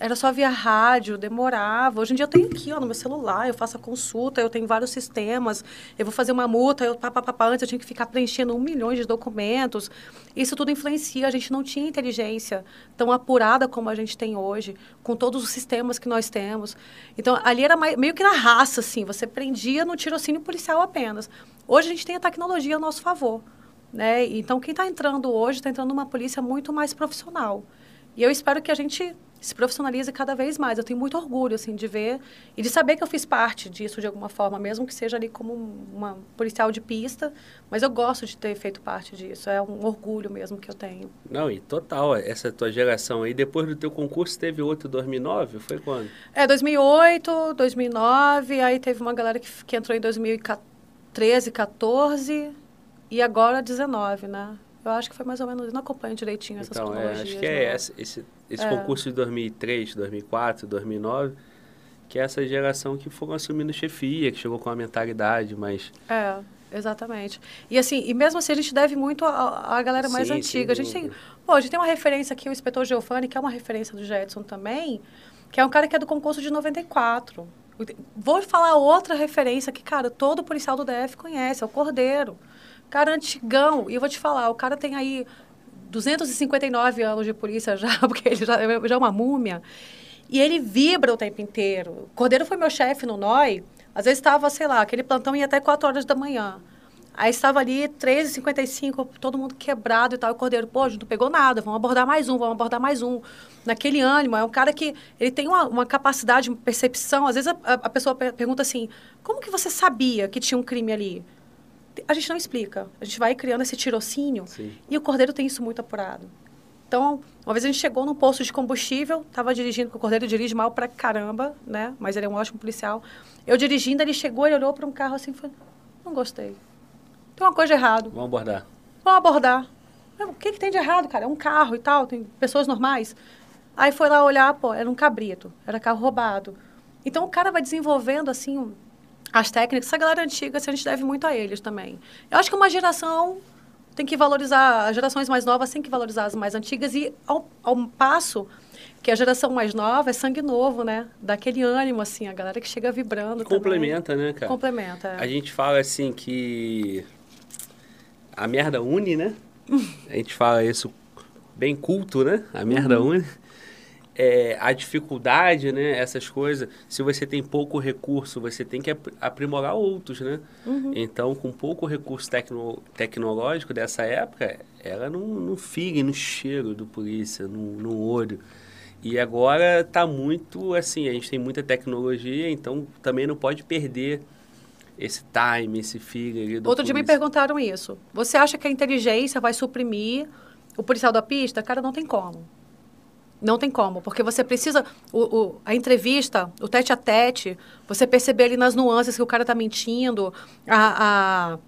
era só via rádio, demorava. Hoje em dia eu tenho aqui, ó, no meu celular, eu faço a consulta, eu tenho vários sistemas, eu vou fazer uma multa, eu, pá, pá, pá, pá, antes eu tinha que ficar preenchendo um milhão de documentos. Isso tudo influencia, a gente não tinha inteligência tão apurada como a gente tem hoje, com todos os sistemas que nós temos. Então, ali era meio que na raça, assim, você prendia no tirocínio policial apenas. Hoje a gente tem a tecnologia a nosso favor. Né? Então, quem está entrando hoje está entrando numa polícia muito mais profissional. E eu espero que a gente se profissionalize cada vez mais. Eu tenho muito orgulho assim de ver e de saber que eu fiz parte disso de alguma forma, mesmo que seja ali como um- uma policial de pista, mas eu gosto de ter feito parte disso. É um orgulho mesmo que eu tenho. Não, e total, essa tua geração aí, depois do teu concurso, teve outro em 2009? Foi quando? É 2008, 2009, aí teve uma galera que, que entrou em 2013, 14 e agora 19, né? Eu acho que foi mais ou menos, não acompanho direitinho essas Então, é, cronologias. acho que né? é esse, esse, esse É. concurso de 2003, 2004, 2009, que é essa geração que foram assumindo chefia, que chegou com uma mentalidade mais... É, exatamente. E assim, e mesmo assim a gente deve muito à galera mais Sim, antiga. A gente tem, pô, a gente tem uma referência aqui, o inspetor Geofani, que é uma referência do Jetson também, que é um cara que é do concurso de 94. Vou falar outra referência que, cara, todo policial do DF conhece, é o Cordeiro. Cara antigão. E eu vou te falar, o cara tem aí 259 anos de polícia já, [LAUGHS] porque ele já, já é uma múmia. E ele vibra o tempo inteiro. O Cordeiro foi meu chefe no NOI. Às vezes estava, sei lá, aquele plantão ia até 4 horas da manhã. Aí estava ali, 13h55, todo mundo quebrado e tal. E o Cordeiro, pô, a gente não pegou nada, vamos abordar mais um, vamos abordar mais um. Naquele ânimo, é um cara que ele tem uma, uma capacidade, uma percepção. Às vezes a, a- pessoa per- pergunta assim, como que você sabia que tinha um crime ali? A gente não explica. A gente vai criando esse tirocínio Sim. e o Cordeiro tem isso muito apurado. Então, uma vez a gente chegou num posto de combustível, estava dirigindo, porque o Cordeiro dirige mal pra caramba, né? Mas ele é um ótimo policial. Eu dirigindo, ele chegou, ele olhou para um carro assim e falou, não gostei. Tem uma coisa de errado. Vamos abordar. Vamos abordar. O que, que tem de errado, cara? É um carro e tal, tem pessoas normais. Aí foi lá olhar, pô, era um cabrito, era carro roubado. Então o cara vai desenvolvendo, assim, um- as técnicas. Essa galera antiga, assim, a gente deve muito a eles também. Eu acho que uma geração tem que valorizar, as gerações mais novas têm que valorizar as mais antigas e ao, ao passo que a geração mais nova é sangue novo, né? Daquele ânimo, assim, a galera que chega vibrando também. Complementa, né, cara? Complementa. é. A gente fala assim que a merda une, né? [LAUGHS] A gente fala isso bem culto, né? A merda Uhum. une. É, a dificuldade, né? Essas coisas. Se você tem pouco recurso, você tem que ap- aprimorar outros, né? Uhum. Então, com pouco recurso tecno, tecnológico dessa época, era no, no feeling, no cheiro do polícia, no, no olho. E agora tá muito assim, a gente tem muita tecnologia, então também não pode perder esse time, esse feeling ali do Outro dia me polícia. perguntaram isso. Você acha que a inteligência vai suprimir o policial da pista? Cara, não tem como. Não tem como, porque você precisa. O, o- a entrevista, o tete a tete, você perceber ali nas nuances que o cara está mentindo, a, a,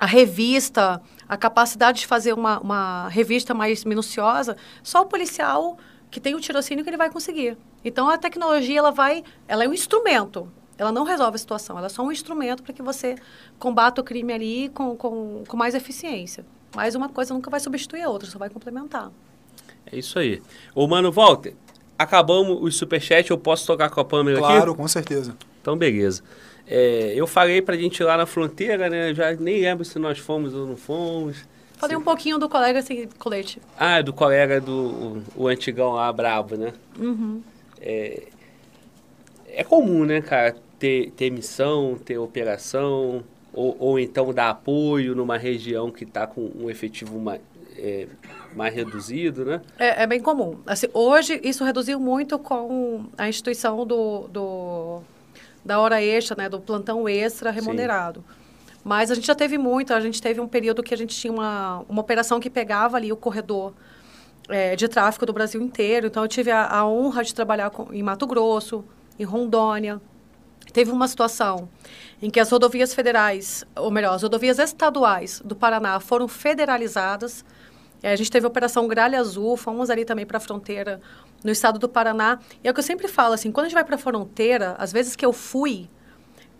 a revista, a capacidade de fazer uma, uma revista mais minuciosa, só o policial que tem o tirocínio que ele vai conseguir. Então a tecnologia ela vai, ela é um instrumento. Ela não resolve a situação, ela é só um instrumento para que você combata o crime ali com, com, com mais eficiência. Mas uma coisa nunca vai substituir a outra, só vai complementar. É isso aí. Ô, mano, Walter, acabamos os superchats, eu posso tocar com a Pâmela aqui? Claro, com certeza. Então, beleza. É, eu falei pra gente ir lá na fronteira, né? Já nem lembro se nós fomos ou não fomos. Falei um pouquinho do colega sem colete. Ah, do colega do o, o antigão lá, brabo, né? Uhum. É, é comum, né, cara, ter, ter missão, ter operação. ou, ou então dar apoio numa região que está com um efetivo mais, é, mais reduzido, né? É, é bem comum. Assim, hoje, isso reduziu muito com a instituição do, do da hora extra, né, do plantão extra remunerado. Sim. Mas a gente já teve muito, a gente teve um período que a gente tinha uma, uma operação que pegava ali o corredor é, de tráfego do Brasil inteiro. Então, eu tive a, a honra de trabalhar com, em Mato Grosso, em Rondônia. Teve uma situação em que as rodovias federais, ou melhor, as rodovias estaduais do Paraná foram federalizadas. É, a gente teve a Operação Gralha Azul, fomos ali também para a fronteira no estado do Paraná. E é o que eu sempre falo, assim, quando a gente vai para a fronteira, às vezes que eu fui,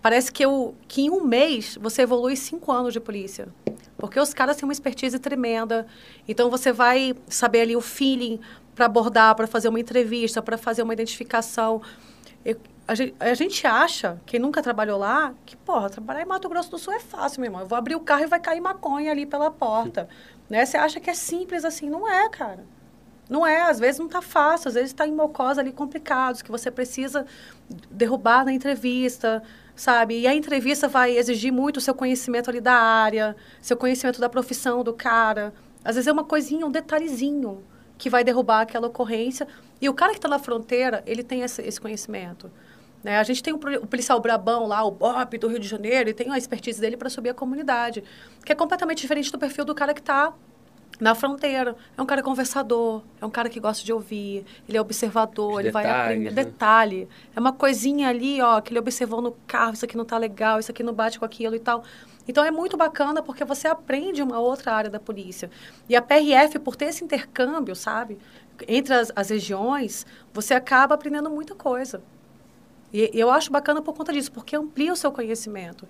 Parece que, eu, que em um mês você evolui cinco anos de polícia. Porque os caras têm uma expertise tremenda. Então você vai saber ali o feeling para abordar, para fazer uma entrevista, para fazer uma identificação. Eu, a, gente, a, gente, acha, quem nunca trabalhou lá, que, porra, trabalhar em Mato Grosso do Sul é fácil, meu irmão. Eu vou abrir o carro e vai cair maconha ali pela porta. né? Você acha que é simples assim. Não é, cara. Não é, às vezes não está fácil, às vezes está em mocós ali complicados, que você precisa derrubar na entrevista, sabe? E a entrevista vai exigir muito o seu conhecimento ali da área, seu conhecimento da profissão do cara. Às vezes é uma coisinha, um detalhezinho que vai derrubar aquela ocorrência. E o cara que está na fronteira, ele tem esse, esse conhecimento. Né? A gente tem o, policial brabão lá, o Bob do Rio de Janeiro, e tem a expertise dele para subir a comunidade, que é completamente diferente do perfil do cara que está na fronteira. É um cara conversador, é um cara que gosta de ouvir, ele é observador, Os ele vai aprender. Né? Detalhe. É uma coisinha ali, ó, que ele observou no carro, isso aqui não tá legal, isso aqui não bate com aquilo e tal. Então é muito bacana porque você aprende uma outra área da polícia. E a PRF, por ter esse intercâmbio, sabe, entre as, as regiões, você acaba aprendendo muita coisa. E, eu acho bacana por conta disso, porque amplia o seu conhecimento.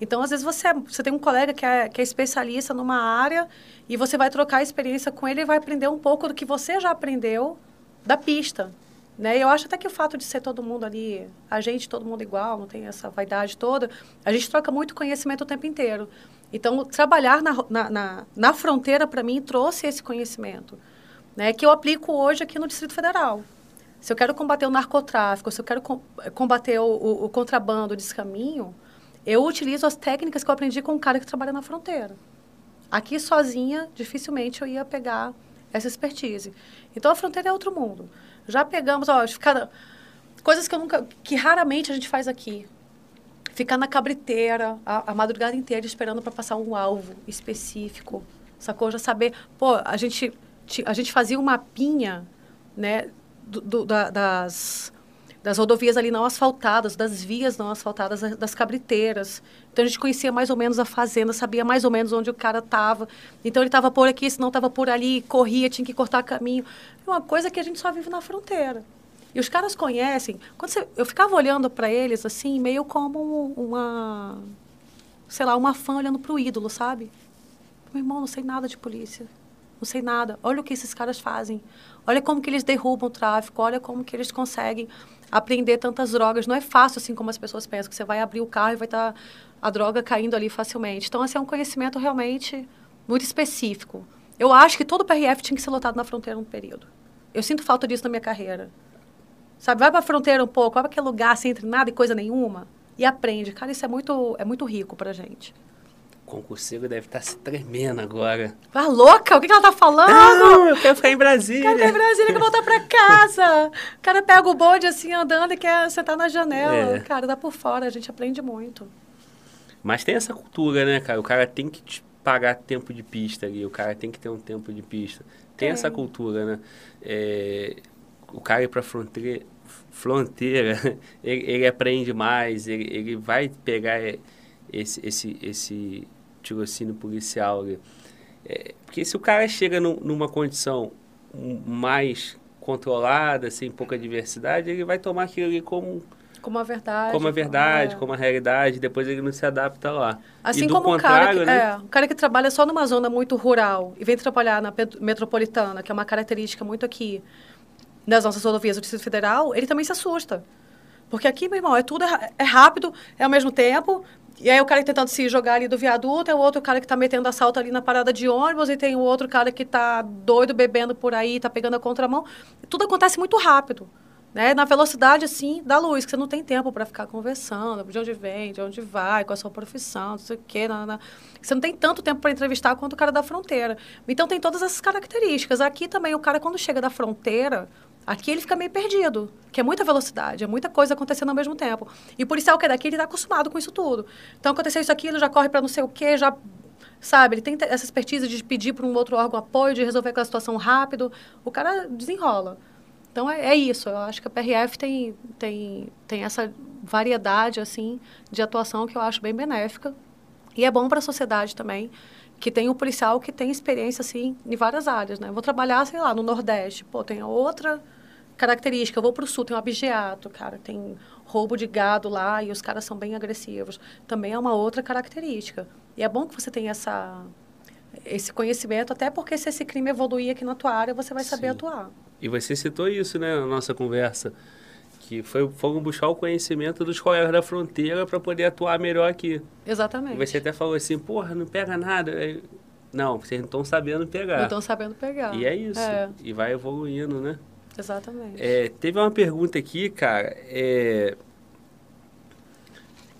Então, às vezes, você, você tem um colega que é, que é especialista numa área e você vai trocar experiência com ele e vai aprender um pouco do que você já aprendeu da pista. Né? Eu acho até que o fato de ser todo mundo ali, a gente, todo mundo igual, não tem essa vaidade toda, a gente troca muito conhecimento o tempo inteiro. Então, trabalhar na, na, na, na fronteira, para mim, trouxe esse conhecimento, né? que eu aplico hoje aqui no Distrito Federal. Se eu quero combater o narcotráfico, se eu quero combater o, o, o contrabando, o descaminho, eu utilizo as técnicas que eu aprendi com um cara que trabalha na fronteira. Aqui sozinha, dificilmente eu ia pegar essa expertise. Então a fronteira é outro mundo. Já pegamos, ó, ficar coisas que eu nunca, que raramente a gente faz aqui. Ficar na cabriteira a, a madrugada inteira esperando para passar um alvo específico, sacou? Já saber, pô, a gente a gente fazia um mapinha, né, do, da, das das rodovias ali não asfaltadas, das vias não asfaltadas, das cabriteiras. Então a gente conhecia mais ou menos a fazenda, sabia mais ou menos onde o cara estava. Então ele estava por aqui, se não estava por ali, corria, tinha que cortar caminho. É uma coisa que a gente só vive na fronteira. E os caras conhecem. Quando você, eu ficava olhando para eles assim, meio como uma, sei lá, uma fã olhando para o ídolo, sabe? Meu irmão, não sei nada de polícia. Não sei nada. Olha o que esses caras fazem. Olha como que eles derrubam o tráfico. Olha como que eles conseguem aprender tantas drogas. Não é fácil assim como as pessoas pensam, que você vai abrir o carro e vai estar tá a droga caindo ali facilmente. Então, assim, é um conhecimento realmente muito específico. Eu acho que todo o PRF tinha que ser lotado na fronteira um período. Eu sinto falta disso na minha carreira. Sabe, vai para a fronteira um pouco, vai para aquele lugar sem entre nada e coisa nenhuma e aprende. Cara, isso é muito, é muito rico pra gente concurseiro deve estar tá se tremendo agora. Tá louca? O que, que ela tá falando? Não, eu quero ficar em Brasília. Quero ficar em Brasília, quer voltar pra casa. [LAUGHS] o cara pega o bonde assim, andando e quer sentar na janela. É. Cara, dá por fora, a gente aprende muito. Mas tem essa cultura, né, cara? O cara tem que te pagar tempo de pista ali, o cara tem que ter um tempo de pista. Tem, essa cultura, né? É, o cara ir pra fronteira, fronteira [LAUGHS] ele, ele aprende mais, ele, ele vai pegar esse, esse, esse tirocínio policial ali. É, porque se o cara chega numa condição mais controlada, sem pouca diversidade, ele vai tomar aquilo ali como como a verdade. Como a verdade, é. como a realidade, depois ele não se adapta lá. Assim como um cara, que, né? é, um cara que trabalha só numa zona muito rural e vem trabalhar na metropolitana, que é uma característica muito aqui das nossas rodovias do Distrito Federal, ele também se assusta. Porque aqui, meu irmão, é tudo é, é rápido, é ao mesmo tempo, e aí o cara tentando se jogar ali do viaduto, é o outro cara que está metendo assalto ali na parada de ônibus, e tem o outro cara que está doido bebendo por aí, está pegando a contramão. Tudo acontece muito rápido. Né? Na velocidade, assim, da luz, que você não tem tempo para ficar conversando, de onde vem, de onde vai, qual a sua profissão, não sei o quê. Não, não. Você não tem tanto tempo para entrevistar quanto o cara da fronteira. Então, tem todas essas características. Aqui também, o cara, quando chega da fronteira, aqui ele fica meio perdido, que é muita velocidade, é muita coisa acontecendo ao mesmo tempo. E o policial que é daqui, ele está acostumado com isso tudo. Então, aconteceu isso aqui, ele já corre para não sei o quê, já sabe? Ele tem essa expertise de pedir para um outro órgão apoio, de resolver aquela situação rápido. O cara desenrola. Então é, é, isso. Eu acho que a PRF tem, tem, tem essa variedade assim de atuação que eu acho bem benéfica e é bom para a sociedade também que tem um policial que tem experiência assim em várias áreas, né? Vou trabalhar, sei lá, no Nordeste, pô, tem outra característica. Eu vou para o Sul, tem um abigeato, cara, tem roubo de gado lá e os caras são bem agressivos. Também é uma outra característica. E é bom que você tenha essa esse conhecimento, até porque se esse crime evoluir aqui na tua área, você vai saber Sim. atuar. E você citou isso, né, na nossa conversa, que foi, foram buscar o conhecimento dos colegas da fronteira para poder atuar melhor aqui. Exatamente. E você até falou assim, porra, não pega nada. Não, vocês não estão sabendo pegar. Não estão sabendo pegar. E é isso. É. E vai evoluindo, né? Exatamente. É, teve uma pergunta aqui, cara. É,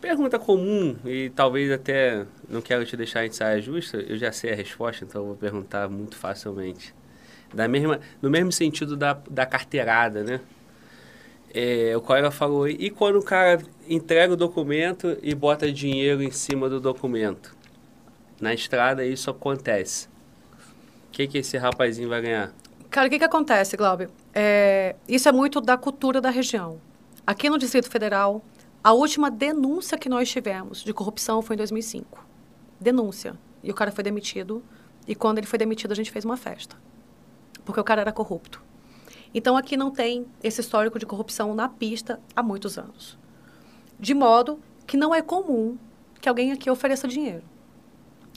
pergunta comum, e talvez até não quero te deixar em saia justa, eu já sei a resposta, então eu vou perguntar muito facilmente da mesma, no mesmo sentido da, da carteirada, né? É, o colega falou, e quando o cara entrega o documento e bota dinheiro em cima do documento? Na estrada isso acontece. O que, que esse rapazinho vai ganhar? Cara, o que, que acontece, Glauber? É, isso é muito da cultura da região. Aqui no Distrito Federal, a última denúncia que nós tivemos de corrupção foi em 2005. Denúncia. E o cara foi demitido. E quando ele foi demitido, a gente fez uma festa porque o cara era corrupto. Então aqui não tem esse histórico de corrupção na pista há muitos anos. De modo que não é comum que alguém aqui ofereça dinheiro.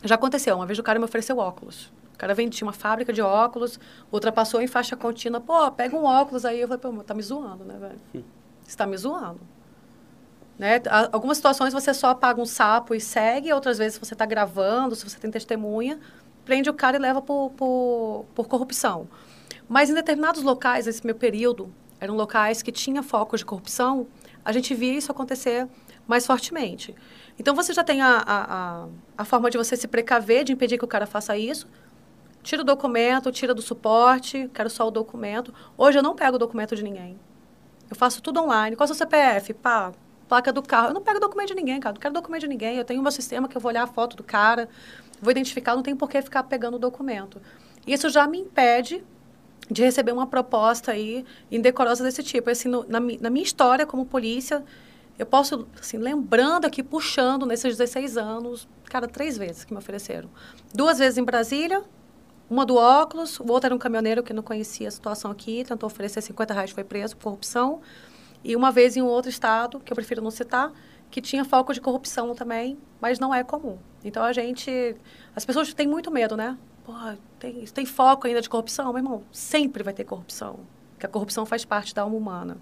Já aconteceu, uma vez o cara me ofereceu óculos. O cara vendia tinha uma fábrica de óculos, ultrapassou em faixa contínua, pô, pega um óculos aí. Eu falei, pô, tá me zoando, né, velho? Hum. Você tá me zoando. Né? Algumas situações você só apaga um sapo e segue, outras vezes você está gravando, se você tem testemunha, prende o cara e leva por, por, por corrupção. Mas em determinados locais, nesse meu período, eram locais que tinham focos de corrupção, a gente via isso acontecer mais fortemente. Então, você já tem a, a, a, a forma de você se precaver, de impedir que o cara faça isso. Tira o documento, tira do suporte, quero só o documento. Hoje eu não pego o documento de ninguém. Eu faço tudo online. Qual é o seu CPF? Pá, placa do carro. Eu não pego documento de ninguém, cara. Não quero documento de ninguém. Eu tenho um meu sistema que eu vou olhar a foto do cara, vou identificar, não tem por que ficar pegando o documento. Isso já me impede de receber uma proposta aí indecorosa desse tipo. Assim, no, na, na, minha história como polícia, eu posso, assim, lembrando aqui, puxando nesses 16 anos, cara, três vezes que me ofereceram. Duas vezes em Brasília, uma do óculos, o outro era um caminhoneiro que não conhecia a situação aqui, tentou oferecer 50 reais, foi preso por corrupção. E uma vez em um outro estado, que eu prefiro não citar, que tinha foco de corrupção também, mas não é comum. Então a gente. As pessoas têm muito medo, né? Pô, tem, tem foco ainda de corrupção? Meu irmão, sempre vai ter corrupção. Porque a corrupção faz parte da alma humana.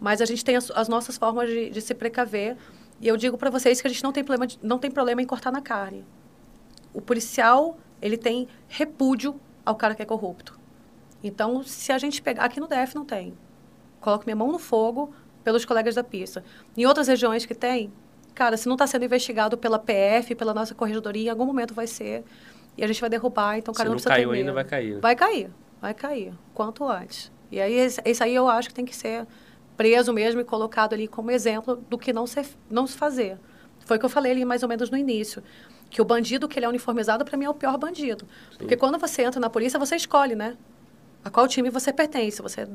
Mas a gente tem as, as nossas formas de, de, se precaver. E eu digo para vocês que a gente não tem, problema de, não tem problema em cortar na carne. O policial, ele tem repúdio ao cara que é corrupto. Então, se a gente pegar. Aqui no DF não tem. Coloco minha mão no fogo pelos colegas da pista. Em outras regiões que tem, cara, se não está sendo investigado pela PF, pela nossa corregedoria, em algum momento vai ser. E a gente vai derrubar, então cara, se não, não caiu ainda, vai cair. Vai cair, vai cair, quanto antes. E aí, esse aí eu acho que tem que ser preso mesmo e colocado ali como exemplo do que não se, não se fazer. Foi o que eu falei ali mais ou menos no início. Que o bandido que ele é uniformizado, para mim, é o pior bandido. Sim. Porque quando você entra na polícia, você escolhe, né? A qual time você pertence. Você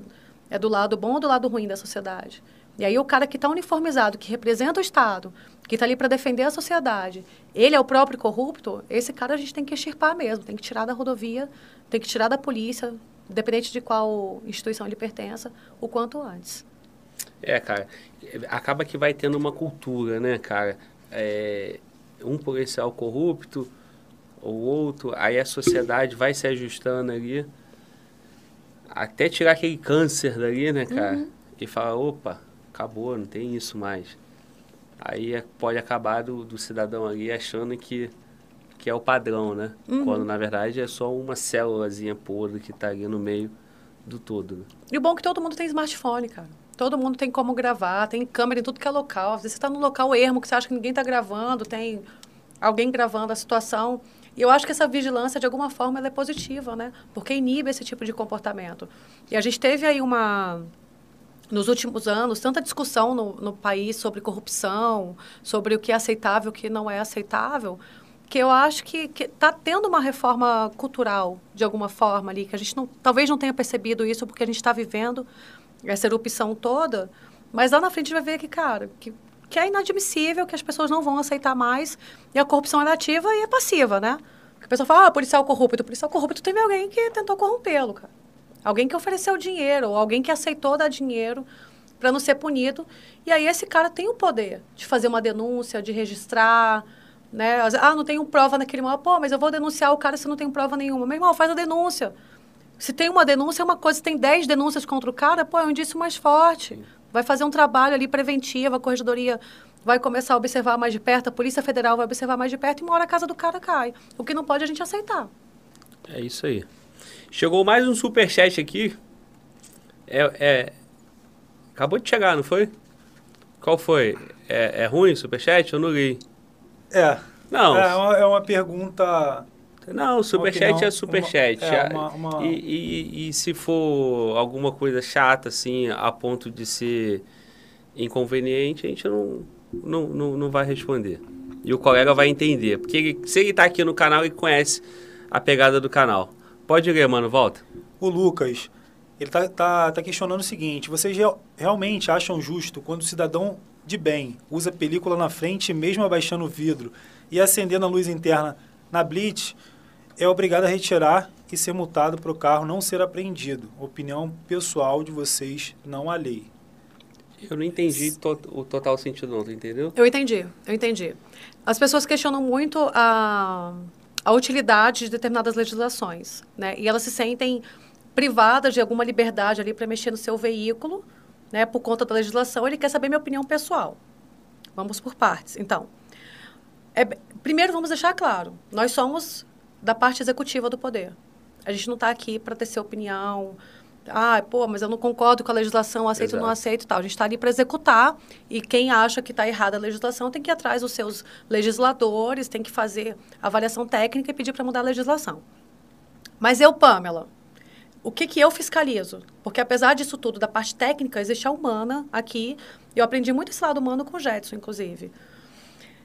é do lado bom ou do lado ruim da sociedade. E aí o cara que está uniformizado, que representa o Estado, que está ali para defender a sociedade, ele é o próprio corrupto, esse cara a gente tem que extirpar mesmo, tem que tirar da rodovia, tem que tirar da polícia, independente de qual instituição ele pertença, o quanto antes. É, cara, acaba que vai tendo uma cultura, né, cara? É, um policial corrupto, ou outro, aí a sociedade vai se ajustando ali, até tirar aquele câncer dali, né, cara? Uhum. E falar, opa, acabou, não tem isso mais. Aí é, pode acabar do, do cidadão ali achando que, que é o padrão, né? Uhum. Quando na verdade é só uma célulazinha podre que está ali no meio do todo. Né? E o bom é que todo mundo tem smartphone, cara. Todo mundo tem como gravar, tem câmera em tudo que é local. Às vezes você está num local ermo que você acha que ninguém está gravando, tem alguém gravando a situação. E eu acho que essa vigilância, de alguma forma, é positiva, né? Porque inibe esse tipo de comportamento. E a gente teve aí uma, nos últimos anos, tanta discussão no, no país sobre corrupção, sobre o que é aceitável o que não é aceitável, que eu acho que está tendo uma reforma cultural, de alguma forma, ali, que a gente não, talvez não tenha percebido isso porque a gente está vivendo essa erupção toda, mas lá na frente vai ver que, cara, que, que é inadmissível, que as pessoas não vão aceitar mais, e a corrupção é ativa e é passiva, né? Porque a pessoa fala, ah, policial corrupto, policial corrupto teve alguém que tentou corrompê-lo, cara. Alguém que ofereceu dinheiro, ou alguém que aceitou dar dinheiro para não ser punido. E aí esse cara tem o poder de fazer uma denúncia, de registrar, né? Ah, não tenho prova naquele momento. Pô, mas eu vou denunciar o cara se não tem prova nenhuma. Meu irmão, faz a denúncia. Se tem uma denúncia, é uma coisa. Se tem 10 denúncias contra o cara, pô, é um indício mais forte. Vai fazer um trabalho ali preventivo, a corregedoria vai começar a observar mais de perto, a Polícia Federal vai observar mais de perto e uma hora a casa do cara cai. O que não pode a gente aceitar. É isso aí. Chegou mais um superchat aqui. É, é, Acabou de chegar, não foi? Qual foi? É, é ruim o superchat? Eu não li. É. Não. É uma, é uma pergunta não, superchat é superchat. uma- é, uma- uma- E, e, e se for alguma coisa chata, assim, a ponto de ser inconveniente, a gente não, não, não, não vai responder. E o colega vai entender. Porque ele- se ele tá aqui no canal, ele conhece a pegada do canal. Pode ler, mano, volta. O Lucas, ele tá, tá, tá questionando o seguinte: vocês real- realmente acham justo quando o cidadão de bem usa película na frente, mesmo abaixando o vidro e acendendo a luz interna na blitz, é obrigado a retirar e ser multado para o carro não ser apreendido? Opinião pessoal de vocês, não a lei. Eu não entendi to- o total sentido, não, entendeu? Eu entendi, eu entendi. As pessoas questionam muito a, a utilidade de determinadas legislações, né? E elas se sentem privadas de alguma liberdade ali para mexer no seu veículo, né? Por conta da legislação. Ele quer saber minha opinião pessoal. Vamos por partes. Então, é, primeiro vamos deixar claro, nós somos da parte executiva do poder. A gente não está aqui para ter sua opinião. Ah, pô, mas eu não concordo com a legislação, aceito ou não aceito tal. A gente está ali para executar e quem acha que está errada a legislação tem que ir atrás dos seus legisladores, tem que fazer avaliação técnica e pedir para mudar a legislação. Mas eu, Pamela, o que, que eu fiscalizo? Porque apesar disso tudo, da parte técnica, existe a humana aqui. Eu aprendi muito esse lado humano com o Jetson, inclusive.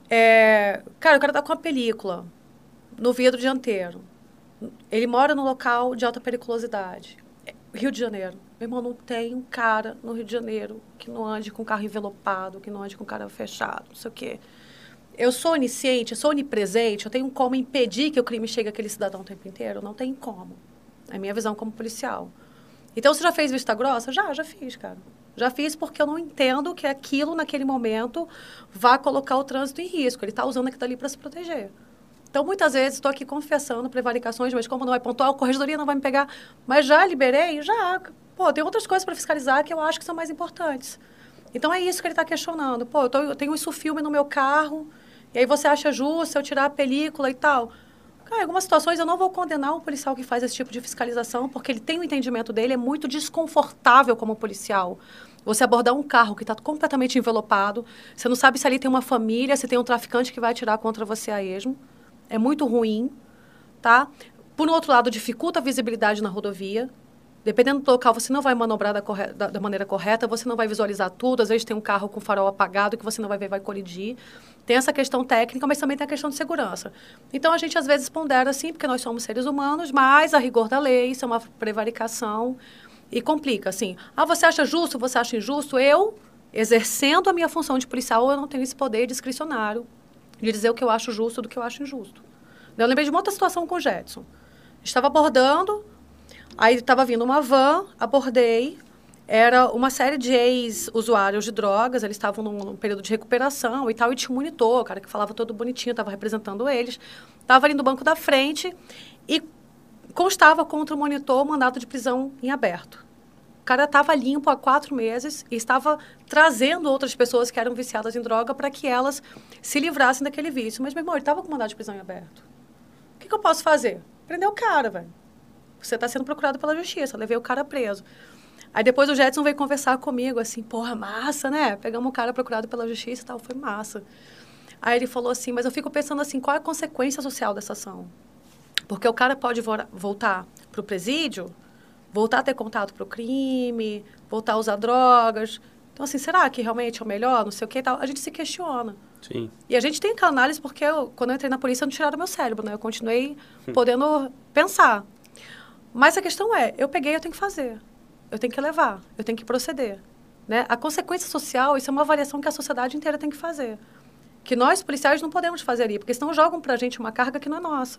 É, cara, o cara tá com uma película no vidro dianteiro. Ele mora num local de alta periculosidade. É, Rio de Janeiro. Meu irmão, não tem um cara no Rio de Janeiro que não ande com carro envelopado, que não ande com cara fechado, não sei o quê. Eu sou onisciente, eu sou onipresente, eu tenho como impedir que o crime chegue àquele cidadão o tempo inteiro? Não tem como. É a minha visão como policial. Então, você já fez vista grossa? Já, já fiz, cara. Já fiz porque eu não entendo que aquilo, naquele momento, vá colocar o trânsito em risco. Ele está usando aquilo ali para se proteger. Então, muitas vezes, estou aqui confessando prevaricações, mas como não é pontual, a corregedoria não vai me pegar. Mas já liberei? Já. Pô, tem outras coisas para fiscalizar que eu acho que são mais importantes. Então, é isso que ele está questionando. Pô, eu, tô, eu tenho isso filme no meu carro, e aí você acha justo eu tirar a película e tal? Cara, em algumas situações eu não vou condenar o policial que faz esse tipo de fiscalização, porque ele tem o entendimento dele, é muito desconfortável como policial. Você abordar um carro que está completamente envelopado, você não sabe se ali tem uma família, se tem um traficante que vai atirar contra você a esmo. É muito ruim, tá? Por outro lado, dificulta a visibilidade na rodovia. Dependendo do local, você não vai manobrar da, corre- da- da maneira correta, você não vai visualizar tudo. Às vezes tem um carro com farol apagado que você não vai ver, vai colidir. Tem essa questão técnica, mas também tem a questão de segurança. Então, a gente às vezes pondera assim, porque nós somos seres humanos, mas a rigor da lei, isso é uma prevaricação e complica, assim. Ah, você acha justo, você acha injusto? Eu, exercendo a minha função de policial, eu não tenho esse poder discricionário de dizer o que eu acho justo do que eu acho injusto. Eu lembrei de uma outra situação com o Jetson. Estava abordando, aí estava vindo uma van, abordei, era uma série de ex-usuários de drogas, eles estavam num, num período de recuperação e tal, e um monitor, o cara que falava todo bonitinho, estava representando eles, estava ali no banco da frente e constava contra o monitor o mandato de prisão em aberto. Cara estava limpo há quatro meses e estava trazendo outras pessoas que eram viciadas em droga para que elas se livrassem daquele vício. Mas, meu irmão, ele estava com mandado de prisão em aberto. O que, que eu posso fazer? Prender o cara, velho. Você está sendo procurado pela justiça. Levei o cara preso. Aí depois o Jetson veio conversar comigo, assim, porra, massa, né? Pegamos um cara procurado pela justiça e tal, foi massa. Aí ele falou assim, mas eu fico pensando assim, qual é a consequência social dessa ação? Porque o cara pode vo voltar para o presídio, voltar a ter contato para o crime, voltar a usar drogas. Então, assim, será que realmente é o melhor? Não sei o que e tal. A gente se questiona. Sim. E a gente tem aquela análise porque eu, quando eu entrei na polícia, não tiraram meu cérebro, né? Eu continuei podendo pensar. Mas a questão é, eu peguei, eu tenho que fazer. Eu tenho que levar, eu tenho que proceder. Né? A consequência social, isso é uma avaliação que a sociedade inteira tem que fazer. Que nós, policiais, não podemos fazer ali, porque senão jogam pra gente uma carga que não é nossa.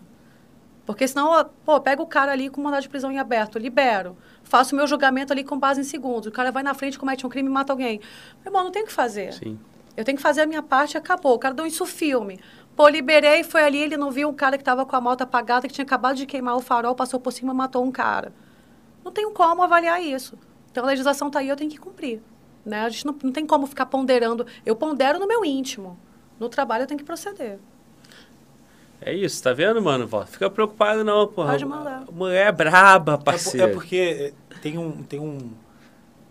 Porque senão, pô, pega o cara ali com mandado de prisão em aberto, libero, faço meu julgamento ali com base em segundos. O cara vai na frente, comete um crime e mata alguém. Meu irmão, não tem o que fazer. Sim. Eu tenho que fazer a minha parte e acabou. O cara deu isso filme. Pô, liberei, foi ali, ele não viu um cara que estava com a moto apagada, que tinha acabado de queimar o farol, passou por cima, matou um cara. Não tenho como avaliar isso. Então a legislação está aí, eu tenho que cumprir. Né? A gente não, não tem como ficar ponderando. Eu pondero no meu íntimo. No trabalho eu tenho que proceder. É isso, tá vendo, mano? Fica preocupado não, porra. Pode mandar. Mulher é braba, É, por- parceiro. é porque tem um tem um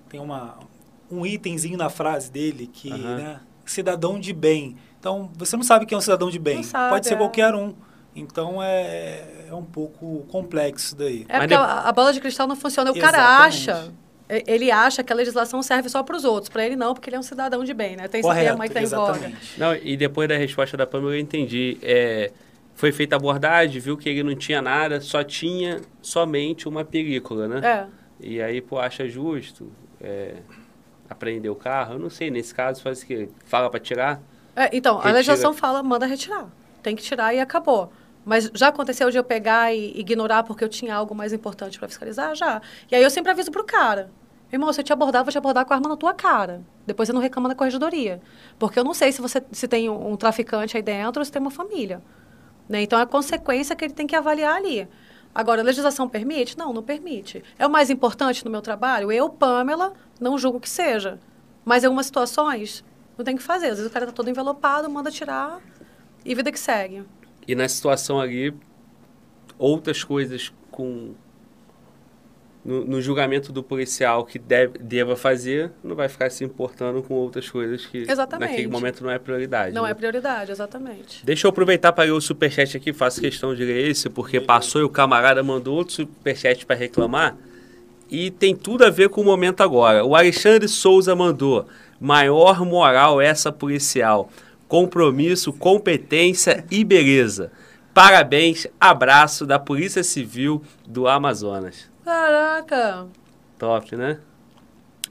tem uma um itemzinho na frase dele que, Aham. né, cidadão de bem. Então, você não sabe quem é um cidadão de bem. Sabe, Pode ser é. qualquer um. Então é, é um pouco complexo isso daí. É porque a, a bola de cristal não funciona. O cara Exatamente. acha, e- ele acha que a legislação serve só para os outros. Para ele não, porque ele é um cidadão de bem, né? Tem esse Correto, termo aí que tá em voga. exatamente. Não, e depois da resposta da Pamela eu entendi. É, foi feita a abordagem, viu que ele não tinha nada, só tinha somente uma película, né? É. E aí, pô, acha justo é, apreender o carro? Eu não sei, nesse caso faz o quê? Fala pra tirar? É, então, Retira. a legislação fala, manda retirar. Tem que tirar e acabou. Mas já aconteceu de eu pegar e ignorar porque eu tinha algo mais importante para fiscalizar? Já. E aí eu sempre aviso pro cara. Irmão, se eu te abordar, eu vou te abordar com a arma na tua cara. Depois você não reclama na corregedoria. Porque eu não sei se você se tem um, um traficante aí dentro ou se tem uma família. Né? Então, é a consequência que ele tem que avaliar ali. Agora, a legislação permite? Não, não permite. É o mais importante no meu trabalho? Eu, Pamela, não julgo que seja. Mas em algumas situações, não tem que fazer. Às vezes o cara está todo envelopado, manda tirar e vida que segue. E na situação ali, outras coisas com. No, no julgamento do policial que deve, deva fazer, não vai ficar se importando com outras coisas que Exatamente. naquele momento não é prioridade. Não né? é prioridade, exatamente. Deixa eu aproveitar para ler o superchat aqui, faço questão de ler esse, porque passou e o camarada mandou outro superchat para reclamar. E tem tudo a ver com o momento agora. O Alexandre Souza mandou: maior moral essa policial. Compromisso, competência e beleza. Parabéns, abraço da Polícia Civil do Amazonas. Caraca! Top, né?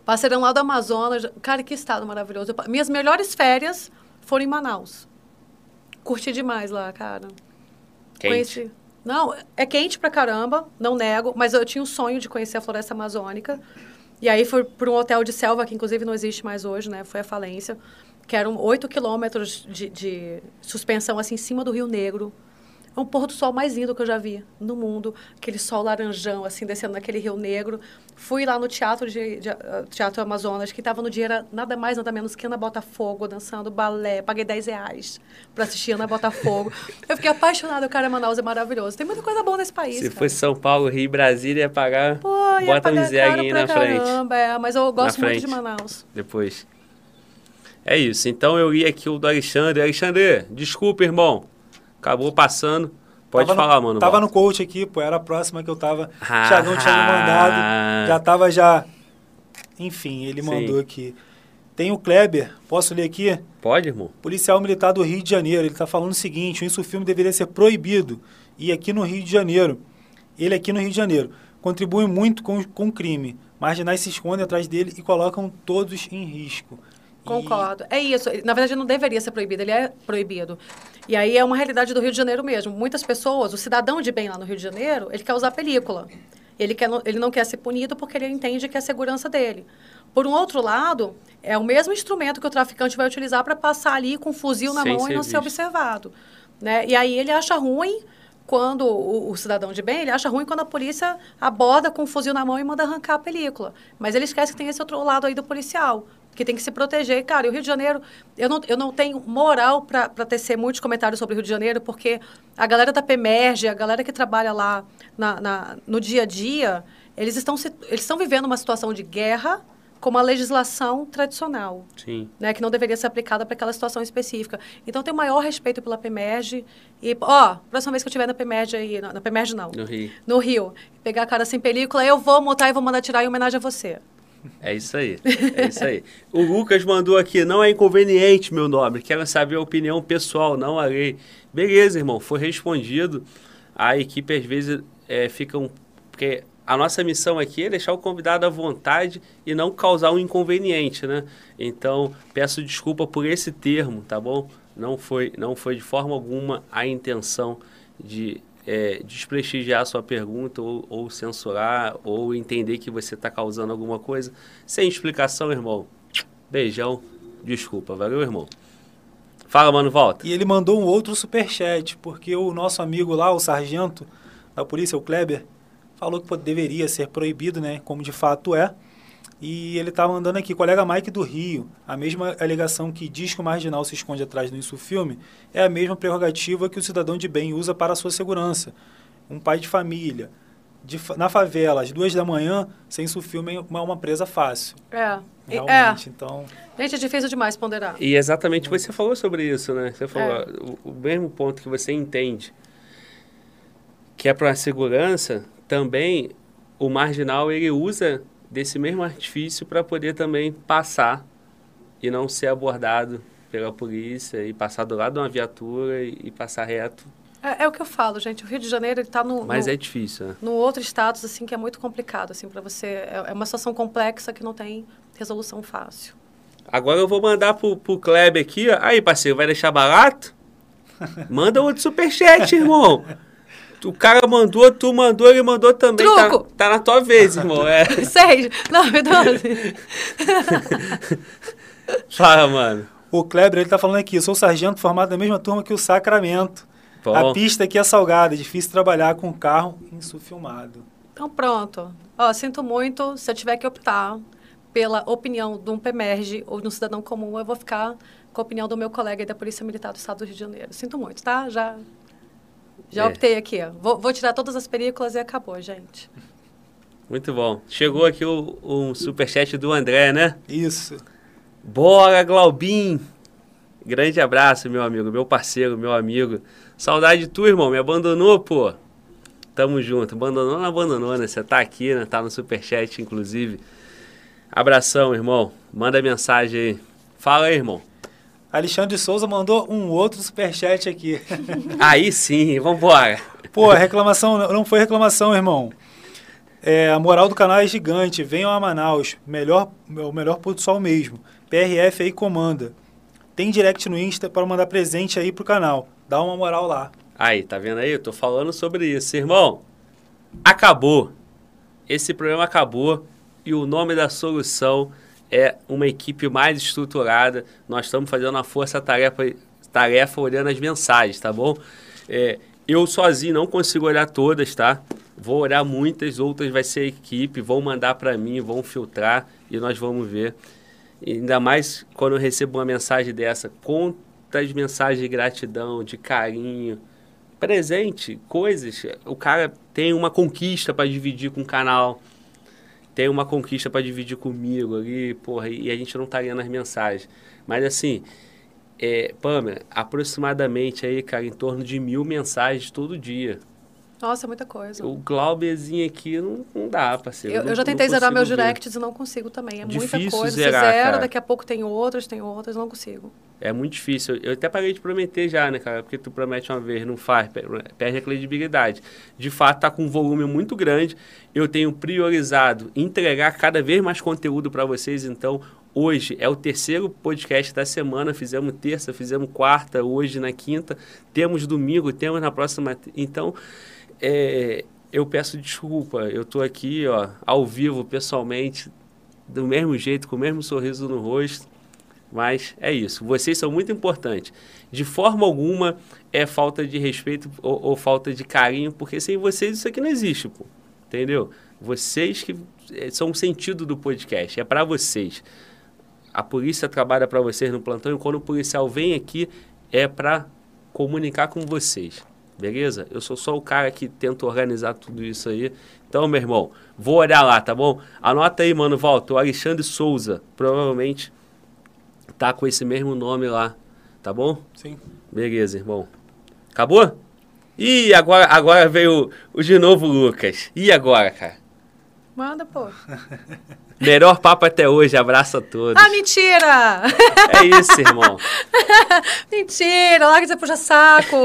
Parceirão lá do Amazonas. Cara, que estado maravilhoso. Eu Minhas melhores férias foram em Manaus. Curti demais lá, cara. Quente. Conheci. Não, é quente pra caramba, não nego, mas eu tinha um sonho de conhecer a floresta amazônica. E aí fui para um hotel de selva, que inclusive não existe mais hoje, né? Foi a falência. Que eram oito quilômetros de, de suspensão, assim, em cima do Rio Negro. Um pôr do sol mais lindo que eu já vi no mundo. Aquele sol laranjão, assim, descendo naquele Rio Negro. Fui lá no Teatro, de, de- ah, teatro Amazonas, que estava no dia, era nada mais, nada menos que Ana Botafogo, dançando balé. Paguei 10 reais para assistir Ana Botafogo. [LAUGHS] Eu fiquei apaixonada, o cara Manaus é maravilhoso. Tem muita coisa boa nesse país, Se cara. fosse São Paulo, Rio e Brasília, ia pagar. Pô, ia bota um pagar zeg caro aí pra na frente. caramba, é, mas eu gosto muito frente. de Manaus. depois. É isso. Então eu li aqui o do Alexandre. Alexandre, desculpa, irmão. Acabou passando. Pode Tava no- falar, mano. Tava no coach aqui, pô, era a próxima que eu tava. Ah. Thiagão tinha me mandado. Já tava já. Enfim, ele Sim. mandou aqui. Tem o Kleber, posso ler aqui? Pode, irmão? Policial militar do Rio de Janeiro. Ele está falando o seguinte: isso o filme deveria ser proibido. E aqui no Rio de Janeiro. Ele aqui no Rio de Janeiro. Contribui muito com, com o crime. Marginais se escondem atrás dele e colocam todos em risco. E- Concordo. É isso. Na verdade, não deveria ser proibido, ele é proibido. E aí é uma realidade do Rio de Janeiro mesmo. Muitas pessoas, o cidadão de bem lá no Rio de Janeiro, ele quer usar película. Ele, quer, não- ele não quer ser punido porque ele entende que é a segurança dele. Por um outro lado, é o mesmo instrumento que o traficante vai utilizar para passar ali com um fuzil na Sem mão e ser não ser visto. observado. Né? E aí ele acha ruim quando o, o cidadão de bem, ele acha ruim quando a polícia aborda com um fuzil na mão e manda arrancar a película. Mas ele esquece que tem esse outro lado aí do policial, que tem que se proteger. Cara, e o Rio de Janeiro, eu não, eu não tenho moral para tecer muitos comentários sobre o Rio de Janeiro, porque a galera da PEMERGE, a galera que trabalha lá na, na- no dia a dia, Eles estão, se- eles estão vivendo uma situação de guerra com uma legislação tradicional, Sim. né, que não deveria ser aplicada para aquela situação específica. Então, tem o maior respeito pela PEMERG. E, ó, próxima vez que eu estiver na PEMERG aí, na, na PEMERG não, No Rio. no Rio, pegar a cara sem película, eu vou montar e vou mandar tirar em homenagem a você. É isso aí. É isso aí. O Lucas mandou aqui, não é inconveniente, meu nobre. Quero saber a opinião pessoal, não a lei. Beleza, irmão, foi respondido. A equipe às vezes é, fica um. Porque a nossa missão aqui é deixar o convidado à vontade e não causar um inconveniente, né? Então, peço desculpa por esse termo, tá bom? Não foi, não foi de forma alguma a intenção de é, desprestigiar a sua pergunta ou, ou censurar ou entender que você está causando alguma coisa. Sem explicação, irmão. Beijão. Desculpa. Valeu, irmão. Fala, mano, volta. E ele mandou um outro superchat, porque o nosso amigo lá, o sargento da polícia, o Kleber, falou que deveria ser proibido, né? Como de fato é. E ele tá mandando aqui, colega Mike do Rio, a mesma alegação que diz que o marginal se esconde atrás do isso filme é a mesma prerrogativa que o cidadão de bem usa para a sua segurança. Um pai de família, de na favela, às duas da manhã, sem isso filme é uma presa fácil. É. E- Realmente, então... É. Gente, é difícil demais ponderar. E exatamente você falou sobre isso, né? Você falou É. o, o mesmo ponto que você entende que é para a segurança, também o marginal ele usa desse mesmo artifício para poder também passar e não ser abordado pela polícia e passar do lado de uma viatura e, e passar reto. É, é o que eu falo, gente. O Rio de Janeiro ele está no, Mas no, é difícil, né? no outro status assim que é muito complicado assim para você. É, é uma situação complexa que não tem resolução fácil. Agora eu vou mandar pro, pro Kleber aqui, ó. Aí, parceiro, vai deixar barato? [LAUGHS] Manda outro superchat, irmão. O cara mandou, tu mandou, ele mandou também. Tá, Truco! tá na tua vez, irmão. [LAUGHS] É. Seis, nove, doze. Fala, mano. O Kleber, ele tá falando aqui, eu sou sargento formado na mesma turma que o Sacramento. Bom, A pista aqui é salgada, é difícil trabalhar com carro insufilmado. Então pronto. Ó, sinto muito. Se eu tiver que optar pela opinião de um PEMERG ou de um cidadão comum, eu vou ficar com a opinião do meu colega da Polícia Militar do Estado do Rio de Janeiro. Sinto muito, tá? Já, já É. optei aqui. ó. Vou, vou tirar todas as películas e acabou, gente. muito bom. Chegou aqui o, um superchat do André, né? Isso. Bora, Glaubin! Grande abraço, meu amigo, meu parceiro, meu amigo. Saudade de tu, irmão. Me abandonou, pô. Tamo junto. Abandonou, não abandonou, né? Você tá aqui, né? Tá no superchat, inclusive. Abração, irmão. Manda mensagem aí. Fala aí, irmão. Alexandre Souza mandou um outro superchat aqui. [LAUGHS] Aí sim, vambora. Pô, a reclamação não foi reclamação, irmão. É, a moral do canal é gigante. Venham a Manaus. Melhor, o melhor pôr do sol mesmo. PRF aí comanda. Tem direct no Insta para mandar presente aí pro canal. Dá uma moral lá. Aí, tá vendo aí? Eu tô falando sobre isso. Irmão, acabou. Esse problema acabou e o nome da solução é uma equipe mais estruturada. Nós estamos fazendo uma força-tarefa tarefa olhando as mensagens, tá bom? É, eu sozinho não consigo olhar todas, tá? Vou olhar muitas, outras vai ser a equipe, vão mandar para mim, vão filtrar e nós vamos ver. Ainda mais quando eu recebo uma mensagem dessa, quantas mensagens de gratidão, de carinho, presente, coisas. O cara tem uma conquista para dividir com o canal, tem uma conquista para dividir comigo ali, porra, e a gente não estaria nas mensagens. Mas assim, é, Pamela, aproximadamente aí, cara, em torno de mil mensagens todo dia. Nossa, é muita coisa. O Glauberzinho aqui não, não dá, parceiro. Eu, não- eu já tentei zerar meus ver. directs e não consigo também. É muita Difícil coisa. zerar, Você zera, cara. daqui a pouco tem outras, tem outras, não consigo. É muito difícil. Eu até parei de prometer já, né, cara? Porque tu promete uma vez, não faz, per- perde a credibilidade. De fato, tá com um volume muito grande. Eu tenho priorizado entregar cada vez mais conteúdo para vocês. Então, hoje é o terceiro podcast da semana. Fizemos terça, fizemos quarta, hoje na quinta. Temos domingo, temos na próxima. Então, é, eu peço desculpa. Eu tô aqui, ó, ao vivo, pessoalmente, do mesmo jeito, com o mesmo sorriso no rosto. Mas é isso. Vocês são muito importantes. De forma alguma é falta de respeito ou, ou falta de carinho, porque sem vocês isso aqui não existe, pô. Entendeu? Vocês que eh, são o sentido do podcast. É para vocês. A polícia trabalha para vocês no plantão e quando o policial vem aqui é para comunicar com vocês. Beleza? Eu sou só o cara que tenta organizar tudo isso aí. Então, meu irmão, vou olhar lá, tá bom? Anota aí, mano, volta. O Alexandre Souza, provavelmente tá com esse mesmo nome lá, tá bom? Sim. Beleza, irmão. Acabou? E agora, agora veio o de novo Lucas. E agora, cara? Manda, pô. [LAUGHS] Melhor papo até hoje, abraço a todos. Ah, mentira! É isso, irmão. [LAUGHS] mentira, larga de puxa saco.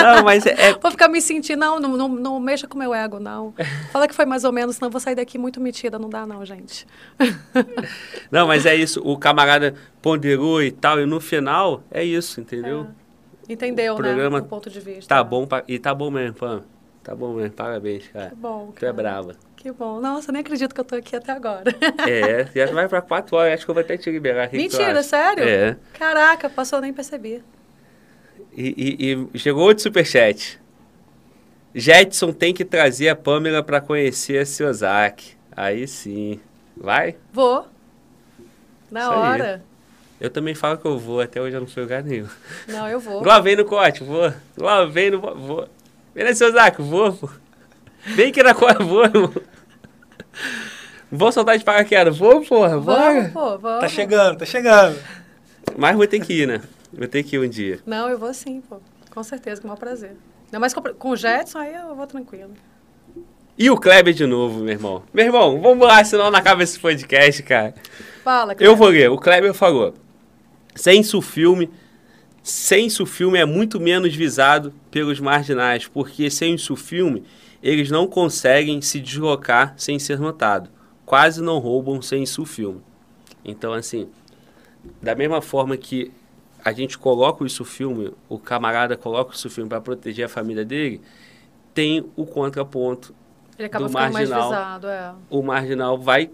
Não, mas é, Vou ficar me sentindo, não, não, não, não mexa com meu ego, não. Fala que foi mais ou menos, senão vou sair daqui muito metida, não dá não, gente. [LAUGHS] Não, mas é isso. O camarada ponderou e tal, e no final é isso, entendeu? Entendeu, O programa né? O ponto de vista. Tá bom, pra- e tá bom mesmo, Pam. Tá bom mesmo, parabéns, cara. Que bom. Tu é cara. brava. Que bom. Nossa, eu nem acredito que eu tô aqui até agora. É, já vai pra quatro horas, acho que eu vou até te liberar. Que que tu Mentira, sério? É. Caraca, passou, eu nem percebi. E, e- e chegou outro superchat. Jetson tem que trazer a Pamela pra conhecer a Siozaki. Aí sim. Vai? Vou. Na Isso aí. hora. Eu também falo que eu vou, até hoje eu não fui lugar nenhum. Não, eu vou. Lá vem no corte, vou. Lá vem no. Vou. Vem na Siozaki, vou, pô. Vem aqui na corte, vou, irmão. Vou soltar de paraquedas, vou, porra, Vamos, bora. pô, vamos. Tá chegando, tá chegando. Mas vou ter que ir, né? Vou ter que ir um dia. Não, eu vou sim, pô. Com certeza, com o maior prazer. Ainda mais com, com o Jetson, aí eu vou tranquilo. E o Kleber de novo, meu irmão. Meu irmão, vamos lá, senão não acaba esse podcast, cara. Fala, Eu Cleber. vou ler. O Kleber falou: Senso filme, senso filme é muito menos visado pelos marginais, porque sem o filme eles não conseguem se deslocar sem ser notado. Quase não roubam sem o filme. Então, assim, da mesma forma que a gente coloca o isso filme, o camarada coloca o isso filme para proteger a família dele, tem o contraponto. Ele acaba do ficando mais marginal. visado, é. O marginal vai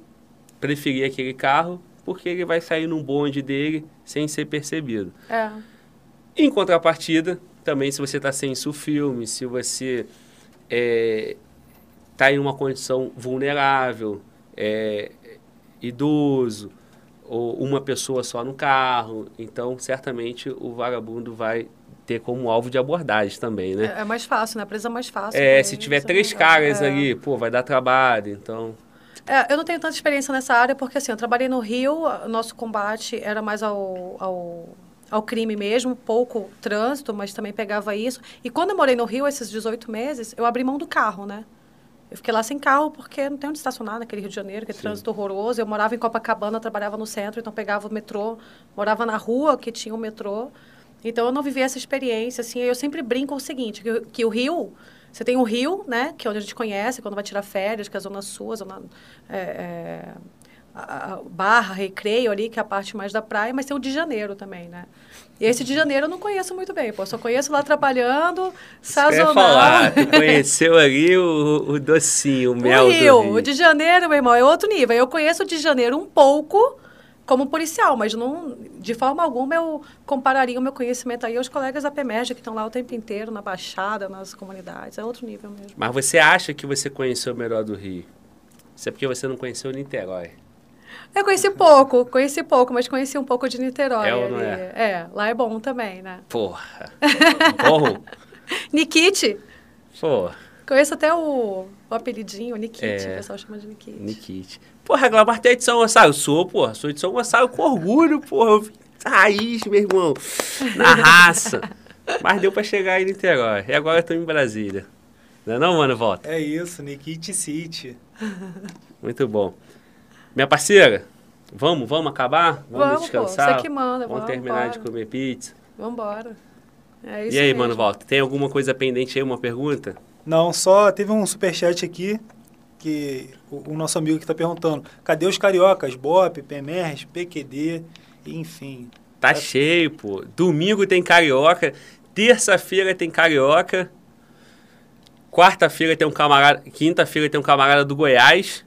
preferir aquele carro porque ele vai sair num bonde dele sem ser percebido. É. Em contrapartida, também se você está sem isso filme, se você está em uma condição vulnerável, é, idoso, ou uma pessoa só no carro, então certamente o vagabundo vai ter como alvo de abordagem também, né? É, é mais fácil, né? A presa é mais fácil. É, se eles, tiver é três caras É. ali, pô, vai dar trabalho, então... É, eu não tenho tanta experiência nessa área, porque assim, eu trabalhei no Rio, nosso combate era mais ao, ao, ao crime mesmo, pouco trânsito, mas também pegava isso. E quando eu morei no Rio, esses 18 meses, eu abri mão do carro, né? Eu fiquei lá sem carro porque não tem onde estacionar naquele Rio de Janeiro, que é trânsito horroroso. Eu morava em Copacabana, trabalhava no centro, então pegava o metrô, morava na rua que tinha o metrô. Então eu não vivi essa experiência, assim, eu sempre brinco o seguinte, que, o- que o Rio, você tem o Rio, né, que é onde a gente conhece, quando vai tirar férias, que é a Zona Sul, a Zona é, é, a- a Barra, Recreio ali, que é a parte mais da praia, mas tem o de Janeiro também, né? Esse de Janeiro eu não conheço muito bem, pô, só conheço lá trabalhando, sazonal. falar, tu [LAUGHS] conheceu ali o, o docinho, o mel o Rio, do Rio. o de Janeiro, meu irmão, é outro nível. Eu conheço o de Janeiro um pouco como policial, mas não, de forma alguma eu compararia o meu conhecimento aí aos colegas da PEMERG que estão lá o tempo inteiro, na Baixada, nas comunidades. É outro nível mesmo. Mas você acha que você conheceu melhor do Rio? Isso é porque você não conheceu Niterói. Eu conheci pouco, conheci pouco, mas conheci um pouco de Niterói. É ou não é? É, lá é bom também, né? Porra. [LAUGHS] Bom. Nikit, Porra. conheço até o, o apelidinho, Nikit, É. o pessoal chama de Nikit. Nikit. Porra, Glabar tem de São Gonçalo. Eu sou, porra. Sou de São Gonçalo com orgulho, porra. Eu vim da raiz, meu irmão. Na raça. Mas deu pra chegar em Niterói. E agora eu tô em Brasília. Não é não, mano? Volta. É isso, Nikit City. Muito bom. Minha parceira, vamos, vamos acabar? Vamos, Vamos, pô, descansar? você que manda, Vamos vamos, terminar de bora. comer pizza. Vambora. É isso E aí, mesmo. mano, Volta, tem alguma coisa pendente aí, uma pergunta? Não, só teve um superchat aqui que o, o nosso amigo que está perguntando: cadê os cariocas? BOP, PMRs, PQD, enfim. Tá É. cheio, pô. Domingo tem carioca, terça-feira tem carioca, quarta-feira tem um camarada, quinta-feira tem um camarada do Goiás.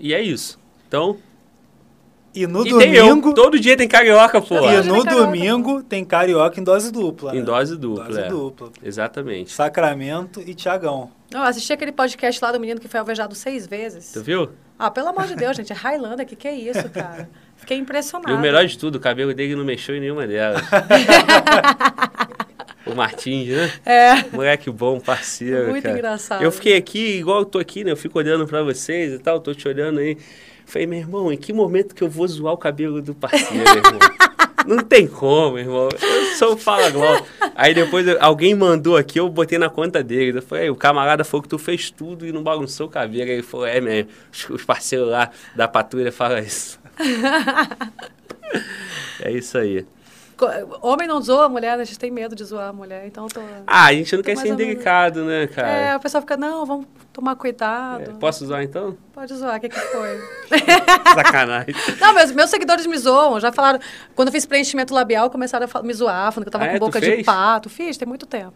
E é isso. Então, E no e tem eu. domingo. Todo dia tem carioca, pô. E no tem domingo tem carioca em dose dupla. Em né? dose dupla, Dose é. dupla. Exatamente. Sacramento e Tiagão. Não, assisti aquele podcast lá do menino que foi alvejado seis vezes. Tu viu? Ah, pelo amor de Deus, gente. É Highlander, que que é isso, cara? Fiquei impressionada. E o melhor de tudo, o cabelo dele não mexeu em nenhuma delas. [LAUGHS] O Martins, né? É. Moleque bom, parceiro. Muito cara. engraçado. Eu fiquei aqui, igual eu tô aqui, né? Eu fico olhando pra vocês e tal, tô te olhando aí. Falei, meu irmão, em que momento que eu vou zoar o cabelo do parceiro, irmão? [LAUGHS] Não tem como, irmão. Eu sou Fala Gló. Aí depois eu- alguém mandou aqui, eu botei na conta dele. Eu falei, "Aí, o camarada falou que tu fez tudo e não bagunçou o cabelo. Aí ele falou, é mesmo. Os- Os parceiros lá da patrulha falam isso. [LAUGHS] é isso aí. Homem não zoa a mulher, né? a gente tem medo de zoar a mulher, então tô... Ah, a gente não quer ser indelicado, né, É, cara? o pessoal fica, não, vamos tomar cuidado. É, posso usar então? Pode zoar, o que, que foi? [LAUGHS] Sacanagem. Não, meus, meus seguidores me zoam, já falaram. Quando eu fiz preenchimento labial, começaram a me zoar, falando que eu tava Ah, com é? Tu boca de fez? pato. Fiz, tem muito tempo.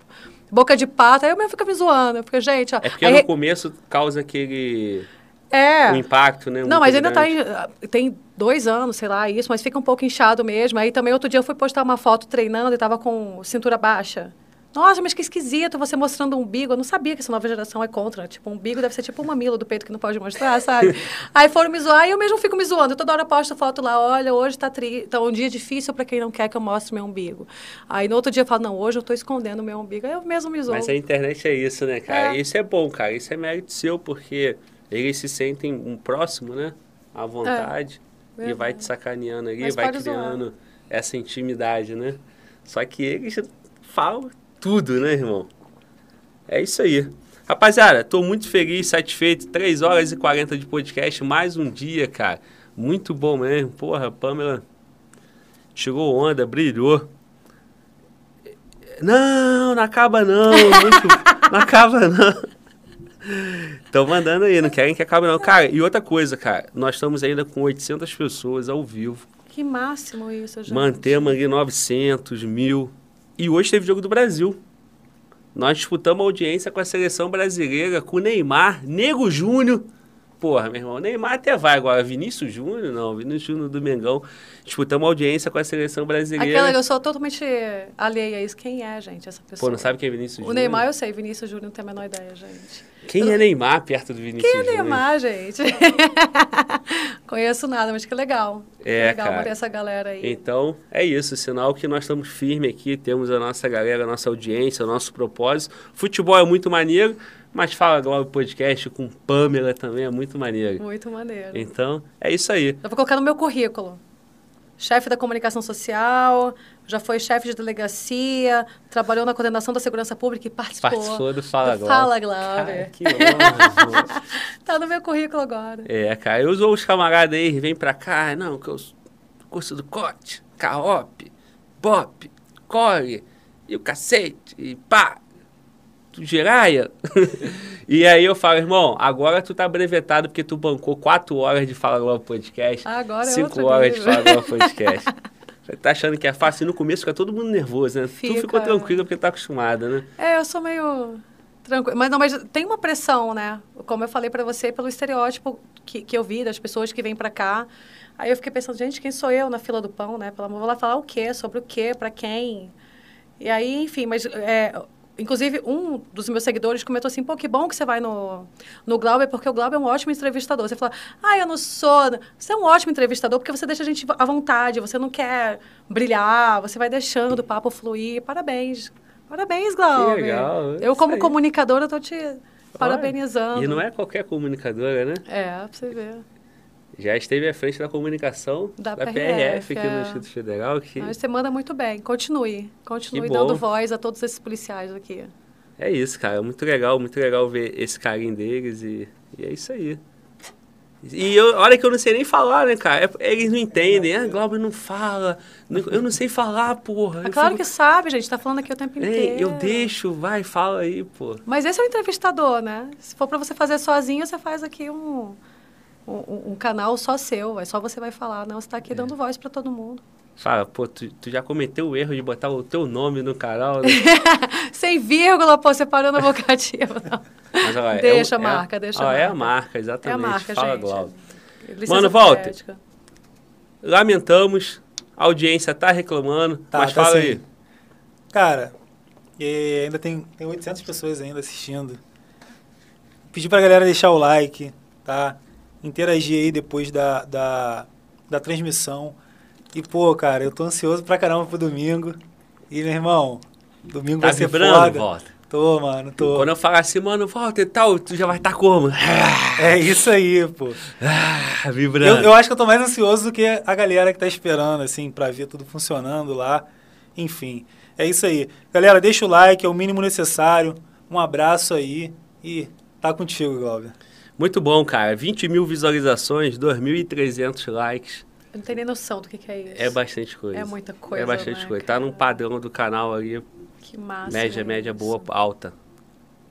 Boca de pato, aí eu mesmo fico me zoando. Eu fico, gente, ó. É porque aí- no começo causa aquele é. o impacto, né? Não, mas ainda tá grande. em, ah, tem dois anos, sei lá, isso, mas fica um pouco inchado mesmo. Aí também outro dia eu fui postar uma foto treinando e tava com cintura baixa. Nossa, mas que esquisito você mostrando um umbigo. Eu não sabia que essa nova geração é contra. Tipo, um umbigo deve ser tipo um mamilo do peito que não pode mostrar, sabe? [LAUGHS] Aí foram me zoar e eu mesmo fico me zoando. Eu toda hora posto foto lá, olha, hoje tá, tri... tá um dia difícil para quem não quer que eu mostre meu umbigo. Aí no outro dia eu falo, não, hoje eu tô escondendo meu umbigo. Aí eu mesmo me zoo. Mas a internet é isso, né, cara? É. Isso é bom, cara. Isso é mérito seu, porque eles se sentem um próximo, né? À vontade. e verdade. vai te sacaneando ali, Mas vai pode zoar. criando essa intimidade, né? Só que eles falam tudo, né, irmão? É isso aí. Rapaziada, tô muito feliz, satisfeito. 3 horas e 40 de podcast, mais um dia, cara. Muito bom mesmo. Porra, Pamela tirou onda, brilhou. Não, não acaba não. Muito, [LAUGHS] não acaba não. Estão mandando aí, não querem que acabe não. Cara, e outra coisa, cara. Nós estamos ainda com 800 pessoas ao vivo. Que máximo isso, gente. Mantemos ali 900, mil. E hoje teve jogo do Brasil. Nós disputamos audiência com a seleção brasileira, com o Neymar, Nego Júnior. Porra, meu irmão, Neymar até vai agora. Vinícius Júnior, não, Vinícius Júnior do Mengão. Disputamos audiência com a seleção brasileira. Aquela, eu sou totalmente alheia a isso. Quem é, gente, essa pessoa? Pô, não sabe quem é Vinícius O Júnior? Neymar eu sei, Vinícius Júnior não tem a menor ideia, gente. Quem é Neymar perto do Vinícius Quem é Júnior? Neymar, gente? [LAUGHS] Conheço nada, mas que legal. Que É, legal cara. essa galera aí. Então, é isso, sinal que nós estamos firmes aqui, temos a nossa galera, a nossa audiência, o nosso propósito. Futebol é muito maneiro, mas Fala Globo Podcast com Pamela também é muito maneiro. Muito maneiro. Então, é isso aí. Eu vou colocar no meu currículo. Chefe da comunicação social, já foi chefe de delegacia, trabalhou na coordenação da segurança pública e participou. Participou do Fala Globo. Fala Cara, Glauber. que honra. [LAUGHS] Tá no meu currículo agora. é, cara, eu uso os camaradas aí, vem pra cá, não, que eu curso do COT, CAOP, BOP, CORE, e o cacete, e pá, tu giraia. [LAUGHS] e aí eu falo, irmão, agora tu tá brevetado porque tu bancou quatro horas de Fala Globo Podcast, Agora é cinco outro horas de. Fala Globo Podcast. [LAUGHS] Você tá achando que é fácil? E no começo fica todo mundo nervoso, né? Tu Fica. ficou tranquila porque tá acostumada, né? É, eu sou meio tranquila. Mas não, mas tem uma pressão, né? Como eu falei pra você, pelo estereótipo que, que eu vi das pessoas que vêm pra cá. Aí eu fiquei pensando, gente, quem sou eu na fila do pão, né? Pelo amor, vou lá falar o quê? Sobre o quê? Pra quem? E aí, enfim, mas é, inclusive um dos meus seguidores comentou assim, pô, que bom que você vai no, no Glauber, porque o Glauber é um ótimo entrevistador. Você fala, ah, eu não sou... Você é um ótimo entrevistador porque você deixa a gente à vontade, você não quer brilhar, você vai deixando o papo fluir. Parabéns. Parabéns, Glauber. legal, Eu, isso como comunicadora, tô te parabenizando. E não é qualquer comunicadora, né? É, pra você ver. Já esteve à frente da comunicação Da da, PRF, PRF, aqui no é. Instituto Federal. Que Mas você manda muito bem. Continue. Continue dando voz a todos esses policiais aqui. É isso, cara. Muito legal, muito legal ver esse carinho deles e, e é isso aí. E eu, olha que eu não sei nem falar, né, cara? É- eles não entendem. Ah, Glauber não fala. não- Eu não sei falar, porra. É claro fico, que sabe, gente. Tá falando aqui o tempo "Ei, inteiro. eu deixo, vai, fala aí, pô. Mas esse é o entrevistador, né? Se for para você fazer sozinho, você faz aqui um, um, um canal só seu. É só você vai falar. Não, você está aqui É. dando voz para todo mundo. Fala, pô, tu, tu já cometeu o erro de botar o teu nome no canal, né? [LAUGHS] Sem vírgula, pô, você parou na vocativa. [LAUGHS] Não. Mas, olha, Deixa é, a marca, deixa a ó, É a marca. marca, É exatamente. a marca, Fala. Licença Mano, Walter. poética. Lamentamos, a audiência tá reclamando, Tá, mas tá fala sim. aí. Cara, e ainda tem, tem 800 pessoas ainda assistindo. Pedir pra galera deixar o like, tá? Interagir aí depois da, da, da transmissão. E, pô, cara, eu tô ansioso pra caramba pro domingo. E, meu irmão, Domingo Tá vai ser vibrando, foda. volta. Tô, mano, tô. Quando eu falar assim, mano, volta e tal, tu já vai estar como? É isso aí, pô. Ah, Eu, vibrando. eu acho que eu tô mais ansioso do que a galera que tá esperando, assim, pra ver tudo funcionando lá. Enfim, é isso aí. Galera, deixa o like, é o mínimo necessário. Um abraço aí e tá contigo, Glauber. Muito bom, cara. 20 mil visualizações, 2.300 likes. Eu não tenho nem noção do que, que é isso. É bastante coisa. É muita coisa, É bastante né, coisa. Tá num cara? padrão do canal ali, Que massa. média, é média boa, alta.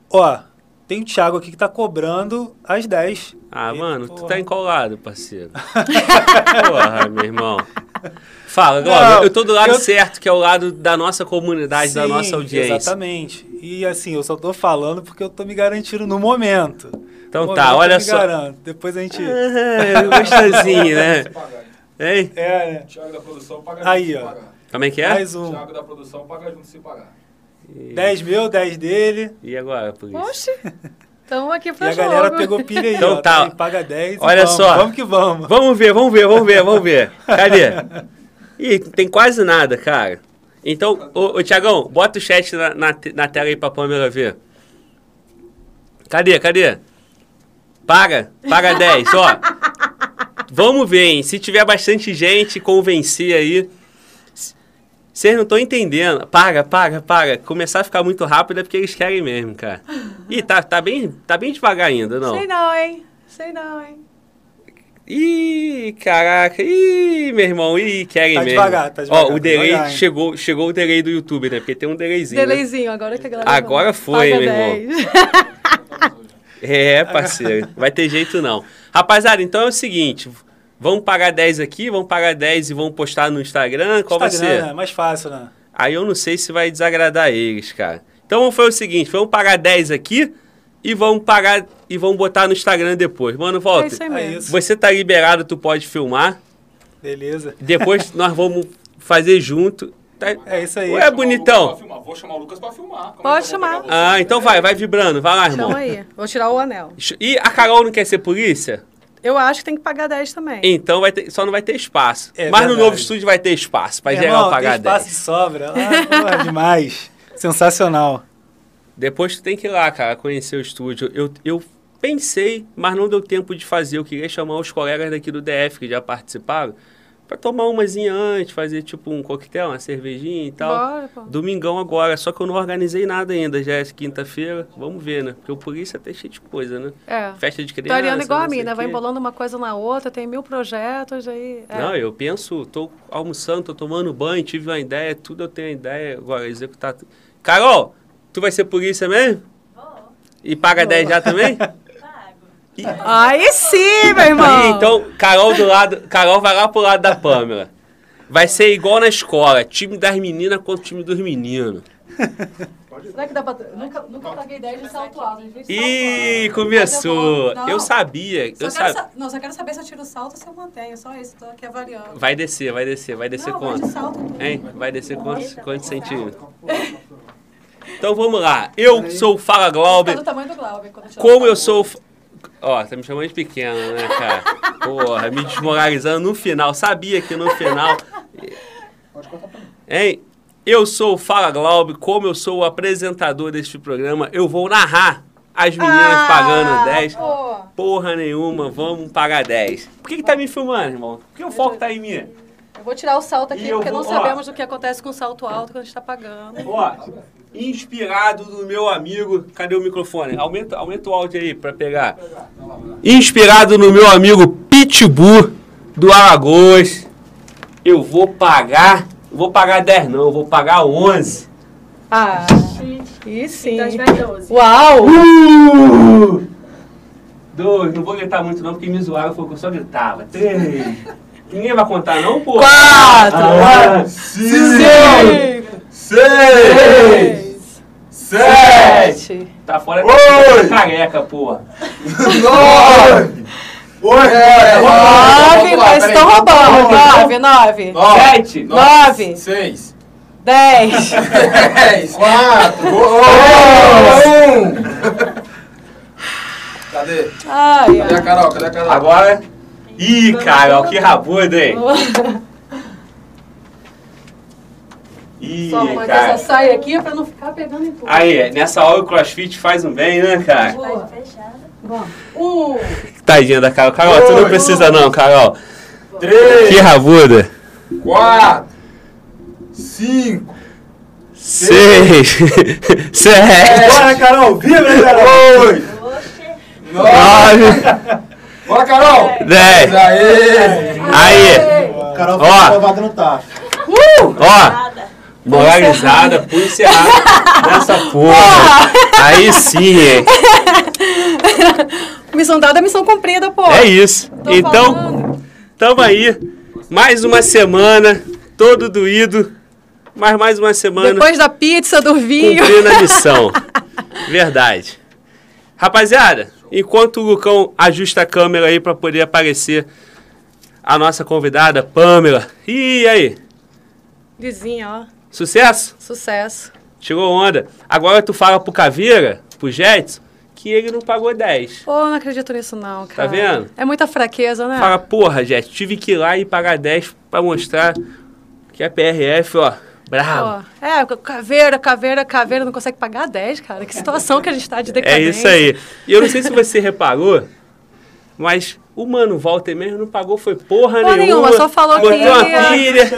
Ó, tem o Thiago aqui que tá cobrando às 10. Ah, E, mano, tu porra. tá encolado, parceiro. [LAUGHS] Porra, meu irmão. Fala, Não, eu tô do lado eu- certo, que é o lado da nossa comunidade, da Sim, nossa audiência. Exatamente. E assim, eu só tô falando porque eu tô me garantindo no momento. Então tá, olha só. garanto. Depois a gente. [LAUGHS] Ah, gostosinho, né? Hein? É, né? Thiago da produção paga Aí, junto se ó. pagar. Como é que é? Mais um. Thiago da produção paga junto se pagar. 10 meu, 10 dele. E agora, por isso? Oxe, estamos aqui E pra a galera pegou pilha aí, Então ó. tá. aí Paga 10. e Olha vamos, só. Vamos que vamos. Vamos ver, vamos ver, vamos ver, vamos ver. Cadê? Ih, tem quase nada, cara. Então, ô, ô Tiagão, bota o chat na, na, na tela aí pra Pamela ver. Cadê, cadê? Paga, paga 10, ó. Vamos ver, hein? Se tiver bastante gente, convencer aí. Vocês não estão entendendo. Paga, paga, paga. Começar a ficar muito rápido é porque eles querem mesmo, cara. Ih, tá, tá, bem, tá bem devagar ainda, não? Sei não, hein? Sei não, hein? Ih, caraca. Ih, meu irmão. Ih, querem Tá mesmo. devagar, tá devagar, Ó, o tá delay devagar, chegou, chegou o delay do YouTube, né? Porque tem um delayzinho. né? Delayzinho, agora que a galera. Agora foi, Paga meu irmão. [LAUGHS] 10. É, parceiro. Vai ter jeito não. Rapaziada, então é o seguinte. Vamos pagar 10 aqui, vamos pagar 10 e vamos postar no Instagram. Qual vai Instagram, ser? né? Mais fácil, né? Aí eu não sei se vai desagradar eles, cara. Então foi o seguinte, vamos pagar 10 aqui e vamos pagar e vamos botar no Instagram depois. Mano, É volta. isso aí É mesmo. isso. Você tá liberado, tu pode filmar. Beleza. Depois nós vamos fazer junto. Tá- É isso aí. Ué, o bonitão. Vou chamar o Lucas pra filmar. Como Pode é vou chamar. você? Ah, então vai, vai vibrando. Vai lá, irmão. Chama aí. Vou tirar o anel. E a Carol não quer ser polícia? Eu acho que tem que pagar 10 também. Então vai ter, só não vai ter espaço. É Mas no verdade. novo estúdio vai ter espaço pra Meu geral irmão, pagar tem espaço 10. de sobra. Ah, porra, demais. [LAUGHS] Sensacional. Depois tu tem que ir lá, cara, conhecer o estúdio. Eu, eu pensei, mas não deu tempo de fazer. Eu queria chamar os colegas daqui do DF que já participaram pra tomar umazinha antes, fazer tipo um coquetel, uma cervejinha e tal. Bora, pô. Domingão agora, só que eu não organizei nada ainda, já é quinta-feira. Vamos ver, né? Porque o polícia tá cheio de coisa, né? É. Festa de criança. Tô igual a mim, né? Vai embolando uma coisa na outra, tem mil projetos aí. é. Não, eu penso, tô almoçando, tô tomando banho, tive uma ideia, tudo eu tenho ideia, agora executar. tudo. Carol, tu vai ser polícia mesmo? E paga 10 já também? [LAUGHS] E- Aí sim, meu irmão! Aí, então, Carol do lado, Carol vai lá pro lado da Pamela. Vai ser igual na escola, time das meninas contra o time dos meninos. Será que dá pra... Nunca, nunca paguei 10 de salto alto. Ih, começou. Eu vou- Eu sabia, Só eu sa- Não, só quero saber se eu tiro o salto ou se eu mantenho. Só isso, tô aqui avaliando. Vai descer, vai descer, vai descer não, vai de quanto? salto. Hein? Vai descer quantos, quantos centímetros? Então vamos lá. Eu sou o Fala Tá Glauber. do tamanho do Glauber. Como o eu sou. Ó, tá me chamando de pequeno, né, cara? Porra, me desmoralizando no final. Sabia que no final. Hein? Eu sou o Fala Glaube, como eu sou o apresentador deste programa, eu vou narrar as meninas Ah, pagando 10. pô. Porra nenhuma, vamos pagar 10. Por que, que tá me filmando, irmão? Por que o foco tá em mim? Eu vou tirar o salto aqui, E porque vou- não ó. sabemos o que acontece com o salto alto quando a gente tá pagando. Ó, inspirado no meu amigo. Cadê o microfone? Aumenta, aumenta o áudio aí pra pegar. Inspirado no meu amigo Pitbull do Alagoas. Eu vou pagar. Vou pagar 10 não, eu vou pagar 11. Ah, e sim. Então a gente vai 12. Uau! Uh! Dois, não vou gritar muito não, porque me zoaram, foi que eu só gritava. Três. Ninguém vai contar não, pô? Quatro! Ah, Cinco! seis, sete. Sete! Tá fora da careca, porra. [LAUGHS] Nove! Oito! Nove, mas estão roubando. Nove, nove. Sete. Nove. Seis! Dez. Dez! [LAUGHS] Quatro! Um! Cadê? Ai, Cadê a Carol? Cadê a Carol? Agora. Ih, Carol, que rabuda, hein? [LAUGHS] Ih, Só manter cara. essa saia aqui pra não ficar pegando em tudo. Aí, nessa hora o crossfit faz um bem, né, cara? Boa. Vamos. Um. Tadinha da Carol. Carol, tu não precisa não, Carol. Que Três, rabuda. quatro, cinco, Seis. Sete. Bora, Carol! Vibra, Carol! oito, nove. Bora, Carol! Dez. Aê! Aí. Carol Ó. foi aprovada no TAF. Ó. Moralizada, punho encerrado [LAUGHS] nessa porra. Aí sim, hein? [LAUGHS] Missão dada, missão cumprida, pô. É isso. Tô Então, falando. tamo aí. Mais uma semana, todo doído. Mas mais uma semana Depois da pizza, do vinho. cumprindo a [LAUGHS] missão. Verdade. Rapaziada, enquanto o Lucão ajusta a câmera aí pra poder aparecer a nossa convidada, Pamela. E aí? Vizinha, ó. Sucesso? Sucesso. Tirou onda. Agora tu fala pro Caveira, pro Jetson, que ele não pagou 10. Pô, não acredito nisso não, cara. vendo? É muita fraqueza, né? Fala, porra, Jet, tive que ir lá e pagar 10 pra mostrar que a PRF, ó, bravo. Pô, é, caveira, caveira, caveira, não consegue pagar 10, cara. Que situação que a gente tá de É decadência. isso aí. E eu não sei se você reparou, mas o Mano Walter mesmo não pagou, foi porra, Porra nenhuma. nenhuma, só falou botou que uma ia- pilha.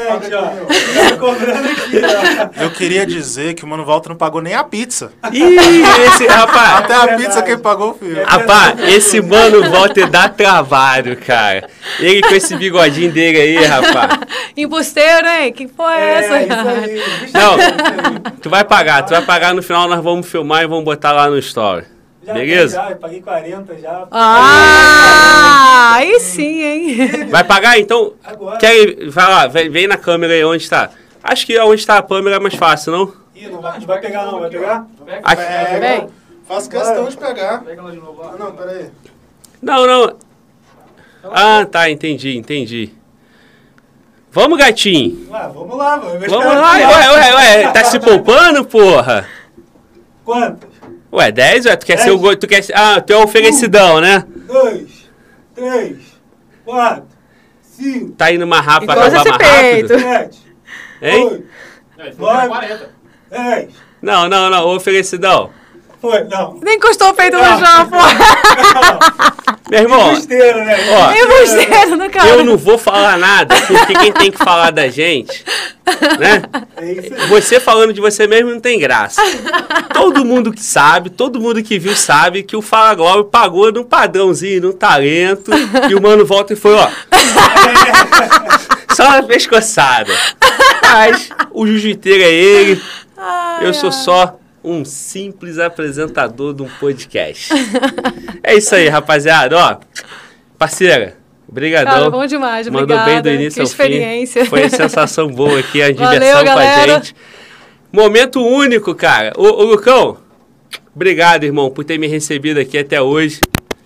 Eu queria dizer que o Mano Walter não pagou nem a pizza. Ih, esse, rapaz, Até a pizza quem pagou foi eu. rapaz, esse Mano Walter dá trabalho, cara. Ele com esse bigodinho dele aí, rapaz. [LAUGHS] Embusteiro, hein? Que porra é, essa? É, isso aí. Não, tu vai pagar, tu vai pagar no final, nós vamos filmar e vamos botar lá no story. Já, Beleza? Já, eu paguei 40 já. Ah, aí sim, hein? Vai pagar? Então, Agora. quer, vai lá, vem, vem na câmera aí onde está. Acho que onde está a câmera é mais fácil, não? Ih, não vai, não vai pegar não, vai pegar? Pega, Aqui- É, Vem. Faço questão de pegar. pega ela de novo lá. Ah, não, peraí. Não, não. Ah, tá, entendi, entendi. Vamos, gatinho. Ah, vamos lá, mano. Vamos lá. que- Ué, ué, ué, tá se poupando, porra? Quantas? Ué, 10, ué, tu quer ser o Dez. go- tu quer ser- Ah, tu é oferecidão, né? Dois, três, quatro, cinco, Tá indo mais rápido pra Encosta acabar esse mais peito. rápido? sete, Hein? oito, É, ele falou que era 40. dez. Não, não, não, oferecidão. Foi, não. Nem encostou o peito no Não. chão, pô. Meu irmão, Embusteiro, né? Ó, Embusteiro no cara. eu não vou falar nada, porque quem tem que falar da gente, né? É isso aí. Você falando de você mesmo não tem graça. Todo mundo que sabe, todo mundo que viu sabe que o Fala Globo pagou num padrãozinho, num talento, e o Mano volta e foi, ó. Só uma pescoçada. Mas o jiu-jiteiro é ele, Ai, eu sou ai. só um simples apresentador de um podcast. É isso aí, rapaziada. Ó, parceira, brigadão. Cara, bom demais, Mandou obrigada. bem do início que ao experiência. fim. Foi uma sensação boa aqui, a Valeu, diversão com a galera. gente. Momento único, cara. Ô, ô, Lucão, obrigado, irmão, por ter me recebido aqui até hoje.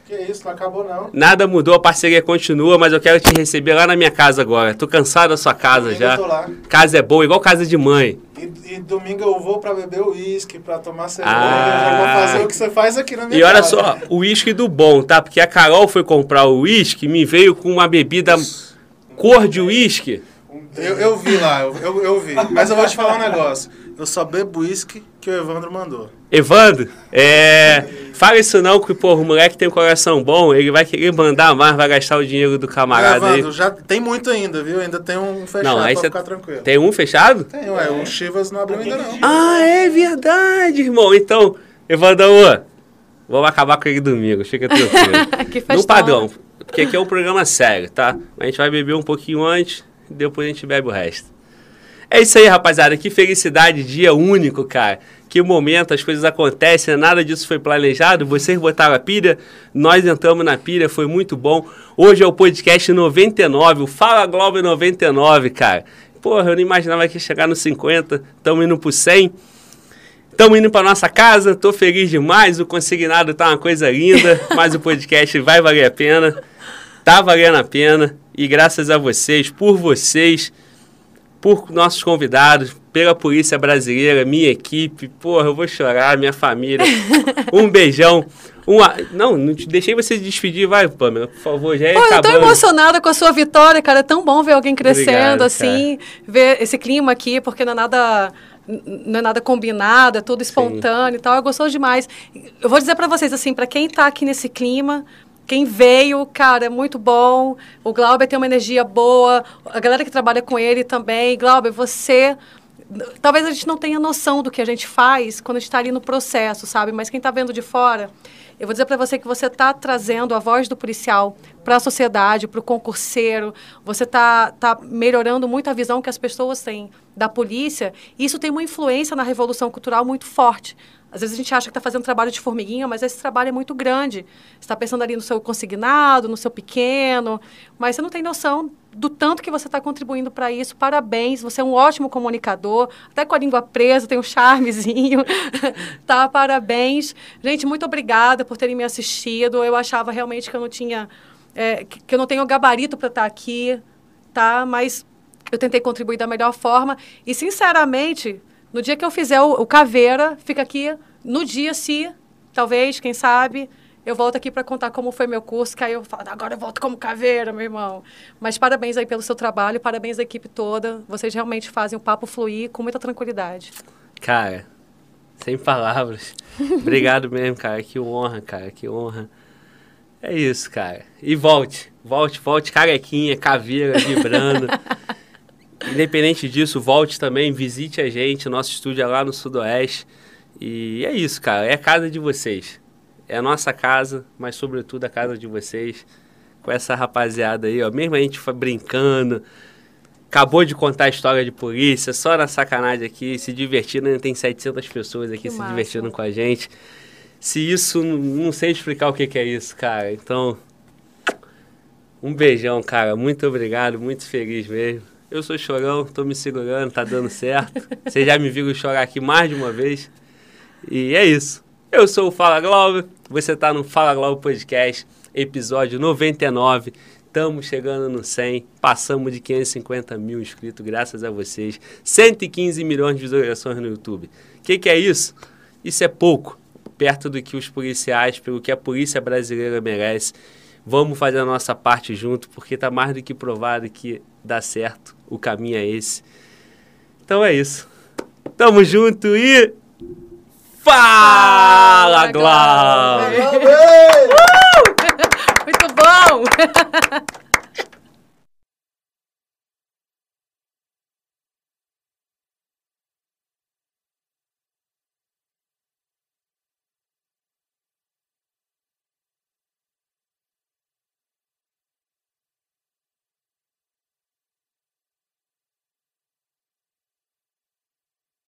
Que isso, não acabou não. Nada mudou, a parceria continua, mas eu quero te receber lá na minha casa agora. Tô cansado da sua casa já. tô lá. Casa é boa, igual casa de mãe. E, e domingo eu vou pra beber uísque, pra tomar cerveja. Ah. Eu vou fazer o que você faz aqui na minha E olha casa. só, o uísque do bom, tá? Porque a Carol foi comprar o uísque e me veio com uma bebida cor de uísque. Eu, eu vi lá, eu, eu, eu vi. Mas eu vou te falar um negócio. Eu só bebo uísque que o Evandro mandou. Evandro, é. Fala isso não, que porra, o moleque tem um coração bom, ele vai querer mandar mais, vai gastar o dinheiro do camarada aí. Evandro, já tem muito ainda, viu? Ainda tem um fechado Não, aí pra você ficar tranquilo. tem um fechado? Tem, ué. O Chivas não abriu ainda não. Ah, é verdade, irmão. Então, Evandro, vamos acabar com ele domingo, fica tranquilo. [LAUGHS] que no festão. padrão, porque aqui é um programa sério, tá? A gente vai beber um pouquinho antes, depois a gente bebe o resto. É isso aí, rapaziada. Que felicidade, dia único, cara. Que momento, as coisas acontecem, nada disso foi planejado. Vocês botaram a pilha, nós entramos na pilha, foi muito bom. Hoje é o podcast 99, o Fala Globo 99, cara. Porra, eu não imaginava que ia chegar no 50, estamos indo pro 100. Estamos indo para nossa casa, tô feliz demais. O consignado tá uma coisa linda, [LAUGHS] mas o podcast vai valer a pena. Tá valendo a pena. E graças a vocês, por vocês, por nossos convidados, pela Polícia Brasileira, minha equipe, porra, eu vou chorar, minha família. [LAUGHS] Um beijão. Uma, não, não te deixei você se despedir, vai, Pamela, por favor, já é Pô, eu tô acabando. emocionada com a sua vitória, cara. É tão bom ver alguém crescendo, Obrigado, assim, ver esse clima aqui, porque não é nada. Não é nada combinado, é tudo espontâneo e tal. É gostoso demais. Eu vou dizer pra vocês, assim, pra quem tá aqui nesse clima, quem veio, cara, é muito bom. O Glauber tem uma energia boa, a galera que trabalha com ele também. Glauber, você. Talvez a gente não tenha noção do que a gente faz quando a gente está ali no processo, sabe? Mas quem está vendo de fora, eu vou dizer para você que você está trazendo a voz do policial para a sociedade, para o concurseiro. Você está tá melhorando muito a visão que as pessoas têm da polícia. Isso tem uma influência na revolução cultural muito forte. Às vezes a gente acha que está fazendo trabalho de formiguinha, mas esse trabalho é muito grande. Você está pensando ali no seu consignado, no seu pequeno, mas você não tem noção do tanto que você está contribuindo para isso. Parabéns, você é um ótimo comunicador, até com a língua presa, tem um charmezinho. [LAUGHS] tá, parabéns. Gente, muito obrigada por terem me assistido. Eu achava realmente que eu não tinha, é, que eu não tenho gabarito para estar aqui, tá? Mas eu tentei contribuir da melhor forma e, sinceramente, no dia que eu fizer o, o caveira, fica aqui no dia se, talvez, quem sabe, eu volto aqui para contar como foi meu curso, que aí eu falo, agora eu volto como caveira, meu irmão. Mas parabéns aí pelo seu trabalho, parabéns à equipe toda. Vocês realmente fazem o papo fluir com muita tranquilidade. Cara, sem palavras. [LAUGHS] Obrigado mesmo, cara. Que honra, cara. Que honra. É isso, cara. E volte. Volte, volte. Carequinha, caveira, vibrando. [LAUGHS] Independente disso, volte também. Visite a gente. Nosso estúdio é lá no Sudoeste. E é isso, cara. É a casa de vocês. É a nossa casa, mas sobretudo a casa de vocês. Com essa rapaziada aí, ó. Mesmo a gente foi brincando. Acabou de contar a história de polícia, só na sacanagem aqui, se divertindo. Tem 700 pessoas aqui Que se massa. divertindo com a gente. Se isso, não sei explicar o que, que é isso, cara. Então, um beijão, cara. Muito obrigado, muito feliz mesmo. Eu sou chorão, tô me segurando, tá dando certo. Vocês já me viram chorar aqui mais de uma vez. E é isso. Eu sou o Fala Glauber, você tá no Fala Glauber Podcast, episódio 99. Estamos chegando no 100, passamos de 550 mil inscritos, graças a vocês. 115 milhões de visualizações no YouTube. O que, que é isso? Isso é pouco, perto do que os policiais, pelo que a polícia brasileira merece. Vamos fazer a nossa parte junto, porque está mais do que provado que dá certo. O caminho é esse. Então é isso. Tamo junto e. Fala, Glauber! Glauber! [LAUGHS] Muito bom! [LAUGHS]